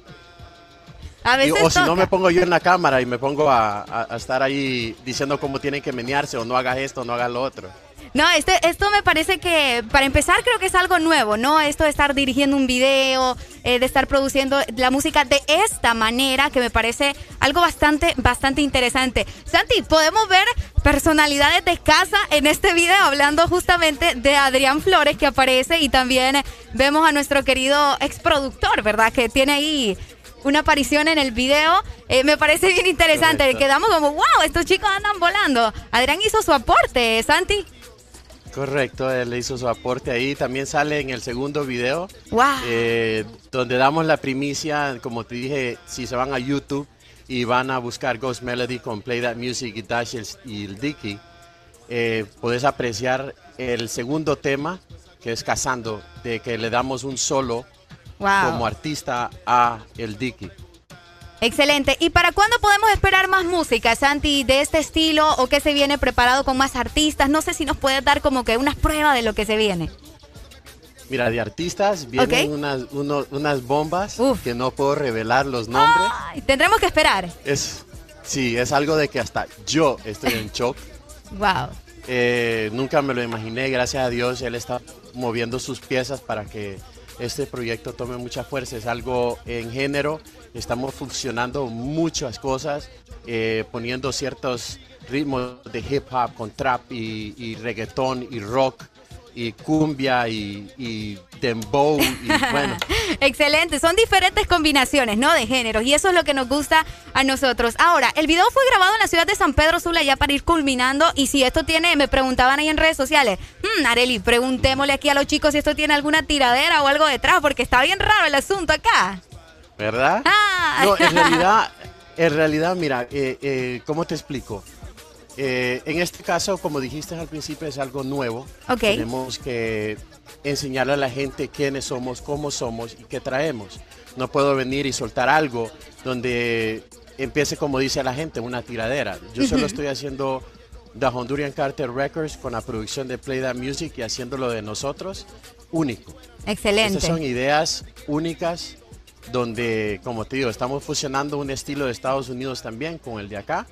[SPEAKER 5] A
[SPEAKER 65] Y-
[SPEAKER 5] veces
[SPEAKER 65] o si no me pongo yo en la cámara y me pongo a, a- a estar ahí diciendo cómo tienen que menearse o no hagas esto, no hagas lo otro.
[SPEAKER 5] No, este, esto me parece que, para empezar, creo que es algo nuevo, ¿no? Esto de estar dirigiendo un video, eh, de estar produciendo la música de esta manera, que me parece algo bastante, bastante interesante. Santi, podemos ver personalidades de casa en este video, hablando justamente de Adrián Flores, que aparece, y también vemos a nuestro querido exproductor, ¿verdad? Que tiene ahí una aparición en el video. Eh, me parece bien interesante.
[SPEAKER 65] Correcto.
[SPEAKER 5] Quedamos como, wow, estos chicos andan volando. Adrián hizo su aporte, Santi.
[SPEAKER 65] Correcto, él le hizo su aporte ahí. También sale en el segundo video,
[SPEAKER 5] Wow.
[SPEAKER 65] eh, donde damos la primicia, como te dije, si se van a YouTube y van a buscar Ghost Melody con Play That Music y Dash y el, Dicky, eh, puedes apreciar el segundo tema, que es Cazando, de que le damos un solo
[SPEAKER 5] Wow.
[SPEAKER 65] como artista a el Dicky.
[SPEAKER 5] Excelente. ¿Y para cuándo podemos esperar más música, Santi, de este estilo o que se viene preparado con más artistas? No sé si nos puedes dar como que unas pruebas de lo que se viene.
[SPEAKER 65] Mira, de artistas vienen unas, uno- unas bombas que no puedo revelar los nombres.
[SPEAKER 5] Ay, tendremos que esperar.
[SPEAKER 65] Es, sí, es algo de que hasta yo estoy en shock.
[SPEAKER 5] Wow.
[SPEAKER 65] Eh, nunca me lo imaginé, gracias a Dios, él está moviendo sus piezas para que este proyecto tome mucha fuerza. Es algo en género, estamos funcionando muchas cosas, eh, poniendo ciertos ritmos de hip hop con trap y, y reggaetón y rock y cumbia y, y dembow y bueno.
[SPEAKER 5] Excelente, son diferentes combinaciones, ¿no? De géneros y eso es lo que nos gusta a nosotros. Ahora, el video fue grabado en la ciudad de San Pedro Sula ya para ir culminando y si esto tiene, me preguntaban ahí en redes sociales, hmm, Areli, preguntémosle aquí a los chicos si esto tiene alguna tiradera o algo detrás porque está bien raro el asunto acá.
[SPEAKER 65] ¿Verdad?
[SPEAKER 5] Ah.
[SPEAKER 65] No, en realidad, en realidad, mira, eh, eh, ¿cómo te explico? Eh, en este caso, como dijiste al principio, es algo nuevo.
[SPEAKER 5] Ok.
[SPEAKER 65] Tenemos que enseñarle a la gente quiénes somos, cómo somos y qué traemos. No puedo venir y soltar algo donde empiece, como dice la gente, una tiradera. Yo solo
[SPEAKER 5] Ujú.
[SPEAKER 65] estoy haciendo The Honduran Carter Records con la producción de Play That Music y haciéndolo de nosotros único.
[SPEAKER 5] Excelente.
[SPEAKER 65] Estas son ideas únicas donde, como te digo, estamos fusionando un estilo de Estados Unidos también con el de acá.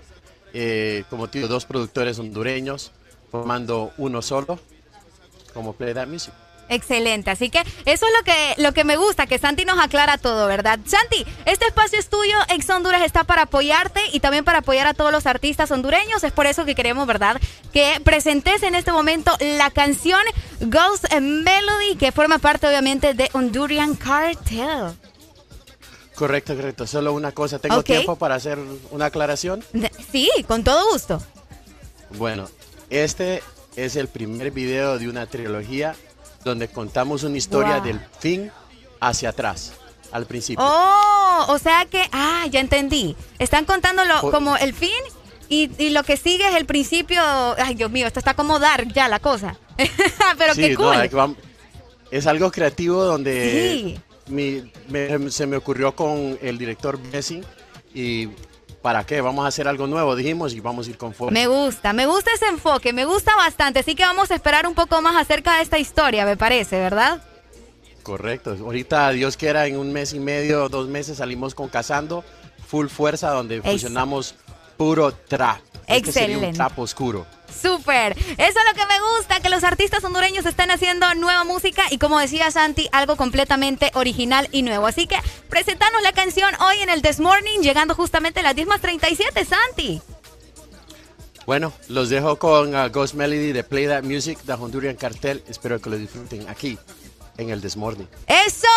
[SPEAKER 65] Eh, como te digo, dos productores hondureños formando uno solo, como Play That Music.
[SPEAKER 5] Excelente, así que eso es lo que, lo que me gusta, que Santi nos aclara todo, ¿verdad? Santi, este espacio es tuyo, Ex Honduras está para apoyarte y también para apoyar a todos los artistas hondureños, es por eso que queremos, ¿verdad? Que presentes en este momento la canción Ghost Melody, que forma parte obviamente de Honduran Cartel.
[SPEAKER 65] Correcto, correcto. Solo una cosa. ¿Tengo tiempo para hacer una aclaración?
[SPEAKER 5] Sí, con todo gusto.
[SPEAKER 65] Bueno, este es el primer video de una trilogía donde contamos una historia
[SPEAKER 5] Wow.
[SPEAKER 65] del fin hacia atrás, al principio.
[SPEAKER 5] Oh, o sea que, ah, ya entendí. Están contándolo
[SPEAKER 65] Por-
[SPEAKER 5] como el fin y, y lo que sigue es el principio. Ay, Dios mío, esto está como dark ya la cosa. Pero
[SPEAKER 65] Sí,
[SPEAKER 5] qué
[SPEAKER 65] no,
[SPEAKER 5] cool.
[SPEAKER 65] es es algo creativo donde
[SPEAKER 5] Sí.
[SPEAKER 65] Mi- me- se me ocurrió con el director Blessing y ¿para qué? Vamos a hacer algo nuevo, dijimos, y vamos a ir con.
[SPEAKER 5] Me gusta, me gusta ese enfoque, me gusta bastante. Así que vamos a esperar un poco más acerca de esta historia, me parece, ¿verdad?
[SPEAKER 65] Correcto. Ahorita, Dios quiera, en un mes y medio, dos meses salimos con Cazando, full fuerza, donde
[SPEAKER 5] Eso.
[SPEAKER 65] fusionamos puro trap. Este sería un
[SPEAKER 5] Excelente.
[SPEAKER 65] trap oscuro.
[SPEAKER 5] Súper. Eso es lo que me gusta, que los artistas hondureños están haciendo nueva música y como decía Santi, algo completamente original y nuevo. Así que presentanos la canción hoy en el This Morning, llegando justamente a las 10 más 37, Santi.
[SPEAKER 65] Bueno, los dejo con uh, Ghost Melody de Play That Music, de Honduran Cartel. Espero que lo disfruten aquí, en el Desmorning.
[SPEAKER 5] ¡Eso!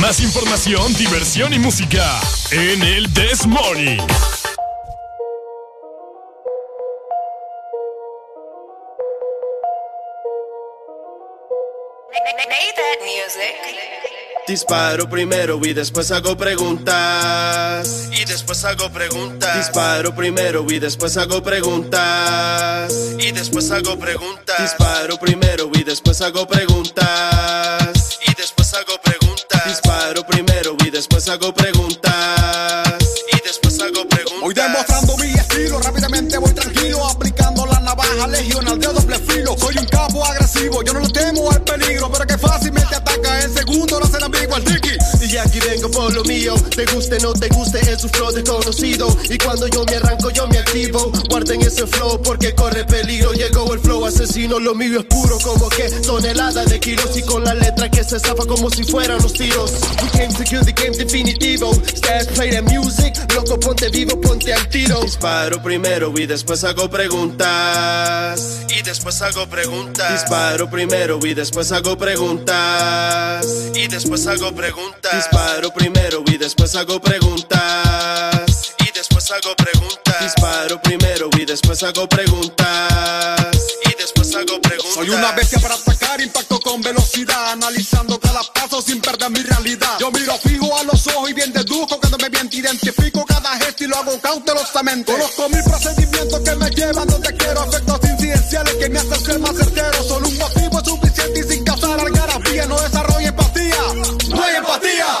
[SPEAKER 3] Más información, diversión y música en el This Morning.
[SPEAKER 64] Disparo primero y después hago preguntas. Y después hago preguntas. Disparo primero y después hago preguntas. Y después hago preguntas. Disparo primero y después hago preguntas. Y después hago preguntas. Disparo primero y después hago preguntas. Y después hago preguntas.
[SPEAKER 66] Voy demostrando mi estilo, rápidamente voy tranquilo, aplicando la navaja legional de agresivo, yo no le temo al peligro, pero que fácilmente ataca en segundo, no se ambiguo al tiki.
[SPEAKER 64] Aquí vengo por lo mío, Te guste, no te guste, es su flow desconocido. Y cuando yo me arranco, yo me activo. Guarden ese flow porque corre peligro. Llegó el flow asesino, lo mío es puro como que tonelada de kilos. Y con la letra que se zafa como si fueran los tiros. We came to kill the game definitivo. Stats play the music, loco, ponte vivo, ponte al tiro. Disparo primero y después hago preguntas. Y después hago preguntas. Disparo primero y después hago preguntas. Y después hago preguntas. Disparo primero y después hago preguntas. Y después hago preguntas. Disparo primero y después hago preguntas. Y después hago preguntas.
[SPEAKER 66] Soy una bestia para atacar, impacto con velocidad, analizando cada paso sin perder mi realidad. Yo miro fijo a los ojos y bien deduzco cuando me bien te identifico cada gesto y lo hago cautelosamente. Conozco mil procedimientos que me llevan donde quiero, efectos incidenciales que me hacen ser más certero. Solo un motivo es suficiente y sin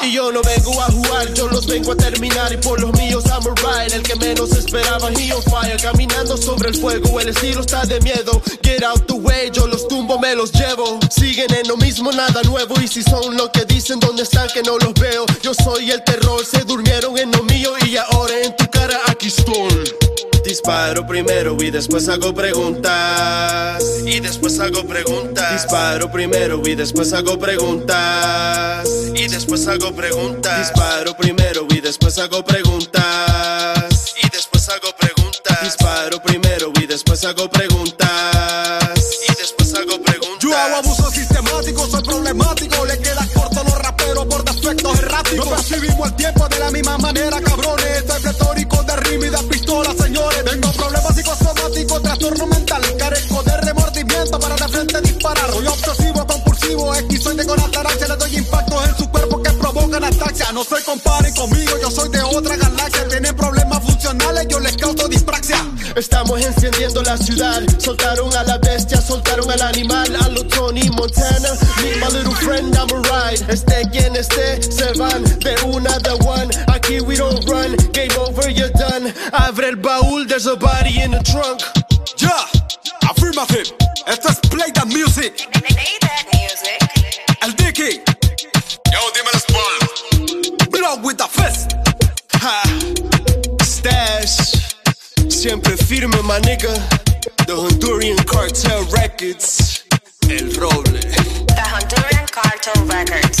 [SPEAKER 64] Y yo no vengo a jugar, yo los vengo a terminar. Y por los míos, I'm a ride. El que menos esperaba, he on fire. Caminando sobre el fuego, el estilo está de miedo. Get out the way, yo los tumbo, me los llevo. Siguen en lo mismo, nada nuevo. Y si son lo que dicen, ¿dónde están que no los veo? Yo soy el terror, se durmieron en lo mío. Y ahora en tu cara aquí estoy. Disparo primero y después hago preguntas. Y después hago preguntas. Disparo primero y después hago preguntas. Y después hago preguntas. Disparo primero y después hago preguntas. Y después hago preguntas. Disparo primero y después hago preguntas. Y después hago preguntas.
[SPEAKER 66] Yo hago abuso sistemático, soy problemático. Le queda corto a los raperos por defectos erráticos. No percibimos el tiempo de la misma manera, cabrones. Trastorno mental. Carezco de remordimiento para de frente disparar. Soy obsesivo, compulsivo, esquizoide con ataraxia. Le doy impactos en su cuerpo que provocan ataxia. No se comparen conmigo, yo soy de otra galaxia. Tienen problemas funcionales, yo les causo dispraxia.
[SPEAKER 64] Estamos encendiendo la ciudad. Soltaron a la bestia, soltaron al animal. A lo Tony Montana. Meet my little friend, I'm a ride. Esté quien esté, se van de una de one. Aquí we don't run. Game over, you're done. Abre el baúl, there's a body in the trunk.
[SPEAKER 66] Ya, affirmative. Esto es Play That Music. El Dicky. Yo, dime las Blow with the fist.
[SPEAKER 64] Ha. Stash. Siempre firme, my nigga. The Honduran Cartel Records. El Roble.
[SPEAKER 67] The Honduran Cartel Records.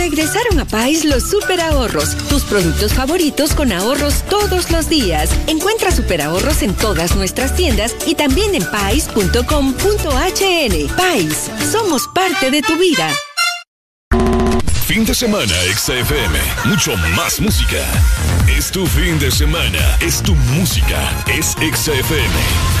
[SPEAKER 68] Regresaron a Pais los super ahorros, tus productos favoritos con ahorros todos los días. Encuentra super ahorros en todas nuestras tiendas y también en pais.com.hn. Pais, somos parte de tu vida.
[SPEAKER 3] Fin de semana, XFM. Mucho más música. Es tu fin de semana. Es tu música. Es XFM.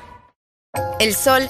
[SPEAKER 5] El sol,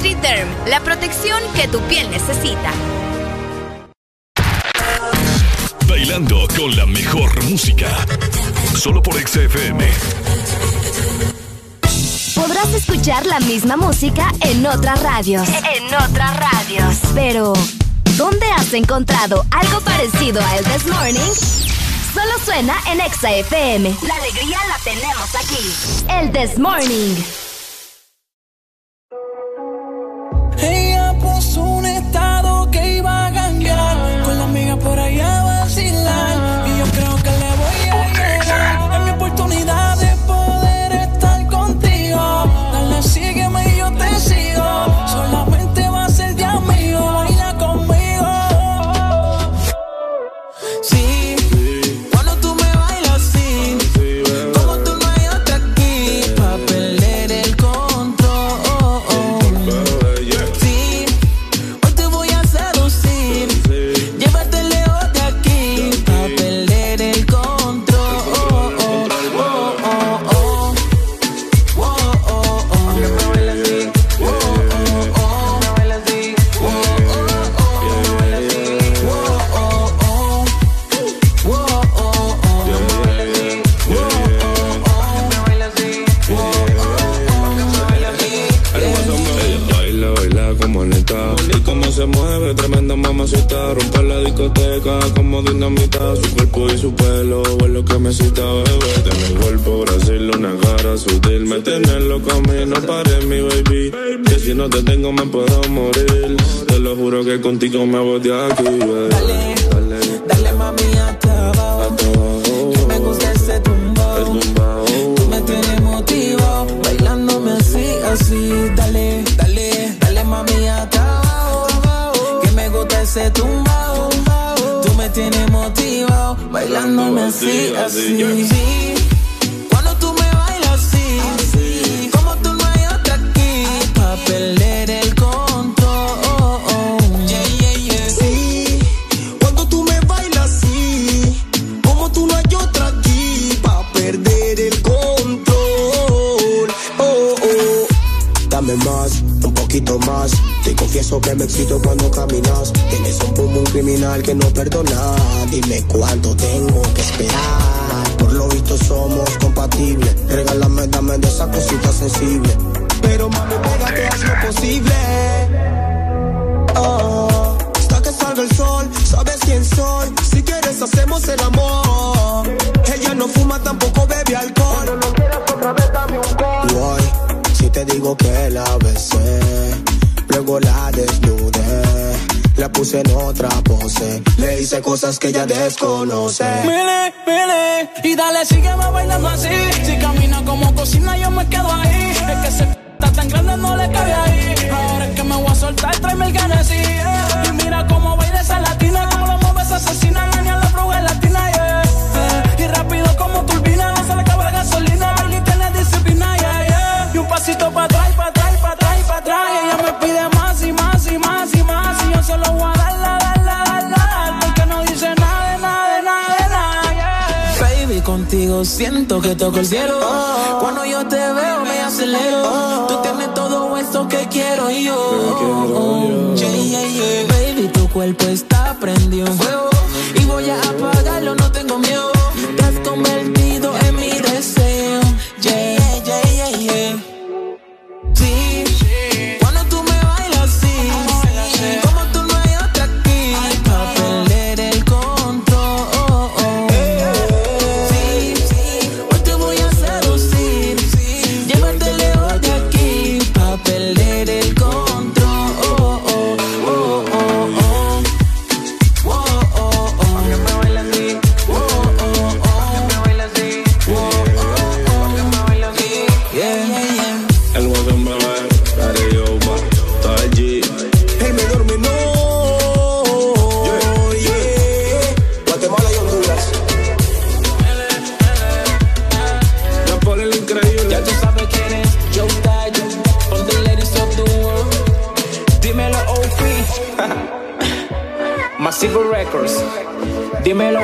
[SPEAKER 5] NutriDerm, la protección que tu piel necesita.
[SPEAKER 3] Bailando con la mejor música. Solo por XFM.
[SPEAKER 18] Podrás escuchar la misma música en otras radios. En otras radios. Pero, ¿dónde has encontrado algo parecido a El This Morning? Solo suena en Exa FM. La alegría la tenemos aquí. El This Morning.
[SPEAKER 69] Discoteca como dinamita Su cuerpo y su pelo es lo que me cita, bebé mi cuerpo, Brasil, una cara sutil Me tienes loco a mí, no pares, mi baby Que si no te tengo me puedo morir Te lo juro que contigo me voy de aquí, bebé
[SPEAKER 70] Dale mami hasta abajo. Que me gusta ese tumbao. Tú me tienes motivado. Bailándome así, así. Dale, dale, dale mami hasta abajo. Que me gusta ese tumbao. Me tienes motivado. Bailándome así, así. Sí, Cuando tú me bailas así. Como tú no hay otra aquí. Pa' perder el control. Yeah, yeah, yeah.
[SPEAKER 71] Sí, cuando tú me bailas así, como tú no hay otra aquí pa' perder el control. Oh, oh. Dame más, poquito más. Te confieso que me excito cuando caminas. Tienes un pum un criminal que no perdona. Dime cuánto tengo que esperar. Por lo visto somos compatibles. Regálame, dame de esa cosita sensible. Pero mami, pégate, haz lo posible. Oh, hasta que salga el sol, sabes quién soy. Si quieres, hacemos el amor. Ella no fuma, tampoco bebe alcohol. Cuando no quieras otra vez, dame un call. Te digo que la besé, luego la desnudé. La puse en otra pose. Le hice cosas que ella desconoce.
[SPEAKER 70] Mire, mire, y dale, sígueme bailando así. Si camina como cocina, yo me quedo ahí. Es que se está tan grande, no le cabe ahí. Ahora es que me voy a soltar, tráeme el ganesí. Y mira cómo baila esa latina, pasito para atrás, para atrás, para atrás, para atrás. Y ella me pide más y más y más y más. Y yo se lo voy a dar, la, dar, la, dar, la, porque no dice nada, de nada, de nada, de nada, yeah. Baby, contigo siento que toco el cielo. Cuando yo te veo me acelero. Tú tienes todo eso que quiero yo. Yeah, yeah, yeah. Baby, tu cuerpo está prendido en fuego. Y voy a apagarlo, no tengo miedo.
[SPEAKER 36] Silver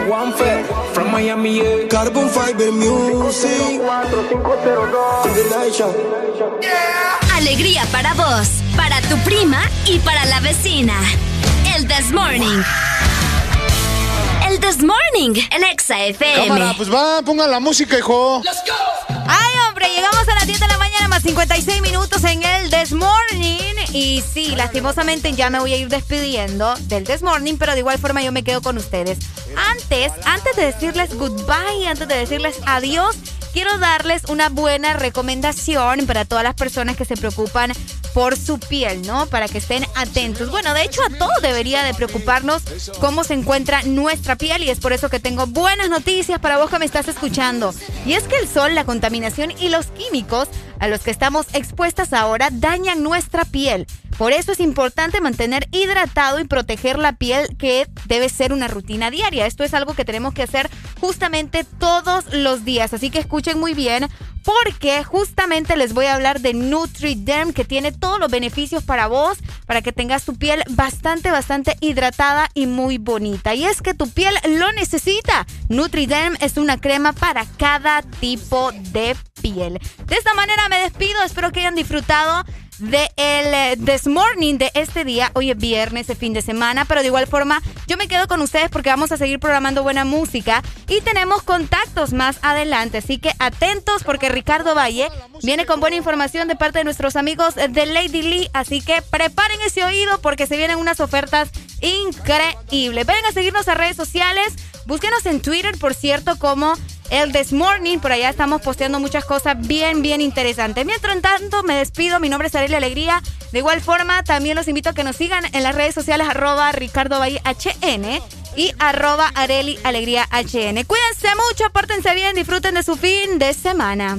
[SPEAKER 36] Juanfe, from Miami. Yeah.
[SPEAKER 71] Carbon Fiber Music.
[SPEAKER 18] Alegría para vos, para tu prima y para la vecina. El This Morning. El This Morning en Exa FM.
[SPEAKER 66] Cámara, pues va, pongan la música, hijo.
[SPEAKER 5] Ay, hombre, llegamos a las 10 de la mañana 56 minutos en el This Morning. Y sí, lastimosamente ya me voy a ir despidiendo del This Morning, pero de igual forma yo me quedo con ustedes. Antes, antes de decirles goodbye, antes de decirles adiós, quiero darles una buena recomendación para todas las personas que se preocupan por su piel, ¿no? Para que estén atentos. Bueno, de hecho a todos debería de preocuparnos cómo se encuentra nuestra piel y es por eso que tengo buenas noticias para vos que me estás escuchando. Y es que el sol, la contaminación y los químicos a los que estamos expuestas ahora dañan nuestra piel. Por eso es importante mantener hidratado y proteger la piel, que debe ser una rutina diaria. Esto es algo que tenemos que hacer justamente todos los días. Así que escuchen muy bien, porque justamente les voy a hablar de NutriDerm, que tiene todos los beneficios para vos, para que tengas tu piel bastante, bastante hidratada y muy bonita. Y es que tu piel lo necesita. NutriDerm es una crema para cada tipo de piel. De esta manera me despido. Espero que hayan disfrutado de el eh, This Morning de este día. Hoy es viernes, es fin de semana, pero de igual forma yo me quedo con ustedes porque vamos a seguir programando buena música y tenemos contactos más adelante. Así que atentos porque Ricardo Valle viene con buena información de parte de nuestros amigos de Lady Lee. Así que preparen ese oído porque se vienen unas ofertas increíbles. Ven a seguirnos a redes sociales. Búsquenos en Twitter, por cierto, como el This Morning. Por allá estamos posteando muchas cosas bien, bien interesantes. Mientras tanto, me despido. Mi nombre es Arely Alegría. De igual forma, también los invito a que nos sigan en las redes sociales arroba Ricardo Valle HN y arroba Alegría HN. Cuídense mucho, pórtense bien, disfruten de su fin de semana.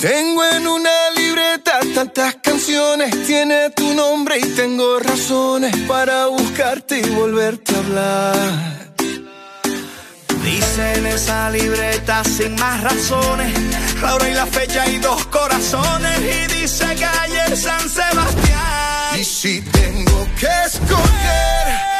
[SPEAKER 14] Tengo en una libreta tantas canciones, tiene tu nombre y tengo razones para buscarte y volverte a hablar.
[SPEAKER 46] Dice en esa libreta sin más razones, la hora y la fecha y dos corazones. Y dice calle San Sebastián.
[SPEAKER 14] Y si tengo que escoger,